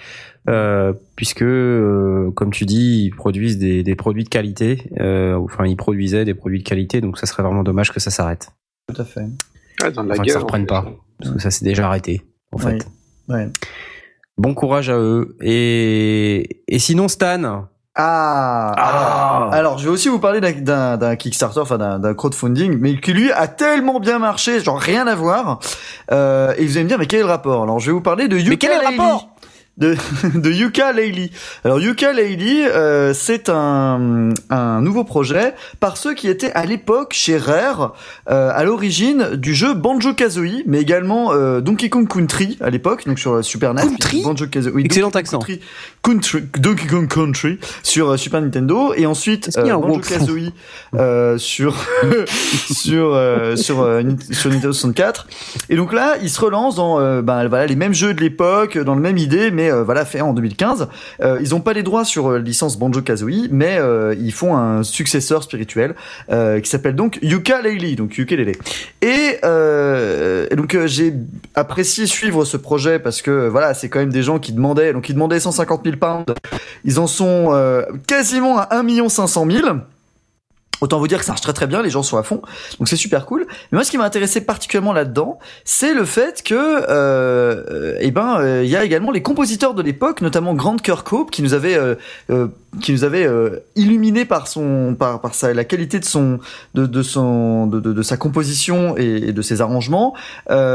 euh, puisque, euh, comme tu dis, ils produisent des, des produits de qualité. euh, enfin, ils produisaient des produits de qualité, donc ça serait vraiment dommage que ça s'arrête. Tout à fait. ah, dans de la Enfin, que ça reprenne pas, parce que ça s'est déjà arrêté en Oui. fait. Ouais. Bon courage à eux. Et, et sinon, Stan. Ah, Ah. alors, je vais aussi vous parler d'un- Kickstarter, enfin d'un crowdfunding, mais qui lui a tellement bien marché, genre rien à voir. Euh, et vous allez me dire, mais quel est le rapport? Alors, je vais vous parler de Yuka quel est le rapport? De, de Yuka Laylee. Alors Yuka Laylee, euh, c'est un, un nouveau projet par ceux qui étaient à l'époque chez Rare euh, à l'origine du jeu Banjo Kazooie, mais également euh, Donkey Kong Country à l'époque, donc sur Super NES. Country Banjo Kazooie. oui, Excellent Donkey accent. Country, Country, Donkey Kong Country sur Super Nintendo et ensuite Banjo Kazooie sur sur sur sur Nintendo 64 et donc là ils se relancent dans ben voilà les mêmes jeux de l'époque dans le même idée mais euh, voilà fait en 2015 euh, ils ont pas les droits sur euh, licence Banjo Kazooie mais ils font un successeur spirituel qui s'appelle donc Yuka Laylee donc et, et donc j'ai apprécié suivre ce projet parce que voilà c'est quand même des gens qui demandaient donc ils demandaient 150 000 pounds. Ils en sont quasiment à 1 500 000 Autant vous dire que ça marche très très bien, les gens sont à fond, donc c'est super cool. Mais moi, ce qui m'a intéressé particulièrement là-dedans, c'est le fait que, euh, euh, eh ben, euh, il y a également les compositeurs de l'époque, notamment Grant Kirkhope, qui nous avait, euh, euh, qui nous avait illuminé par son, par, par sa, la qualité de son, de, de son, de, de, sa composition et, de ses arrangements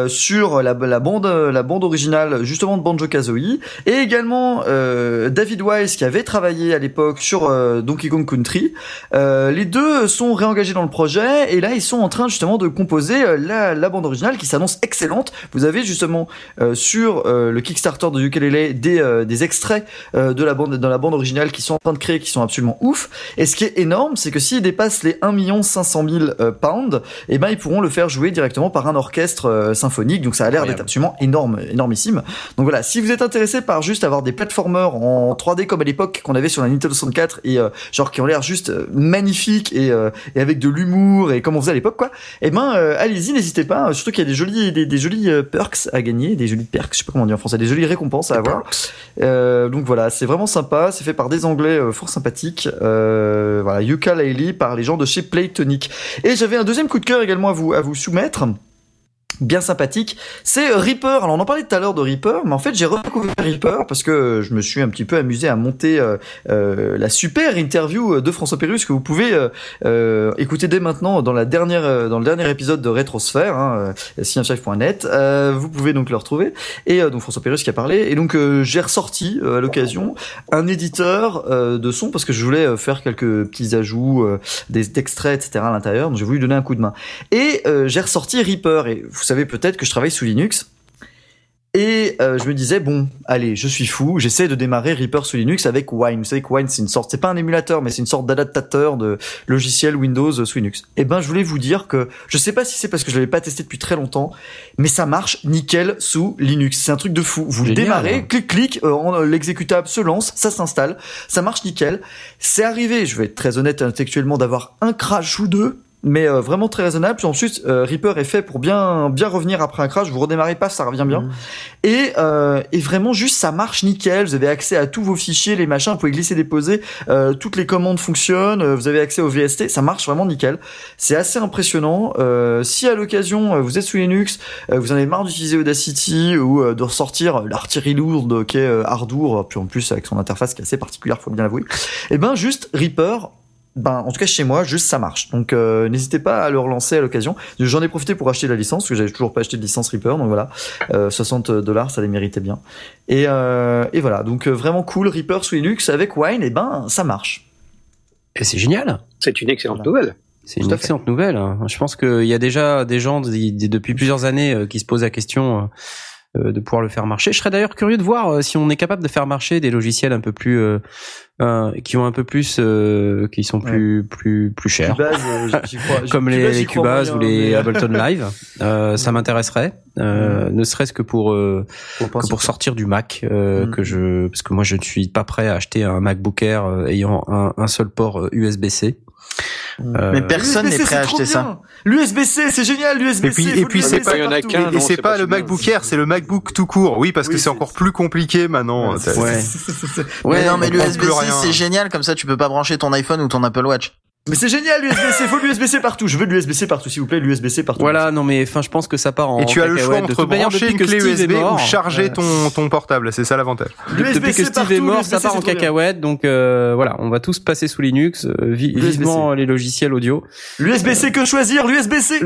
sur la, la bande, la bande originale justement de Banjo Kazooie, et également David Wise qui avait travaillé à l'époque sur Donkey Kong Country. Les deux sont réengagés dans le projet et là ils sont en train justement de composer euh, la, la bande originale qui s'annonce excellente. Vous avez justement euh, sur euh, le Kickstarter de Ukulele des, euh, des extraits de la bande dans la bande originale qui sont en train de créer qui sont absolument ouf. Et ce qui est énorme, c'est que s'ils dépassent les 1 500 000 euh, pounds, eh ben ils pourront le faire jouer directement par un orchestre symphonique. Donc ça a l'air d'être absolument énorme, énormissime. Donc voilà, si vous êtes intéressé par juste avoir des platformers en 3D comme à l'époque qu'on avait sur la Nintendo 64 et genre qui ont l'air juste magnifiques et, euh, et avec de l'humour et comme on faisait à l'époque quoi, eh ben euh, allez-y, n'hésitez pas. Surtout qu'il y a des jolis des, des jolis euh, perks à gagner, des jolis perks, je sais pas comment on dit en français, des jolies récompenses à avoir. Euh, donc voilà, c'est vraiment sympa. C'est fait par des Anglais euh, fort sympathique. Euh, voilà, Yuka par les gens de chez Playtonic. Et j'avais un deuxième coup de cœur également à vous, à vous soumettre bien sympathique, c'est Reaper. Alors on en parlait tout à l'heure de Reaper, mais en fait j'ai redécouvert Reaper parce que je me suis un petit peu amusé à monter euh, euh, la super interview de François Pérus que vous pouvez euh, euh écouter dès maintenant dans la dernière euh, dans le dernier épisode de Rétrosphère, hein, euh, vous pouvez donc le retrouver. Et donc François Pérus qui a parlé. Et donc j'ai ressorti à l'occasion un éditeur de son parce que je voulais faire quelques petits ajouts, des extraits, etc. à l'intérieur. Donc j'ai voulu donner un coup de main. Et j'ai ressorti Reaper. Vous savez peut-être que je travaille sous Linux. Et euh, je me disais bon, allez, je suis fou, j'essaie de démarrer Reaper sous Linux avec Wine. Vous savez que Wine c'est une sorte, c'est pas un émulateur, mais c'est une sorte d'adaptateur de logiciel Windows sous Linux. Et ben, je voulais vous dire que je sais pas si c'est parce que je l'avais pas testé depuis très longtemps, mais ça marche nickel sous Linux. C'est un truc de fou. Vous le démarrez, clic clic, euh, l'exécutable se lance, ça s'installe, ça marche nickel. C'est arrivé, je vais être très honnête intellectuellement, d'avoir un crash ou deux mais euh, vraiment très raisonnable. Puis ensuite, euh, Reaper est fait pour bien bien revenir après un crash. Vous redémarrez pas, ça revient bien. Mmh. Et euh, et vraiment juste ça marche nickel. Vous avez accès à tous vos fichiers, les machins. Vous pouvez glisser, déposer. Euh, toutes les commandes fonctionnent. Vous avez accès au VST. Ça marche vraiment nickel. C'est assez impressionnant. si à l'occasion vous êtes sous Linux, vous en avez marre d'utiliser Audacity ou de ressortir l'artillerie lourde qui est Ardour, puis en plus avec son interface qui est assez particulière, faut bien l'avouer. Et eh ben juste Reaper ben, en tout cas chez moi, juste ça marche. Donc euh, n'hésitez pas à le relancer à l'occasion. J'en ai profité pour acheter la licence, parce que j'avais toujours pas acheté de licence Reaper, donc voilà, euh, 60 dollars, ça les méritait bien. Et, euh, et voilà, donc euh, vraiment cool, Reaper sous Linux avec Wine, et ben ça marche. Et c'est génial. C'est une excellente nouvelle. C'est une excellente nouvelle. Hein. Je pense qu'il y a déjà des gens depuis plusieurs années euh, qui se posent la question de pouvoir le faire marcher. Je serais d'ailleurs curieux de voir si on est capable de faire marcher des logiciels un peu plus euh, qui ont un peu plus, euh, qui sont plus plus plus chers, euh, comme les, les Cubase ou les Ableton Live. Euh, ça m'intéresserait, euh, ne serait-ce que pour pour, que pour sortir du Mac, mm. que je parce que moi je ne suis pas prêt à acheter un MacBook Air ayant un, un seul port USB-C. Euh, mais personne n'est prêt à acheter ça. L'USB-C, c'est génial, l'USB-C. Et puis, et puis c'est pas, et c'est pas, le MacBook Air, c'est le MacBook tout court. Oui, parce que c'est encore plus compliqué maintenant. Ouais. ouais. non, mais l'USB-C, c'est génial, comme ça tu peux pas brancher ton iPhone ou ton Apple Watch. Mais c'est génial l'USB-C, faut l'USB-C partout. Je veux l'USB-C partout, s'il vous plaît, l'USB-C partout. Voilà, non mais enfin, je pense que ça part en. Et tu as le choix entre brancher une clé USB ou charger ton ton portable. C'est ça l'avantage. Depuis que Steve est mort, ça part en cacahuète. Donc euh, voilà, on va tous passer sous Linux. Euh, vivement les logiciels audio. L'USB-C que choisir L'USB-C.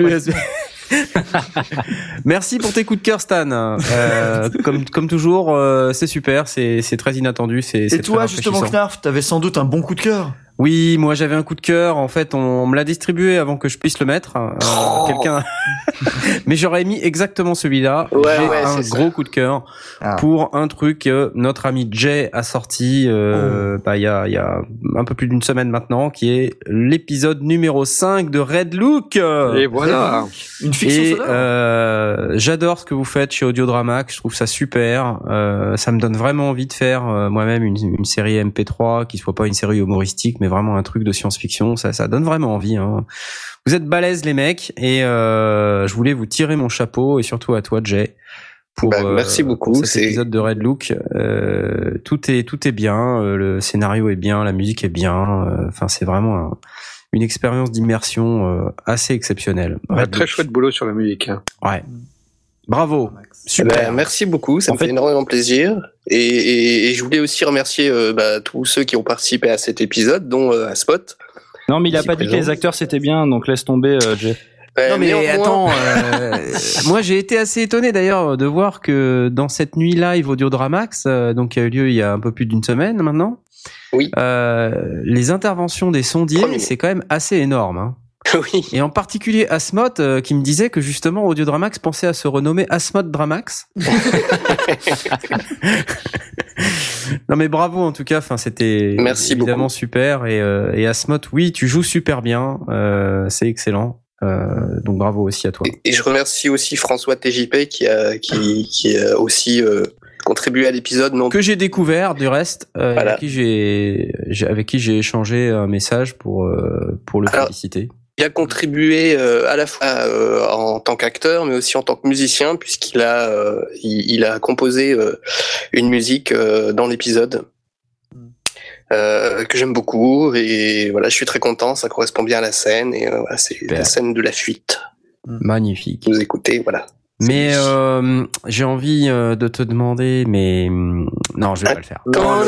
Merci pour tes coups de cœur, Stan. Euh, comme comme toujours, euh, c'est super, c'est c'est très inattendu, c'est. Et toi, justement, Knarf, t'avais sans doute un bon coup de cœur. Oui, moi j'avais un coup de cœur. En fait, on, me l'a distribué avant que je puisse le mettre. Euh, oh. Quelqu'un. Mais j'aurais mis exactement celui-là. Ouais, J'ai un gros coup de cœur ah. pour un truc que notre ami Jay a sorti euh, oh. bah, il y a il y a un peu plus d'une semaine maintenant, qui est l'épisode numéro 5 de Red Look. Et voilà. Une fiction Et euh, j'adore ce que vous faites chez Audiodramac. Je trouve ça super. Euh, ça me donne vraiment envie de faire euh, moi-même une, une série MP3 qui soit pas une série humoristique, mais vraiment un truc de science-fiction. Ça, ça donne vraiment envie. Hein. Vous êtes balèzes les mecs, et euh, je voulais vous tirer mon chapeau et surtout à toi, Jay. Pour, bah, merci beaucoup. Pour cet épisode de Red Look, euh, tout est tout est bien, euh, le scénario est bien, la musique est bien. Euh, enfin, c'est vraiment un, une expérience d'immersion assez exceptionnelle. Très chouette boulot sur la musique. Hein. Ouais. Bravo. Super. Eh ben, merci beaucoup, ça me fait, énormément plaisir. Et, et, et, je voulais aussi remercier euh, bah, tous ceux qui ont participé à cet épisode, dont euh, Spot. Non, mais il a pas dit que les acteurs c'était bien, donc laisse tomber, euh, Jeff. non mais, attends, euh, moi j'ai été assez étonné d'ailleurs de voir que dans cette nuit live Audiodramax, euh, donc qui a eu lieu il y a un peu plus d'une semaine maintenant, oui. Euh, les interventions des sondiers, c'est quand même assez énorme. Hein. Oui. Et en particulier Asmod euh, qui me disait que justement Audiodramax pensait à se renommer Asmod Dramax. non mais bravo en tout cas, enfin c'était évidemment beaucoup. super et, euh, et Asmod, oui tu joues super bien, euh, c'est excellent. Euh, donc bravo aussi à toi. Et, je remercie aussi François TJP qui a qui, qui a aussi euh, contribué à l'épisode non? Que j'ai découvert du reste euh, voilà. avec qui j'ai avec qui j'ai échangé un message pour euh, pour le Alors, féliciter il a contribué euh, à la fois euh, en tant qu'acteur, mais aussi en tant que musicien, puisqu'il a euh, il, il, a composé une musique dans l'épisode. euh, que j'aime beaucoup et voilà, je suis très content, ça correspond bien à la scène et euh, voilà, c'est la scène de la fuite. Magnifique. Vous écoutez, voilà. Mais euh, j'ai envie euh, de te demander, mais hum, non, je vais pas le faire. Comment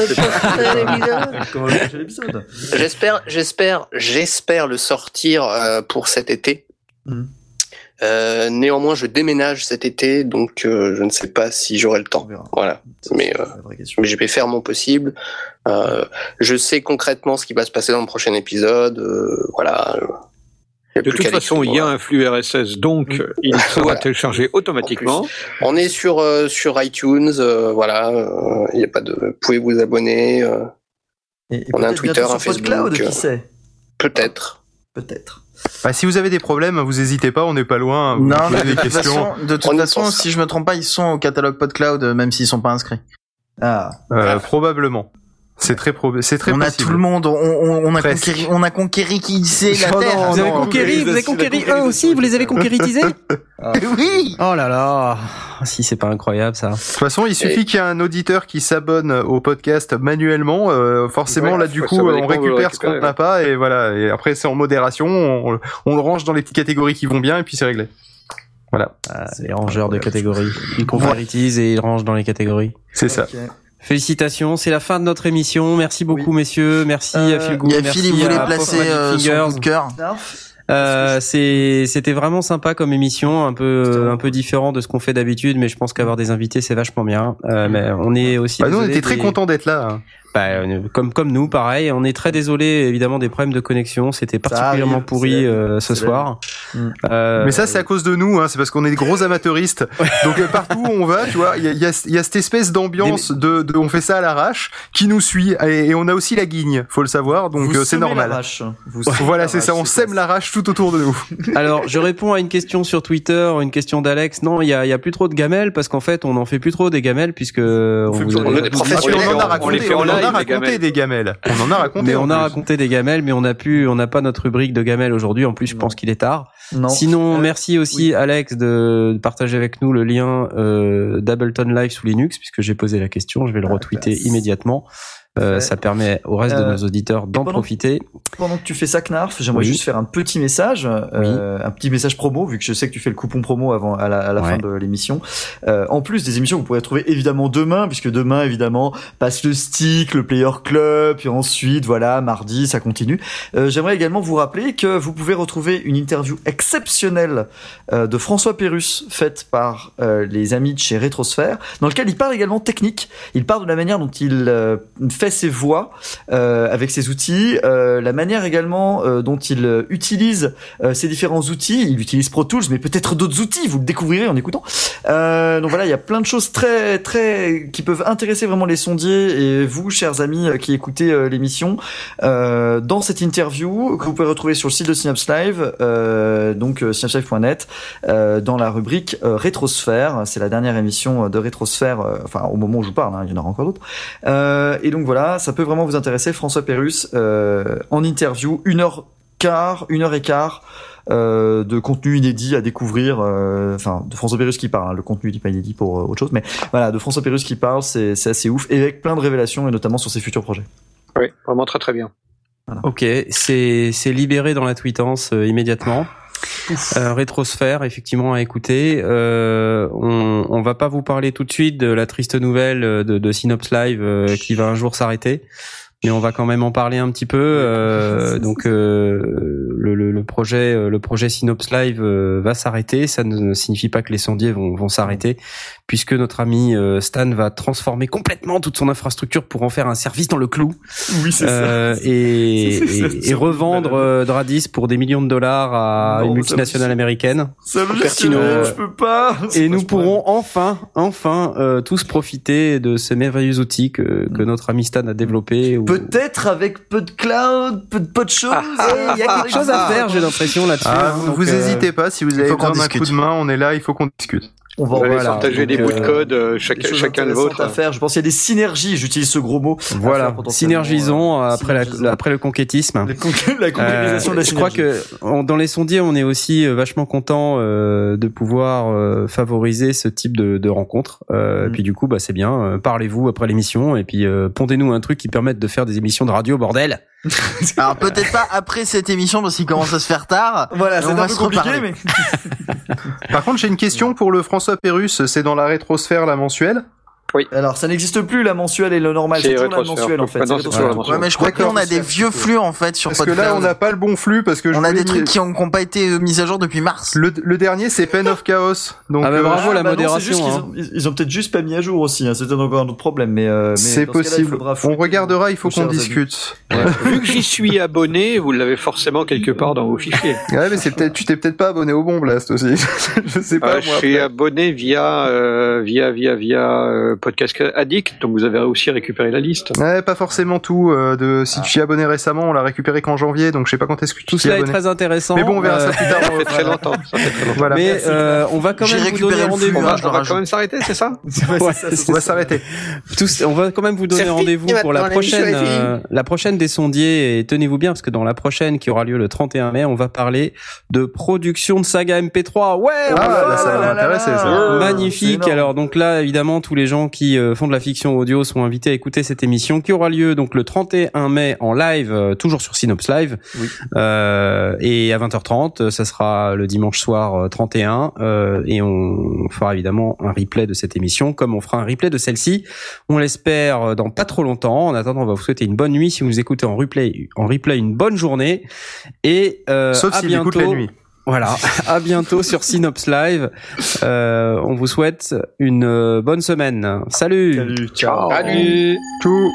l'épisode J'espère, j'espère, j'espère le sortir euh, pour cet été. Mhm. Euh, néanmoins, je déménage cet été, donc euh, je ne sais pas si j'aurai le temps. Voilà. Mais, euh, mais je vais faire mon possible. Euh, je sais concrètement ce qui va se passer dans le prochain épisode. euh, voilà. De toute façon, il y a un flux RSS, donc Oui. euh, il sera Voilà. téléchargé automatiquement. On est sur euh, sur iTunes, euh, voilà. euh, Il y a pas de. Vous pouvez vous abonner, euh, Et- et on a un peut-être Twitter, un Facebook, qui sait? peut-être. Peut-être. Bah, si vous avez des problèmes, vous hésitez pas, on n'est pas loin. Vous Non, mais de des toute questions. façon, de toute On y façon, pense. si je me trompe pas, ils sont au catalogue PodCloud, même s'ils sont pas inscrits. Ah, Euh, probablement. C'est très prob- c'est très on a tout le monde, on, on, on a conquéri, on a conquéri qui c'est la Oh non, Terre. vous avez conquéri, vous avez conquéri eux aussi, vous les avez conquérisés Oui. Oh là là, si c'est pas incroyable ça. De toute façon, il suffit qu'il y ait un auditeur qui s'abonne au podcast manuellement. euh, forcément, là, du coup, va on le récupère ce qu'on n'a pas et voilà. Et après, c'est en modération. On, on le range dans les petites catégories qui vont bien et puis c'est réglé. Voilà, Ah, les rangeurs de catégories. Ils convertissent et ils rangent dans les catégories. c'est ça. Félicitations, c'est la fin de notre émission. Merci beaucoup messieurs, merci Euh, à Phil Good, Il y a merci Phil, il voulait placer euh, son Fingers. coup de cœur. Euh, c'est c'était vraiment sympa comme émission, un peu un peu différent de ce qu'on fait d'habitude, mais je pense qu'avoir des invités c'est vachement bien. Euh, mais on est aussi Bah, nous, on était très des- contents d'être là. Bah, euh, comme comme nous, pareil. On est très désolé évidemment des problèmes de connexion. C'était particulièrement arrive, pourri euh, ce soir. Mm. Euh, Mais ça, c'est à cause de nous. Hein, c'est parce qu'on est des gros amateuristes. Donc euh, partout où on va, tu vois, il y a, il y, a, y a cette espèce d'ambiance de, de, on fait ça à l'arrache, qui nous suit. Et, et on a aussi la guigne, faut le savoir. Donc euh, c'est normal. l'arrache. Vous Voilà, c'est ça. On sème l'arrache tout autour de nous. Alors, je réponds à une question sur Twitter, une question d'Alex. Non, il y a, il y a plus trop de gamelles parce qu'en fait, on en fait plus trop des gamelles puisque on fait vous on professionnels. on les fait on en en a raconté gamelles. des gamelles. On en a raconté. Mais on a plus. raconté des gamelles, mais on a pu, on n'a pas notre rubrique de gamelles aujourd'hui. En plus, je pense qu'il est tard. Non. Sinon, Euh, merci aussi Alex de de partager avec nous le lien euh, d'Ableton Live sous Linux, puisque j'ai posé la question. Je vais le Ah, retweeter bah, immédiatement. Euh, ça permet au reste de Euh, nos auditeurs d'en profiter. Pendant que tu fais ça, Knarf, j'aimerais Oui. juste faire un petit message, euh, un petit message promo, vu que je sais que tu fais le coupon promo avant à la, à la Ouais. fin de l'émission. Euh, en plus des émissions que vous pourrez trouver évidemment demain, puisque demain évidemment passe le stick, le player club, puis ensuite voilà mardi ça continue. Euh, j'aimerais également vous rappeler que vous pouvez retrouver une interview exceptionnelle euh, de François Pérus faite par euh, les amis de chez Rétrosphère, dans lequel il parle également technique. Il parle de la manière dont il euh, ses voix euh, avec ses outils, euh, la manière également euh, dont il utilise ces différents outils. Il utilise Pro Tools, mais peut-être d'autres outils. Vous le découvrirez en écoutant. Donc voilà, il y a plein de choses très très qui peuvent intéresser vraiment les sondiers et vous, chers amis qui écoutez l'émission, dans cette interview que vous pouvez retrouver sur le site de Synapse Live, donc synapselive.net, dans la rubrique Rétrosphère. C'est la dernière émission de Rétrosphère, enfin au moment où je vous parle, hein, il y en aura encore d'autres. Et donc voilà, ça peut vraiment vous intéresser. François Pérus euh, en interview, une heure quart, une heure et quart. euh, de contenu inédit à découvrir, euh, enfin de François Pérus qui parle, hein, le contenu n'est pas inédit pour euh, autre chose, mais voilà, de François Pérus qui parle, c'est c'est assez ouf, et avec plein de révélations, et notamment sur ses futurs projets. Oui, vraiment très très bien. Ok, c'est c'est libéré dans la tweetance euh, immédiatement. Euh, rétrosphère, effectivement, à écouter. Euh, on, on va pas vous parler tout de suite de la triste nouvelle euh, de, de Synops Live euh, qui va un jour s'arrêter, mais on va quand même en parler un petit peu. Euh, donc, le, le, le projet, le projet Synops Live va s'arrêter. Ça ne signifie pas que les sondiers vont, vont s'arrêter, puisque notre ami euh, Stan va transformer complètement toute son infrastructure pour en faire un service dans le clou. Oui, c'est Euh, et, C'est- c'est- et, c'est- et revendre euh, Dradis pour des millions de dollars à Non, une ça- multinationale américaine. Ça me Pertinent. Euh, je peux pas. Et nous pourrons enfin, enfin, euh, tous profiter de ces merveilleux outils que, que notre ami Stan a développés. ou- Peut-être avec peu de cloud, peu de, peu de choses. Il y a quelque chose à faire, j'ai l'impression là-dessus. Ah, hein, vous donc, vous euh, hésitez pas, si vous avez besoin d'un coup de main, on est là, il faut qu'on discute. On va voilà, partager des bouts de euh, code, euh, des chacun, le vôtre. à faire. Je pense qu'il y a des synergies. J'utilise ce gros mot. Voilà, synergisons euh, après, la, après le conquêtisme. La con- la concrétisation de la je crois que on- dans les sondiers, on est aussi vachement content euh, de pouvoir euh, favoriser ce type de, de rencontres. Euh, Mhm. Puis du coup, bah c'est bien. Parlez-vous après l'émission et puis euh, pondez-nous un truc qui permette de faire des émissions de radio, bordel. Alors peut-être pas après cette émission parce qu'il commence à se faire tard. Voilà, c'est un va peu se compliqué, reparler. mais Par contre, j'ai une question pour le François Pérus. C'est dans la rétrosphère, la mensuelle alors ça n'existe plus la mensuelle et le normal. C'est toujours la mensuelle en fait. Maintenant, C'est c'est toujours la rétrosphère. Ouais, mais je crois que nous, D'accord. on a des vieux flux en fait sur Parce que là, on n'a pas le bon flux parce que je On a des trucs qui ont, qui ont pas été euh, mis à jour depuis mars. Le, le dernier, c'est Pen of Chaos. Donc, Ah bah euh, bravo, la bah non, c'est juste modération, ont- ils, ont peut-être juste pas mis à jour aussi. Hein. C'était encore un autre problème, mais, euh, mais c'est possible. On regardera, il faut qu'on discute. Vu que j'y suis abonné, vous l'avez forcément quelque part dans vos fichiers. Ouais, mais c'est peut-être, tu t'es peut-être pas abonné au bon blast aussi. je sais pas, je suis abonné via euh, via via via euh, Podcast Addict, donc vous avez aussi récupéré la liste. Ouais, pas forcément tout. euh, de, si tu t'y es abonné récemment, on l'a récupéré qu'en janvier, donc je sais pas quand est-ce que tu Tout cela est très intéressant. Mais bon, on verra Euh, ça plus tard. Ça on- fait très longtemps. Ça fait très longtemps. Voilà. Mais euh, on va quand même vous récupéré donner rendez-vous. On va, on quand même s'arrêter, c'est ça Ouais, c'est On va ça. s'arrêter. On va quand même vous donner rendez-vous pour la prochaine, euh, la prochaine des sondiers. Et tenez-vous bien parce que dans la prochaine qui aura lieu le 31 mai, on va parler de production de saga MP3. Ouais, on Ah, là, ça va m'intéresser, ça. C'est Magnifique. Alors donc là, évidemment, tous les gens qui euh, font de la fiction audio sont invités à écouter cette émission qui aura lieu donc le 31 mai en live, euh, toujours sur Synops Live, Oui. Euh, et à 20h30. Ça sera le dimanche soir euh, 31, euh, et on fera évidemment un replay de cette émission, comme on fera un replay de celle-ci. On l'espère dans pas trop longtemps. En attendant, on va vous souhaiter une bonne nuit si vous nous écoutez en replay, en replay une bonne journée, et euh, Sauf à s'il bientôt. la nuit. Voilà, à bientôt sur Synops Live. Euh, on vous souhaite une euh, bonne semaine. Salut. Salut, ciao. Salut. Tout.